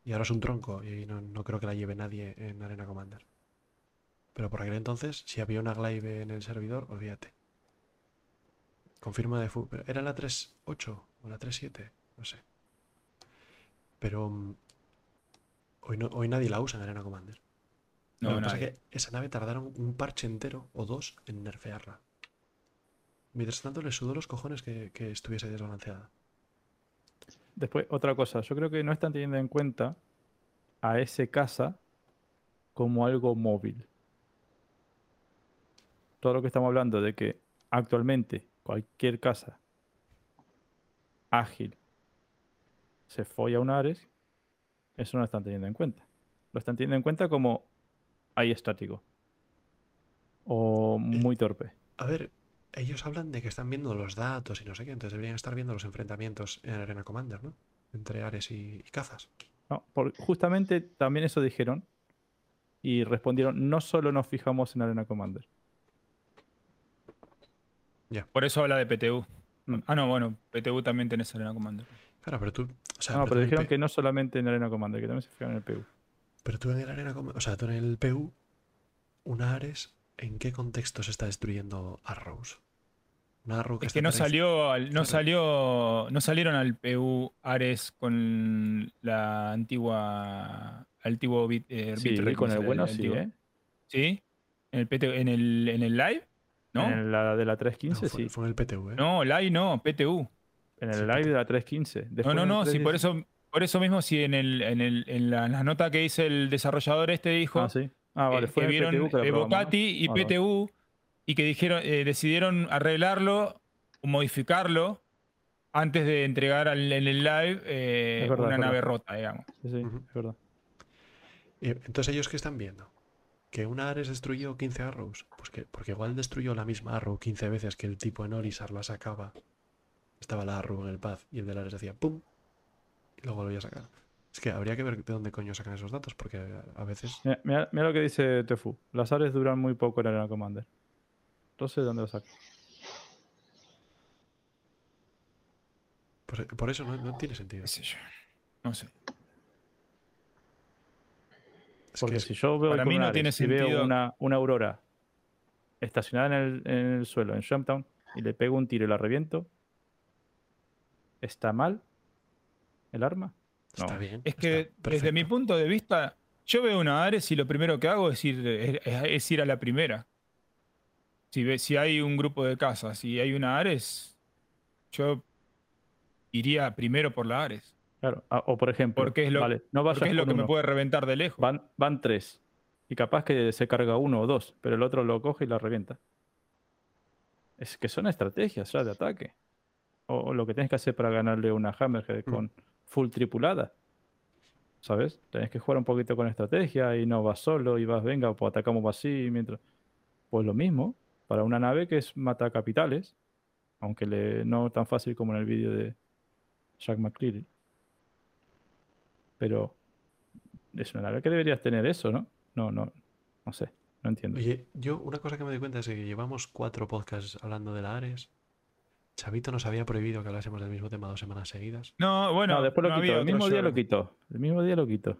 Y ahora es un tronco y no, no creo que la lleve nadie en Arena Commander. Pero por aquel entonces, si había una Glaive en el servidor, olvídate. Confirma de fu. pero ¿Era la 3.8 o la 3.7? No sé. Pero mm, hoy, no, hoy nadie la usa en Arena Commander. No, Lo que pasa es que esa nave tardaron un parche entero o dos en nerfearla. Mientras tanto le sudó los cojones que, que estuviese desbalanceada. Después, otra cosa. Yo creo que no están teniendo en cuenta a ese casa como algo móvil. Todo lo que estamos hablando de que actualmente cualquier casa ágil se folla un Ares, eso no lo están teniendo en cuenta. Lo están teniendo en cuenta como ahí estático. O muy torpe. A ver, ellos hablan de que están viendo los datos y no sé qué, entonces deberían estar viendo los enfrentamientos en Arena Commander, ¿no? Entre Ares y, y cazas. No, por- justamente también eso dijeron y respondieron, no solo nos fijamos en Arena Commander. Por eso habla de PTU. Mm. Ah, no, bueno, PTU también tenés Arena Commander. Claro, pero tú. O sea, No, pero dijeron que no solamente en Arena Commander, que también se fijaron en el PU. Pero tú en el Arena Com- o sea, tú en el PU, una Ares, ¿en qué contexto se está destruyendo Arrows? Una Arrow que Es que no salió, al- no salió, no salieron al PU Ares con la antigua, antiguo bit, eh, Sí, con ¿cómo el bueno llama? sí, antiguo. ¿eh? ¿Sí? ¿En el, PT en el, en el live? ¿No? En la de la No, 315 fue, sí. fue en el PTU, ¿eh? No, live no, PTU. En Sí, el live de la 315. No, Después no, el no, sí, por 316 eso, por eso mismo, si en, el, en, el, en la, en la nota que hice el desarrollador este dijo Ah, sí. Ah, vale, eh, fue que vieron PTU la eh. Bocati y Ah, vale. PTU y que dijeron, eh, decidieron arreglarlo o modificarlo antes de entregar al- en el live eh, verdad, una nave rota, digamos. Sí, sí, es verdad. Y entonces, ¿ellos qué están viendo? ¿Que una Ares destruyó 15 Arrows? Pues que, porque igual destruyó la misma Arrow 15 veces que el tipo en Orisar la sacaba. Estaba la Arrow en el paz y el de Ares decía ¡pum! Y luego volvía a sacar. Es que habría que ver de dónde coño sacan esos datos, porque a- veces. Mira, mira- mira lo que dice Tefu. Las Ares duran muy poco en Arena Commander. Entonces, ¿de dónde lo saca? Por, por eso no, no tiene sentido. sé yo. No sé. Es Porque que es- si yo veo para mí no tiene y veo sentido- una, una aurora estacionada en el, en el suelo, en Jumptown, y le pego un tiro y la reviento, ¿Está mal el arma? Está No. bien. Es está que desde mi punto de vista, yo veo una Ares y lo primero que hago es ir, es, es ir a la primera. Si, ve- si hay un grupo de casas y hay una Ares, yo iría primero por la Ares. Claro. O por ejemplo, Porque es lo, vale, no vayas porque es lo con que me puede reventar de lejos. Van, van tres. Y capaz que se carga uno o dos, pero el otro lo coge y la revienta. Es que son estrategias ya de ataque. O, o lo que tienes que hacer para ganarle una Hammerhead Mm. Full tripulada. ¿Sabes? Tenés que jugar un poquito con estrategia y no vas solo y vas, venga, pues atacamos así mientras. Pues lo mismo, para una nave que es mata capitales, aunque le, no tan fácil como en el vídeo de Jack McCreary. Pero es una nave que deberías tener eso, ¿no? No, no, no sé, no entiendo. Oye, yo una cosa que me doy cuenta es que llevamos cuatro podcasts hablando de la Ares. Chavito nos había prohibido que hablásemos del mismo tema dos semanas seguidas. No, bueno, no, después lo no quitó, el mismo día show. lo quitó. El mismo día lo quitó.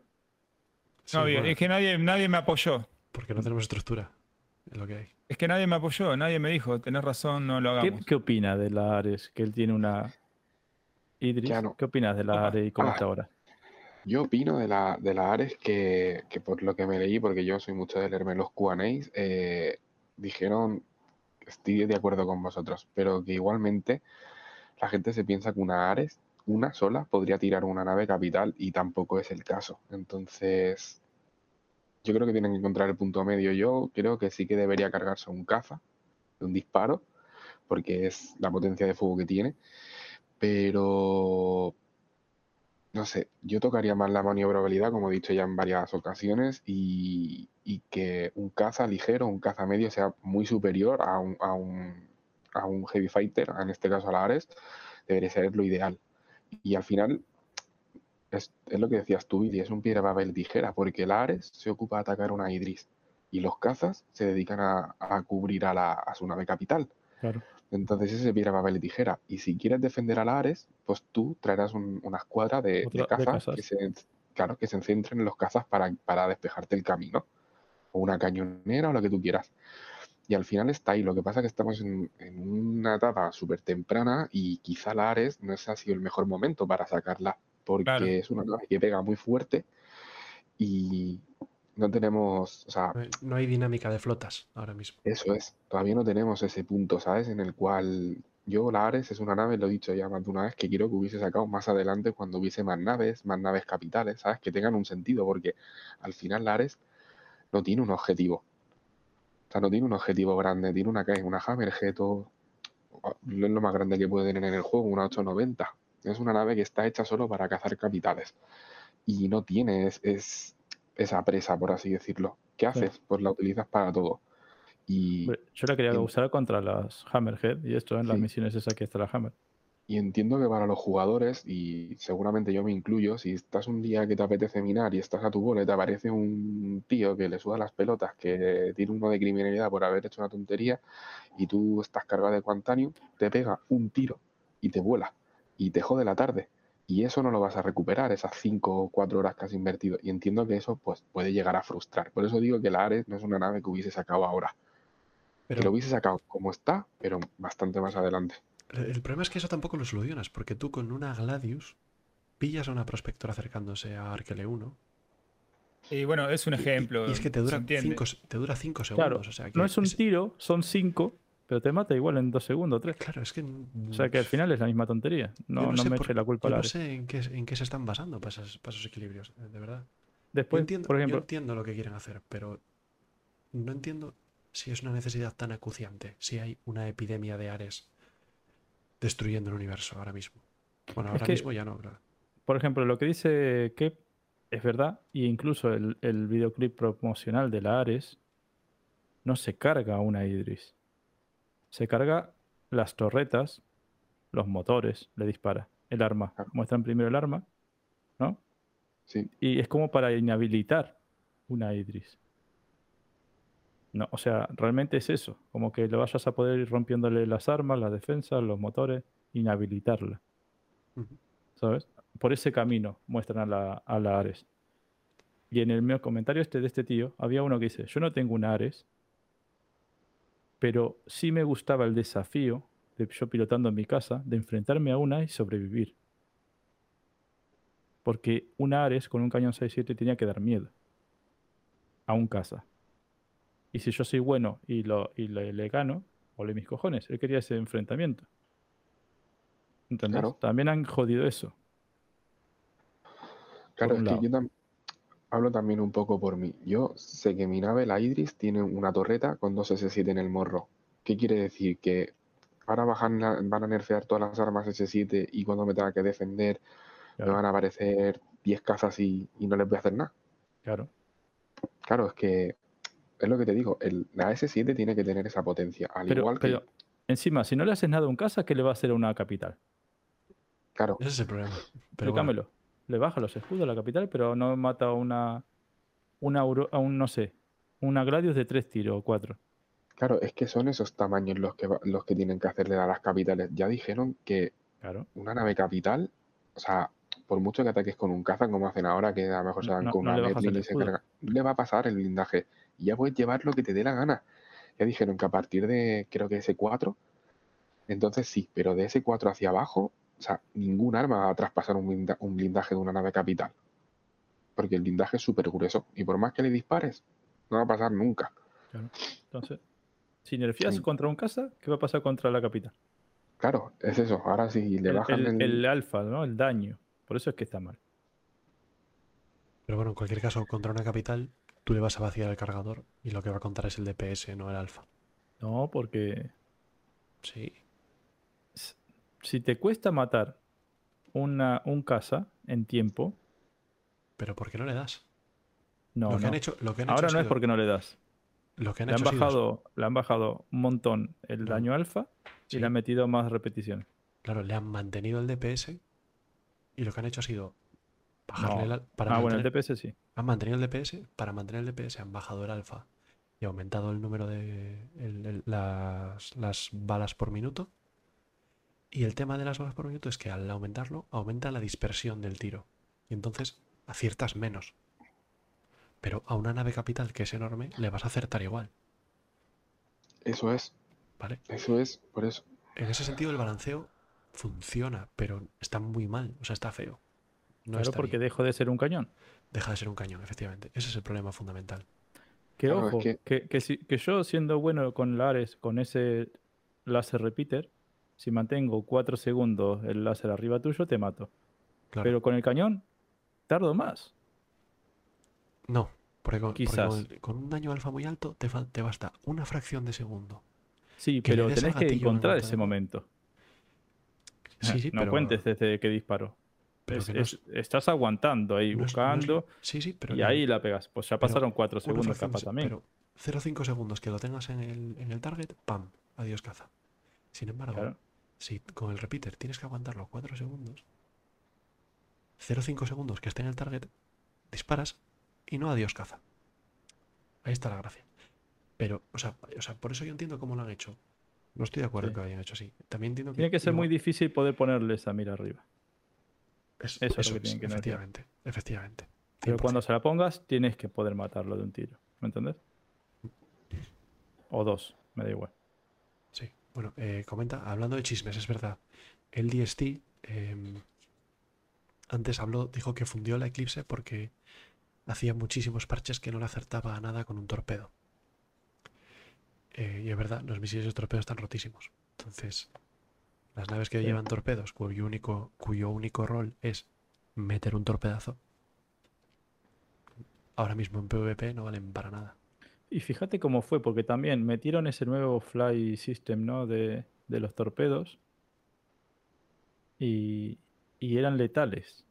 Sí, No bueno, es que nadie, nadie me apoyó. Porque no tenemos estructura. Es lo que hay. Es que nadie me apoyó, nadie me dijo, tenés razón, no lo ¿Qué, hagamos. qué opina de la Ares? Que él tiene una Idris. No. ¿Qué opinas de la Opa. Ares y cómo Ah. está ahora? Yo opino de la, de la Ares que, que por lo que me leí, porque yo soy mucho de leerme los QAs, eh, dijeron, estoy de acuerdo con vosotros, pero que igualmente la gente se piensa que una Ares, una sola, podría tirar una nave capital y tampoco es el caso. Entonces, yo creo que tienen que encontrar el punto medio. Yo creo que sí que debería cargarse un caza un disparo, porque es la potencia de fuego que tiene, pero no sé, yo tocaría más la maniobrabilidad, como he dicho ya en varias ocasiones, y, y que un caza ligero, un caza medio sea muy superior a un, a un, a un heavy fighter, en este caso a la Ares, debería ser lo ideal. Y al final, es, es lo que decías tú, Billy, es un piedra, papel, tijera, porque la Ares se ocupa de atacar una Idris, y los cazas se dedican a, a cubrir a, la, a su nave capital. Claro. Entonces ese piedra, papel y tijera. Y si quieres defender a la Ares, pues tú traerás un- una escuadra de, cazas. que se, claro, que se centren en los cazas para, para despejarte el camino. O una cañonera o lo que tú quieras. Y al final está ahí. Lo que pasa es que estamos en, en una etapa súper temprana y quizá la Ares no ese ha sido el mejor momento para sacarla. Porque Claro. es una nave que pega muy fuerte y no tenemos, o sea, No hay- No hay dinámica de flotas ahora mismo. eso es, todavía no tenemos ese punto, ¿sabes? En el cual yo, la Ares es una nave, lo he dicho ya más de una vez, que quiero que hubiese sacado más adelante cuando hubiese más naves, más naves capitales, ¿sabes? Que tengan un sentido, porque al final la Ares no tiene un objetivo. O sea, no tiene un objetivo grande, tiene una, ¿qué? una Hammerhead o no es lo más grande que puede tener en el juego, una 890. Es una nave que está hecha solo para cazar capitales. Y no tiene es- es- esa presa, por así decirlo. ¿Qué haces? Pues la utilizas para todo. Y, Yo la quería usar contra las Hammerhead y esto en las Sí. misiones esas que está la Hammer. Y entiendo que para los jugadores, y seguramente yo me incluyo, si estás un día que te apetece minar y estás a tu bola y te aparece un tío que le suda las pelotas, que tiene uno de criminalidad por haber hecho una tontería, y tú estás cargado de Quantanium, te pega un tiro y te vuela y te jode la tarde. Y eso no lo vas a recuperar, esas 5 o 4 horas que has invertido. Y entiendo que eso pues, puede llegar a frustrar. Por eso digo que la Ares no es una nave que hubiese sacado ahora. que lo Pero hubiese sacado como está, pero bastante más adelante. El problema es que eso tampoco lo solucionas, porque tú con una Gladius pillas a una prospectora acercándose a Arkele 1 Y bueno, es un y- ejemplo. y es que te dura entiende. 5 te dura cinco Claro, segundos. o sea, que no es un tiro, son cinco, pero te mata igual en dos segundos o tres. Claro, es que. O sea que al final es la misma tontería. yo No, no, sé me por- eche la culpa a yo la no sé en qué, en qué se están basando para esos, para esos equilibrios, de verdad. Yo Después, entiendo, por yo ejemplo, entiendo lo que quieren hacer, pero no entiendo si es una necesidad tan acuciante, si hay una epidemia de Ares destruyendo el universo ahora mismo. Bueno, Es ahora que- mismo ya no, claro. por ejemplo, lo que dice Kep es verdad, y incluso el, el videoclip promocional de la Ares no se carga una Idris. Se carga las torretas, los motores, le dispara. El arma. Claro. Muestran primero el arma, ¿no? Sí, Y es como para inhabilitar una Idris. No, o sea, realmente es eso. Como que lo vayas a poder ir rompiéndole las armas, las defensas, los motores, inhabilitarla. Ujú. ¿Sabes? Por ese camino muestran a la, a la Ares. Y en el mío comentario este de este tío, había uno que dice, yo no tengo una Ares, pero sí me gustaba el desafío de yo pilotando en mi casa, de enfrentarme a una y sobrevivir. Porque un Ares con un cañón 6.7 tenía que dar miedo a un caza. Y si yo soy bueno y, lo, y le, le gano, ole mis cojones. Él quería ese enfrentamiento. ¿Entendés? Claro. También han jodido eso. Claro, es que lado. yo tam- hablo también un poco por mí. Yo sé que mi nave, la Idris, tiene una torreta con dos S7 en el morro. ¿Qué quiere decir? Que ahora bajan la- van a nerfear todas las armas S7 y cuando me tenga que defender Claro, me van a aparecer 10 cazas y, y no les voy a hacer nada. claro. Claro, es que es lo que te digo, el- la S7 tiene que tener esa potencia. Al Pero, igual que, pero encima, si no le haces nada a un casa, ¿qué le va a hacer a una capital? claro, Ese es el problema. Pero bueno. Le baja los escudos a la capital, pero no mata a una. una a un, no sé. Una Gladius de tres tiros o cuatro. claro, es que son esos tamaños los que, los que tienen que hacerle a las capitales. Ya dijeron que Claro. una nave capital, o sea, por mucho que ataques con un caza como hacen ahora, que a lo mejor se no- con no una le y se no le va a pasar el blindaje. Y ya puedes llevar lo que te dé la gana. Ya dijeron que a partir de, creo que S4, entonces sí, pero de S4 hacia abajo, o sea, ningún arma va a traspasar un, blinda- un blindaje de una nave capital. Porque el blindaje es súper grueso. Y por más que le dispares, no va a pasar nunca. claro. Entonces, si nerfeas Sí. contra un casa, ¿qué va a pasar contra la capital? Claro, es eso. Ahora sí le El, bajan el- el, el alfa, ¿no? El daño. Por eso es que está mal. pero bueno, en cualquier caso, contra una capital, tú le vas a vaciar el cargador y lo que va a contar es el DPS, no el alfa. No, porque Sí. si te cuesta matar una, un casa en tiempo, Pero ¿por qué no le das? no, lo que no. han hecho, lo que han Ahora hecho no es sido- porque no le das. lo que han Le han, sido bajado, le han bajado un montón el No. daño alfa y Sí. le han metido más repeticiones. Claro, le han mantenido el DPS y lo que han hecho ha sido bajarle No. para ah, bueno, el mantener- DPS sí. han mantenido el DPS, para mantener el DPS han bajado el alfa y aumentado el número de el- el- las, las balas por minuto. Y el tema de las balas por minuto es que al aumentarlo, aumenta la dispersión del tiro. Y entonces aciertas menos. Pero a una nave capital que es enorme, le vas a acertar igual, Eso es, ¿vale? eso es, por eso. En ese sentido el balanceo funciona, pero está muy mal, o sea, está feo. No claro, porque bien. dejo de ser un cañón. Deja de ser un cañón, efectivamente. Ese es el problema fundamental. Que Claro, es ojo, que- que, que si- que yo siendo bueno con Lares, con ese láser repeater, si mantengo 4 segundos el láser arriba tuyo, te mato. Claro. Pero con el cañón, tardo más. No, porque con, porque Quizás. con un daño alfa muy alto te, basta una fracción de segundo. Sí, pero tenés que en encontrar ese momento. Sí, sí, no pero, cuentes desde que disparo. Pero Es- que no es- es- estás aguantando ahí, no es- buscando, sí, sí, pero y ahí la pegas. Pues ya pasaron 4 una segundos capaz también. Pero 0,5 segundos que lo tengas en el, en el target, ¡pam! Adiós caza. Sin embargo, Claro. si con el repeater tienes que aguantarlo 4 segundos, 0,5 segundos que esté en el target, disparas y no adiós caza. Ahí está la gracia. Pero, o sea, o sea, por eso yo entiendo cómo lo han hecho. No estoy de acuerdo Sí. que lo hayan hecho así. También entiendo que. Tiene que ser muy difícil poder ponerle esa mira arriba. Es- eso es lo que tienen que. Efectivamente, efectivamente. Pero 100%. cuando se la pongas, tienes que poder matarlo de un tiro. ¿Me entendés? O dos, me da igual. Sí, bueno, eh, comenta, hablando de chismes, es verdad. El DST em, antes habló, dijo que fundió la Eclipse porque hacía muchísimos parches que no le acertaba a nada con un torpedo. Eh, y es verdad, los misiles de torpedo están rotísimos. Entonces, las naves que Sí. llevan torpedos, cuyo único, cuyo único rol es meter un torpedazo, ahora mismo en PvP no valen para nada. Y fíjate cómo fue, porque también metieron ese nuevo fly system, ¿no? De, de los torpedos. Y, y eran letales.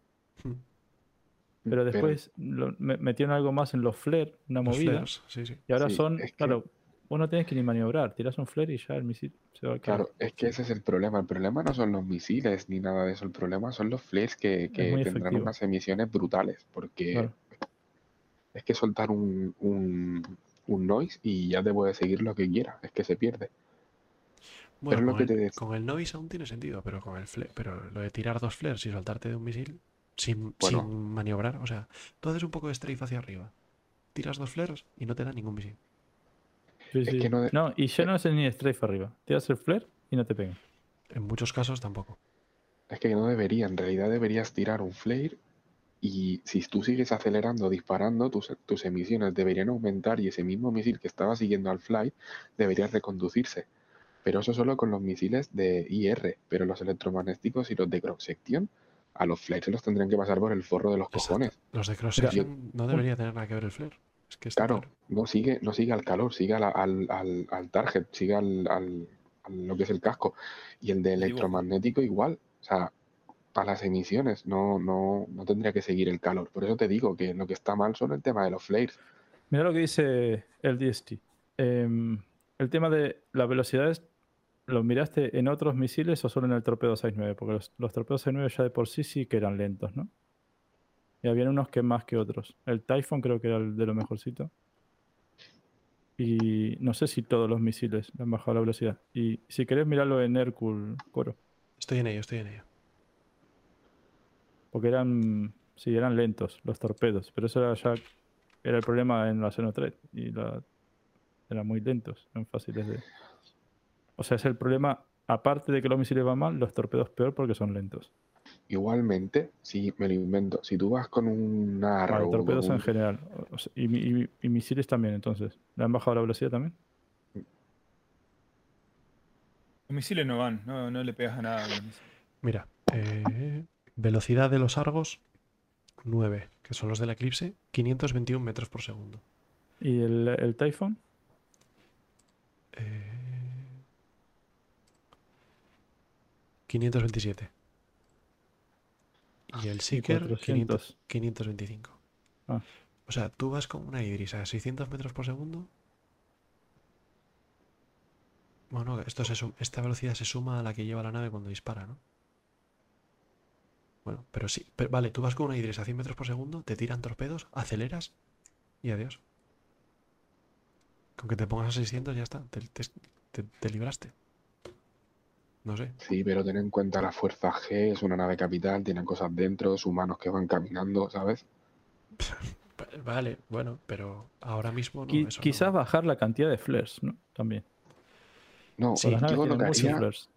Pero después lo- metieron algo más en los flare, una Los movida. flares, sí, sí. Y ahora Sí, son, es que- claro, vos no tenés que ni maniobrar. Tirás un flare y ya el misil se va a caer. Claro, es que ese es el problema. El problema no son los misiles ni nada de eso. El problema son los flares que, que tendrán efectivo. unas emisiones brutales. Porque Claro. es que soltar un, un, un noise y ya te puede seguir lo que quiera. Es que se pierde. Bueno, lo con, que el, te dec- con el noise aún tiene sentido, pero con el fle- pero lo de tirar dos flares y saltarte de un misil sin, Bueno. sin maniobrar, o sea, tú haces un poco de strafe hacia arriba, tiras dos flares y no te da ningún misil. Sí, es sí. que no de- No, y ya no es ni strafe arriba. Tiras el flare y no te pegan. En muchos casos tampoco. Es que no debería, en realidad deberías tirar un flare y si tú sigues acelerando, disparando, tus, tus emisiones deberían aumentar y ese mismo misil que estaba siguiendo al flight debería reconducirse. Pero eso solo con los misiles de IR, pero los electromagnéticos y los de cross section a los flares se los tendrían que pasar por el forro de los Exacto. cojones. Los de cross section no debería tener nada que ver el flare. Es que está Claro, no sigue, no sigue al calor, sigue al, al, al- al target, sigue al, lo que es el casco. Y el de electromagnético igual. O sea, a las emisiones no, no, no tendría que seguir el calor. Por eso te digo que lo que está mal son el tema de los flares. Mira lo que dice el DST. Em, el tema de las velocidades, ¿lo miraste en otros misiles o solo en el torpedo 6.9? Porque los, los torpedos 6.9 ya de por sí sí que eran lentos, ¿no? Y habían unos que más que otros. El Typhoon creo que era el de lo mejorcito. Y no sé si todos los misiles le han bajado la velocidad. Y si querés mirarlo en Hércules, Coro. Estoy en ello, estoy en ello. Porque eran, sí, eran lentos los torpedos. Pero eso era ya era el problema en la Xenothread. Y la, eran muy lentos, eran fáciles de... O sea, es el problema, aparte de que los misiles van mal, los torpedos peor porque son lentos. Igualmente, si me lo invento, si tú vas con un Vale, torpedos en general. o sea, y, mi- y- y misiles también, entonces. ¿Le han bajado la velocidad también? Los misiles no van, no, no le pegas a nada. con los misiles. Mira, eh, velocidad de los Argos 9, que son los del Eclipse, 521 metros por segundo. ¿Y el, el Typhoon? Eh, 527. Y el Seeker, 500, 400. 525. Ah. O sea, tú vas con una Idris a 600 metros por segundo. Bueno, esto se esta velocidad se suma a la que lleva la nave cuando dispara, ¿no? Bueno, pero sí. pero vale, tú vas con una Idris a 100 metros por segundo, te tiran torpedos, aceleras y adiós. Con que te pongas a 600 ya está, te, te- te- te libraste. No sé. Sí, pero ten en cuenta la fuerza G, es una nave capital, tiene cosas dentro, es humanos que van caminando, ¿sabes? Va- Vale, bueno, pero ahora mismo no. Qui- eso no. quizás bajar la cantidad de flares, ¿no? También. No, Sí, las naves tienen muchos haría, flares.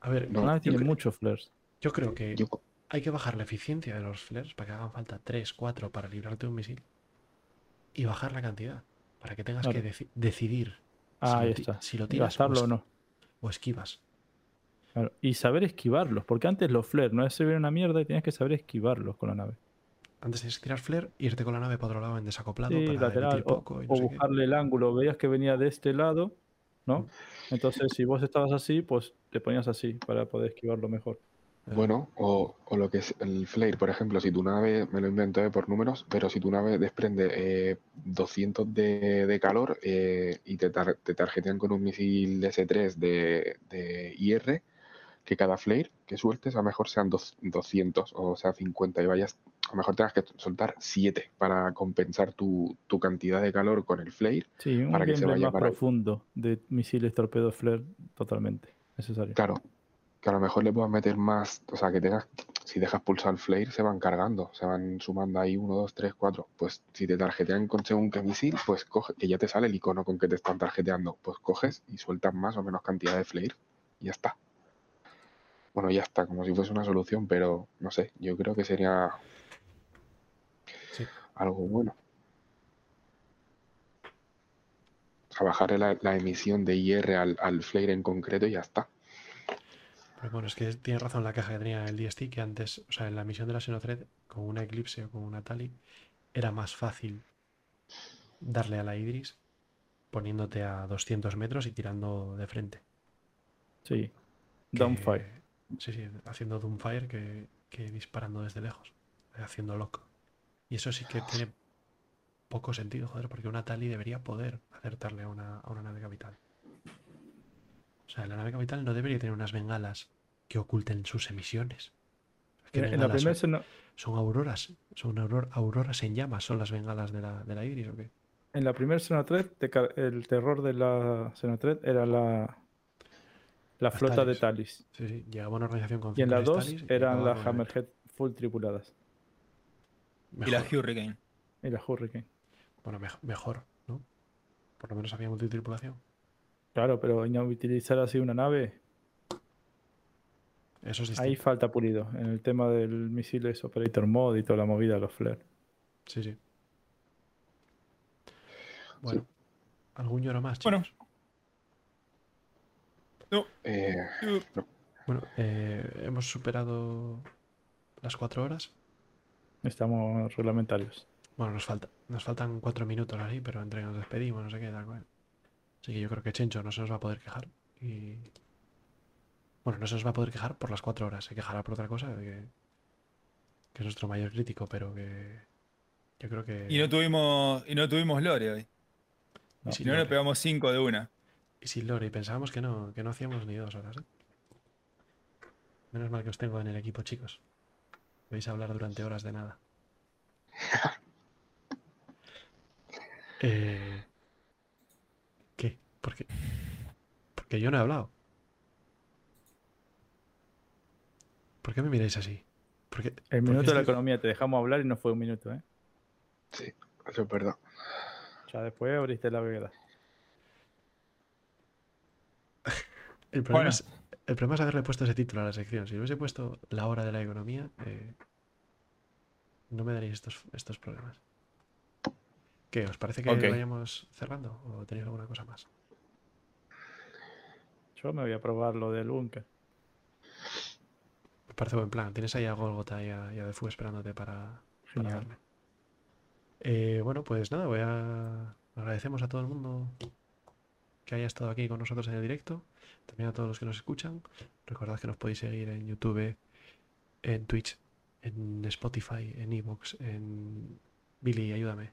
A ver, No, Las tienen muchos flares. yo creo que yo- hay que bajar la eficiencia de los flares para que hagan falta 3, 4 para librarte de un misil. Y bajar la cantidad para que tengas que deci- decidir Ah, si, ahí lo ti- está. si lo Y tiras o, o no. o esquivas. Claro, Y saber esquivarlos, porque antes los flares no se ven una mierda y tenías que saber esquivarlos con la nave. Antes tienes que tirar flare, irte con la nave para otro lado en desacoplado Sí, para lateral, o, poco y no o sé qué. buscarle el ángulo. Veías que venía de este lado, ¿no? Entonces, si vos estabas así, pues te ponías así para poder esquivarlo mejor. Eh, Bueno, o, o lo que es el flare, por ejemplo, si tu nave, me lo invento eh, por números, pero si tu nave desprende eh, 200 de, de calor eh, y te, tar- te tarjetean con un misil S3 de, de IR, que cada flare que sueltes a lo mejor sean dos- 200 o sea 50 y vayas, a lo mejor tengas que soltar 7 para compensar tu, tu cantidad de calor con el flare. Sí, un Para que se vaya más para ahí. profundo de misiles, torpedos, flare, totalmente necesario. Claro, que a lo mejor le puedas meter más, o sea, que tengas, si dejas pulsar el flare, se van cargando, se van sumando ahí 1, 2, 3, 4. Pues si te tarjetean con según qué misil, pues coge, que ya te sale el icono con que te están tarjeteando, pues coges y sueltas más o menos cantidad de flare y ya está. Bueno, ya está, como si fuese una solución, pero no sé, yo creo que sería Sí. algo bueno. O sea, bajar la, la emisión de IR al, al flare en concreto y ya está. Pero bueno, es que tienes razón la caja que tenía el DST, que antes, o sea, en la misión de la Xenothread, con una Eclipse o con una Tali, era más fácil darle a la Idris poniéndote a 200 metros y tirando de frente. Sí. que- Downfire. Sí, sí, haciendo Doomfire que, que disparando desde lejos, eh, haciendo lock. Y eso sí que tiene poco sentido, joder, porque una Tali debería poder acertarle a una, a una nave capital. O sea, la nave capital no debería tener unas bengalas que oculten sus emisiones. ¿Qué En, la primera son? Xeno- ¿Son auroras? ¿Son auror- auroras en llamas? ¿Son las bengalas de la, de la Iris o qué? en la primera ca- el terror de la Xenothread era la, la Las flota de Talis. Sí, sí, llegaba una organización con Y en la 2 Talis y eran las Hammerhead full tripuladas. Y la. Hurricane. Y la Hurricane. Bueno, mej- mejor, ¿no? Por lo menos había multitripulación. Claro, pero inutilizar así una nave. Eso es Ahí falta pulido. En el tema del misiles Operator Mode y toda la movida de los flares. Sí, sí. Bueno, ¿algún lloro más, Bueno. Eh, Bueno, eh, hemos superado las cuatro horas. Estamos reglamentarios. Bueno, nos falta, nos faltan cuatro minutos así, pero entre que nos despedimos, no sé qué, tal cual. Así que yo creo que Chencho no se nos va a poder quejar. Y. Bueno, no se nos va a poder quejar por las cuatro horas. Se quejará por otra cosa, de que, que es nuestro mayor crítico, pero que. Yo creo que. Y no tuvimos, y no tuvimos lore hoy. y Si no, le Lore. pegamos 5 de una. Y sin Lore, y pensábamos que no, que no hacíamos ni dos horas, ¿eh? Menos mal que os tengo en el equipo, chicos. Vais a hablar durante horas de nada. Eh, ¿Qué? ¿Por qué? Porque yo no he hablado. ¿Por qué me miráis así? Porque El minuto de la economía te dejamos hablar y no fue un minuto, ¿eh? sí, eso es verdad. Ya después abriste la veda. El problema, Bueno. es, el problema es haberle puesto ese título a la sección. Si le hubiese puesto la hora de la economía, eh, no me daréis estos, estos problemas. ¿Qué? ¿Os parece que vayamos cerrando? ¿O tenéis alguna cosa más? Yo me voy a probar lo del búnker. Me parece buen plan. Tienes ahí a Golgota y a, y a Defu esperándote para, para. Eh, bueno, pues nada, voy a. Agradecemos a todo el mundo que haya estado aquí con nosotros en el directo. También a todos los que nos escuchan. Recordad que nos podéis seguir en YouTube, en Twitch, en Spotify, en Evox, en Billy, ayúdame.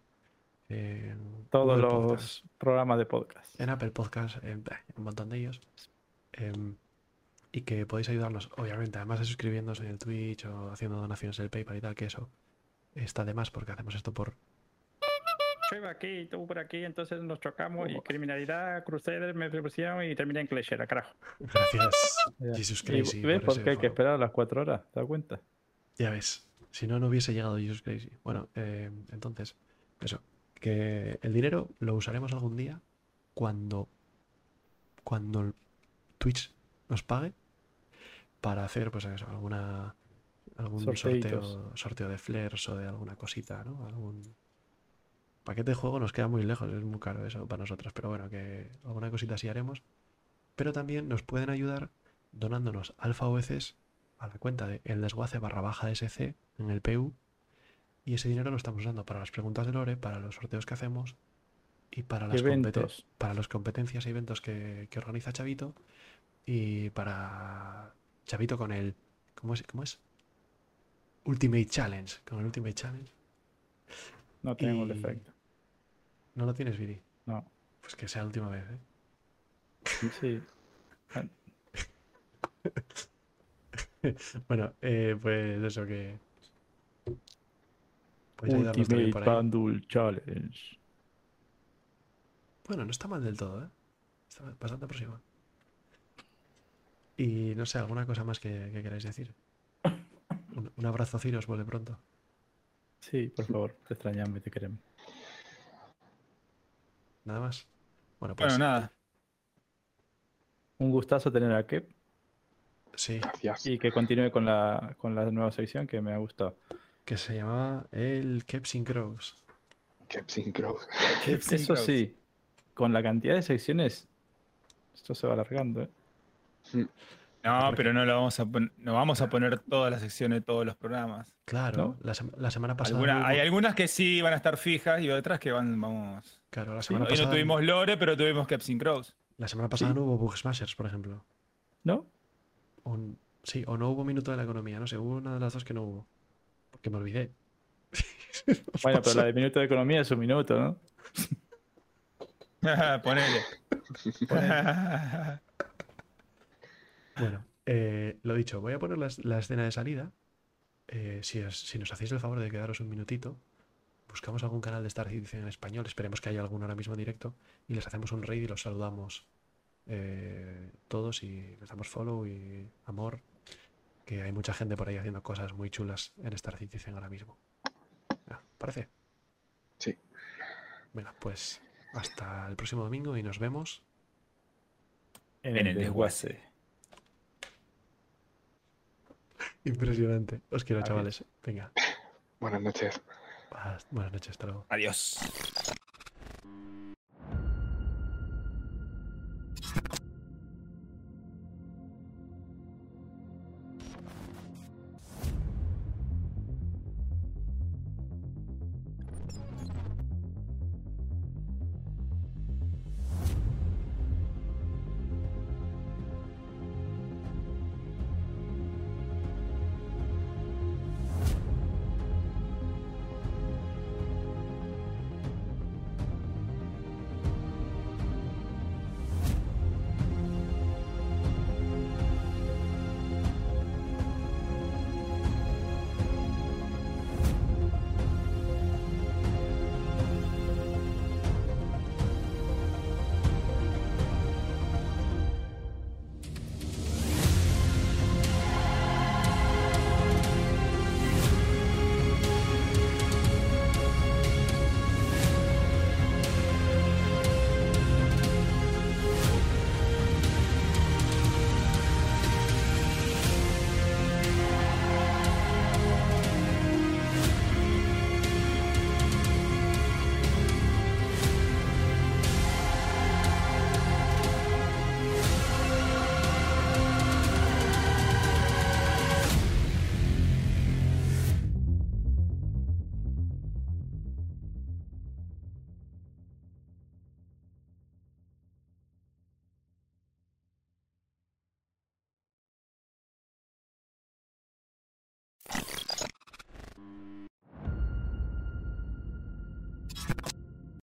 En Todos Google los Podcast, programas de podcast. en Apple Podcast, en un montón de ellos. Em, y que podéis ayudarnos, obviamente, además de suscribiéndoos en el Twitch o haciendo donaciones en el PayPal y tal, que eso está de más porque hacemos esto por Iba aquí y tú por aquí, entonces nos chocamos y criminalidad, Crusader, me pusieron y terminé en Clasher, carajo. Gracias, ¿Y Crazy. ¿Ves por qué hay que esperar las cuatro horas? ¿Te das cuenta? Ya ves, si no, no hubiese llegado Jesus Crazy. Bueno, eh, entonces, eso, que el dinero lo usaremos algún día cuando, cuando Twitch nos pague para hacer, pues eso, alguna, algún Sorteitos. sorteo, sorteo de flares o de alguna cosita, ¿no? Algún paquete de juego nos queda muy lejos, es muy caro eso para nosotros, pero bueno, que alguna cosita sí haremos. Pero también nos pueden ayudar donándonos alfa OECs a la cuenta de el desguace barra baja SC en el PU y ese dinero lo estamos usando para las preguntas de Lore, para los sorteos que hacemos y para las, compete- Eventos. para las competencias y eventos que, que organiza Chavito y para Chavito con el ¿cómo es? ¿Cómo es? Ultimate Challenge, con el Ultimate Challenge. No tenemos Y- efecto. ¿No lo tienes, Viri? No. Pues que sea la última vez, ¿eh? Sí. Bueno, eh, pues eso que... También Ultimate. Bundle Challenge. Bueno, no está mal del todo, ¿eh? Está bastante aproximado. Y no sé, alguna cosa más que, que queráis decir. Un, un abrazo, Ciros, vuelve pronto. Sí, por favor, te extrañamos y te queremos. Nada más. Bueno, pues Bueno, nada. Un gustazo tener a Kep sí, Gracias. y que continúe con la, con la nueva sección que me ha gustado. que se llamaba el Kepsin Crows. Que Synchro. Eso sí, con la cantidad de secciones, esto se va alargando. ¿eh? No, pero no lo vamos a no vamos a poner todas las secciones de todos los programas. Claro, ¿No? la, sema- la semana pasada. Alguna- no hubo- hay algunas que sí van a estar fijas y otras que van, vamos. Claro, la Sí, semana Hoy no pasada. tuvimos Lore, pero tuvimos Capsin Crows. La semana pasada Sí. no hubo Bug Smashers, por ejemplo. ¿No? O sí, o no hubo Minuto de la Economía, no sé, hubo una de las dos que no hubo. Porque me olvidé. Bueno, pero la de minuto de economía es un minuto, ¿no? Ponele. Bueno, eh, lo dicho, voy a poner la, la escena de salida. Eh, si, os- si nos hacéis el favor de quedaros un minutito, buscamos algún canal de Star Citizen en español, esperemos que haya alguno ahora mismo en directo, y les hacemos un raid y los saludamos eh, todos y les damos follow y amor, que hay mucha gente por ahí haciendo cosas muy chulas en Star Citizen ahora mismo. Ah, ¿Parece? Sí. Venga, pues hasta el próximo domingo y nos vemos. En, En el el desguace. Impresionante. Os quiero, Adiós. chavales. Venga. Buenas noches. Buenas noches, hasta luego. Adiós.